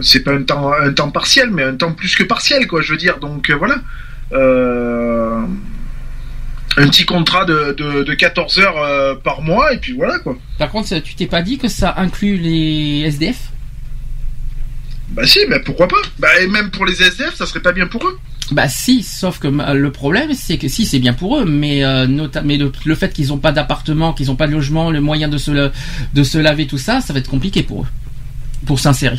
c'est pas un temps, un temps partiel, mais un temps plus que partiel, quoi. Je veux dire, donc voilà. Un petit contrat de, de, de 14 heures par mois, et puis voilà, quoi. Par contre, tu t'es pas dit que ça inclut les SDF Bah si, mais pourquoi pas Bah et même pour les SDF, ça serait pas bien pour eux. Bah si, sauf que le problème c'est que si c'est bien pour eux, mais euh, mais le, le fait qu'ils ont pas d'appartement, qu'ils ont pas de logement, le moyen de se de se laver tout ça, ça va être compliqué pour eux, pour s'insérer.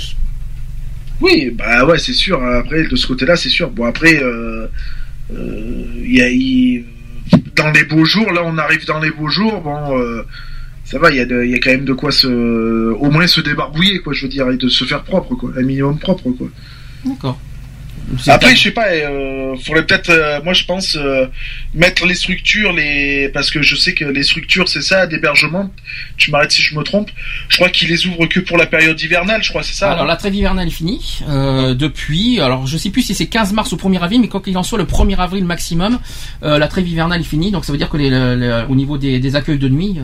Oui, bah ouais, c'est sûr. Après, de ce côté-là, c'est sûr. Bon, après, euh, euh, y a, dans les beaux jours, là, on arrive dans les beaux jours. Bon, euh, ça va. Il y a, quand même de quoi se, au moins se débarbouiller, quoi. Je veux dire, et de se faire propre, quoi. Un minimum propre, quoi. D'accord. Après, je sais pas. Euh, faudrait peut-être, euh, moi, je pense euh, mettre les structures, les parce que je sais que les structures, c'est ça, d'hébergement. Tu m'arrêtes si je me trompe. Je crois qu'ils les ouvrent que pour la période hivernale. Je crois, c'est ça. Alors la trêve hivernale est finie euh, depuis. Alors je sais plus si c'est 15 mars ou 1er avril, mais quoi qu'il en soit, le 1er avril maximum, euh, la trêve hivernale est finie. Donc ça veut dire que les, les- les- au niveau des, des accueils de nuit,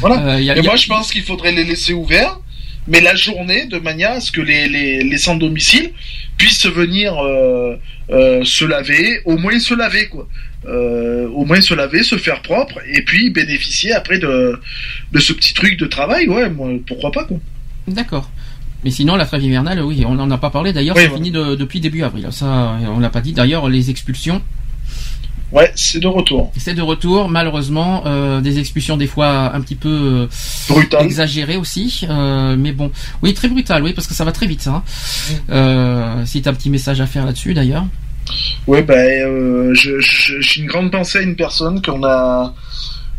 Voilà. *laughs* euh, il y a- Et il y a- moi, je pense qu'il faudrait les laisser ouverts, mais la journée, de manière à ce que les, les, les sans-domicile puissent venir euh, euh, se laver, au moins se laver, quoi. Euh, au moins se laver, se faire propre, et puis bénéficier après de, de ce petit truc de travail, ouais, moi, pourquoi pas, quoi. D'accord. Mais sinon, la trêve hivernale, oui, on n'en a pas parlé. D'ailleurs, Oui, c'est fini de- depuis début avril. Ça, on l'a pas dit. D'ailleurs, les expulsions, Ouais, c'est de retour. c'est de retour. Malheureusement, euh, des expulsions des fois un petit peu euh, Brutal. exagérées aussi. Euh, mais bon, oui, très brutal, oui, parce que ça va très vite, ça. hein. Euh, si t'as un petit message à faire là-dessus, d'ailleurs. Ouais, ben, euh, je- je- j'ai une grande pensée à une personne qu'on a,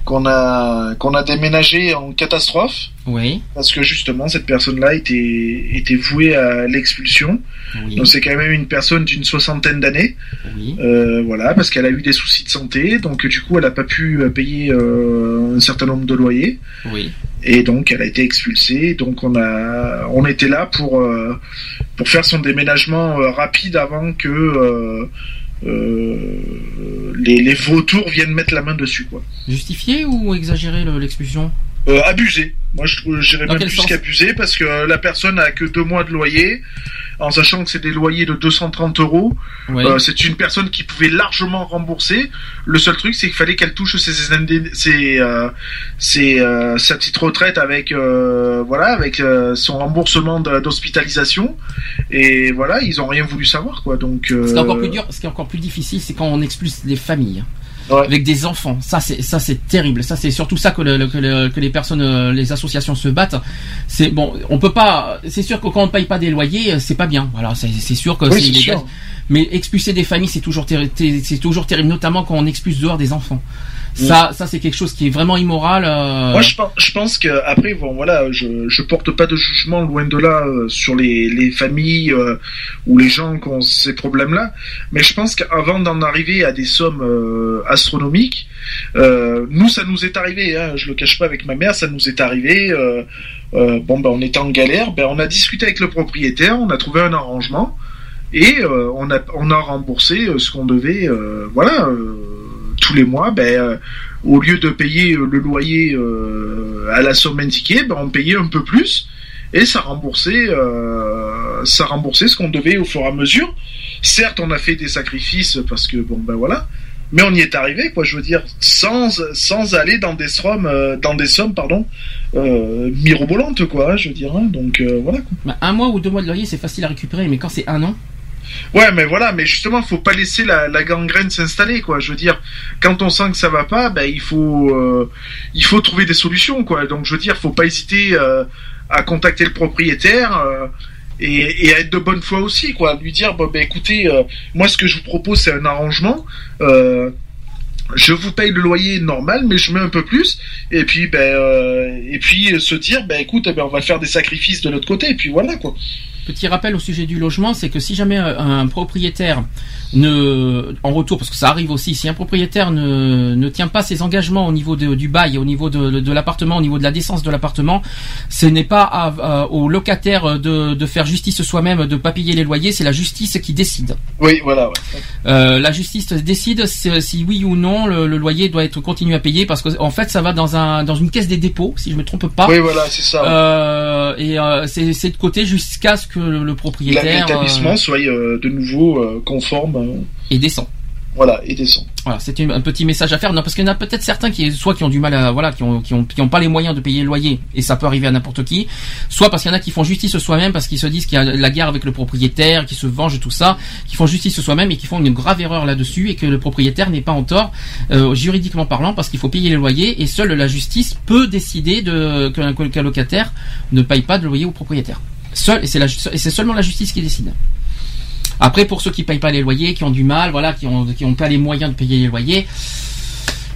qu'on a, qu'on a déménagé en catastrophe. Oui. Parce que justement, cette personne-là était, était vouée à l'expulsion. Oui. Donc c'est quand même une personne d'une soixantaine d'années. Oui. Euh, voilà, parce qu'elle a eu des soucis de santé. Donc du coup, elle n'a pas pu euh, payer euh, un certain nombre de loyers. Oui. Et donc, elle a été expulsée. Donc on a, on était là pour, euh, pour faire son déménagement rapide avant que les, les vautours viennent mettre la main dessus, quoi. Justifié ou exagéré le- l'expulsion Euh, abusé. Moi, je Dans même plus qu'abusé parce que la personne a que deux mois de loyer, en sachant que c'est des loyers de 230 euros. Ouais. Euh, c'est une personne qui pouvait largement rembourser. Le seul truc, c'est qu'il fallait qu'elle touche ses, ses, euh, ses, euh, sa petite retraite avec, euh, voilà, avec euh, son remboursement d'hospitalisation. Et voilà, ils ont rien voulu savoir, quoi. Donc. euh, Ce qui est encore plus dur, ce qui est encore plus difficile, c'est quand on expulse des familles. Ouais. Avec des enfants, ça c'est ça c'est terrible. Ça c'est surtout ça que, le- le- que, le- que les personnes, euh, les associations se battent. C'est bon, on peut pas. C'est sûr que quand on paye pas des loyers, euh, c'est pas bien. Voilà, c'est sûr que Oui, c'est illégal. Mais expulser des familles, c'est toujours c'est toujours terrible, notamment quand on expulse dehors des enfants. Ça, ça c'est quelque chose qui est vraiment immoral. euh, Moi, je pense, je que après, bon, voilà, je, je porte pas de jugement loin de là euh, sur les, les familles euh, ou les gens qui ont ces problèmes-là, mais je pense qu'avant d'en arriver à des sommes astronomiques. Nous, ça nous est arrivé, hein, je le cache pas avec ma mère, ça nous est arrivé. bon, ben, on était en galère, ben, on a discuté avec le propriétaire, on a trouvé un arrangement et on a on a remboursé ce qu'on devait, voilà, tous les mois. Ben, euh, au lieu de payer euh, le loyer euh, à la somme indiquée, ben, on payait un peu plus et ça remboursait, ça remboursait ce qu'on devait au fur et à mesure. Certes, on a fait des sacrifices parce que bon ben voilà, mais on y est arrivé quoi. Je veux dire, sans sans aller dans des sommes, dans des sommes pardon, mirobolantes quoi. Je veux dire, hein. donc voilà. Bah, un mois ou deux mois de loyer, c'est facile à récupérer, mais quand c'est un an, Ouais, mais voilà, mais justement, faut pas laisser la, gangrène s'installer, quoi. Je veux dire, quand on sent que ça va pas, ben il faut, euh, il faut trouver des solutions, quoi. Donc, je veux dire, faut pas hésiter euh, à contacter le propriétaire euh, et, à être de bonne foi aussi, quoi. Lui dire, bon, ben écoutez, moi, ce que je vous propose, c'est un arrangement. Je vous paye le loyer normal, mais je mets un peu plus. Et puis, ben, et puis se dire, ben écoute, eh ben, on va faire des sacrifices de l'autre côté. Et puis voilà, quoi. Petit rappel au sujet du logement, c'est que si jamais un un propriétaire ne, en retour, parce que ça arrive aussi, si un propriétaire ne, ne tient pas ses engagements au niveau de- du bail, au niveau de, de l'appartement, au niveau de la décence de l'appartement, ce n'est pas à- à- au locataire de, de faire justice soi-même, de pas payer les loyers, c'est la justice qui décide. Oui, voilà. Ouais. Euh, la justice décide si, oui ou non le, le loyer doit être continué à payer, parce que en fait ça va dans un dans une caisse des dépôts, si je me trompe pas. Oui, voilà, c'est ça. Euh, et euh, c'est de côté jusqu'à ce que le, le propriétaire l'établissement euh, soit euh, de nouveau euh, conforme. et descend. voilà, et descend. Voilà, c'était un petit message à faire. Non, parce qu'il y en a peut-être certains qui, soit qui ont du mal à, voilà, qui ont, qui ont, qui ont pas les moyens de payer le loyer, et ça peut arriver à n'importe qui. Soit parce qu'il y en a qui font justice soi-même, parce qu'ils se disent qu'il y a la guerre avec le propriétaire, qui se vengent tout ça, qui font justice soi-même et qui font une grave erreur là-dessus, et que le propriétaire n'est pas en tort, euh, juridiquement parlant, parce qu'il faut payer les loyers, et seule la justice peut décider de, qu'un, qu'un locataire ne paye pas de loyer au propriétaire. Seul, et c'est la, et c'est seulement la justice qui décide. Après, pour ceux qui payent pas les loyers, qui ont du mal, voilà, qui ont, qui ont pas les moyens de payer les loyers,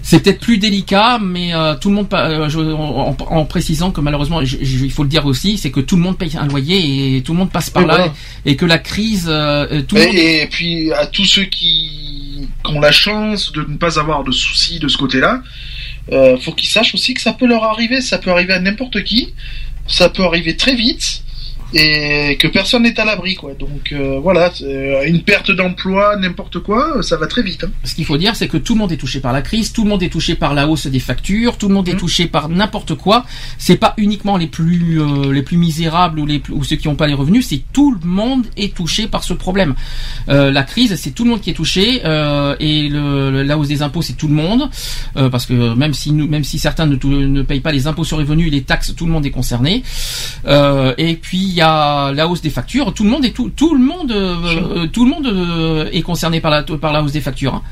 c'est peut-être plus délicat, mais euh, tout le monde, euh, je- en, précisant que malheureusement, je- je- il faut le dire aussi, c'est que tout le monde paye un loyer et tout le monde passe par là, voilà. et que la crise, euh, euh, tout le monde. Et, puis à tous ceux qui, qui ont la chance de ne pas avoir de soucis de ce côté-là, faut qu'ils sachent aussi que ça peut leur arriver, ça peut arriver à n'importe qui, ça peut arriver très vite. Et que personne n'est à l'abri, quoi. Donc euh, voilà, une perte d'emploi, n'importe quoi, ça va très vite. hein. Ce qu'il faut dire, c'est que tout le monde est touché par la crise, tout le monde est touché par la hausse des factures, tout le monde est touché par n'importe quoi. C'est pas uniquement les plus euh, les plus misérables ou les plus- ou ceux qui n'ont pas les revenus, c'est tout le monde est touché par ce problème. Euh, la crise, c'est tout le monde qui est touché euh, et le, le- la hausse des impôts, c'est tout le monde euh, parce que même si nous, même si certains ne, ne payent pas les impôts sur revenus, les taxes, tout le monde est concerné. Euh, et puis il y a la hausse des factures. Tout le monde est tout, tout le monde, euh, euh, tout le monde euh, est concerné par la par la hausse des factures. hein.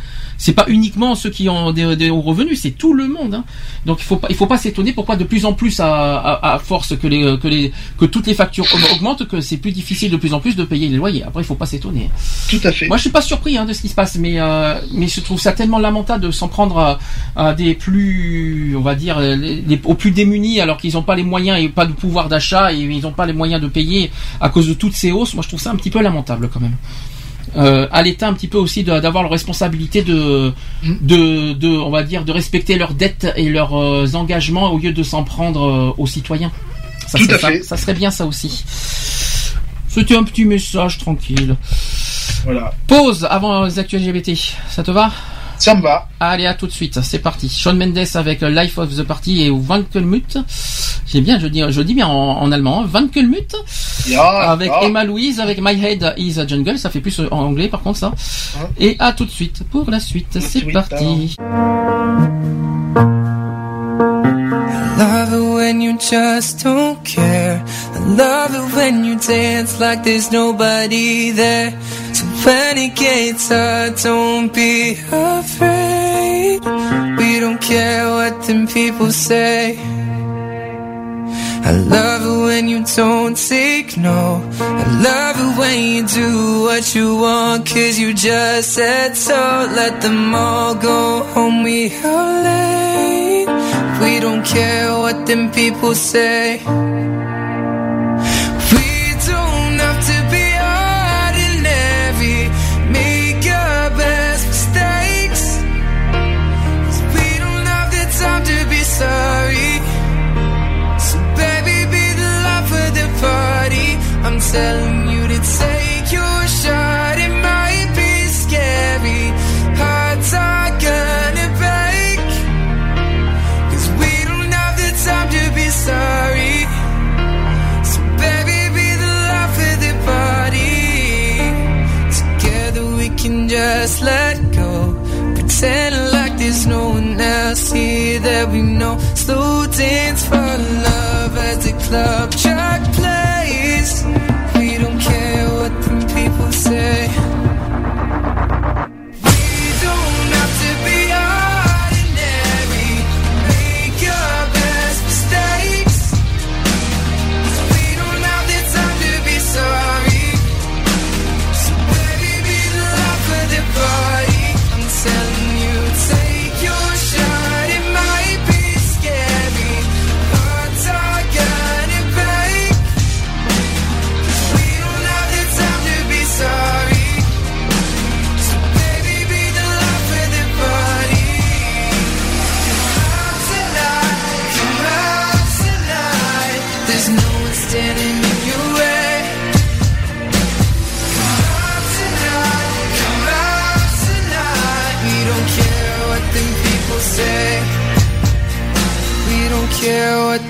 C'est pas uniquement ceux qui ont des, des hauts revenus, c'est tout le monde. hein. Donc il faut pas il faut pas s'étonner pourquoi de plus en plus à, à, à force que les que les que toutes les factures augmentent que c'est plus difficile de plus en plus de payer les loyers. Après il faut pas s'étonner. Tout à fait. Moi je suis pas surpris hein, de ce qui se passe, mais euh, mais je trouve ça tellement lamentable de s'en prendre à, à des plus on va dire les, les- aux plus démunis alors qu'ils n'ont pas les moyens et pas de pouvoir d'achat et ils n'ont pas les moyens de payer à cause de toutes ces hausses. Moi je trouve ça un petit peu lamentable quand même. Euh, à l'État un petit peu aussi d'avoir la responsabilité de, de, de, on va dire, de respecter leurs dettes et leurs euh, engagements au lieu de s'en prendre euh, aux citoyens. Ça, Tout serait- à fait. Ça, ça serait bien ça aussi. C'était un petit message tranquille. Voilà. Pause avant les actuels LGBT. Ça te va? Ça me va. Allez, à tout de suite. C'est parti. Sean Mendes avec Life of the Party et Wankelmut. J'ai bien, je dis, je dis bien en, en allemand. hein. Wankelmut. Ja, avec. Emma Louise, avec My Head is a Jungle. Ça fait plus en anglais par contre ça. Hein Et à tout de suite pour la suite. C'est parti. When you just don't care. I love it when you dance like there's nobody there. So when it gets hard, don't be afraid. We don't care what them people say. I love it when you don't take no. I love it when you do what you want, cause you just said so. Let them all go home, we are late. We don't care what them people say. telling you to take your shot. It might be scary. Hearts are gonna break. Cause we don't have the time to be sorry. So, baby, be the life of the party. Together we can just let go. Pretend like there's no one else here that we know. Slow dance for love as the club track plays. Say.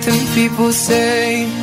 some people say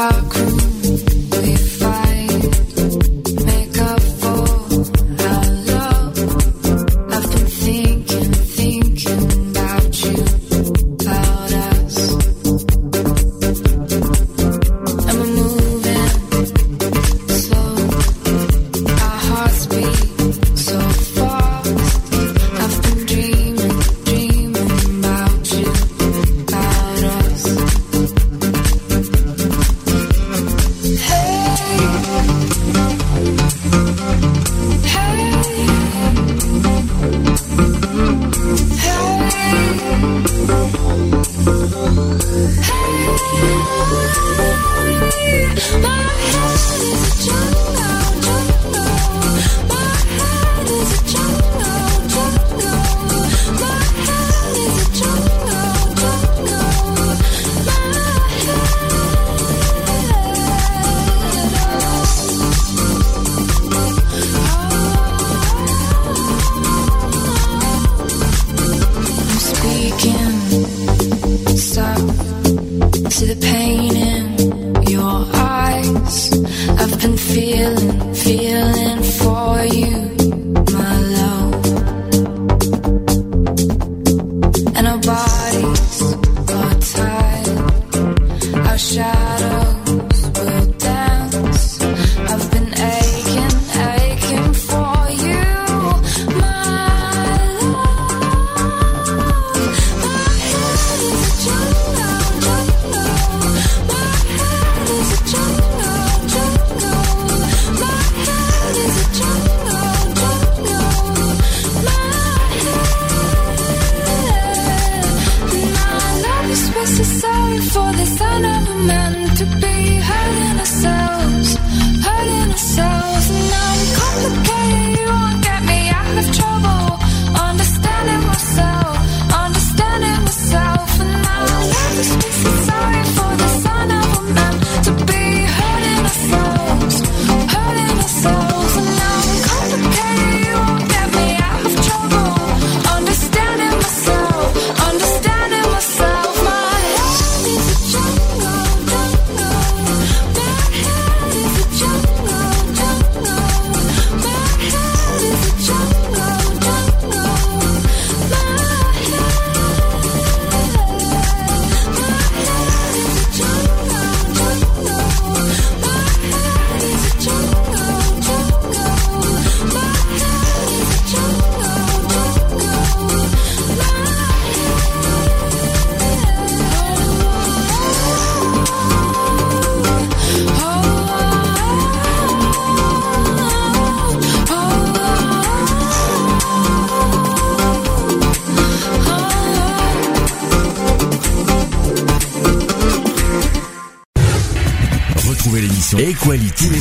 dark room,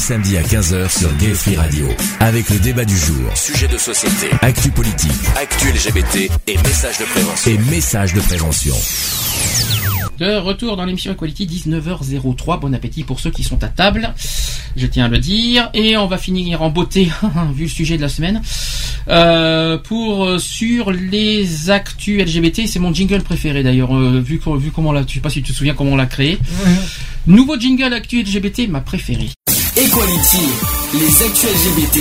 Samedis à 15h sur Gay Free Radio. Avec le débat du jour, sujet de société, actu politique, actu LGBT et messages de prévention. Et messages de prévention. De retour dans l'émission Equality 19h03. Bon appétit pour ceux qui sont à table. Je tiens à le dire. Et on va finir en beauté, *laughs* vu le sujet de la semaine. Euh, pour euh, sur les actus LGBT, c'est mon jingle préféré d'ailleurs. euh, vu, vu comment là, je sais pas si tu te souviens comment on l'a créé. Nouveau jingle actu LGBT, ma préférée. Equality, les actus LGBT.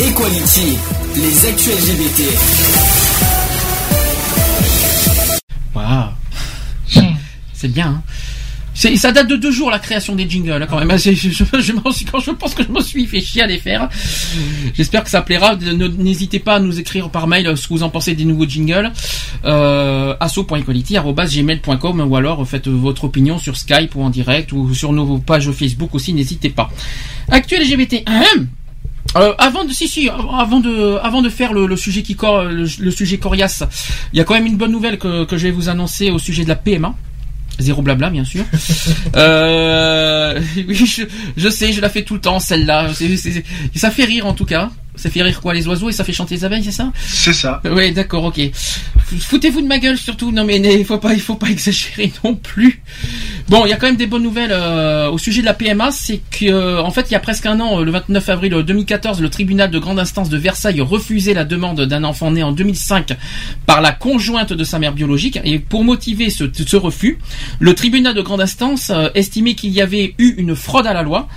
Equality, les actus LGBT. Waouh. *laughs* C'est bien. Hein ça date de deux jours la création des jingles hein, quand même. Je, je, je m'en suis- quand je pense que je me suis fait chier à les faire. J'espère que ça plaira. Ne- N'hésitez pas à nous écrire par mail euh, ce que vous en pensez des nouveaux jingles. Euh, asso.equality@gmail.com ou alors faites votre opinion sur Skype ou en direct ou sur nos pages Facebook aussi. N'hésitez pas. Actuel LGBT. Euh, avant de si si avant de avant de faire le, le sujet qui cor- le, le sujet coriace, il y a quand même une bonne nouvelle que, que je vais vous annoncer au sujet de la PMA. Zéro blabla, bien sûr. *laughs* euh, *laughs* oui, je, je sais, je la fais tout le temps, celle-là. Ça fait rire, en tout cas. Ça fait rire quoi, les oiseaux, et ça fait chanter les abeilles, c'est ça? C'est ça. Oui, d'accord, ok. Foutez-vous de ma gueule, surtout. Non, mais il faut pas, il faut pas *laughs* exagérer non plus. Bon, il y a quand même des bonnes nouvelles euh, au sujet de la PMA. C'est que, euh, en fait, il y a presque un an, euh, le 29 avril 2014, le tribunal de grande instance de Versailles refusait la demande d'un enfant né en 2005 par la conjointe de sa mère biologique. Et pour motiver ce, ce refus, le tribunal de grande instance estimait qu'il y avait eu une fraude à la loi,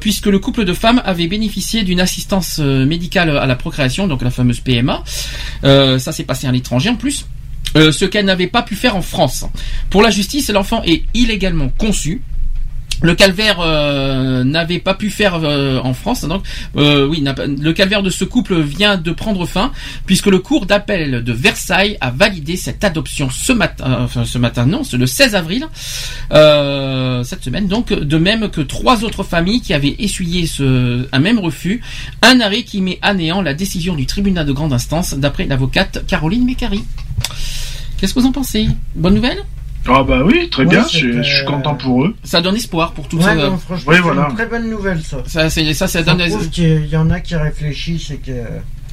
puisque le couple de femmes avait bénéficié d'une assistance médicale à la procréation, donc la fameuse PMA. Ça s'est passé à l'étranger en plus. Euh, ce qu'elle n'avait pas pu faire en France. Pour la justice, l'enfant est illégalement conçu. Le calvaire euh, n'avait pas pu faire euh, en France, donc euh, oui, le calvaire de ce couple vient de prendre fin puisque le cours d'appel de Versailles a validé cette adoption ce matin, euh, enfin ce matin non, c'est le 16 avril euh, cette semaine. Donc de même que trois autres familles qui avaient essuyé ce, un même refus, un arrêt qui met à néant la décision du tribunal de grande instance d'après l'avocate Caroline Mécari. Qu'est-ce que vous en pensez? Bonne nouvelle? Ah bah oui, très Ouais, bien, je, je suis content pour eux. Ça donne espoir pour tout Ouais, ça. non, franchement, Oui, c'est voilà. une très bonne nouvelle, ça. Ça, c'est, ça, ça Ça donne, prouve qu'il y en a qui réfléchissent et que.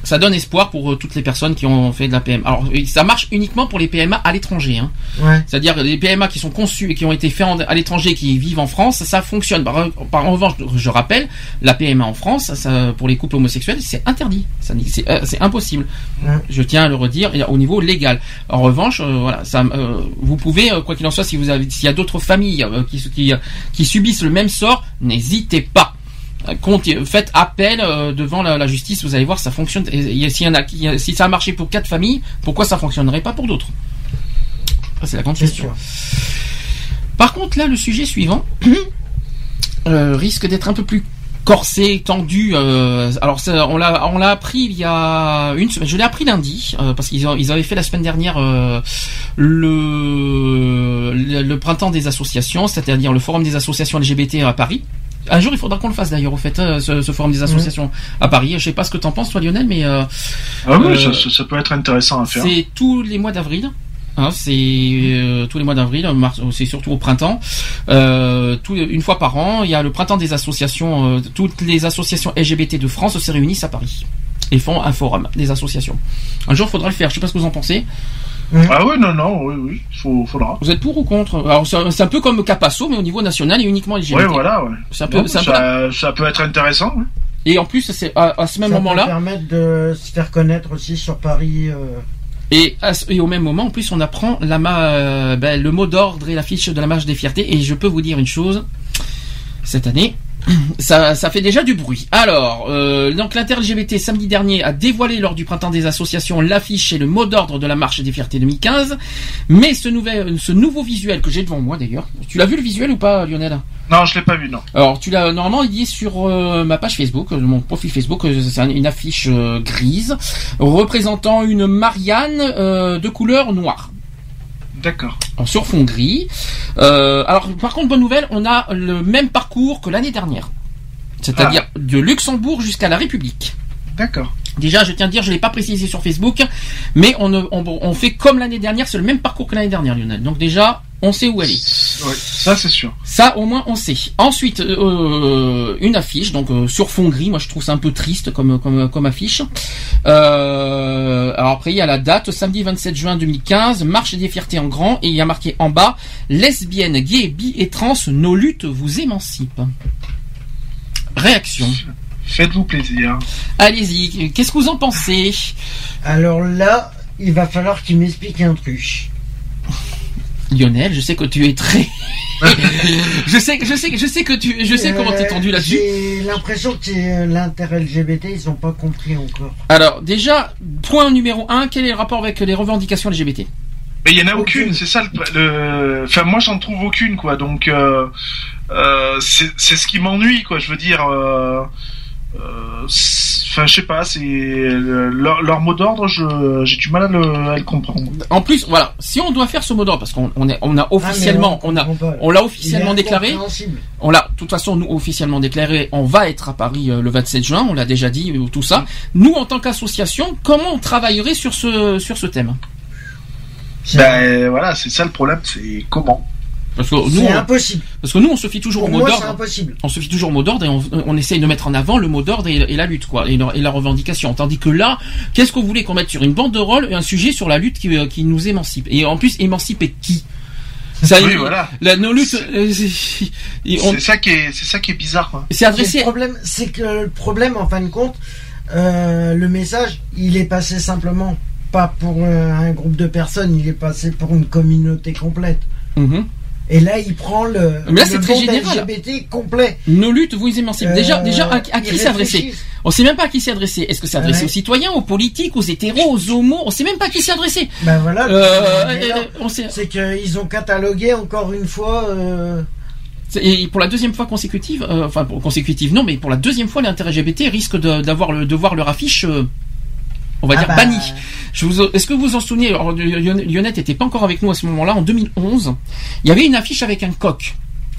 Ça donne espoir pour euh, toutes les personnes qui ont fait de la PMA. Alors, ça marche uniquement pour les PMA à l'étranger. Hein. Ouais. C'est-à-dire les PMA qui sont conçus et qui ont été faits à l'étranger, qui vivent en France, ça fonctionne. Par, par- en revanche, je rappelle, la PMA en France, ça, pour les couples homosexuels, c'est interdit. C'est, euh, c'est impossible. Ouais. Je tiens à le redire au niveau légal. En revanche, euh, voilà, ça, euh, vous pouvez, euh, quoi qu'il en soit, si vous avez, s'il y a d'autres familles qui, qui, qui subissent le même sort, n'hésitez pas. Faites appel euh, devant la, la justice, vous allez voir, ça fonctionne. Et, et s'il y en a, si ça a marché pour quatre familles, pourquoi ça fonctionnerait pas pour d'autres? C'est la grande question. Par contre, là, le sujet suivant *clears throat* euh, risque d'être un peu plus corsé, tendu. euh, alors, ça, on l'a, on l'a appris il y a une semaine. Je l'ai appris lundi euh, parce qu'ils ont- ils avaient fait la semaine dernière euh, le, le le printemps des associations, c'est-à-dire le forum des associations LGBT à Paris. Un jour, il faudra qu'on le fasse d'ailleurs, au fait, euh, ce, ce forum des associations à Paris. Je sais pas ce que t'en penses, toi, Lionel, mais euh, Ah oui, Euh, ça- ça peut être intéressant à faire. c'est tous les mois d'avril. Hein, c'est euh, tous les mois d'avril, mars- c'est surtout au printemps. Euh, tout- une fois par an, il y a le printemps des associations. euh, toutes les associations LGBT de France se réunissent à Paris et font un forum des associations. Un jour, il faudra le faire. Je sais pas ce que vous en pensez. Ah oui, non, non, oui, oui, faut, faudra. Vous êtes pour ou contre? Alors, c'est un peu comme Capasso, mais au niveau national et uniquement LGBT. Ouais, voilà, ouais. Ça peut- Non, ça ça, ça peut être intéressant. oui. Et en plus, c'est à, à ce même ça peut moment-là. permettre de se faire connaître aussi sur Paris. euh, Et, au même moment, en plus, on apprend euh, ben, le mot d'ordre et l'affiche de la marche des fiertés. Et je peux vous dire une chose, cette année, *clears throat* ça, ça fait déjà du bruit. Alors, euh, donc l'inter-LGBT samedi dernier a dévoilé lors du printemps des associations l'affiche et le mot d'ordre de la marche des fiertés 2015. Mais ce, nouvel, ce nouveau visuel que j'ai devant moi d'ailleurs, tu l'as vu le visuel ou pas, Lionel? Non, je l'ai pas vu, non. alors, tu l'as normalement il est sur euh, ma page Facebook, euh, mon profil Facebook. euh, C'est un- une affiche grise représentant une Marianne de couleur noire. D'accord. Sur fond gris. Alors, par contre, bonne nouvelle, on a le même parcours que l'année dernière, c'est-à-dire de Luxembourg jusqu'à la République. D'accord. Déjà, je tiens à dire, je l'ai pas précisé sur Facebook, mais on, ne- on, on fait comme l'année dernière, c'est le même parcours que l'année dernière, Lionel. Donc déjà, on sait où elle est. Ouais, ça c'est sûr. Ça, au moins, on sait. Ensuite, euh, une affiche, donc euh, sur fond gris. Moi, je trouve ça un peu triste comme comme, comme affiche. Euh, alors après, il y a la date, samedi 27 juin 2015, marche des fiertés en grand, et il y a marqué en bas, lesbiennes, gays, bi et trans, nos luttes vous émancipent. Réaction. Faites-vous plaisir. Allez-y. Qu'est-ce que vous en pensez Alors là, il va falloir qu'il m'explique un truc. Lionel, je sais que tu es très. *laughs* je sais, je sais, je sais que tu, je sais comment t'es tendu Euh, là-dessus. J'ai l'impression que c'est l'intérêt LGBT, ils ont pas compris encore. Alors déjà, point numéro un, quel est le rapport avec les revendications LGBT Mais il y en a aucune, c'est ça le, le- Enfin, moi j'en trouve aucune, quoi. Donc, euh, euh, c'est c'est ce qui m'ennuie, quoi. Je veux dire. euh, euh, Enfin, je sais pas, c'est le- leur, leur mot d'ordre, je- j'ai du mal à le, à le comprendre. En plus, voilà, si on doit faire ce mot d'ordre, parce qu'on on est- on a officiellement, Ah, mais on a, l'a officiellement déclaré. On l'a, de toute façon, nous officiellement déclaré, on va être à Paris euh, le 27 juin. On l'a déjà dit, euh, tout ça. Nous, en tant qu'association, comment on travaillerait sur ce sur ce thème? Ben voilà, c'est ça le problème, c'est comment. Parce que nous, C'est on- impossible. parce que nous, on se fie toujours Pour au mot moi, c'est d'ordre. impossible. On se fie toujours au mot d'ordre et on, on essaye de mettre en avant le mot d'ordre et, et la lutte, quoi, et, la- et la revendication. Tandis que là, qu'est-ce que vous voulez qu'on mette sur une bande de rôle un sujet sur la lutte qui, euh, qui nous émancipe Et en plus, émanciper qui ça, Oui, il- voilà. La nos luttes, euh, c'est- et on- C'est ça qui est, c'est ça qui est bizarre, quoi. c'est adressé. Le problème, c'est que le problème, en fin de compte, euh, le message, il est passé simplement pas pour euh, un groupe de personnes, il est passé pour une communauté complète. Mhm. Et là, il prend le, Mais là, c'est le très général. LGBT complet. Nos luttes vous émancipent. Déjà, Euh, déjà, à, à qui réfléchissent. On sait même pas à qui c'est adressé. Est-ce que c'est adressé Ouais. aux citoyens, aux politiques, aux hétéros, aux homos On sait même pas à qui c'est adressé. Ben voilà. Euh, euh, sait- c'est qu'ils ont catalogué encore une fois. euh, Et pour la deuxième fois consécutive, euh, enfin pour consécutive non, mais pour la deuxième fois, l'intérêt LGBT risque de- d'avoir de voir leur affiche, euh, on va Ah dire bah. Je vous, est-ce que vous vous en souvenez alors, Lionette était pas encore avec nous à ce moment-là, en 2011. Il y avait une affiche avec un coq.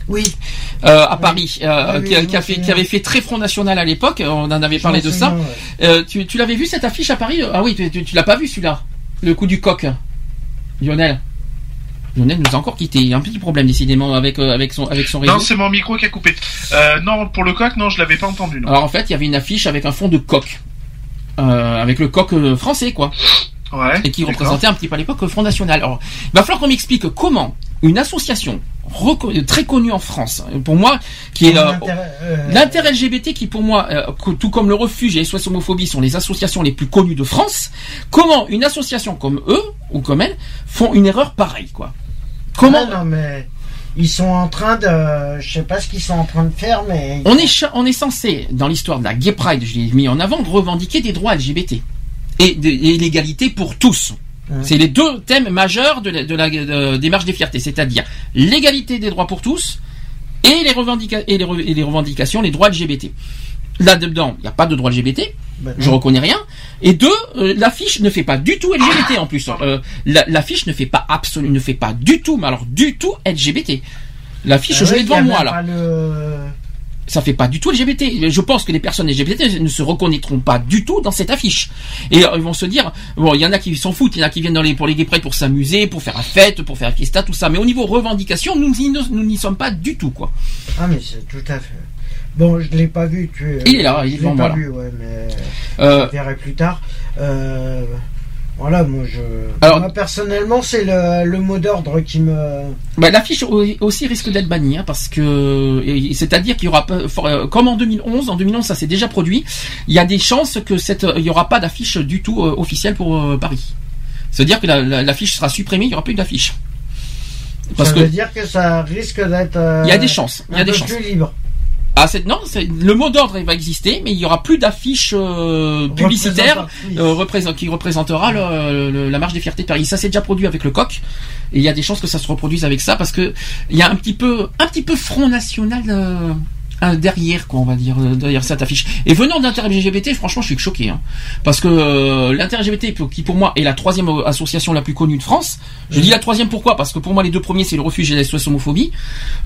Oui. euh, à Paris, euh, Ah oui, qui, a fait, avait fait très Front National à l'époque. On en avait parlé de ça. ouais. Euh, tu tu l'avais vu cette affiche à Paris? Ah oui, tu, tu, tu l'as pas vu celui-là, le coup du coq, Lionel. Lionel nous a encore quitté. Il y a un petit problème décidément avec euh, avec son avec son réseau. Non, c'est mon micro qui a coupé. Euh, non, pour le coq, non, je l'avais pas entendu. Non. Alors en fait, il y avait une affiche avec un fond de coq, euh, avec le coq euh, français quoi, Ouais. et qui représentait un petit peu à l'époque le Front National. Alors, il va falloir qu'on m'explique comment une association reco- très connue en France, euh, pour moi, qui est euh, euh, L'intérêt LGBT qui pour moi, euh, tout comme le refuge et les SOS homophobie sont les associations les plus connues de France, comment une association comme eux ou comme elles font une erreur pareille quoi Comment ah non, mais ils sont en train de. Je sais pas ce qu'ils sont en train de faire, mais. on est on est censé dans l'histoire de la Gay Pride, je l'ai mis en avant, revendiquer des droits LGBT et, de- et l'égalité pour tous. C'est les deux thèmes majeurs de la, de la de- des marches des fiertés, c'est-à-dire l'égalité des droits pour tous et les, revendica- et les, re- et les revendications, les droits LGBT. Là-dedans, il n'y a pas de droits LGBT, Ben je reconnais rien. Et deux, euh, l'affiche ne fait pas du tout LGBT en plus. Euh, la- l'affiche ne fait pas absolument, ne fait pas du tout, mais alors du tout LGBT. L'affiche, Ah je l'ai devant moi là. le- Ça fait pas du tout LGBT. Je pense que les personnes LGBT ne se reconnaîtront pas du tout dans cette affiche. Et euh, ils vont se dire, bon, il y en a qui s'en foutent, il y en a qui viennent dans les, pour les gay pour s'amuser, pour faire la fête, pour faire la fiesta, tout ça. Mais au niveau revendication, nous n'y nous n'y sommes pas du tout, quoi. Ah, mais c'est tout à fait. Bon, je l'ai pas vu. Tu... Il est là, il est pas moi, là. vu, ouais, mais. Euh, Je verrai plus tard. Euh, Voilà, moi je. Alors- moi personnellement, c'est le, le mot d'ordre qui me. Bah, l'affiche au- aussi risque d'être bannie, hein, parce que c'est-à-dire qu'il y aura euh, comme en 2011, en 2011 ça s'est déjà produit, il y a des chances que cette, il y aura pas d'affiche du tout officielle pour Paris. C'est-à-dire que la- la- l'affiche sera supprimée, il y aura plus d'affiche. Parce ça que veut dire que ça risque d'être. euh, il y a des chances, il y a des chances. plus libre. Ah, c'est, non, c'est, le mot d'ordre il va exister, mais il y aura plus d'affiche euh, publicitaire Représentatrice. euh, représent- qui représentera le- le- la marche des fiertés de Paris. Ça s'est déjà produit avec le coq, et il y a des chances que ça se reproduise avec ça, parce que il y a un petit peu, un petit peu front national euh, derrière, quoi, on va dire, euh, derrière cette affiche. Et venant de l'intérêt LGBT, franchement, je suis choqué, hein, parce que euh, l'intérêt LGBT, qui pour moi est la troisième euh, association la plus connue de France. Je dis la troisième pourquoi? Parce que pour moi, les deux premiers, c'est le refuge et la SOS homophobie.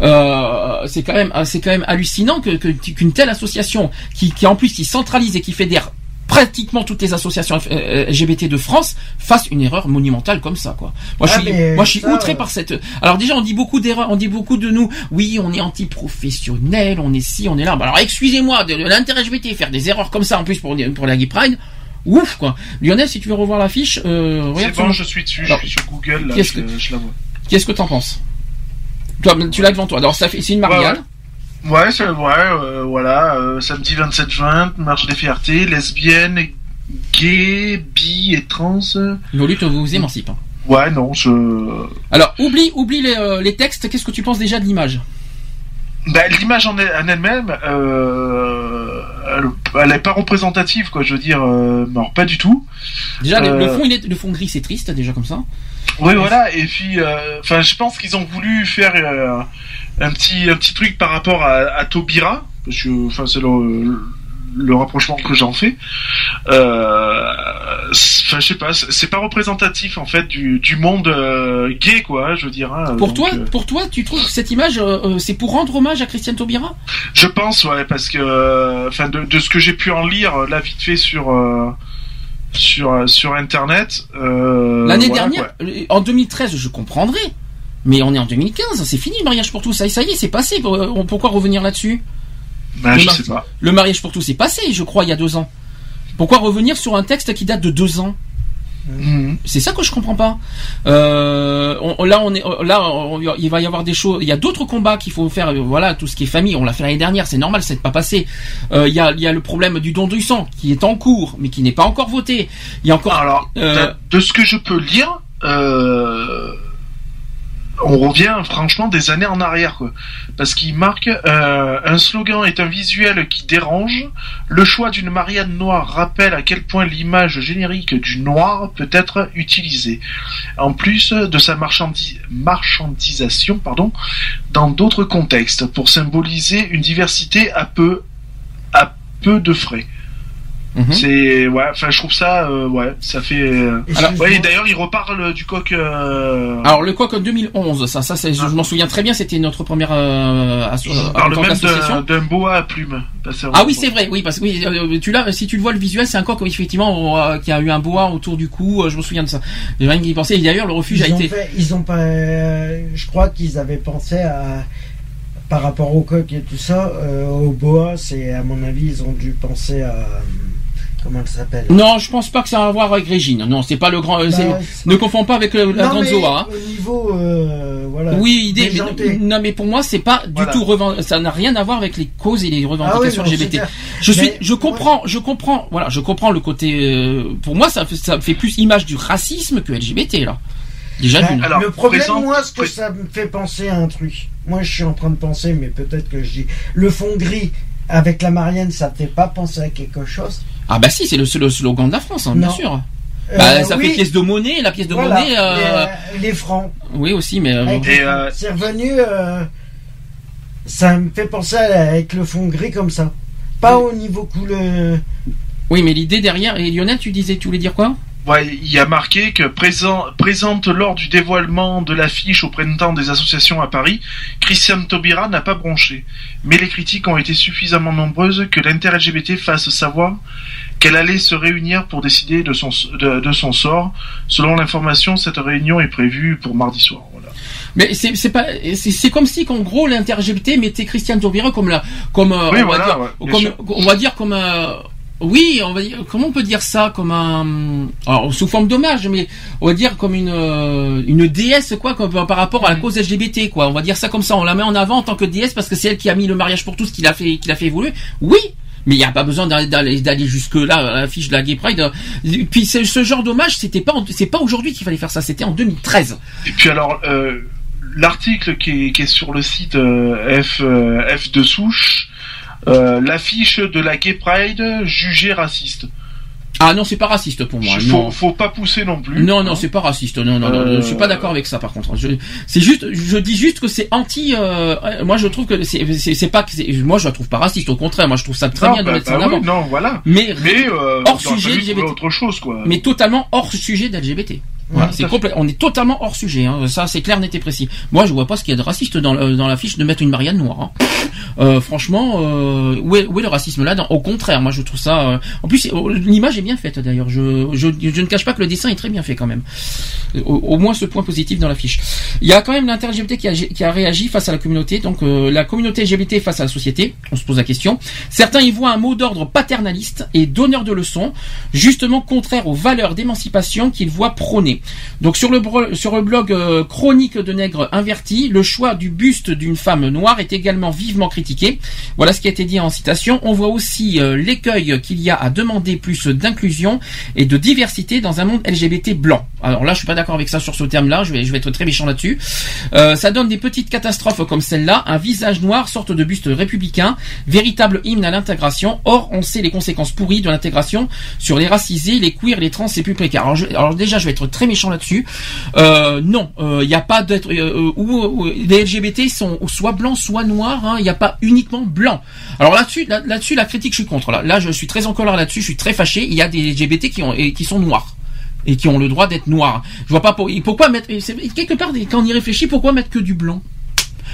Euh, c'est quand même, c'est quand même hallucinant que- qu'une telle association qui, qui en plus qui centralise et qui fédère pratiquement toutes les associations euh, LGBT de France fassent une erreur monumentale comme ça, quoi. Moi, je Ah, suis, moi, je suis ça, outré euh, par cette. Alors déjà, on dit beaucoup d'erreurs, on dit beaucoup de nous. Oui, on est anti-professionnel, on est ci, on est là. Bah, alors, excusez-moi, de, de l'intérêt LGBT faire des erreurs comme ça en plus pour pour la Gay Pride. Ouf quoi. Lionel, si tu veux revoir l'affiche, euh, C'est regarde bon, sur- je suis dessus, Alors, je suis sur Google, là, qu'est-ce je, que- je la vois. Qu'est-ce que t'en penses? Toi, tu l'as devant toi. Alors ça fait, c'est une Marianne. Ouais, c'est ouais, euh, voilà, euh, samedi 27 juin, marche des fiertés, lesbiennes, gays, bi et trans. Volu te vous émancipe. hein. Ouais, non, je. Alors oublie, oublie les, euh, les textes. Qu'est-ce que tu penses déjà de l'image? Bah, l'image en, elle- en elle-même, euh, elle, elle est pas représentative, quoi. Je veux dire, non, pas du tout. Déjà, le- fond, il est, le fond gris, c'est triste déjà comme ça. Oui, voilà. Et puis, euh, enfin, je pense qu'ils ont voulu faire euh, un petit, un petit truc par rapport à, à Taubira, parce que, enfin, c'est le, le rapprochement que j'en fais. Euh, Enfin, je sais pas, c'est pas représentatif en fait du, du monde euh, gay, quoi. Je veux dire. hein, Pour donc, toi, euh, pour toi, tu trouves que cette image, euh, c'est pour rendre hommage à Christiane Taubira? Je pense, ouais, parce que, enfin, de, de ce que j'ai pu en lire là vite fait sur sur sur internet. L'année dernière, en 2013, je comprendrais. Mais on est en 2015, c'est fini le mariage pour tous. Ça, ça y est, c'est passé. Euh, Pourquoi revenir là-dessus Bah, le, je mar- sais pas. le mariage pour tous, c'est passé, je crois, il y a deux ans. Pourquoi revenir sur un texte qui date de deux ans Mhm. C'est ça que je comprends pas. Euh, on- là, on est là, on- il va y avoir des choses. Il y a d'autres combats qu'il faut faire. euh, Voilà, tout ce qui est famille, on l'a fait l'année dernière, c'est normal, c'est pas passé. Euh, Il y a, il y a le problème du don du sang qui est en cours, mais qui n'est pas encore voté. Il y a encore. Alors, Euh, de, ce que je peux lire, euh, on revient franchement des années en arrière, quoi. Parce qu'il marque euh, un slogan est un visuel qui dérange. Le choix d'une Marianne noire rappelle à quel point l'image générique du noir peut être utilisée. En plus de sa marchandi- marchandisation, pardon, dans d'autres contextes, pour symboliser une diversité à peu, à peu de frais. Mhm. C'est ouais, enfin je trouve ça euh, ouais, ça fait. euh, Alors, ouais, et d'ailleurs il reparle du coq. euh, Alors le coq en 2011, ça, ça, c'est- je, je m'en souviens très bien. C'était notre première euh, asso- parle tant même d'un d'un boa à plumes. Bah, c'est Ah oui, c'est vrai. Oui, parce que oui, euh, tu l'as. Si tu le vois le visuel, c'est un coq effectivement euh, qui a eu un bois autour du cou. euh, je me souviens de ça. J'ai rien qui y pensait. Et d'ailleurs, le refuge Ils a ont, été. fait- ils ont pas. euh, je crois qu'ils avaient pensé à. Par rapport au coq et tout ça, euh, au boa, c'est à mon avis, ils ont dû penser à. Comment elle s'appelle? Non, je pense pas que ça a à voir avec Régine. Non, c'est pas le grand. euh, Bah, ne confonds pas avec le- la Non, grande mais Zoa. hein. Au niveau. euh, voilà. Oui, idée. mais- non, mais pour moi, c'est pas du Voilà. tout reven- Ça n'a rien à voir avec les causes et les revendications Ah oui, non, LGBT. Je suis, Mais- je comprends, je comprends. Voilà, je comprends le côté. euh, pour moi, ça, fait- ça fait plus image du racisme que LGBT là. Déjà Bah, d'une. le problème, moi, ce que ça me fait penser à un truc. Moi, je suis en train de penser, mais peut-être que je dis. Le fond gris avec la Marianne, ça te fait pas penser à quelque chose Ah bah si, c'est le, slogan de la France, hein, bien sûr. Euh, Bah, ça oui. fait pièce de monnaie, la pièce de Voilà, monnaie. euh, les, euh, les francs. Oui aussi, mais. euh. C'est revenu. euh, ça me fait penser à- avec le fond gris comme ça. Pas au niveau couleur. Oui, mais l'idée derrière. Et Lionel, tu disais, tu voulais dire quoi? Ouais, il y a marqué que présent, présente lors du dévoilement de l'affiche au printemps des associations à Paris, Christiane Taubira n'a pas bronché. Mais les critiques ont été suffisamment nombreuses que l'inter-LGBT fasse savoir qu'elle allait se réunir pour décider de son, de, de son sort. Selon l'information, cette réunion est prévue pour mardi soir. Voilà. Mais c'est pas c'est c'est comme si qu'en gros l'inter-LGBT mettait Christiane Taubira comme la comme euh, Oui, on voilà, va dire ouais, comme on va dire comme un oui, on va dire, comment on peut dire ça comme un alors sous forme d'hommage mais on va dire comme une euh, une déesse quoi comme par rapport à la cause LGBT quoi. On va dire ça comme ça, on la met en avant en tant que déesse parce que c'est elle qui a mis le mariage pour tous qui l'a fait qui l'a fait évoluer. Oui, mais il n'y a pas besoin d'aller- jusque là à la fiche de la Gay Pride. Et Puis c'est- ce genre d'hommage, c'était pas c'est pas aujourd'hui qu'il fallait faire ça, c'était en 2013. Et puis alors, euh, l'article qui est, qui est sur le site euh, F, euh, F de souche, euh, l'affiche de la Gay Pride jugée raciste. Ah non, c'est pas raciste pour moi. faut, non. faut pas pousser non plus. Non, non, c'est pas raciste. Non, non, non, Euh, je suis pas d'accord avec ça. Par contre, je, c'est juste, je dis juste que c'est anti. euh, moi, je trouve que c'est, pas moi, je la trouve pas raciste. Au contraire, moi, je trouve ça très Non, bien de bah, mettre ça en bah avant. oui, non, voilà. Mais, Mais, euh, hors sujet LGBT. autre chose, quoi. Mais totalement hors sujet d'LGBT. Voilà, c'est complet. On est totalement hors sujet. Hein. Ça, c'est clair, net et précis. Moi, je vois pas ce qu'il y a de raciste dans, dans l'affiche de mettre une Marianne noire. hein. Euh, franchement, euh, où, est, où est le racisme là Au contraire, moi, je trouve ça. euh, En plus, oh, l'image est bien faite d'ailleurs. Je, je, je ne cache pas que le dessin est très bien fait quand même. Au, au moins ce point positif dans l'affiche. Il y a quand même l'inter-LGBT qui a, qui a réagi face à la communauté. Donc euh, la communauté LGBT face à la société. On se pose la question. Certains y voient un mot d'ordre paternaliste et donneur de leçons, justement contraire aux valeurs d'émancipation qu'ils voient prôner. Donc sur le, sur le blog euh, Chronique de Nègre Inverti, le choix du buste d'une femme noire est également vivement critiqué. Voilà ce qui a été dit en citation. On voit aussi euh, l'écueil qu'il y a à demander plus d'inclusion et de diversité dans un monde LGBT blanc. Alors là, je suis pas d'accord avec ça sur ce terme-là. Je vais, je vais être très méchant là-dessus. Euh, ça donne des petites catastrophes comme celle-là. Un visage noir, sorte de buste républicain, véritable hymne à l'intégration. Or, on sait les conséquences pourries de l'intégration sur les racisés, les queers, les trans et plus précaires. Alors, alors déjà, je vais être très méchant là-dessus. Euh, non, il n'y a pas d'être euh, où les LGBT sont soit blancs, soit noirs. hein. Il n'y a pas uniquement blanc. Alors là-dessus, là- là-dessus, la critique, je suis contre. Là, là, je suis très en colère là-dessus. Je suis très fâché. Il y a des LGBT qui ont et qui sont noirs et qui ont le droit d'être noirs. Je vois pas pour- pourquoi mettre quelque part quand on y réfléchit, pourquoi mettre que du blanc?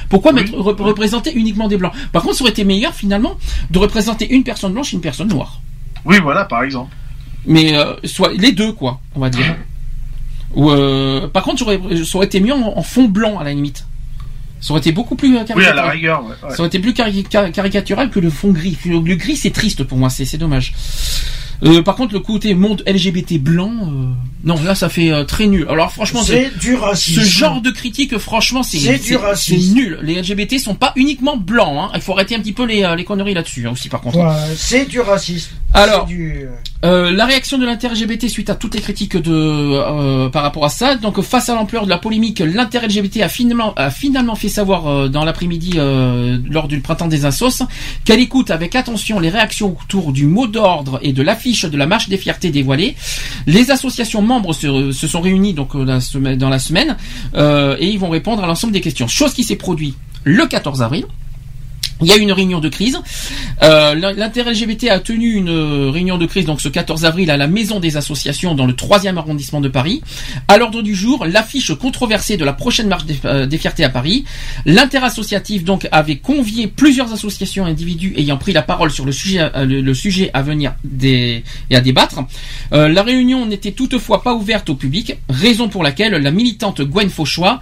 Pourquoi mettre, rep- représenter uniquement des blancs? Par contre, ça aurait été meilleur finalement de représenter une personne blanche et une personne noire. Oui, voilà, par exemple. Mais euh, soit les deux, quoi, on va dire. *laughs* Ou euh, par contre, j'aurais- ça aurait été mieux en, en fond blanc à la limite. Ça aurait été beaucoup plus euh, Oui, à caricatural. la rigueur, ouais, ouais. Ça aurait été plus cari- ca- caricatural que le fond gris. Le, le gris, c'est triste pour moi, c'est c'est dommage. Euh, par contre, le côté monde LGBT blanc, euh, non, là, ça fait euh, très nul. Alors, franchement, C'est du racisme. Ce genre de critique, franchement, c'est C'est du racisme. c'est nul. Les LGBT sont pas uniquement blancs. Hein. Il faut arrêter un petit peu les, les conneries là-dessus hein, aussi, par contre. C'est du racisme. Alors, C'est du... euh, la réaction de l'inter-LGBT suite à toutes les critiques de euh, par rapport à ça. Donc face à l'ampleur de la polémique, a finalement a finalement fait savoir euh, dans l'après-midi lors du printemps des Assos qu'elle écoute avec attention les réactions autour du mot d'ordre et de l'affiche de la marche des fiertés dévoilée. Les associations membres se, sont réunies donc dans la semaine et ils vont répondre à l'ensemble des questions. Chose qui s'est produite le 14 avril. Il y a eu une réunion de crise. Euh, L'inter-LGBT a tenu une euh, réunion de crise donc ce 14 avril à la Maison des Associations dans le 3e arrondissement de Paris. À l'ordre du jour, l'affiche controversée de la prochaine marche des, euh, fiertés à Paris. L'inter-associatif donc avait convié plusieurs associations et individus ayant pris la parole sur le sujet, euh, le, sujet à venir et à débattre. La réunion n'était toutefois pas ouverte au public, raison pour laquelle la militante Gwen Fauchois,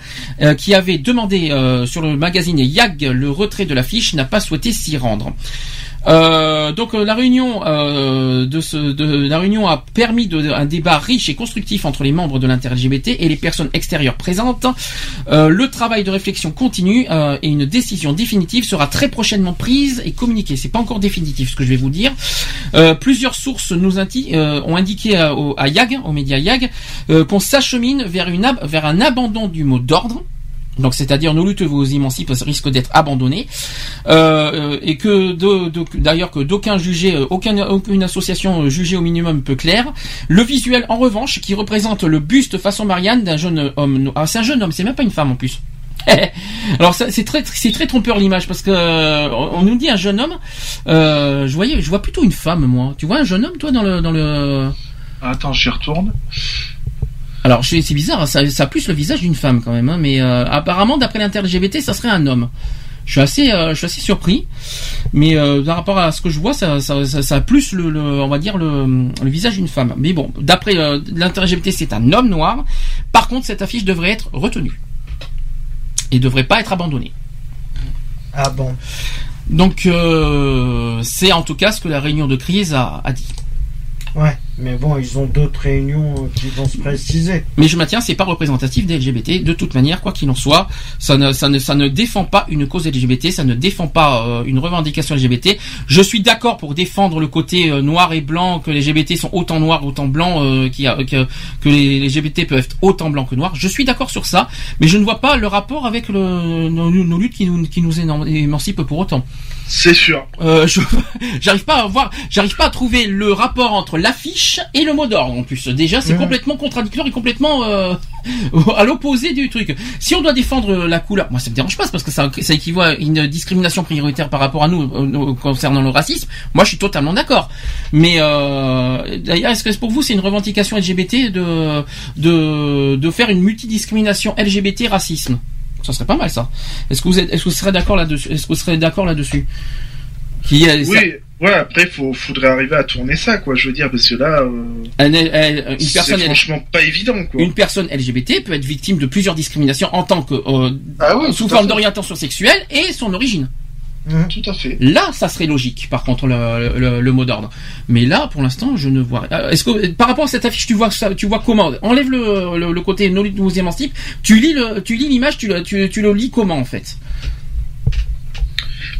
qui avait demandé sur le magazine YAG le retrait de l'affiche, pas souhaité s'y rendre. Euh, donc euh, la réunion euh, la réunion a permis un débat riche et constructif entre les membres de l'inter-LGBT et les personnes extérieures présentes. Le travail de réflexion continue et une décision définitive sera très prochainement prise et communiquée. C'est pas encore définitif ce que je vais vous dire. Plusieurs sources nous ont indiqué à, YAG, aux médias YAG, qu'on s'achemine vers un abandon du mot d'ordre. Donc, c'est-à-dire nos luttes vos émancipes risquent d'être abandonnées euh, et que d'ailleurs que d'aucun jugé, euh, aucun, aucune association euh, jugée au minimum peu claire. Le visuel, en revanche, qui représente le buste façon Marianne d'un jeune homme. Ah, c'est un jeune homme, c'est même pas une femme en plus. *laughs* Alors c'est très c'est très trompeur l'image parce que euh, on nous dit un jeune homme. Euh, je voyais, je vois plutôt une femme moi. Tu vois un jeune homme toi dans le dans le. Attends, j'y retourne. Alors c'est bizarre, hein, ça, ça a plus le visage d'une femme quand même, hein, mais euh, apparemment d'après l'inter-LGBT ça serait un homme. Je suis assez, euh, je suis assez surpris, mais euh, par rapport à ce que je vois, ça, ça, ça, ça a plus le, le- on va dire le, le visage d'une femme. Mais bon, d'après euh, l'inter-LGBT c'est un homme noir. Par contre cette affiche devrait être retenue et devrait pas être abandonnée. Ah bon. Donc euh, c'est en tout cas ce que la réunion de crise a, a dit. Ouais, mais bon, ils ont d'autres réunions euh, qui vont se préciser. Mais je maintiens, c'est pas représentatif des LGBT. De toute manière, quoi qu'il en soit, ça ne, ça ne, ça ne défend pas une cause LGBT, ça ne défend pas euh, une revendication LGBT. Je suis d'accord pour défendre le côté euh, noir et blanc, que les LGBT sont autant noirs, autant blancs, euh, que, que les LGBT peuvent être autant blancs que noirs. Je suis d'accord sur ça, mais je ne vois pas le rapport avec le, nos, nos luttes qui nous, qui nous éman- émancipent pour autant. C'est sûr. Euh, je *laughs* j'arrive pas à voir, j'arrive pas à trouver le rapport entre l'affiche et le mot d'ordre en plus. Déjà, c'est complètement contradictoire et complètement euh, *laughs* à l'opposé du truc. Si on doit défendre la couleur, moi ça me dérange pas, parce que ça, ça équivaut à une discrimination prioritaire par rapport à nous euh, concernant le racisme. Moi, je suis totalement d'accord. Mais euh, d'ailleurs, est-ce que pour vous c'est une revendication LGBT de de de faire une multidiscrimination LGBT racisme? Ça serait pas mal ça. Est-ce que vous êtes, est-ce que vous serez d'accord là-dessus Est-ce que vous serez d'accord là-dessus? Qui est- ça- Oui, ouais, après, faut, faudrait arriver à tourner ça, quoi, je veux dire, parce que là, euh, une c'est personne, elle- franchement pas évident, quoi. une personne LGBT peut être victime de plusieurs discriminations en tant que euh, Ah sous forme d'orientation sexuelle et son origine. Tout à fait. Là, ça serait logique. Par contre, le, le- le mot d'ordre. Mais là, pour l'instant, je ne vois. Euh, Est-ce que par rapport à cette affiche, tu vois ça, tu vois comment? Enlève le, le, côté no nous émancipe. Tu lis le, tu lis l'image, tu, le- tu, tu le lis comment en fait?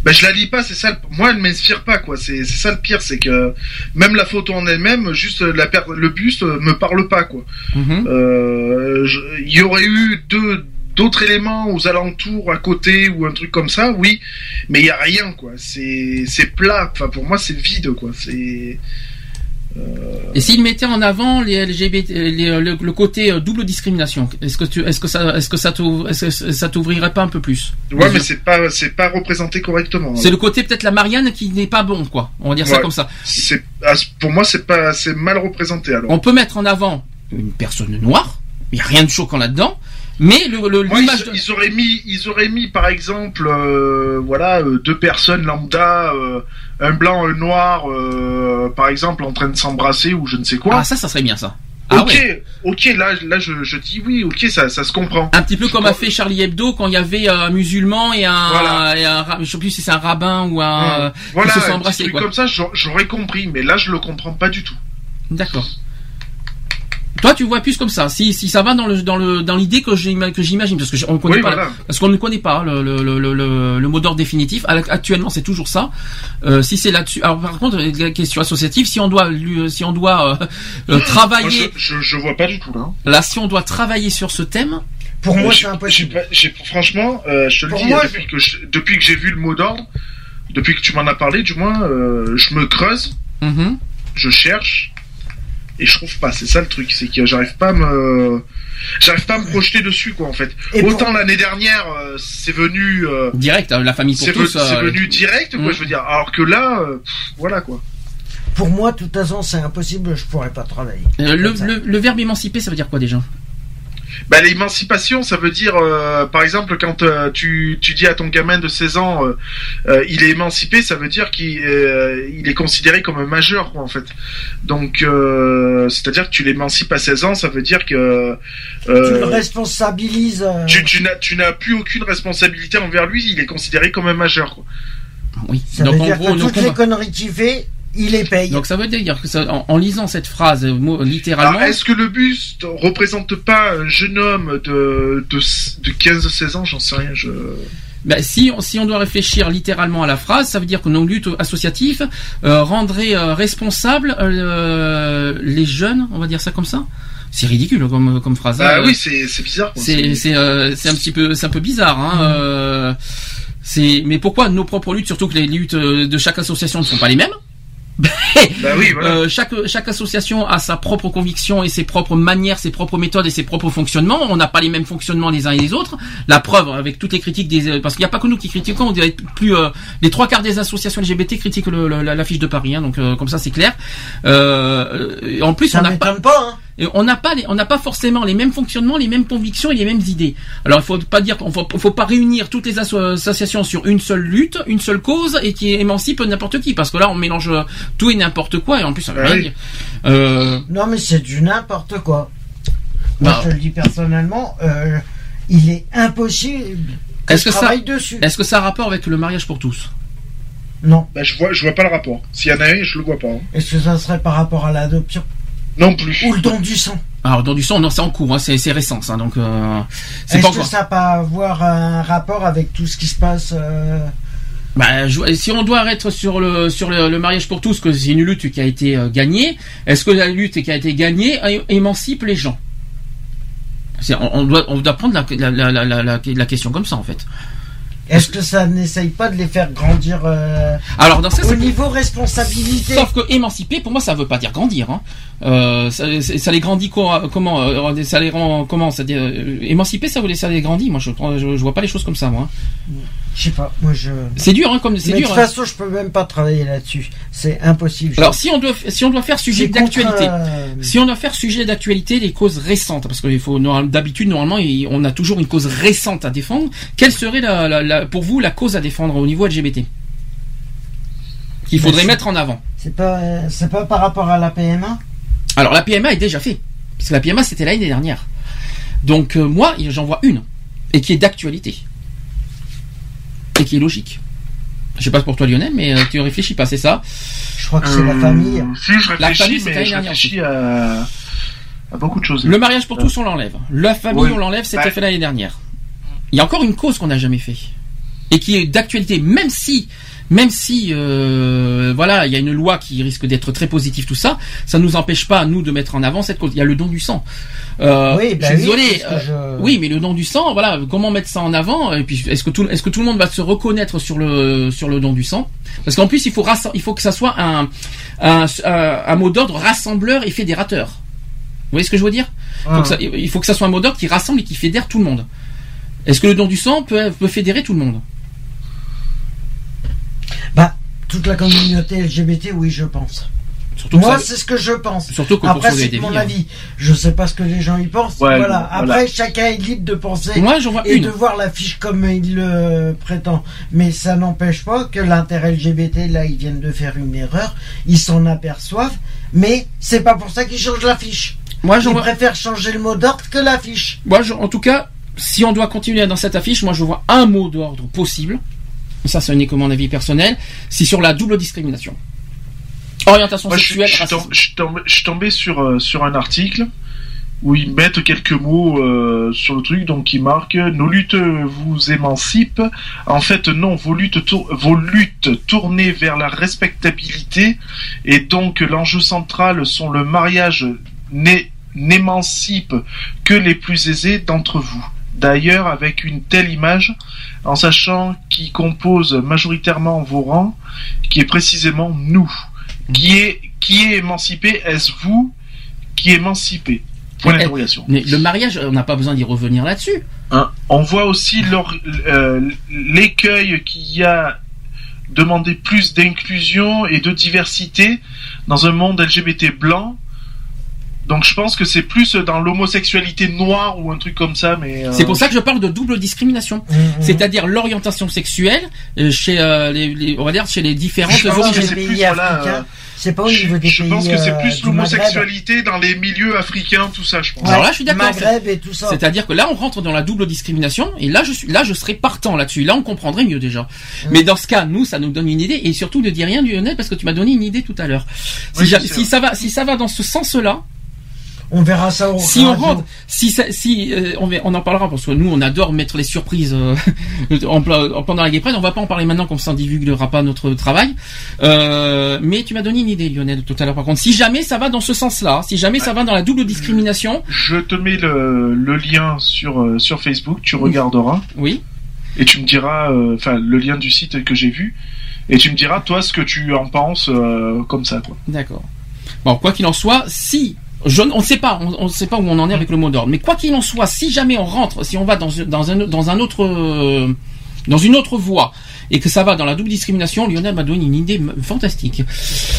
Bah, je la lis pas, c'est ça. Moi, elle m'inspire pas, quoi. C'est ça le pire, c'est que même la photo en elle-même, juste la per... le buste euh, me parle pas, quoi. Mhm. Euh, Il y aurait eu deux d'autres éléments aux alentours, à côté ou un truc comme ça, oui, mais il y a rien, quoi. C'est c'est plat. Enfin, pour moi, c'est vide, quoi. C'est Et s'il mettait en avant les LGBT, les- le, le côté euh, double discrimination, est-ce que tu, est-ce que ça, est-ce que ça t'ouvrirait pas un peu plus? Ouais, mais c'est pas c'est pas représenté correctement. C'est le côté peut-être la Marianne qui n'est pas bon, quoi. On va dire ça comme ça. C'est ah, pour moi, c'est pas c'est mal représenté alors. On peut mettre en avant une personne noire. Il y a rien de choquant là-dedans. Mais le, ils, ils auraient mis, ils auraient mis par exemple, euh, voilà, euh, deux personnes lambda, euh, un blanc, un noir, par exemple, en train de s'embrasser ou je ne sais quoi. Ah, ça, ça serait bien ça. Ah ok, ouais. ok, là, là, je, je dis oui, ok, ça, ça se comprend. Un petit peu comme a fait Charlie Hebdo quand il y avait un musulman et un, Voilà. et un je sais plus si c'est un rabbin ou un, Hum. qui voilà, se un sont embrassés, truc quoi. comme ça, j'aurais- j'aurais compris, mais là, je le comprends pas du tout. D'accord. Toi, tu vois plus comme ça. Si, si ça va dans le dans le dans l'idée que j'ima- que j'imagine, parce que on connaît Oui, pas, voilà. parce qu'on ne connaît pas le le le le, le- mot d'ordre définitif. Actuellement, c'est toujours ça. Euh, si c'est là-dessus. Alors, par contre, la question associative, si on doit lui- si on doit euh, euh, travailler, Moi, je, je, je vois pas du tout là. là, si on doit travailler sur ce thème, Pour moi, Euh, c'est impossible. j'ai pas- franchement, euh, je te le dis, moi, depuis, que je- depuis que j'ai vu le mot d'ordre, depuis que tu m'en as parlé, du moins, euh, je me creuse, Mhm. je cherche, et je trouve pas. C'est ça le truc, c'est que j'arrive pas à me, j'arrive pas à me projeter dessus, quoi, en fait. Et Autant pour- l'année dernière, euh, c'est venu, euh, direct, euh, la famille pour c'est tous. ve- c'est euh, venu direct, quoi, Mhm. je veux dire. Alors que là, euh, pff, voilà, quoi. Pour moi, de toute façon, c'est impossible, je pourrais pas travailler. euh, le, le verbe émanciper, ça veut dire quoi déjà? Bah, l'émancipation, ça veut dire, euh, par exemple, quand euh, tu, tu dis à ton gamin de 16 ans, euh, euh, il est émancipé, ça veut dire qu'il euh, il est considéré comme un majeur, quoi, en fait. Donc, euh, c'est-à-dire que tu l'émancipes à 16 ans, ça veut dire que tu le responsabilises. tu, tu n'as tu n'as plus aucune responsabilité envers lui, il est considéré comme un majeur, quoi. Oui. ça Donc veut en dire gros, que toutes les conneries qu'il fait, il les paye. donc ça veut dire que ça, en, en lisant cette phrase euh, littéralement. Alors, est-ce que le buste représente pas un jeune homme de, de, de 15-16 ans, j'en sais rien, je... Ben, si, on- si on doit réfléchir littéralement à la phrase, ça veut dire que nos luttes associatives euh, rendraient euh, responsables euh, les jeunes, on va dire ça comme ça? C'est ridicule comme, comme phrase. Ah oui, c'est c'est bizarre, c'est c'est euh, c'est un petit peu c'est un peu bizarre. Hein. euh, c'est mais pourquoi nos propres luttes, surtout que les luttes de chaque association ne sont pas les mêmes? *laughs* Bah oui, voilà. Euh, chaque chaque association a sa propre conviction et ses propres manières, ses propres méthodes et ses propres fonctionnements. On n'a pas les mêmes fonctionnements les uns et les autres. La preuve avec toutes les critiques des euh, parce qu'il n'y a pas que nous qui critiquons, on dirait plus euh, les trois quarts des associations LGBT critiquent le, le- la, la fiche de Paris. Hein, donc euh, comme ça c'est clair. Euh, euh, en plus ça on n'a pas pas, hein. Et on n'a pas les- on n'a pas forcément les mêmes fonctionnements, les mêmes convictions et les mêmes idées. Alors il faut pas dire qu'on faut, faut pas réunir toutes les asso- associations sur une seule lutte, une seule cause et qui émancipe n'importe qui parce que là on mélange tout et n'importe quoi et en plus ça veut Ah oui. Euh, Non, mais c'est du n'importe quoi. Moi, Bah. je te le dis personnellement, euh, il est impossible que Est-ce je que ça- dessus. Est-ce que ça a rapport avec le mariage pour tous? Non. Bah, je vois, je vois pas le rapport. S'il y en a un, je le vois pas. hein. Est-ce que ça serait par rapport à l'adoption? Non plus. Ou le don du sang Alors dans du sang, non, c'est en cours, hein, c'est c'est récent, ça, donc euh, c'est Est-ce pas que encore. ça peut avoir un rapport avec tout ce qui se passe euh, Bah, je- si on doit être sur le sur le, le mariage pour tous, que c'est une lutte qui a été euh, gagnée, est-ce que la lutte qui a été gagnée é- émancipe les gens? C'est- on, on doit on doit prendre la, la, la, la, la, la question comme ça en fait. Est-ce que ça n'essaye pas de les faire grandir euh, Alors dans ça, au niveau responsabilité Sauf que émanciper, pour moi, ça veut pas dire grandir. Hein. Euh, ça, les grandit quoi, comment euh, Ça les rend comment ça dit, Émanciper, ça veut ça les grandit. Moi, je, je vois pas les choses comme ça, moi. Je sais pas, moi je. C'est dur, hein, comme c'est dur. de toute hein. façon, je peux même pas travailler là-dessus. C'est impossible. Alors si on doit si on doit faire sujet d'actualité, euh, si on doit faire sujet d'actualité, les causes récentes, parce qu'il faut d'habitude normalement on a toujours une cause récente à défendre. Quelle serait la, la- la- pour vous la cause à défendre au niveau LGBT qu'il faudrait mettre en avant C'est pas, euh, c'est pas par rapport à la PMA Alors la PMA est déjà fait, parce que la PMA c'était l'année dernière. Donc euh, moi j'en vois une et qui est d'actualité et qui est logique. Je sais pas pour toi Lionel, mais euh, tu réfléchis pas, c'est ça? Je crois que c'est la Euh, famille. Si, je La réfléchis, famille, c'était mais l'année je dernière réfléchis à, à beaucoup de choses. Le mariage pour tous, on l'enlève. La famille, on l'enlève, c'était Ouais. fait l'année dernière. Il y a encore une cause qu'on n'a jamais fait. Et qui est d'actualité, même si, même si, euh, voilà, il y a une loi qui risque d'être très positive, tout ça, ça ne nous empêche pas, nous, de mettre en avant cette cause. Il y a le don du sang. Euh, Oui, bah je suis oui, désolé. euh, je- Oui, mais le don du sang, voilà, comment mettre ça en avant Et puis, est-ce que tout, est-ce que tout le monde va se reconnaître sur le, sur le don du sang? Parce qu'en plus, il faut, il faut que ça soit un, un, un, un mot d'ordre rassembleur et fédérateur. Vous voyez ce que je veux dire? Faut Ah. que ça- Il faut que ça soit un mot d'ordre qui rassemble et qui fédère tout le monde. Est-ce que le don du sang peut, peut fédérer tout le monde? Bah, toute la communauté LGBT, oui, je pense. Surtout Moi, ça- c'est ce que je pense. Surtout que Après, c'est mon hein. avis. Je sais pas ce que les gens y pensent. Ouais, voilà. Après, voilà. chacun est libre de penser. Moi, j'en vois et une. de voir l'affiche comme il le prétend. Mais ça n'empêche pas que l'intérêt LGBT, là, ils viennent de faire une erreur. Ils s'en aperçoivent. Mais c'est pas pour ça qu'ils changent l'affiche. Moi, vois- préfèrent changer le mot d'ordre que l'affiche. Moi, je- en tout cas, si on doit continuer dans cette affiche, moi, je vois un mot d'ordre possible. Ça, ce n'est que mon avis personnel. C'est sur la double discrimination. Orientation Moi, sexuelle, je suis tombé- sur, euh, sur un article où ils mettent quelques mots euh, sur le truc, donc ils marquent Nos luttes vous émancipent. En fait, non, vos luttes, tour- vos luttes tournées vers la respectabilité et donc l'enjeu central sont le mariage n'émancipe que les plus aisés d'entre vous. D'ailleurs, avec une telle image, en sachant qui compose majoritairement vos rangs, qui est précisément nous. Qui est, qui est émancipé Est-ce vous qui émancipez? Point Mais, d'interrogation. mais le mariage, on n'a pas besoin d'y revenir là-dessus. Hein, On voit aussi euh, l'écueil qu'il y a demander plus d'inclusion et de diversité dans un monde LGBT blanc. Donc je pense que c'est plus dans l'homosexualité noire ou un truc comme ça, mais... euh, C'est pour ça que je parle de double discrimination. C'est-à-dire l'orientation sexuelle euh, chez euh, les, les- on va dire chez les différentes Je pense que c'est plus, voilà, euh, C'est pas au niveau des Je pays. pense que c'est euh, plus du l'homosexualité dans les milieux africains, tout ça, je pense. Alors là, je suis d'accord. Maghreb et tout ça. C'est-à-dire que là, on rentre dans la double discrimination, et là, je suis, là, je serais partant là-dessus. Là, on comprendrait mieux déjà. Mais dans ce cas, nous, ça nous donne une idée, et surtout ne dis rien, Lionel, parce que tu m'as donné une idée tout à l'heure. Si, Oui, ça va, si ça va dans ce sens-là, On verra ça au si on rentre, si ça- si euh, on, en parlera parce que nous on adore mettre les surprises euh, *laughs* en, pendant la Gay Pride. On va pas en parler maintenant comme ça on divulguera pas notre travail. Euh, mais tu m'as donné une idée Lionel tout à l'heure. Par contre, si jamais ça va dans ce sens-là, si jamais ça va dans la double discrimination, Je te mets le, le lien sur, euh, sur Facebook, tu regarderas. Oui. Et tu me diras, euh, enfin, le lien du site que j'ai vu. Et tu me diras, toi, ce que tu en penses, euh, comme ça, quoi. D'accord. Bon, quoi qu'il en soit, si je, on ne sait pas, on ne sait pas où on en est avec le mot d'ordre, mais quoi qu'il en soit, si jamais on rentre, si on va dans, dans un dans un autre euh, dans une autre voie et que ça va dans la double discrimination, Lionel m'a donné une idée fantastique.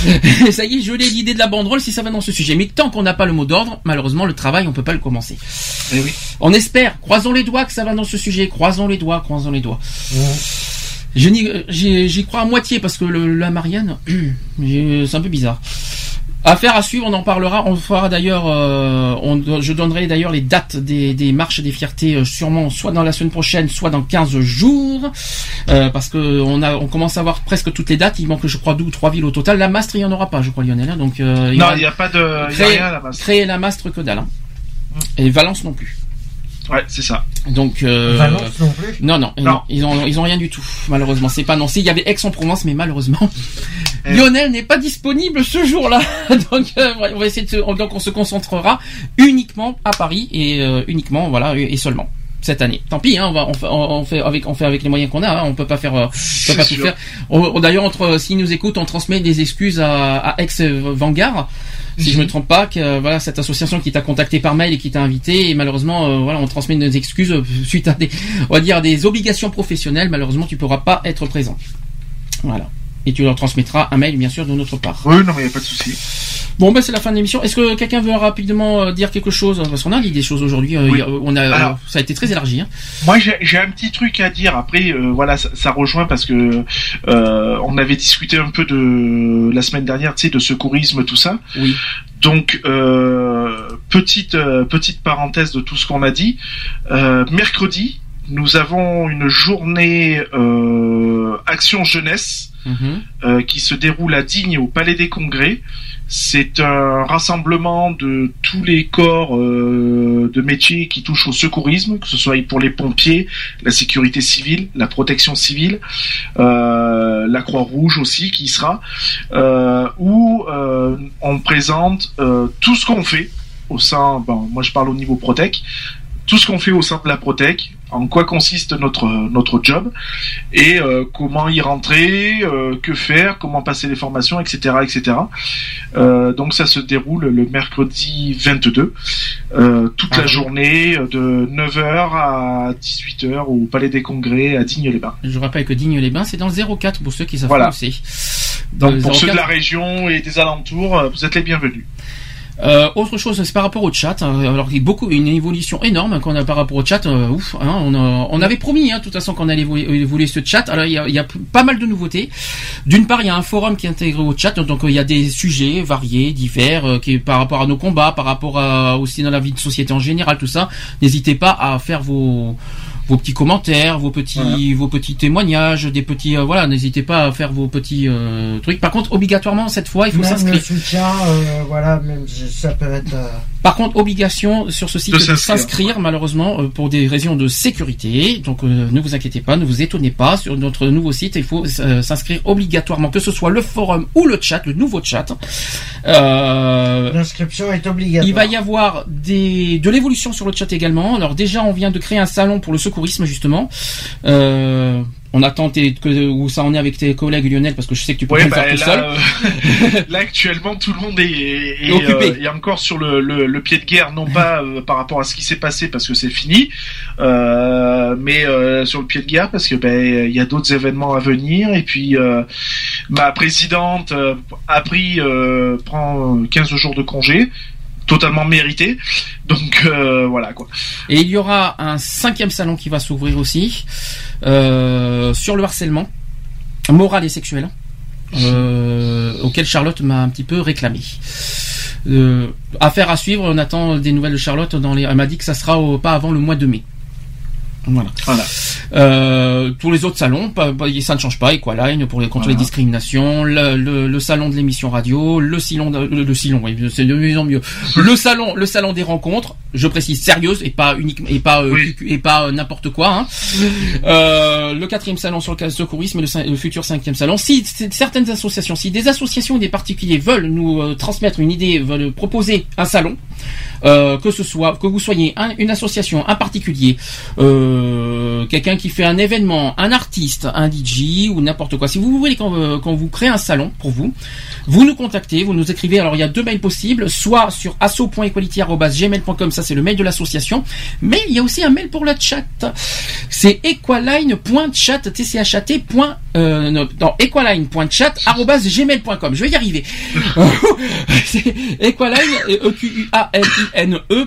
*laughs* ça y est, je l'ai l'idée de la banderole si ça va dans ce sujet. Mais tant qu'on n'a pas le mot d'ordre, malheureusement, le travail, on peut pas le commencer. On espère, croisons les doigts que ça va dans ce sujet. Croisons les doigts, croisons les doigts. Je n'y- euh, J'y crois à moitié parce que le- la Marianne, *clears throat* c'est un peu bizarre. Affaire à suivre, on en parlera. On fera d'ailleurs, euh, je donnerai d'ailleurs les dates des, des marches des fiertés, euh, sûrement soit dans la semaine prochaine, soit dans 15 jours, Euh, parce que on a, on commence à avoir presque toutes les dates. Il manque, je crois, deux ou trois villes au total. La Mastre, il y en aura pas, je crois, Lionel. hein. donc euh, Non, il n'y a pas de, il y a créer, rien créer la Mastre que dalle. hein. Et Valence non plus. Ouais, c'est ça. Donc euh, Valence non plus Non, non, non, ils ont ils ont rien du tout. Malheureusement, c'est pas annoncé. Il y avait Aix-en-Provence, mais malheureusement, *laughs* Eh. Lionel n'est pas disponible ce jour-là. *laughs* donc euh, on va essayer de se, donc on se concentrera uniquement à Paris et euh, uniquement voilà et seulement cette année. Tant pis, hein, on, va, on, fait, on fait avec, on fait avec les moyens qu'on a. Hein, on peut pas faire, euh, on peut pas tout sûr. faire. On- D'ailleurs, entre s'ils nous écoutent, on transmet des excuses à, à ex Vanguard. Si je me trompe pas, que euh, voilà cette association qui t'a contacté par mail et qui t'a invité et malheureusement euh, voilà on transmet nos excuses euh, *laughs* suite à des on va dire des obligations professionnelles. Malheureusement tu pourras pas être présent. Voilà. Et tu leur transmettras un mail bien sûr de notre part. Oui, non, mais y a pas de souci. Bon, ben c'est la fin de l'émission. Est-ce que quelqu'un veut rapidement euh, dire quelque chose? Parce qu'on a dit des choses aujourd'hui. euh, Oui. a- on a, Alors- euh, ça a été très élargi. Hein. Moi, j'ai un petit truc à dire. Après, euh, voilà, ça, ça rejoint parce que euh, on avait discuté un peu de la semaine dernière, tu sais, de secourisme, tout ça. Oui. Donc, euh, petite euh, petite parenthèse de tout ce qu'on a dit. Euh, mercredi, nous avons une journée euh, action jeunesse Mhm. euh, qui se déroule à Digne au Palais des Congrès. C'est un rassemblement de tous les corps euh, de métiers qui touchent au secourisme, que ce soit pour les pompiers, la sécurité civile, la protection civile, euh, la Croix-Rouge aussi qui y sera, euh, où euh, on présente euh, tout ce qu'on fait au sein, bon, moi je parle au niveau Protec, tout ce qu'on fait au sein de la Protec, en quoi consiste notre notre job et euh, comment y rentrer, euh, que faire, comment passer les formations, etc., etc. Euh, donc ça se déroule le mercredi 22, euh, toute Ah la oui. journée de 9h à 18h au Palais des Congrès à Digne-les-Bains. Je rappelle que Digne-les-Bains, c'est dans le 04 pour ceux qui savent Voilà. pas où c'est. Dans Donc pour ceux de 04. la région et des alentours, vous êtes les bienvenus. Euh, autre chose, c'est par rapport au chat. hein. Alors il y a beaucoup une évolution énorme qu'on a par rapport au chat. euh, ouf, hein, on, a- on avait promis, hein, de toute façon, qu'on allait évo- évoluer ce chat. Alors il y a, il y a pas mal de nouveautés. D'une part, il y a un forum qui est intégré au chat, donc euh, il y a des sujets variés, divers, euh, qui par rapport à nos combats, par rapport à, aussi dans la vie de société en général, tout ça. N'hésitez pas à faire vos vos petits commentaires, vos petits vos petits témoignages, des petits euh, voilà, n'hésitez pas à faire vos petits euh, trucs. Par contre, obligatoirement cette fois, il faut Même le s'inscrire. soutien, euh, voilà, même si ça peut être. euh, Par contre, obligation sur ce site De s'inscrire. malheureusement, euh, pour des raisons de sécurité. Donc, euh, ne vous inquiétez pas, ne vous étonnez pas. Sur notre nouveau site, il faut euh, s'inscrire obligatoirement, que ce soit le forum ou le chat, le nouveau chat. Euh, L'inscription est obligatoire. il va y avoir des, de l'évolution sur le chat également. Alors déjà, on vient de créer un salon pour le secourisme justement. Euh, on attend tes- que, où ça en est avec tes collègues Lionel parce que je sais que tu peux Ouais, pas le faire bah, tout là, seul. euh, *laughs* là actuellement tout le monde est, est, Occupé. euh, est encore sur le, le, le pied de guerre, non pas euh, par rapport à ce qui s'est passé parce que c'est fini, euh, mais euh, sur le pied de guerre parce que ben il y a d'autres événements à venir et puis euh, ma présidente euh, a pris euh, prend 15 jours de congé totalement mérité donc euh, voilà quoi Et il y aura un cinquième salon qui va s'ouvrir aussi euh, sur le harcèlement moral et sexuel, euh, auquel Charlotte m'a un petit peu réclamé. Affaire à suivre, on attend des nouvelles de Charlotte. Dans les... Elle m'a dit que ça sera au- pas avant le mois de mai. Voilà. Voilà. Euh, tous les autres salons, pas- pas- ça ne change pas. Equaline pour les contre les Voilà. discriminations, le, le- le salon de l'émission radio, le salon, de- le, le salon, oui, c'est de mieux en mieux. Le salon, le salon des rencontres. Je précise sérieuse et pas unique et pas euh, Oui. et pas euh, n'importe quoi. Hein. *laughs* Euh, le quatrième salon sur le cas- secourisme le, le futur cinquième salon. Si certaines associations, si des associations et des particuliers veulent nous euh, transmettre une idée, veulent proposer un salon, euh, que ce soit que vous soyez un- une association, un particulier, euh, quelqu'un qui fait un événement, un artiste, un DJ ou n'importe quoi. Si vous voulez qu'on euh, vous crée un salon pour vous, vous nous contactez, vous nous écrivez. Alors il y a deux mails possibles, soit sur asso.equality@gmail.com, ça c'est le mail de l'association, mais il y a aussi un mail pour le chat. C'est equaline.chat tchat. point, Euh, non, equaline.chat@gmail.com. Je vais y arriver. *laughs* c'est equaline e q u a l i n e.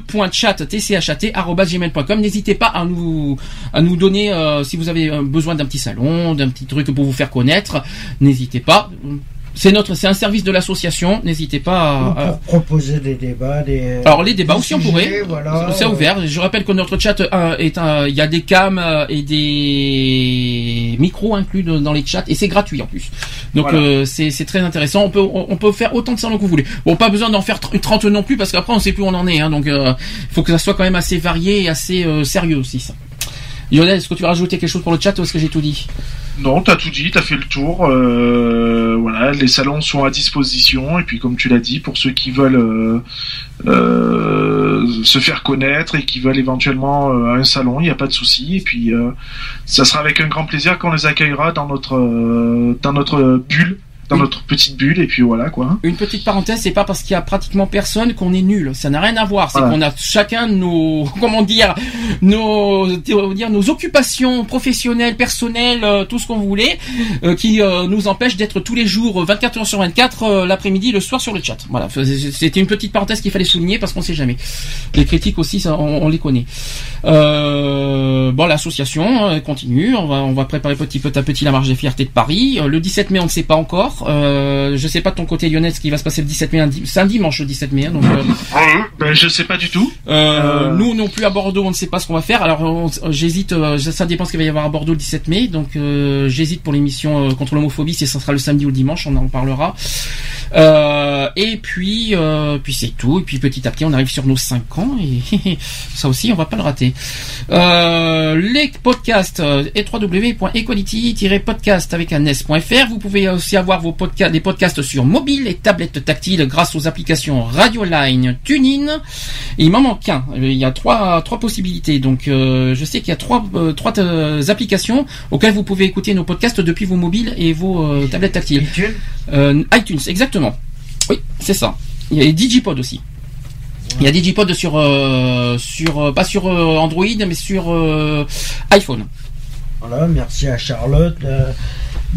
N'hésitez pas à nous à nous donner euh, si vous avez euh, besoin d'un petit salon, d'un petit truc pour vous faire connaître. N'hésitez pas. C'est notre, c'est un service de l'association. N'hésitez pas à, à- pour proposer des débats, des. alors les débats des aussi on pourrait. Voilà. C'est ouvert. Je rappelle que notre chat euh, est un, il y a des cams et des micros inclus de- dans les chats et c'est gratuit en plus. Donc Voilà. euh, c'est c'est très intéressant. On peut on, on peut faire autant de salons que vous voulez. Bon pas besoin d'en faire tr- 30 non plus parce qu'après on sait plus où on en est. Hein, donc il faut que ça soit quand même assez varié et assez euh, sérieux aussi ça. Lionel, est-ce que tu veux rajouter quelque chose pour le chat ou est-ce que j'ai tout dit Non, t'as tout dit, t'as fait le tour. euh, voilà, les salons sont à disposition et puis comme tu l'as dit, pour ceux qui veulent euh, euh, se faire connaître et qui veulent éventuellement euh, un salon, il n'y a pas de souci. Et puis euh, ça sera avec un grand plaisir qu'on les accueillera dans notre euh, dans notre bulle, dans notre petite bulle. Et puis voilà quoi. Une petite parenthèse, c'est pas parce qu'il y a pratiquement personne qu'on est nul. Ça n'a rien à voir. C'est Voilà. qu'on a chacun nos, *laughs* comment dire, nos, dire, nos occupations professionnelles, personnelles, euh, tout ce qu'on voulait, euh, qui euh, nous empêchent d'être tous les jours, euh, 24 heures sur 24, euh, l'après-midi, le soir sur le chat. Voilà. C'était une petite parenthèse qu'il fallait souligner parce qu'on sait jamais. Les critiques aussi, ça, on, on les connaît. Euh, bon, l'association euh, continue. On va, on va préparer petit peu à petit la marche des fiertés de Paris. Euh, le 17 mai, on ne sait pas encore. Euh, je sais pas de ton côté, Lionel, ce qui va se passer le 17 mai. C'est un dimanche le 17 mai. hein, donc, euh, Ben, je sais pas du tout. euh, Euh. Nous non plus à Bordeaux, on ne sait pas ce qu'on va faire. Alors on- j'hésite. euh, ça dépend ce qu'il va y avoir à Bordeaux le 17 mai. Donc euh, j'hésite pour l'émission euh, contre l'homophobie si ça sera le samedi ou le dimanche. On en parlera. Euh, et puis euh, puis c'est tout. Et puis petit à petit on arrive sur nos 5 ans et *laughs* ça aussi on va pas le rater. Euh, les podcasts euh, et www.equality-podcast avec un s.fr. Vous pouvez aussi avoir vos podcasts, des podcasts sur mobile et tablettes tactiles grâce aux applications Radioline, TuneIn. Et il m'en manque un. Il y a trois trois possibilités. Donc euh, je sais qu'il y a trois euh, trois euh, applications auxquelles vous pouvez écouter nos podcasts depuis vos mobiles et vos euh, tablettes tactiles. iTunes? Euh, iTunes, exactement. Oui, c'est ça. Il y a Digipod aussi. Il y a Digipod sur euh, sur euh, pas sur euh, Android mais sur iPhone. Voilà, merci à Charlotte.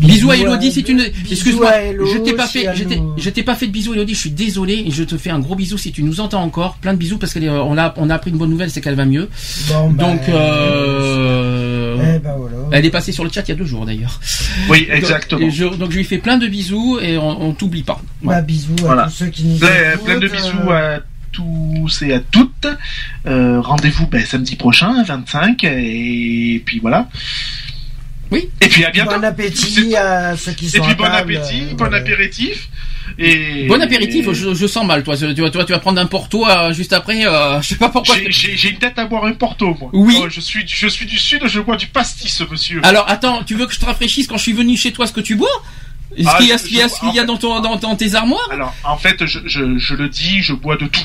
Euh, Bisous à Elodie si tu ne excuse-moi, je t'ai pas si fait je t'ai pas fait de bisous Elodie, je suis désolé et je te fais un gros bisou si tu nous entends encore, plein de bisous parce qu'on a on a appris une bonne nouvelle, c'est qu'elle va mieux. Bon, bah, Donc euh, eh ben voilà. elle est passée sur le chat il y a deux jours d'ailleurs. Oui, Donc, exactement. et je- donc je lui fais plein de bisous et on, on t'oublie pas. Voilà. Bah, bisous à Voilà. tous ceux qui nous Plein, écoutent, plein de euh, bisous à tous et à toutes. Euh, Rendez-vous ben, samedi prochain, 25, et puis voilà. Oui. Et puis à bientôt. Bon appétit à ceux qui Et puis à bon table, appétit, euh, bon apéritif. Et Bon apéritif, je, je sens mal toi. Tu vas, tu vas prendre un porto euh, juste après. euh, *laughs* je sais pas pourquoi. J'ai- une tête à boire un porto, moi. Oui. Oh, je suis, je suis du sud, je bois du pastis, monsieur. Alors attends, tu veux que je te rafraîchisse quand je suis venu chez toi ce que tu bois? Est-ce Ah, qu'il y a je- ce qu'il y a, ce qu'il y a dans, ton, dans, dans tes armoires? Alors, en fait, je, je, je le dis, je bois de tout.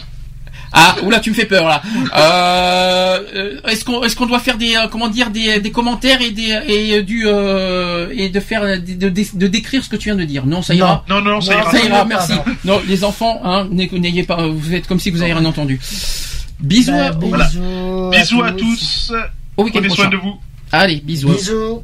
Ah, oula, tu me fais peur là. Euh, euh, est-ce qu'on est-ce qu'on doit faire des euh, comment dire des, des commentaires et des et du euh, et de faire de, de, de décrire ce que tu viens de dire? Non, ça ira. Non, non, ça Non, ira. Ça ira, non, merci. non. Non, les enfants, hein, n'ay- n'ayez pas, vous faites comme si vous avez rien entendu. Bisous, Bah, à- au, Voilà. bisous, Bisous à tous. au week-end Prenez soin de vous. Allez, bisous. Bisous.